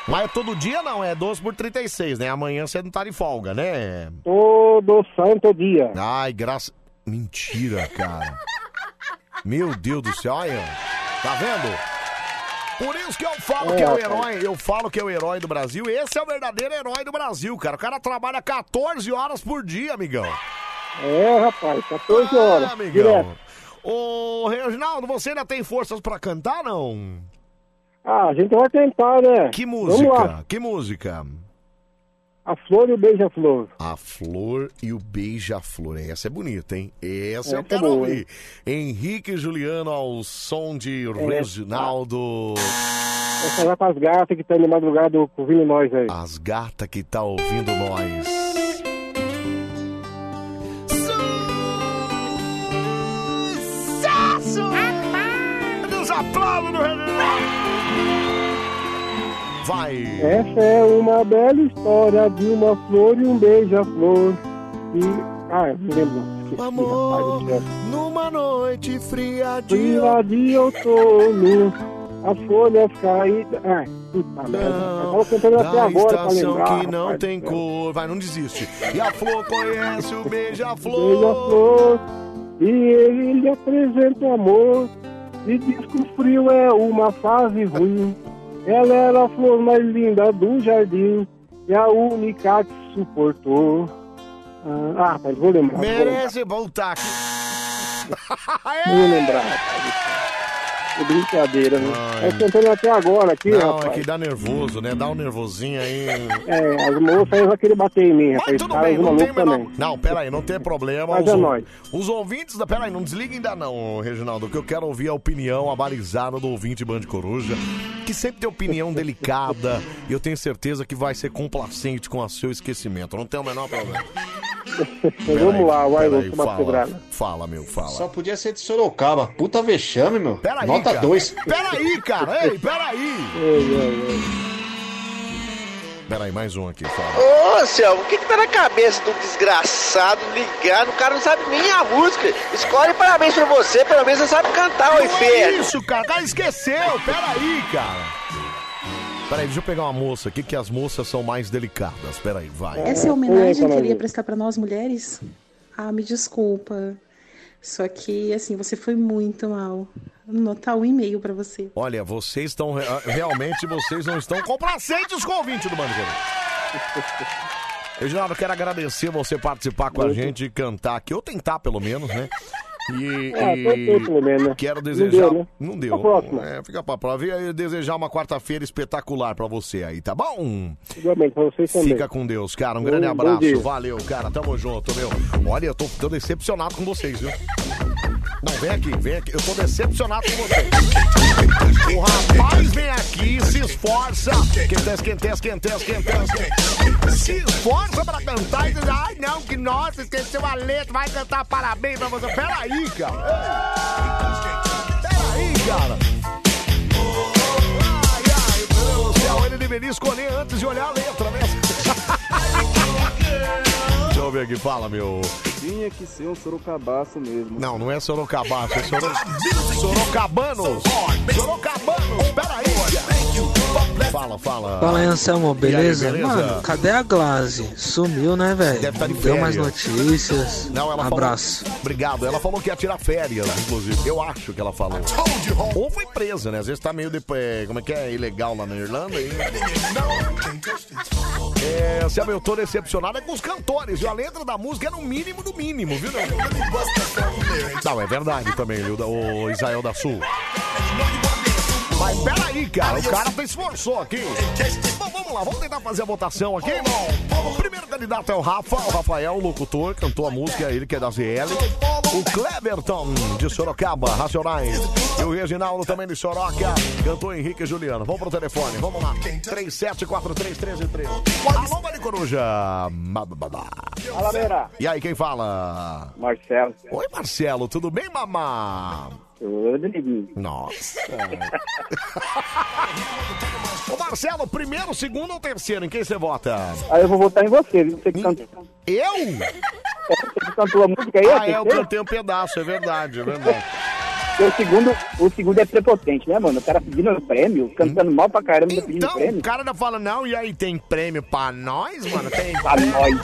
Mas é todo dia não, é 12 por 36, né? Amanhã você não tá de folga, né? Todo santo dia. Ai, graça. Mentira, cara. Meu Deus do céu, olha. Tá vendo? Por isso que eu falo É, que é o herói, eu falo que é o herói do Brasil. Esse é o verdadeiro herói do Brasil, cara. O cara trabalha 14 horas por dia, amigão. É, rapaz, 14 horas. Ah, amigão. direto. Ô, Reginaldo, você ainda tem forças pra cantar, não? Ah, a gente vai tentar, né? Que Vamos lá. música? Que música? A flor e o beija-flor. A Flor e o Beija-Flor. Essa é bonita, hein? Essa eu Essa é quero boa, ouvir. Henrique e Juliano ao som de Reginaldo. Essa vai pras gatas que estão de madrugada ouvindo nós aí. As gatas que tá ouvindo nós. Sucesso! Dos aplausos do Vai! Essa é uma bela história de uma flor e um beija-flor. E. Ah, não lembro. Amor, numa noite fria de Fria de outono, as folhas caídas. Ai, puta merda. Eu tava cantando até agora pra lembrar. que não rapaz tem cor. Vai, não desiste. E a flor conhece o beija-flor. Beija-flor, e ele lhe apresenta o amor. E diz que o frio é uma fase ruim. Ela era a flor mais linda do jardim e a única que suportou. Ah, ah, rapaz, vou lembrar. vou lembrar. Merece voltar aqui. [laughs] Vou lembrar, Que brincadeira, né? Ai. Tá cantando até agora aqui, Não, rapaz. é que dá nervoso, né? Dá um nervosinho aí. É, as moças aí vão querer bater em mim, rapaz. Mas tudo bem, não tem menor... também. Não, peraí, não tem problema. Mas os, é nóis. os ouvintes... Da... Peraí, não desliga ainda não, Reginaldo, que eu quero ouvir a opinião abalizada do ouvinte Band Coruja, que sempre tem opinião [laughs] delicada e eu tenho certeza que vai ser complacente com o seu esquecimento. Não tem o menor problema. [laughs] Vamos lá, vai, vamos tomar fala. Fala, meu, fala. Só podia ser de Sorocaba. Puta vexame, meu. Peraí, Nota cara. 2. Peraí, cara, [laughs] ei, peraí. Ei, ei, ei. Peraí, mais um aqui, fala. Ô, Anselmo, o que que tá na cabeça do desgraçado ligado? O cara não sabe nem a música. Escolhe parabéns pra você, pelo menos você sabe cantar, ô Não é inferno. isso, cara. O cara esqueceu. Peraí, cara. Peraí, deixa eu pegar uma moça aqui, que as moças são mais delicadas. Peraí, vai. Essa é a homenagem que ele ia prestar pra nós mulheres? Ah, me desculpa. Só que, assim, você foi muito mal. Notar um e-mail pra você. Olha, vocês estão. re- Realmente, vocês não estão complacentes com o ouvinte do Bando Reginaldo, eu quero agradecer você participar com a gente e cantar aqui, ou tentar pelo menos, né? E, É, e pelo menos, né? quero Não desejar. deu, né? Não deu. Próxima. É, fica pra prova. E desejar uma quarta-feira espetacular pra você aí, tá bom? Igualmente pra vocês também. Fica com Deus, cara. Um grande Bom- bom abraço. Valeu, cara. Tamo junto, meu. Olha, eu tô, tô decepcionado com vocês, viu? Não, vem aqui, vem aqui. Eu tô decepcionado com vocês. O rapaz vem aqui, se esforça. Quentes, quentes, quentes, quentes. Se esforça pra cantar e diz, ai não, que nossa, esqueceu a letra, vai cantar parabéns pra você. Peraí, cara. Peraí, cara. Ai, ai, meu Deus do céu, ele deveria escolher antes de olhar a letra, né? Ver aqui, fala, meu. Tinha que ser um sorocabaço mesmo. Não, não é Sorocabaço, é Soro... Sorocabanos. Sorocabanos, peraí. Fala, fala. Fala aí, Anselmo, E aí, beleza? beleza? Mano, cadê a Glaze? Sumiu, né, velho? Deve estar de Não Deu mais notícias. Não, ela Abraço. falou. Obrigado. Ela falou que ia tirar férias, inclusive. Eu acho que ela falou. Ou foi presa, né? Às vezes tá meio depois. Como é que é? Ilegal lá na Irlanda. E... É, Sabe, eu tô decepcionado é com os cantores. E a letra da música é no mínimo do mínimo, viu? Não, é verdade também, viu? O Israel da Sul. Mas peraí, cara, o cara se esforçou aqui. Bom, vamos lá, vamos tentar fazer a votação aqui, irmão. O primeiro candidato é o Rafa, o Rafael, o locutor, cantou a música, ele que é da ZL. O Cleverton, de Sorocaba, Racionais. E o Reginaldo, também de Soroca, cantou Henrique e Juliano. Vamos pro telefone, vamos lá. 37431313. Alô, Mari Coruja. Fala. E aí, quem fala? Marcelo. Oi, Marcelo, tudo bem, mamá? Tudo, neguinho. Nossa. [laughs] Ô Marcelo, primeiro, segundo ou terceiro? Em quem você vota? Aí eu vou votar em você, viu? Você que cantou. Eu? Você que cantou a música aí? Ah, é, eu terceiro? cantei um pedaço, é verdade, é verdade. O segundo, o segundo é prepotente, né, mano? O cara pedindo prêmio, cantando mal pra caramba, ainda pedindo Então, prêmio. o cara ainda fala, não, e aí, tem prêmio pra nós, mano? Tem Pra nós.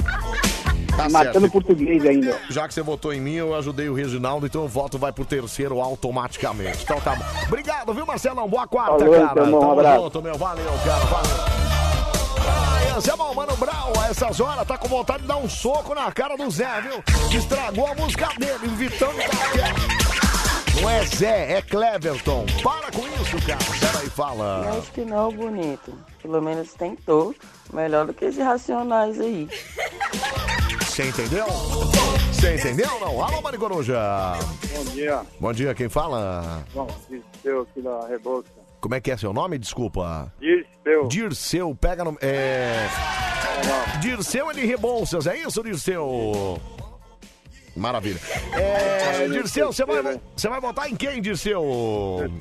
Tá Matando certo. português ainda. Já que você votou em mim, eu ajudei o Reginaldo, então o voto vai pro terceiro automaticamente. Então tá bom. Obrigado, viu, Marcelão? Boa quarta, Falou, cara. então, irmão, um Tamo abraço. junto, meu. Valeu, cara. Valeu. Ai, Anselmo, Mano Brown, a essas horas tá com vontade de dar um soco na cara do Zé, viu? Que estragou a música dele, evitando Não é Zé, é Cleverton. Para com isso, cara. Peraí, fala. Acho que não, bonito. Pelo menos tentou. Melhor do que esses racionais aí. Você entendeu? Você entendeu ou não? Alô, Maricoruja. Bom dia. Bom dia, quem fala? Bom, Dirceu aqui da Rebouça. Como é que é seu nome? Desculpa. Dirceu. Dirceu, pega no. É. Dirceu é de Rebouças, é isso, Dirceu? Maravilha. É, Dirceu, você vai, você vai votar em quem, Dirceu?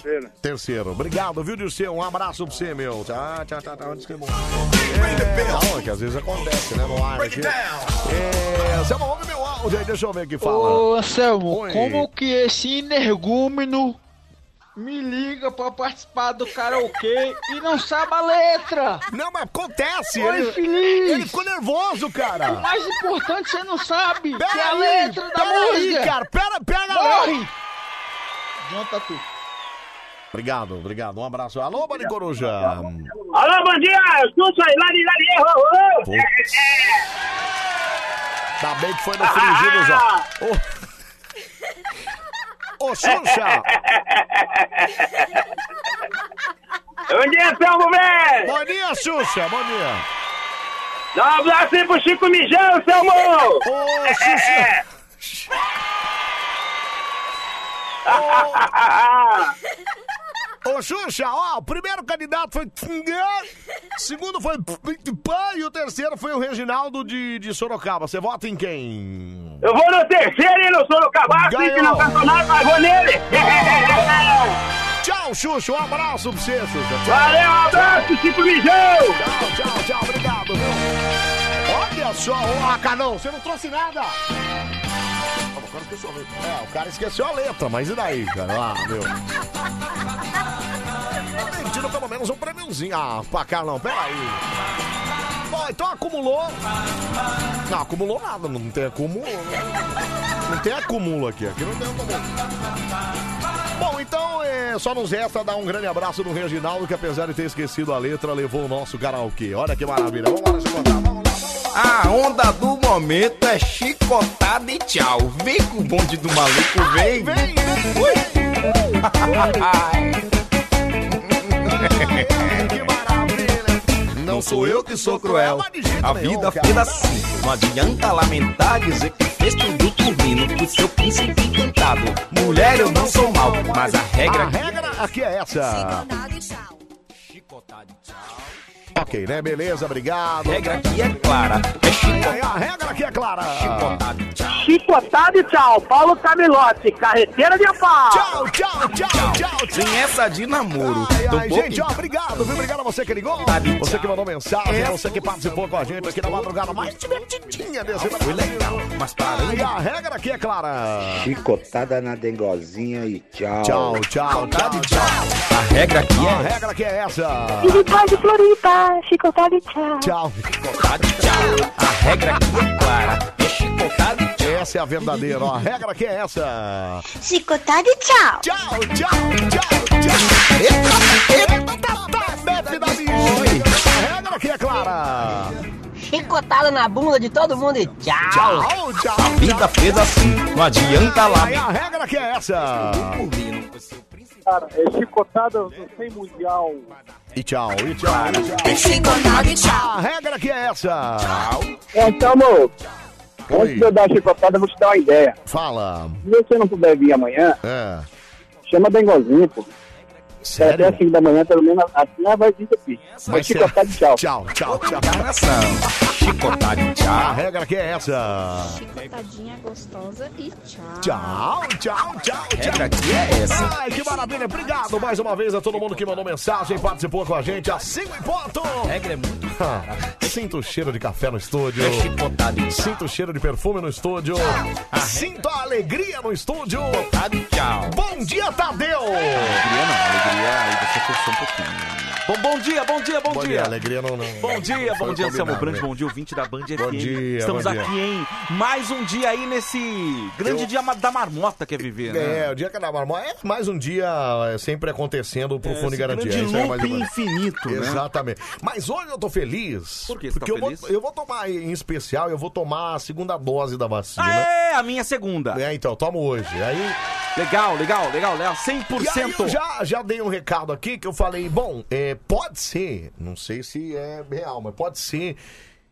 Terceiro. Terceiro. Obrigado, viu, Dirceu? Um abraço pra você, meu. Tchau, tchau, tchau, tchau. É, não, é que às vezes acontece, né, no ar aqui. É, ouve meu áudio aí, deixa eu ver aqui, fala. Ô, Anselmo, Oi. como que esse energúmeno me liga pra participar do karaokê e não sabe a letra? Não, mas acontece. Oi, ele, feliz. ele ficou nervoso, cara. O mais importante você não sabe, Pera que é a aí, letra da pera aí, música. cara, pera, pera Morre. Junta tu. Obrigado, obrigado. Um abraço. Alô, Bani Coruja. Alô, bom dia! Xuxa, Lari, Lari! Putz. Tá bem que foi no frigido já. Ô, Ô Xuxa! Bom dia, Selmo, velho! Bom dia, Xuxa, bom dia. Dá um abraço aí pro Chico Mijão, Selmo! Ô, Xuxa! [laughs] Ô, [laughs] Xuxa, ó, o primeiro candidato foi segundo foi e o terceiro foi o Reginaldo de, de Sorocaba. Você vota em quem? Eu vou no terceiro e no Sorocaba, que não nada, mas vou nele! [laughs] Tchau, Xuxa, um abraço pra você, Xuxa. Tchau. Valeu, um abraço, Chico Mijão! Tchau, tchau, tchau, obrigado? Olha só, ô, Acanão, você não trouxe nada. O cara esqueceu a letra. É, o cara esqueceu a letra, mas e daí, cara? Ah, meu. Tira pelo menos um prêmiozinho. Ah, pra cá não, peraí. Bom, então acumulou. Não, acumulou nada, não tem acúmulo. Não tem acúmulo aqui, aqui não tem acúmulo. Bom, então é, só nos resta dar um grande abraço no Reginaldo, que apesar de ter esquecido a letra, levou o nosso karaokê. Olha que maravilha. Vamos lá, deixa eu contar. A onda do momento é chicotada e tchau. Vem com o bonde do maluco, vem. Vem, [laughs] [laughs] Não sou eu que sou cruel. A vida fez assim. Não adianta lamentar, dizer que fez tudo por mim. No seu príncipe encantado. Mulher, eu não sou mal, mas a regra. A regra aqui é essa. Ok, né? Beleza, obrigado. A regra aqui é clara. É É, a regra aqui é clara. Chicotada e tchau. Paulo Camilote, carreteira de pau. Tchau, tchau, tchau, tchau. Sem essa de namoro. Ai, ai, pouco gente, ó, obrigado, viu? Obrigado a você que ligou, você que mandou mensagem, você que participou com a gente aqui na madrugada mais divertidinha desse Foi legal, mas parando. E a regra aqui é clara. Chicotada na dengozinha e tchau. Tchau, tchau, tchau, tchau. A regra aqui A é. regra aqui é essa. Chicotada de Floripa, chicotada e tchau. Tchau. Chicotada e tchau. A regra aqui é clara. É chicotada e tchau. Essa é a verdadeira, ó. A regra aqui é essa. Chicotada e tchau. Tchau, tchau, tchau, tchau. Eita, eita, tá, tá, Beth da bicha. A regra aqui é clara. Chicotada na bunda de todo mundo e tchau. Tchau, tchau. A vida fez assim. Não adianta lá. Aí a regra aqui é essa. Cara, é chicotada sem mundial. E tchau, e tchau. E tchau. A regra aqui é essa. Então, amor, Oi. antes de eu dar a chicotada, eu vou te dar uma ideia. Fala. Se você não puder vir amanhã, É. chama Dengozinho, pô. Sério? Até 5 da manhã, pelo menos, assim ela vai vir aqui. Vai Mas chicotada e tchau. Tchau, tchau, tchau. Chicotada e A tchau. regra aqui é essa. Chicotadinha gostosa e tchau. Tchau, tchau, tchau, A regra aqui é essa. Ai, que maravilha. Obrigado mais uma vez a todo mundo que mandou mensagem, participou com a gente. Assim em ponto. A regra é muito [laughs] Sinto o cheiro de café no estúdio. É chicotada e tchau. Sinto o cheiro de perfume no estúdio. Sinto a alegria no estúdio. Chicotada e tchau. Bom dia, Tadeu! Alegria não, alegria aí você forçou um pouquinho. Bom, bom dia, bom dia, bom, Bom dia. dia, alegria não, não. Bom dia, bom dia, Anselmo Brandi, bom dia, ouvinte da Band FM. Bom dia, Estamos bom dia. aqui, hein? Mais um dia aí nesse grande Eu- dia da marmota que é viver, né? É, o dia que é da marmota é mais um dia é, sempre acontecendo pro É, Fundo Garantia. grande é loop infinito, né? Exatamente. Mas hoje eu tô feliz. Por que você Porque tá eu, feliz? Vou, eu vou tomar, em especial, eu vou tomar a segunda dose da vacina. Ah, é, a minha segunda. É, então, tomo hoje. Aí, Legal, legal, legal, legal. e aí 100%. eu já, já dei um recado aqui que eu falei, bom, é, pode ser, não sei se é real, mas pode ser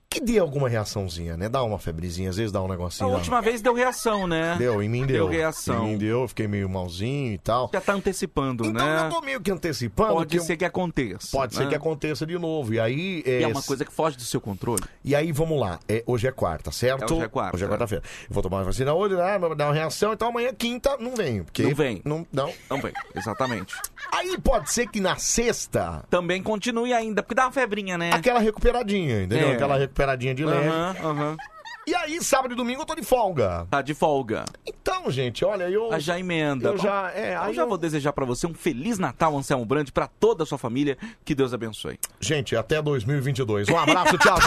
que dê alguma reaçãozinha, né? Dá uma febrezinha, às vezes dá um A negocinho. dá- última vez deu reação, né? Deu, em mim deu. Deu reação. Em mim deu, fiquei meio malzinho e tal. Já tá antecipando, Então né? eu tô meio que antecipando. Pode que eu- ser que aconteça. Pode ser né? que aconteça de novo. E aí. E é uma coisa que foge do seu controle. E aí, vamos lá. É, hoje é quarta, certo? É, hoje é quarta. Hoje é quarta-feira. Eu vou tomar a vacina hoje, né? Dar uma reação, então amanhã, quinta, não venho. Porque Não vem. Não, não. Não vem, exatamente. Aí pode ser que na sexta, Também continue ainda, porque dá uma febrinha, né? aquela recuperadinha, entendeu? É. Aquela recuperadinha de leve. Aham, aham. E aí, sábado e domingo eu tô de folga. Tá de folga. Então, gente, olha, eu. Ah, já emenda. Eu já. É, Eu aí já eu- vou desejar pra você um Feliz Natal, Anselmo Brandi, pra toda a sua família. Que Deus abençoe. Gente, até 2022. Um abraço, tchau. [laughs]